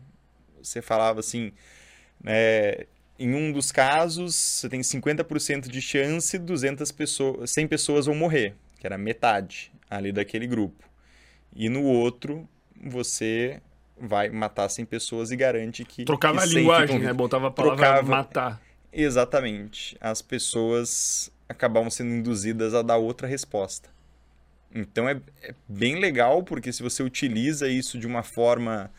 você falava assim, é, em um dos casos, você tem 50% de chance, 200 pessoas, 100 pessoas vão morrer, que era metade ali daquele grupo. E no outro, você vai matar 100 pessoas e garante que Trocava que a 100 linguagem, né? Botava a palavra Trocava. matar. Exatamente. As pessoas acabavam sendo induzidas a dar outra resposta. Então é, é bem legal, porque se você utiliza isso de uma forma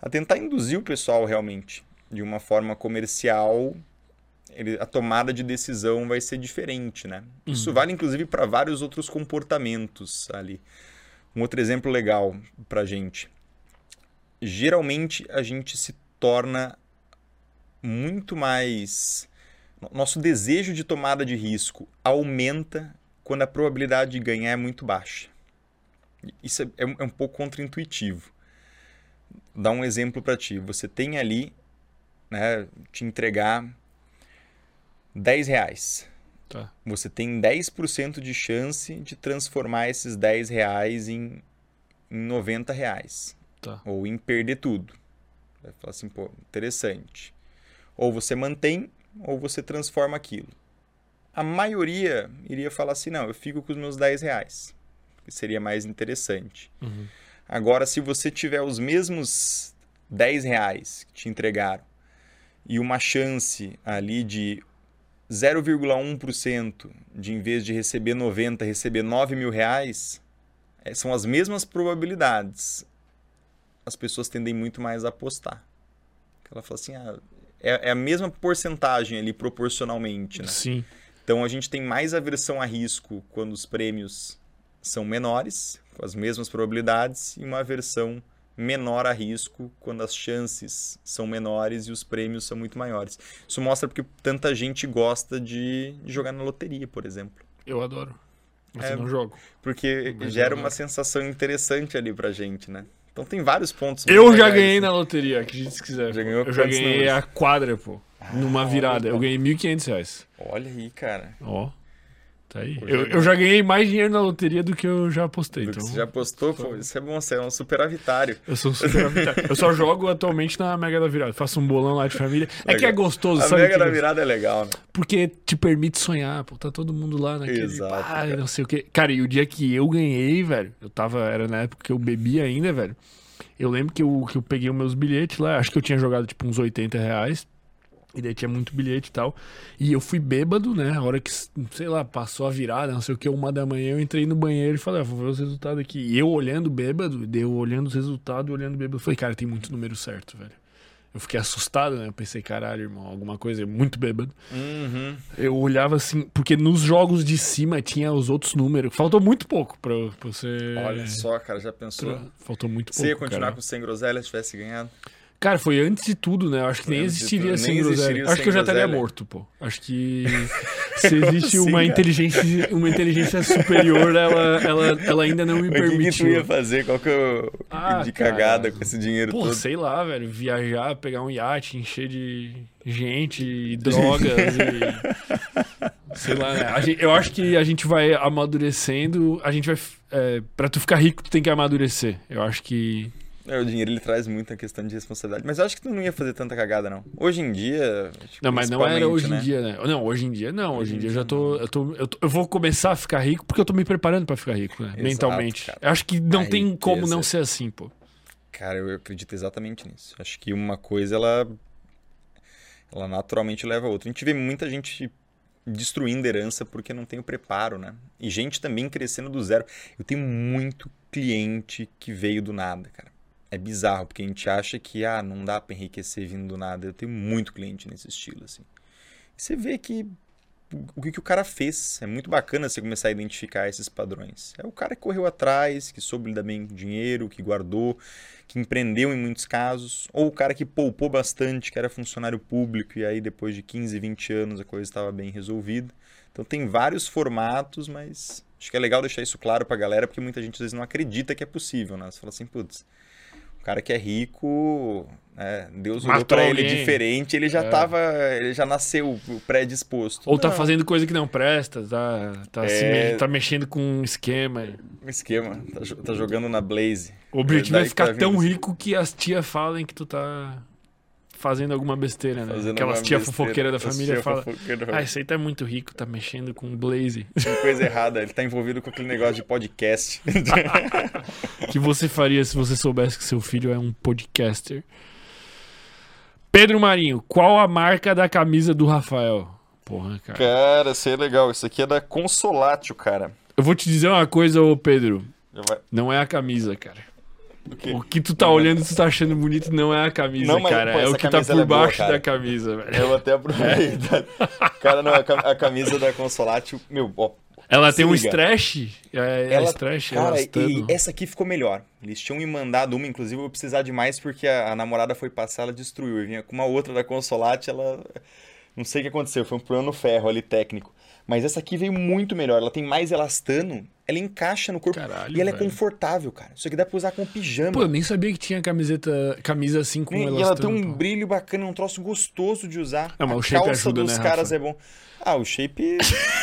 a tentar induzir o pessoal realmente, de uma forma comercial, ele- a tomada de decisão vai ser diferente, né? Isso vale inclusive para vários outros comportamentos ali. Um outro exemplo legal pra gente. Geralmente a gente se torna muito mais. no- Nosso desejo de tomada de risco aumenta quando a probabilidade de ganhar é muito baixa. Isso é, é um- é um pouco contraintuitivo. Dá um exemplo para ti. Você tem ali, né, te entregar 10 reais. Tá. Você tem 10% de chance de transformar esses 10 reais em, em 90 reais Tá. ou em perder tudo. Vai falar assim, pô, interessante. Ou você mantém, ou você transforma aquilo. A maioria iria falar assim, não, eu fico com os meus 10 reais, que seria mais interessante. Uhum. Agora, se você tiver os mesmos 10 reais que te entregaram e uma chance ali de 0,1% de, em vez de receber 90, receber 9 mil reais, eh, são as mesmas probabilidades. As pessoas tendem muito mais a apostar. Ela fala assim, ah, é, é a mesma porcentagem ali proporcionalmente, né? Sim. Então a gente tem mais aversão a risco quando os prêmios são menores, com as mesmas probabilidades, e uma aversão menor a risco quando as chances são menores e os prêmios são muito maiores. Isso mostra porque tanta gente gosta de, de jogar na loteria, por exemplo. Eu adoro. Mas É, eu não jogo. Porque gera uma sensação interessante ali pra gente, né? Então tem vários pontos. Eu já ganhei né? na loteria, acredite se quiser. Já ganhou eu já ganhei a quadra, pô. Numa olha, virada. Eu pô. ganhei 1.500 reais. Olha aí, cara. Ó. Tá aí. Eu, já- eu já ganhei mais dinheiro na loteria do que eu já apostei. Do Então, Você já postou? Pô, isso é bom, você é um superavitário. eu sou super habitável. Eu só jogo atualmente na Mega da Virada. Faço um bolão lá de família. É que é Legal. gostoso, A sabe? mega que- da virada é legal, né? Porque te permite sonhar, pô. Tá todo mundo lá naquele. Exato, cara. não sei o quê. Cara, e o dia que eu ganhei, velho, eu tava. Era na época que eu bebia ainda, velho. Eu lembro que eu, que eu peguei os meus bilhetes lá. Acho que eu tinha jogado tipo uns 80 reais. E daí tinha muito bilhete e tal. E eu fui bêbado, né? A hora que, sei lá, passou a virada, não sei o que, uma da manhã, eu entrei no banheiro e falei, ah, vou ver os resultados aqui. E eu olhando bêbado, daí eu olhando os resultados, olhando bêbado, eu falei, cara, tem muito número certo, velho. Eu fiquei assustado, né? Eu pensei, caralho, irmão, alguma coisa muito bêbado. Uhum. Eu olhava assim, porque nos jogos de cima tinha os outros números. Faltou muito pouco pra, pra você. Olha só, cara, já pensou? Faltou muito pouco. Você ia continuar cara. com sem groselha se tivesse ganhado? Cara, foi antes de tudo, né? Eu acho que nem existiria sem Nem existiria Acho que eu já estaria morto, pô. Acho que se existe Como uma cara? inteligência, uma inteligência superior, ela, ela, ela ainda não me Mas o que, tu permitiu. ia fazer? Qual que é o Ah, de cara. cagada com esse dinheiro Pô, todo? sei lá, velho, viajar, pegar um iate, encher de gente e drogas e. Sei lá, né? Gente- eu acho que a gente vai amadurecendo, a gente vai. É, pra tu ficar rico, tu tem que amadurecer. Eu acho que. É, o dinheiro ele traz muita questão de responsabilidade. Mas eu acho que tu não ia fazer tanta cagada, não. Hoje em dia. Não, mas não era hoje né? em dia, né? Não, hoje em dia não. Hoje, hoje em dia eu já tô eu, tô, eu tô, eu. vou começar a ficar rico porque eu tô me preparando para ficar rico, né? Exato, Mentalmente. Cara. Eu acho que não a tem riqueza. como não ser assim, pô. Cara, eu acredito exatamente nisso. Acho que uma coisa, ela. Ela naturalmente leva a outra. A gente vê muita gente destruindo herança porque não tem o preparo, né? E gente também crescendo do zero. Eu tenho muito cliente que veio do nada, cara é bizarro, porque a gente acha que ah, não dá para enriquecer vindo do nada. Eu tenho muito cliente nesse estilo, assim. Você vê que o que, que o cara fez. É muito bacana você começar a identificar esses padrões. É o cara que correu atrás, que soube lidar bem com dinheiro, que guardou, que empreendeu em muitos casos. Ou o cara que poupou bastante, que era funcionário público, e aí depois de 15, 20 anos a coisa estava bem resolvida. Então tem vários formatos, mas acho que é legal deixar isso claro pra galera, porque muita gente às vezes não acredita que é possível, né? Você fala assim, putz, o cara que é rico, né? Deus olhou pra ele diferente, ele já é. tava. Ele já nasceu predisposto. Ou tá não. tá fazendo coisa que não presta, tá, tá, é... tá mexendo com um esquema. Um esquema, tá, tá jogando na Blaze. O objetivo é, é ficar tá tão rico que as tias falem que tu tá fazendo alguma besteira, né? Fazendo Aquelas tia fofoqueira da família fala. Ah, esse aí tá muito rico, tá mexendo com Blaze. Tem coisa errada, ele tá envolvido com aquele negócio de podcast. que você faria se você soubesse que seu filho é um podcaster? Pedro Marinho, qual a marca da camisa do Rafael? Porra, cara. Cara, isso é legal. Isso aqui é da Consolatio, cara. Eu vou te dizer uma coisa, ô Pedro. Não é a camisa, cara. O que tu tá olhando e tu tá achando bonito não é a camisa, não, mas, cara. Pô, é o que tá por é baixo boa, da camisa, velho. Eu até aproveito. É. Cara, não, a camisa da Consolatio, meu, ó, ela tem um stretch. É, é, ela, stretch, cara, e essa aqui ficou melhor. Eles tinham me mandado uma, inclusive eu vou precisar de mais porque a, a namorada foi passar, ela destruiu. Eu vinha com uma outra da Consolate, ela. Não sei o que aconteceu, foi um problema no ferro ali técnico. Mas essa aqui veio muito melhor. Ela tem mais elastano, ela encaixa no corpo Caralho, e ela é velho. é confortável, cara. Isso aqui dá pra usar com pijama. Pô, eu nem sabia que tinha camiseta, camisa assim com e, elastano. E ela tem um pô. brilho bacana, um troço gostoso de usar. Não, mas a o shape calça ajuda, dos né, caras Rafa? é bom. Ah, o shape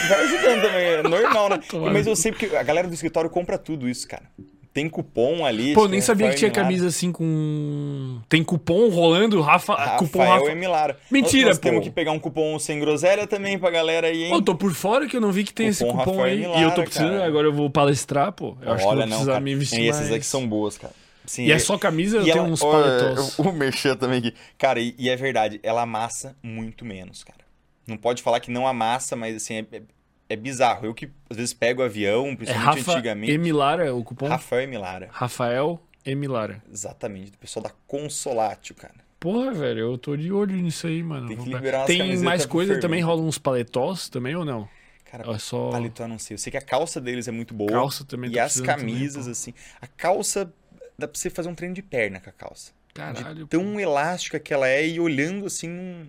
vai ajudando também, é normal, né? Mas eu sei porque a galera do escritório compra tudo isso, cara. Tem cupom ali. Pô, nem sabia que tinha camisa assim com. Tem cupom rolando, Rafa. Rafael cupom Rafa. Emilara. Mentira, nós, pô. temos que pegar um cupom sem groselha também pra galera aí, hein? Eu tô por fora que eu não vi que tem cupom esse cupom Rafael aí. E eu tô precisando, cara. agora eu vou palestrar, pô. Eu acho Olha, que eu vou precisar me vestir. E esses aqui são boas, cara. Sim, e é só camisa, tenho ela, uns paletós. O mexer também aqui. Cara, e, e, é verdade, ela amassa muito menos, cara. Não pode falar que não amassa, mas assim, é, é é bizarro. Eu que às vezes pego avião, principalmente é Rafa antigamente. Emilara, o cupom? Rafael Emilara. Rafael Emilara. Exatamente, do pessoal da Consolatio, cara. Porra, velho, eu tô de olho nisso aí, mano. Tem que liberar umas Tem mais coisa também? Rola uns paletós também ou não? Cara, é só... paletó não sei. Eu sei que a calça deles é muito boa. Calça também. E as camisas, também, assim. A calça, dá pra você fazer um treino de perna com a calça. Caralho. De tão pô. elástica que ela é e olhando assim,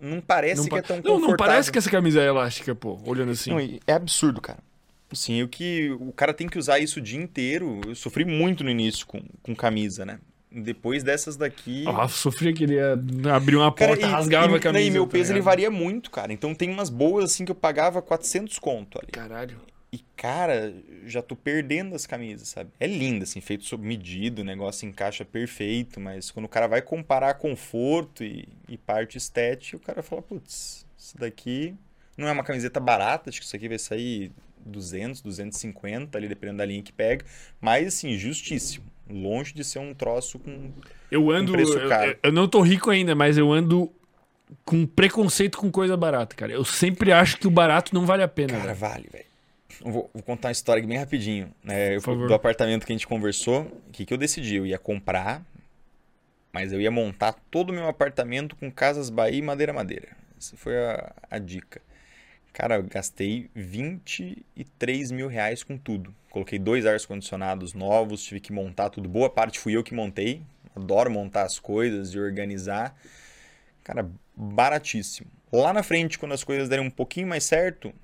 não parece não que é tão confortável. Não, não parece que essa camisa é elástica, pô, olhando assim. Não, é absurdo, cara. Sim, o que o cara tem que usar isso o dia inteiro. Eu sofri muito no início com, com camisa, né? Depois dessas daqui. Ah, sofria, queria abrir uma porta, cara, e, rasgava e, a camisa. E meu tá peso ele varia muito, cara. Então tem umas boas assim que eu pagava 400 conto ali. Caralho. E, cara, já tô perdendo as camisas, sabe? É linda, assim, feito sob medida, o negócio encaixa perfeito, mas quando o cara vai comparar conforto e, e parte estética, o cara fala, putz, isso daqui não é uma camiseta barata, acho que isso aqui vai sair 200, 250, ali dependendo da linha que pega, mas, assim, justíssimo. Longe de ser um troço com eu ando, um preço caro. Eu, eu não tô rico ainda, mas eu ando com preconceito com coisa barata, cara. Eu sempre acho que o barato não vale a pena. Cara, vale, velho. Vou, vou, contar uma história bem rapidinho. Né? Eu, do apartamento que a gente conversou, o que, que eu decidi? Eu ia comprar, mas eu ia montar todo o meu apartamento com casas Bahia e madeira madeira. Essa foi a, a dica. Cara, eu gastei 23 mil reais com tudo. Coloquei dois ar-condicionados novos, tive que montar tudo. Boa parte fui eu que montei. Adoro montar as coisas e organizar. Cara, baratíssimo. Lá na frente, quando as coisas derem um pouquinho mais certo,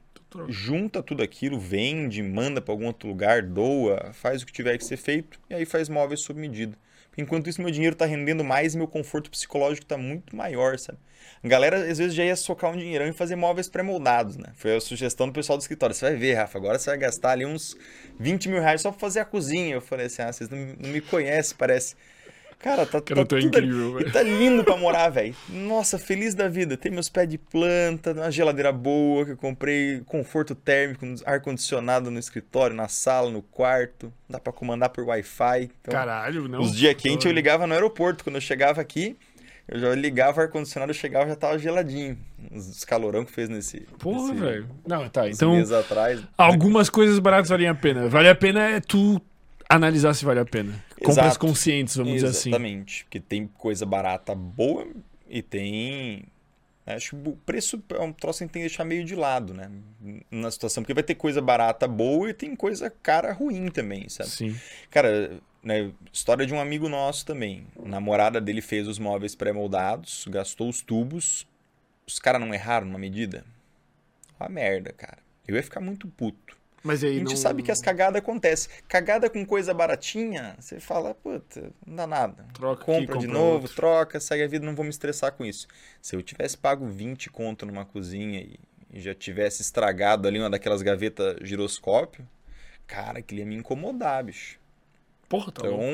junta tudo aquilo, vende, manda para algum outro lugar, doa, faz o que tiver que ser feito e aí faz móveis sob medida. Enquanto isso, meu dinheiro está rendendo mais e meu conforto psicológico está muito maior, sabe? A galera às vezes já ia socar um dinheirão e fazer móveis pré-moldados, né? Foi a sugestão do pessoal do escritório. Você vai ver, Rafa, agora você vai gastar ali uns 20 mil reais só para fazer a cozinha. Eu falei assim, ah, vocês não, não me conhecem, parece. Cara, tá, Cara, tá incrível, velho. E tá lindo pra morar, velho. Nossa, feliz da vida. Tem meus pés de planta, uma geladeira boa que eu comprei, conforto térmico, ar-condicionado no escritório, na sala, no quarto. Dá pra comandar por Wi-Fi. Então, Caralho, não. os dias quentes eu ligava no aeroporto. Quando eu chegava aqui, eu já ligava o ar-condicionado, eu chegava já tava geladinho. Os calorão que fez nesse. Porra, velho. Não, tá. Então, mês atrás. algumas coisas baratas valem a pena. Vale a pena é tu analisar se vale a pena. Compras Exato. conscientes, vamos dizer assim. Exatamente. Porque tem coisa barata boa e tem. Acho que o preço é um troço que a gente tem que deixar meio de lado, né? Na situação. Porque vai ter coisa barata boa e tem coisa cara ruim também, sabe? Sim. Cara, né, história de um amigo nosso também. A namorada dele fez os móveis pré-moldados, gastou os tubos. Os caras não erraram numa medida? Uma merda, cara. Eu ia ficar muito puto. Mas A aí gente não... sabe que as cagadas acontecem. Cagada com coisa baratinha, você fala, puta, não dá nada. Troca aqui, compra de compra novo, outro. troca, segue a vida, não vou me estressar com isso. Se eu tivesse pago 20 conto numa cozinha e, e já tivesse estragado ali uma daquelas gavetas giroscópio, cara, aquilo ia me incomodar, bicho. Porra, tá Então, louco.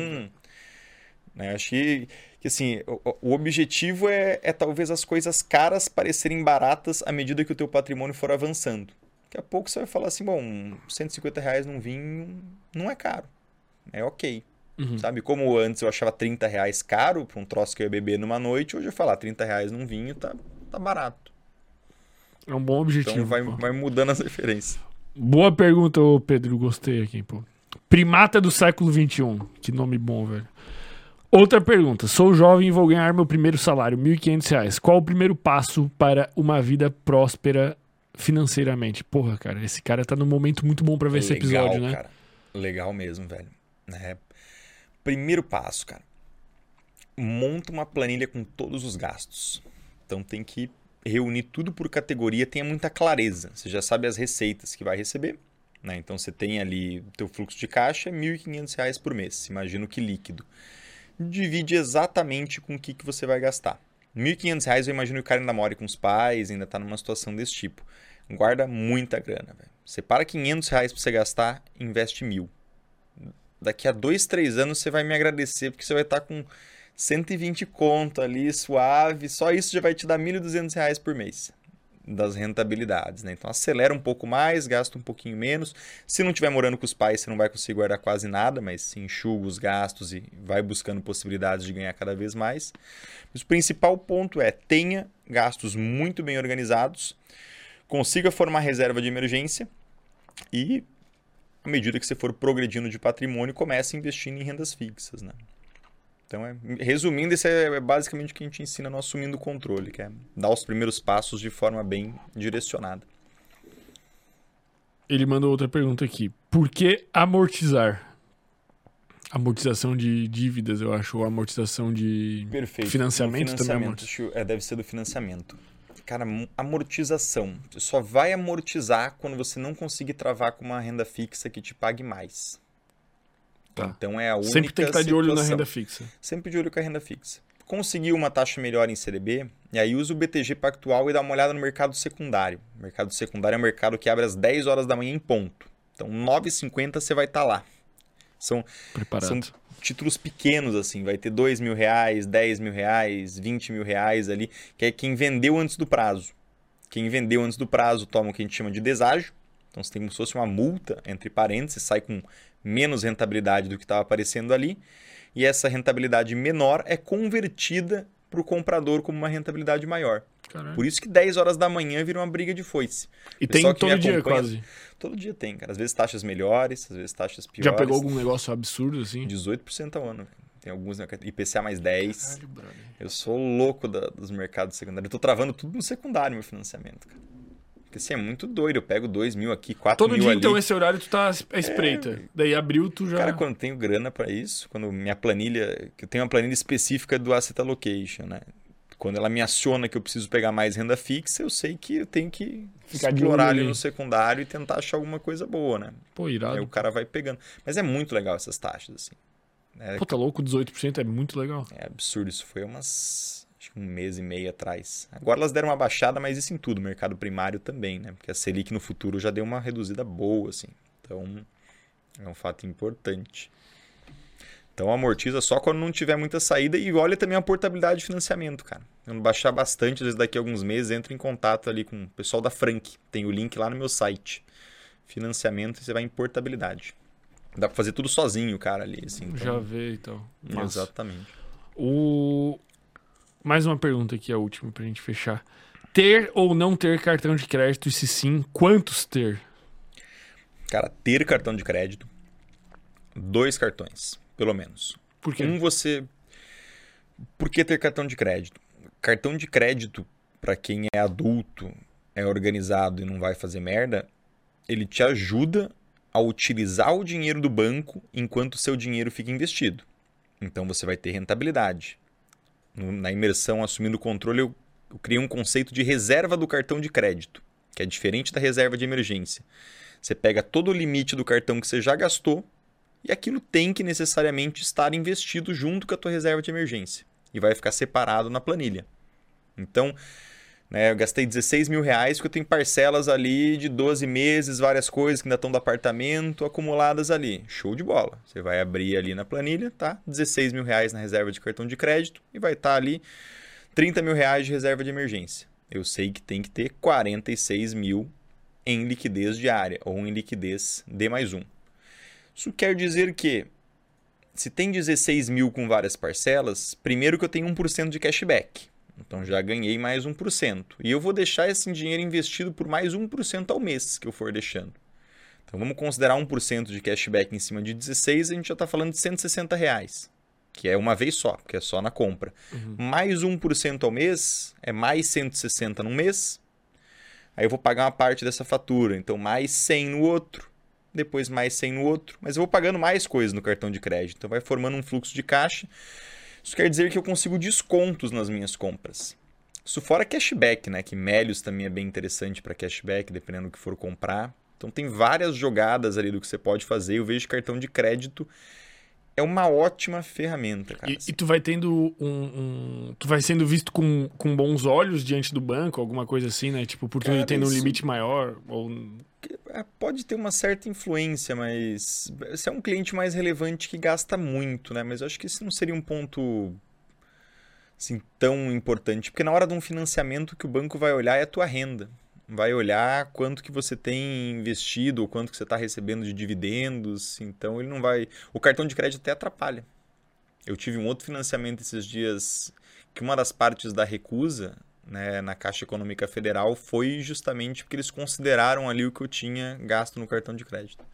né, acho que, que assim, o, o objetivo é, é talvez as coisas caras parecerem baratas à medida que o teu patrimônio for avançando. Daqui a pouco você vai falar assim, bom, 150 reais num vinho não é caro. É ok. Uhum. Sabe? Como antes eu achava 30 reais caro para um troço que eu ia beber numa noite, hoje eu falar 30 reais num vinho tá, tá barato. É um bom objetivo. Então vai, pô. vai mudando as referências. Boa pergunta, ô Pedro. Gostei aqui, pô. Primata do século XXI. Que nome bom, velho. Outra pergunta. Sou jovem e vou ganhar meu primeiro salário, 1.500 reais. Qual o primeiro passo para uma vida próspera financeiramente? Porra, cara, esse cara tá num momento muito bom pra ver esse Legal, episódio, né? cara. Legal mesmo, velho. É. Primeiro passo, cara. Monta uma planilha com todos os gastos. Então tem que reunir tudo por categoria, tenha muita clareza. Você já sabe as receitas que vai receber. Né? Então você tem ali o teu fluxo de caixa, 1.500 reais por mês. Imagino que líquido. Divide exatamente com o que, que você vai gastar. 1.500 reais eu imagino que o cara ainda mora com os pais, ainda está numa situação desse tipo. Guarda muita grana, velho. Separa 500 reais para você gastar, investe mil. Daqui a dois, três anos você vai me agradecer porque você vai estar com 120 conto ali, suave. Só isso já vai te dar 1.200 reais por mês das rentabilidades, né? Então acelera um pouco mais, gasta um pouquinho menos. Se não estiver morando com os pais, você não vai conseguir guardar quase nada, mas se enxuga os gastos e vai buscando possibilidades de ganhar cada vez mais. Mas o principal ponto é tenha gastos muito bem organizados, consiga formar reserva de emergência e à medida que você for progredindo de patrimônio, comece investindo em rendas fixas, né? Então, é, resumindo, esse é basicamente o que a gente ensina no Assumindo o Controle, que é dar os primeiros passos de forma bem direcionada. Ele mandou outra pergunta aqui. Por que amortizar? Amortização de dívidas, eu acho, ou amortização de Perfeito. financiamento, também é financiamento, que, é, deve ser do financiamento. Cara, mo- amortização. Você só vai amortizar quando você não conseguir travar com uma renda fixa que te pague mais. Tá. Então é a única Sempre tem que estar de olho na situação. renda fixa. Sempre de olho com a renda fixa. Conseguiu uma taxa melhor em CDB, e aí usa o BTG Pactual e dá uma olhada no mercado secundário. O mercado secundário é um mercado que abre às 10 horas da manhã em ponto. Então, 9h50 você vai estar lá. São, Preparado. são títulos pequenos, assim. Vai ter 2 mil reais, 10 mil reais, 20 mil reais ali, que é quem vendeu antes do prazo. Quem vendeu antes do prazo toma o que a gente chama de deságio. Então, você tem como se fosse uma multa, entre parênteses, sai com menos rentabilidade do que estava aparecendo ali. E essa rentabilidade menor é convertida para o comprador como uma rentabilidade maior. Por isso que 10 horas da manhã vira uma briga de foice. E tem pessoal todo dia, quase. Todo dia tem, cara. Às vezes taxas melhores, às vezes taxas piores. Já pegou algum negócio absurdo, assim? 18% ao ano. Tem alguns, né, IPCA mais 10. Caralho. Eu sou louco da- dos mercados secundários. Eu tô travando tudo no secundário, meu financiamento, cara. Porque assim, é muito doido. Eu pego 2 mil aqui, 4 Todo mil dia, ali. então, esse horário tu tá à espreita. Daí abriu, tu já... Cara, quando eu tenho grana pra isso, quando minha planilha, que eu tenho uma planilha específica do asset allocation, né? Quando ela me aciona que eu preciso pegar mais renda fixa, eu sei que eu tenho que Ficar de explorar ali no secundário e tentar achar alguma coisa boa, né? Pô, Aí irado. o cara vai pegando. Mas é muito legal essas taxas, assim. É, Pô, tá louco? 18% é muito legal. é absurdo. Isso foi umas. Acho que um mês e meio atrás. Agora elas deram uma baixada, mas isso em tudo. Mercado primário também, né? Porque a Selic no futuro já deu uma reduzida boa, assim. Então, é um fato importante. Então amortiza só quando não tiver muita saída e olha também a portabilidade de financiamento, cara. Quando baixar bastante, às vezes daqui a alguns meses, entra em contato ali com o pessoal da Frank. Tem o link lá no meu site. Financiamento e você vai em portabilidade. Dá pra fazer tudo sozinho, cara, ali. Assim, então... Já vê então. Massa. Exatamente. O... Mais uma pergunta aqui, a última pra gente fechar. Ter ou não ter cartão de crédito? E se sim, quantos ter? Cara, ter cartão de crédito. Dois cartões, pelo menos. Por quê? Um você. Por que ter cartão de crédito? Cartão de crédito, para quem é adulto, é organizado e não vai fazer merda, ele te ajuda a utilizar o dinheiro do banco enquanto o seu dinheiro fica investido. Então você vai ter rentabilidade. Na imersão assumindo o controle, eu, eu criei um conceito de reserva do cartão de crédito, que é diferente da reserva de emergência. Você pega todo o limite do cartão que você já gastou e aquilo tem que necessariamente estar investido junto com a tua reserva de emergência e vai ficar separado na planilha. Então, né, eu gastei 16 mil reais porque eu tenho parcelas ali de 12 meses, várias coisas que ainda estão do apartamento acumuladas ali. Show de bola. Você vai abrir ali na planilha, tá? 16 mil reais na reserva de cartão de crédito e vai estar tá ali 30 mil reais de reserva de emergência. Eu sei que tem que ter 46 mil em liquidez diária ou em liquidez D mais um. Isso quer dizer que se tem 16 mil com várias parcelas, primeiro que eu tenho 1% de cashback. Então já ganhei mais 1%. E eu vou deixar esse dinheiro investido por mais 1% ao mês que eu for deixando. Então vamos considerar 1% de cashback em cima de 16, a gente já está falando de 160 reais. Que é uma vez só, porque é só na compra. Uhum. Mais 1% ao mês é mais 160 no mês. Aí eu vou pagar uma parte dessa fatura. Então mais 100 no outro. Depois mais 100 no outro. Mas eu vou pagando mais coisas no cartão de crédito. Então vai formando um fluxo de caixa isso quer dizer que eu consigo descontos nas minhas compras. Isso fora cashback, né? Que Melios também é bem interessante para cashback, dependendo do que for comprar. Então tem várias jogadas ali do que você pode fazer. Eu vejo cartão de crédito é uma ótima ferramenta, cara. E, e tu vai tendo um, um, Tu vai sendo visto com, com bons olhos diante do banco, alguma coisa assim, né? Tipo, por tu cara, tendo isso... um limite maior. Ou... É, pode ter uma certa influência, mas você é um cliente mais relevante que gasta muito, né? Mas eu acho que esse não seria um ponto assim, tão importante. Porque na hora de um financiamento, o que o banco vai olhar é a tua renda vai olhar quanto que você tem investido ou quanto que você está recebendo de dividendos. Então ele não vai. O cartão de crédito até atrapalha. Eu tive um outro financiamento esses dias que uma das partes da recusa né, na Caixa Econômica Federal foi justamente porque eles consideraram ali o que eu tinha gasto no cartão de crédito.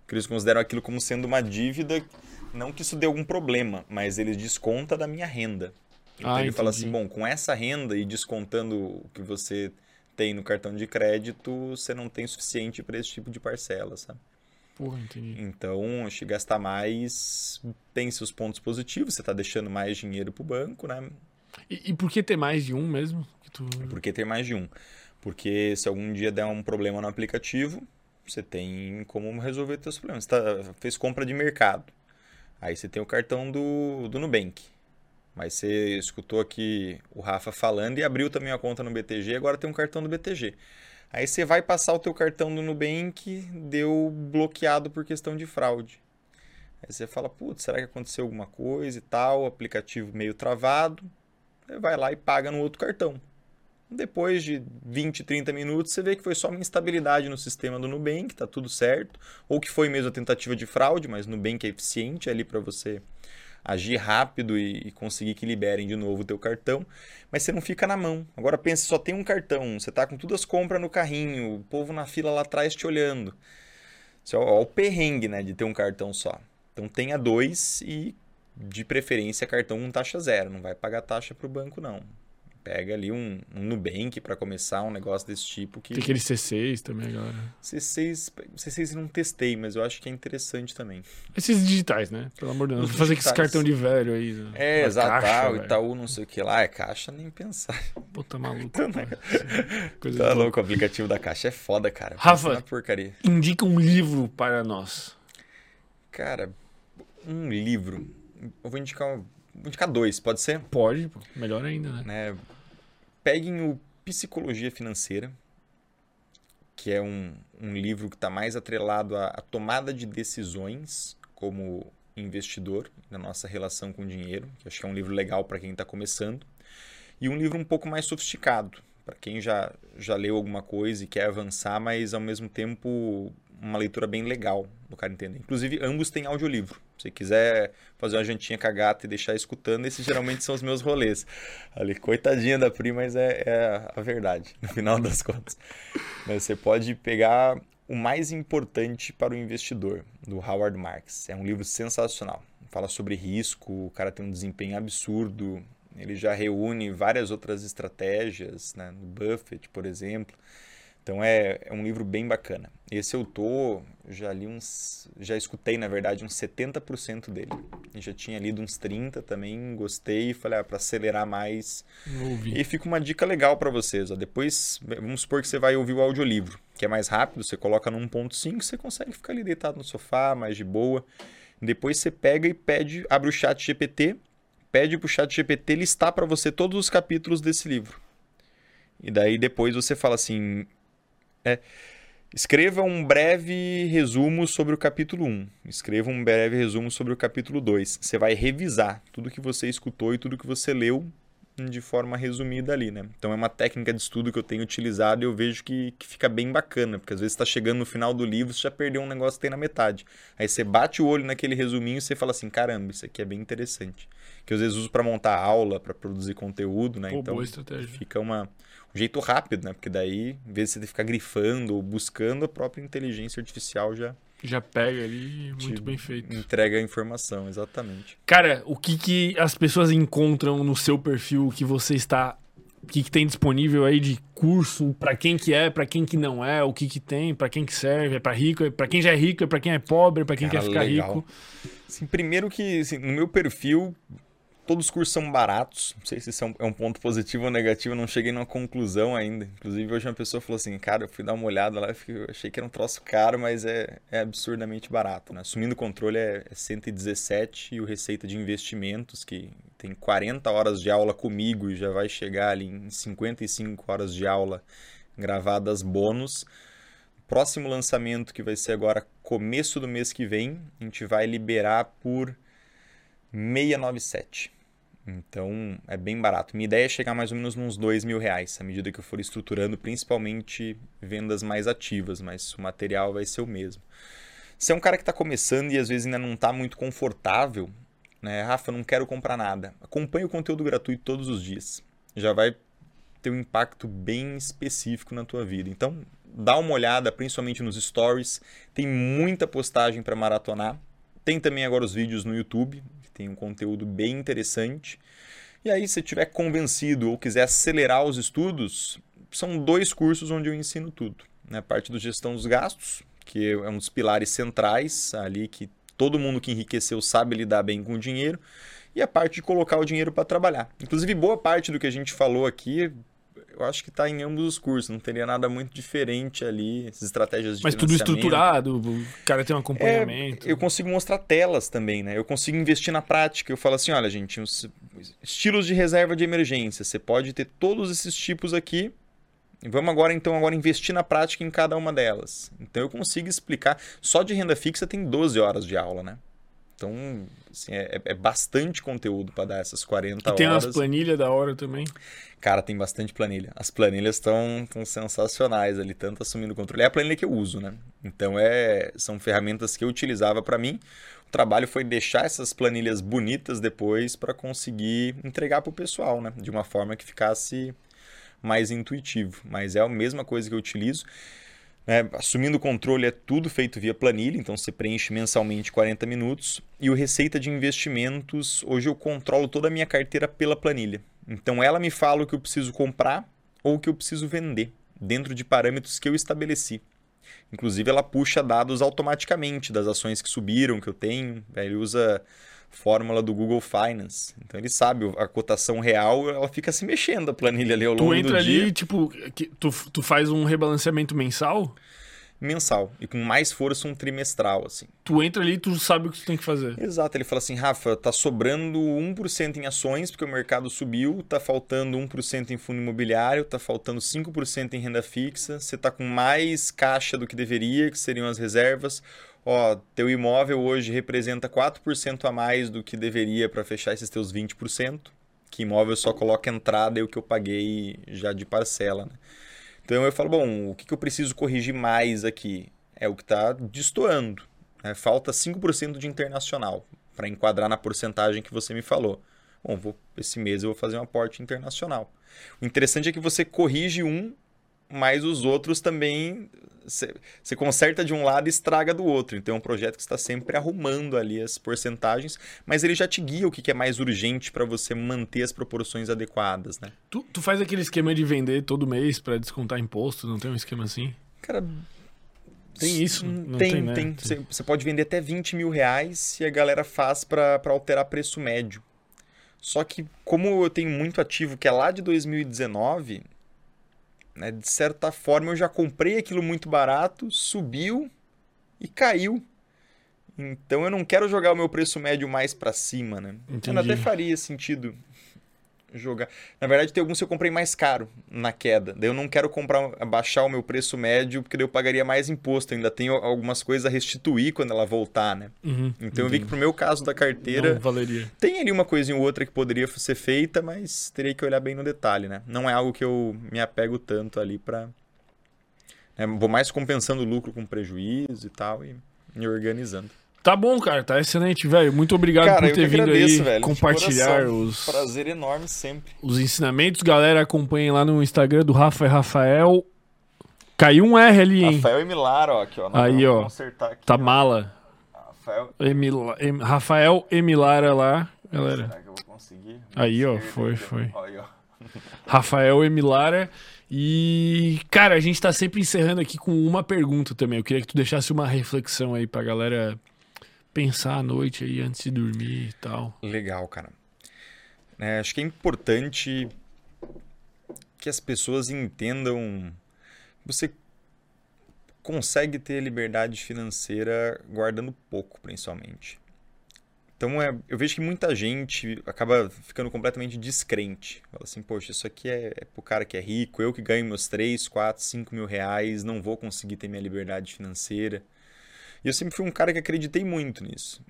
Porque eles consideram aquilo como sendo uma dívida, não que isso dê algum problema, mas eles desconta da minha renda. Então ah, ele entendi. fala assim, bom, com essa renda e descontando o que você tem no cartão de crédito, você não tem suficiente para esse tipo de parcela, sabe? Porra, entendi. Então, acho que gastar mais tem seus pontos positivos, você está deixando mais dinheiro para o banco, né? E, e, por que ter mais de um mesmo? Tu... Por que ter mais de um? Porque se algum dia der um problema no aplicativo, você tem como resolver seus problemas. Você tá, fez compra de mercado. Aí você tem o cartão do, do Nubank. Mas você escutou aqui o Rafa falando e abriu também a conta no BTG, agora tem um cartão do BTG. Aí você vai passar o teu cartão do Nubank, deu bloqueado por questão de fraude. Aí você fala, putz, será que aconteceu alguma coisa e tal? Aplicativo meio travado. Aí vai lá e paga no outro cartão. Depois de 20, 30 minutos, você vê que foi só uma instabilidade no sistema do Nubank, tá tudo certo. Ou que foi mesmo a tentativa de fraude, mas Nubank é eficiente ali para você agir rápido e, e, conseguir que liberem de novo o teu cartão, mas você não fica na mão. Agora pense, só tem um cartão, você está com todas as compras no carrinho, o povo na fila lá atrás te olhando. Isso é o, o perrengue, né, de ter um cartão só. Então tenha dois e de preferência cartão com taxa zero, não vai pagar taxa para o banco não. Pega ali um, um Nubank para começar um negócio desse tipo. Que... Tem aquele C6 também agora. C6, C6 eu não testei, mas eu acho que é interessante também. Esses digitais, né? Pelo amor de Deus. Fazer com esse cartão de velho aí. Né? É, exato. Caixa, Itaú, não sei o que lá. É caixa, nem pensar. Puta tá maluco. Coisa tá louco, o aplicativo da caixa é foda, cara. Rafa, porcaria. indica um livro para nós. Cara, um livro. Eu vou indicar, vou indicar dois, pode ser? Pode, melhor ainda, né? né? Peguem o Psicologia Financeira, que é um, um livro que está mais atrelado à, à, tomada de decisões, como investidor, na nossa relação com o dinheiro, que acho que é um livro legal para quem está começando, e um livro um pouco mais sofisticado, para quem já, já leu alguma coisa e quer avançar, mas ao mesmo tempo uma leitura bem legal do cara entender. Inclusive, ambos têm audiolivro. Se quiser fazer uma jantinha com a gata e deixar escutando, esses geralmente são os meus rolês. Ali, coitadinha da Pri, mas é, é a verdade, no final das contas. Mas você pode pegar o mais importante para o investidor, do Howard Marks. É um livro sensacional. Fala sobre risco, o cara tem um desempenho absurdo, ele já reúne várias outras estratégias, né? no Buffett, por exemplo. Então é, é um livro bem bacana. Esse eu tô, já li uns, já escutei na verdade uns 70% dele. E já tinha lido uns 30 também, gostei, falei, ah, para acelerar mais. E fica uma dica legal para vocês, ó. Depois, vamos supor que você vai ouvir o audiolivro, que é mais rápido, você coloca no 1.5, você consegue ficar ali deitado no sofá, mais de boa. Depois você pega e pede, abre o chat GPT, pede pro chat GPT listar para você todos os capítulos desse livro. E daí depois você fala assim, é, escreva um breve resumo sobre o capítulo 1. Escreva um breve resumo sobre o capítulo 2. Você vai revisar tudo que você escutou e tudo que você leu de forma resumida ali, né? Então é uma técnica de estudo que eu tenho utilizado e eu vejo que, que fica bem bacana, porque às vezes está chegando no final do livro você já perdeu um negócio que tem na metade. Aí você bate o olho naquele resuminho e você fala assim, caramba, isso aqui é bem interessante. Que eu às vezes uso para montar aula, para produzir conteúdo, né? Pô, então boa estratégia. fica uma um jeito rápido, né? Porque daí, em vez de você ficar grifando ou buscando, a própria inteligência artificial já já pega ali, muito bem feito. Entrega a informação, exatamente. Cara, o que, que as pessoas encontram no seu perfil que você está. O que, que tem disponível aí de curso? para quem que é, para quem que não é? O que que tem? para quem que serve? É para rico? É para quem já é rico? É para quem é pobre? É para quem Cara, quer ficar legal. rico? Assim, primeiro que assim, no meu perfil Todos os cursos são baratos. Não sei se isso é um, ponto positivo ou negativo, não cheguei numa conclusão ainda. Inclusive, hoje uma pessoa falou assim: Cara, eu fui dar uma olhada lá, eu achei que era um troço caro, mas é, é absurdamente barato. Né? Assumindo o controle é, é 117 e o Receita de Investimentos, que tem 40 horas de aula comigo e já vai chegar ali em 55 horas de aula gravadas bônus. Próximo lançamento, que vai ser agora começo do mês que vem, a gente vai liberar por 697. Então é bem barato. Minha ideia é chegar mais ou menos nos dois mil reais à medida que eu for estruturando, principalmente vendas mais ativas, mas o material vai ser o mesmo. Se é um cara que está começando e às vezes ainda não está muito confortável, né? Rafa, não quero comprar nada. Acompanhe o conteúdo gratuito todos os dias. Já vai ter um impacto bem específico na tua vida. Então, dá uma olhada, principalmente nos stories. Tem muita postagem para maratonar. Tem também agora os vídeos no YouTube, tem um conteúdo bem interessante. E aí, se estiver convencido ou quiser acelerar os estudos, são dois cursos onde eu ensino tudo. Né? Parte do gestão dos gastos, que é um dos pilares centrais ali que todo mundo que enriqueceu sabe lidar bem com o dinheiro, e a parte de colocar o dinheiro para trabalhar. Inclusive, boa parte do que a gente falou aqui eu acho que está em ambos os cursos, não teria nada muito diferente ali, essas estratégias de Mas tudo estruturado, o cara tem um acompanhamento. É, eu consigo mostrar telas também, né? Eu consigo investir na prática. Eu falo assim, olha, gente, os estilos de reserva de emergência, você pode ter todos esses tipos aqui. Vamos agora então agora investir na prática em cada uma delas. Então eu consigo explicar. Só de renda fixa tem 12 horas de aula, né? Então, assim, é, é bastante conteúdo para dar essas 40 e horas. E tem umas planilhas da hora também. Cara, tem bastante planilha. As planilhas estão sensacionais ali, tanto assumindo o controle. É a planilha que eu uso, né? Então, é, são ferramentas que eu utilizava para mim. O trabalho foi deixar essas planilhas bonitas depois para conseguir entregar para o pessoal, né? De uma forma que ficasse mais intuitivo. Mas é a mesma coisa que eu utilizo. Né? Assumindo o controle é tudo feito via planilha, então você preenche mensalmente 40 minutos. E o Receita de Investimentos, hoje eu controlo toda a minha carteira pela planilha. Então ela me fala o que eu preciso comprar ou o que eu preciso vender, dentro de parâmetros que eu estabeleci. Inclusive ela puxa dados automaticamente das ações que subiram, que eu tenho. Ele usa fórmula do Google Finance. Então ele sabe a cotação real, ela fica se mexendo a planilha ali ao longo do dia. Tu entra ali, tipo, tu, tu faz um rebalanceamento mensal? mensal e com mais força um trimestral, assim. Tu entra ali e tu sabe o que tu tem que fazer. Exato, ele fala assim, Rafa, tá sobrando 1% em ações porque o mercado subiu, tá faltando 1% em fundo imobiliário, tá faltando 5% em renda fixa, você tá com mais caixa do que deveria, que seriam as reservas, ó, teu imóvel hoje representa 4% a mais do que deveria para fechar esses teus 20%, que imóvel só coloca entrada e o que eu paguei já de parcela, né? Então eu falo, bom, o que, que eu preciso corrigir mais aqui? É o que está destoando. Né? Falta 5% de internacional para enquadrar na porcentagem que você me falou. Bom, vou, esse mês eu vou fazer um aporte internacional. O interessante é que você corrige um, mas os outros também você conserta de um lado e estraga do outro. Então é um projeto que está sempre arrumando ali as porcentagens, mas ele já te guia o que é mais urgente para você manter as proporções adequadas, né? Tu, tu faz aquele esquema de vender todo mês para descontar imposto, não tem um esquema assim? Cara, tem isso? Não tem, tem. Né? tem. Você, você pode vender até 20 mil reais e a galera faz para alterar preço médio. Só que, como eu tenho muito ativo que é lá de 2019, né, de certa forma eu já comprei aquilo muito barato, subiu e caiu. Então eu não quero jogar o meu preço médio mais para cima, né? Entendi. Até faria sentido jogar. Na verdade, tem alguns que eu comprei mais caro na queda. Daí eu não quero comprar, baixar o meu preço médio, porque daí eu pagaria mais imposto. Eu ainda tenho algumas coisas a restituir quando ela voltar, né? Uhum, então eu vi que pro meu caso da carteira. Não valeria. Tem ali uma coisinha ou outra que poderia ser feita, mas teria que olhar bem no detalhe, né? Não é algo que eu me apego tanto ali para né? Vou mais compensando o lucro com prejuízo e tal e me organizando. Tá bom, cara, tá excelente, velho. Muito obrigado cara, por ter vindo agradeço, aí velho, compartilhar os. Prazer enorme sempre. Os ensinamentos, galera, acompanhem lá no Instagram do Rafa e Rafael. Caiu um R ali, hein? Rafael Emilar, ó, aqui, ó. aí, ó. Aqui, tá ó. mala. Rafael. Emila... Em... Rafael Emilara lá, galera. Será que eu vou conseguir? Aí, ó, foi, foi. Aí, ó. Rafael Emilara. E, cara, a gente tá sempre encerrando aqui com uma pergunta também. Eu queria que tu deixasse uma reflexão aí pra galera pensar à noite aí antes de dormir e tal. Legal, cara. É, acho que é importante que as pessoas entendam que você consegue ter liberdade financeira guardando pouco, principalmente. Então, é, eu vejo que muita gente acaba ficando completamente descrente. Fala assim, poxa, isso aqui é, é pro cara que é rico, eu que ganho meus 3, 4, 5 mil reais, não vou conseguir ter minha liberdade financeira. E eu sempre fui um cara que acreditei muito nisso.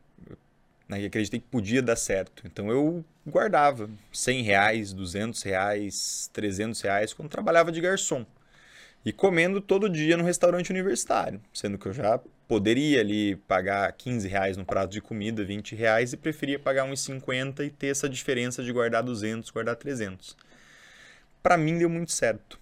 Né, que acreditei que podia dar certo. Então eu guardava 100 reais, 200 reais, 300 reais quando trabalhava de garçom. E comendo todo dia no restaurante universitário. Sendo que eu já poderia ali pagar 15 reais no prato de comida, 20 reais, e preferia pagar uns 50 e ter essa diferença de guardar 200, guardar 300. Para mim deu muito certo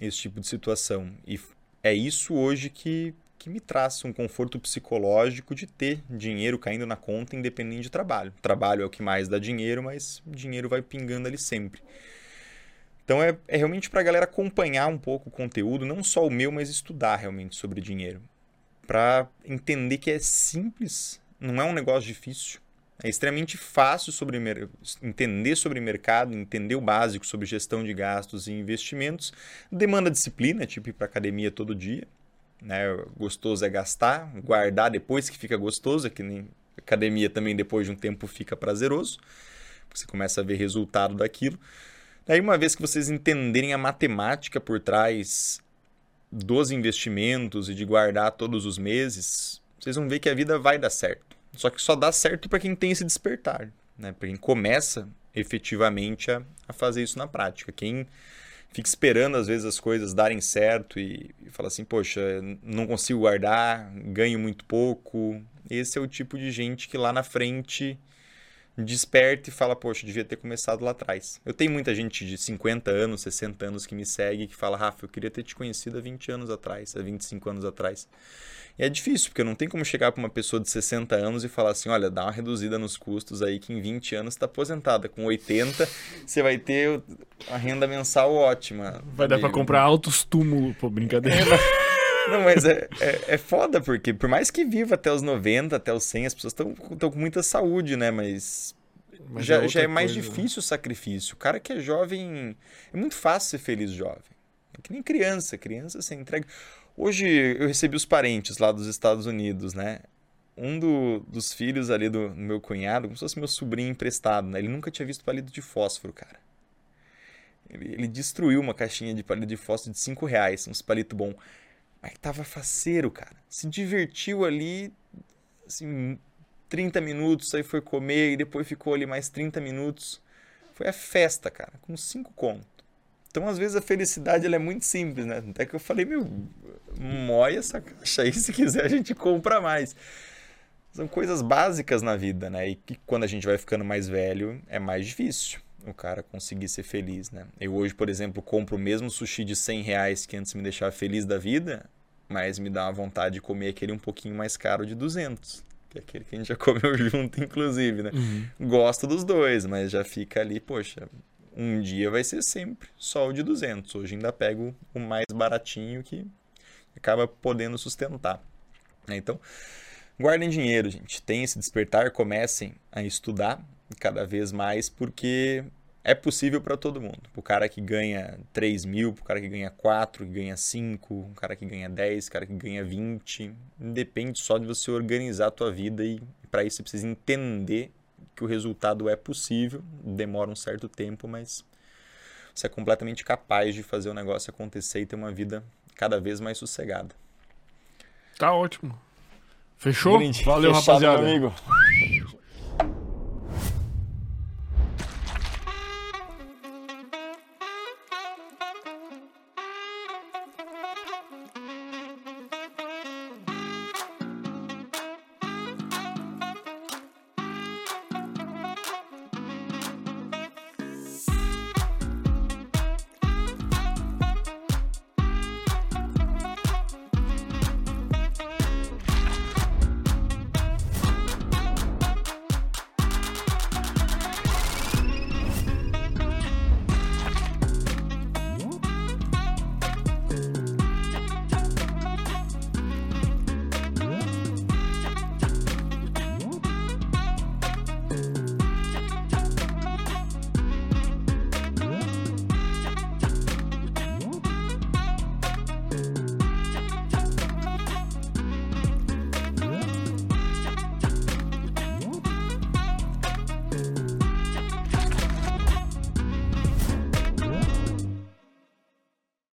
esse tipo de situação. E é isso hoje que que me traz um conforto psicológico de ter dinheiro caindo na conta independente de trabalho. Trabalho é o que mais dá dinheiro, mas dinheiro vai pingando ali sempre. Então é, é realmente para a galera acompanhar um pouco o conteúdo, não só o meu, mas estudar realmente sobre dinheiro. Para entender que é simples, não é um negócio difícil. É extremamente fácil sobre entender sobre mercado, entender o básico sobre gestão de gastos e investimentos. Demanda disciplina, tipo ir para academia todo dia, né? Gostoso é gastar, guardar depois que fica gostoso, é que nem academia também depois de um tempo fica prazeroso. Você começa a ver resultado daquilo. Daí uma vez que vocês entenderem a matemática por trás dos investimentos e de guardar todos os meses, vocês vão ver que a vida vai dar certo. Só que só dá certo para quem tem esse despertar, né? Para quem começa efetivamente a, a fazer isso na prática. Quem fica esperando às vezes as coisas darem certo e, e fala assim, poxa, não consigo guardar, ganho muito pouco. Esse é o tipo de gente que lá na frente desperta e fala, poxa, devia ter começado lá atrás. Eu tenho muita gente de 50 anos, 60 anos que me segue que fala, Rafa, eu queria ter te conhecido há 20 anos atrás, há 25 anos atrás. E é difícil, porque não tem como chegar para uma pessoa de 60 anos e falar assim: olha, dá uma reduzida nos custos aí, que em 20 anos está aposentada. Com 80, você vai ter a renda mensal ótima. Vai dar para comprar altos túmulos, pô, brincadeira. É, não, mas é, é, é, foda, porque por mais que viva até os 90, até os 100, as pessoas estão com muita saúde, né? Mas, mas já, é, já é mais coisa, né? difícil né? o sacrifício. O cara que é jovem. É muito fácil ser feliz jovem. É que nem criança. Criança você entrega. Hoje eu recebi os parentes lá dos Estados Unidos, né? Um do, dos filhos ali do, do, meu cunhado, como se fosse meu sobrinho emprestado, né? Ele nunca tinha visto palito de fósforo, cara. Ele, ele destruiu uma caixinha de palito de fósforo de 5 reais, uns palito bom. Mas tava faceiro, cara. Se divertiu ali assim, 30 minutos, aí foi comer e depois ficou ali mais 30 minutos. Foi a festa, cara, com cinco contos. Então, às vezes, a felicidade ela é muito simples, né? Até que eu falei, meu, moia essa caixa aí, se quiser a gente compra mais. São coisas básicas na vida, né? E que quando a gente vai ficando mais velho, é mais difícil o cara conseguir ser feliz, né? Eu hoje, por exemplo, compro o mesmo sushi de 100 reais que antes me deixava feliz da vida, mas me dá uma vontade de comer aquele um pouquinho mais caro de 200 que é aquele que a gente já comeu junto, inclusive, né? Uhum. Gosto dos dois, mas já fica ali, poxa, um dia vai ser sempre só o de 200. Hoje ainda pego o mais baratinho que acaba podendo sustentar. Né? Então, guardem dinheiro, gente. Tem esse despertar, comecem a estudar cada vez mais, porque é possível para todo mundo. O cara que ganha 3 mil, o cara que ganha 4, que ganha 5, o cara que ganha 10, o cara que ganha 20. Depende só de você organizar a tua vida e para isso você precisa entender que o resultado é possível, demora um certo tempo, mas você é completamente capaz de fazer o negócio acontecer e ter uma vida cada vez mais sossegada. Tá ótimo. Fechou? Valeu, Fechado, rapaziada. amigo.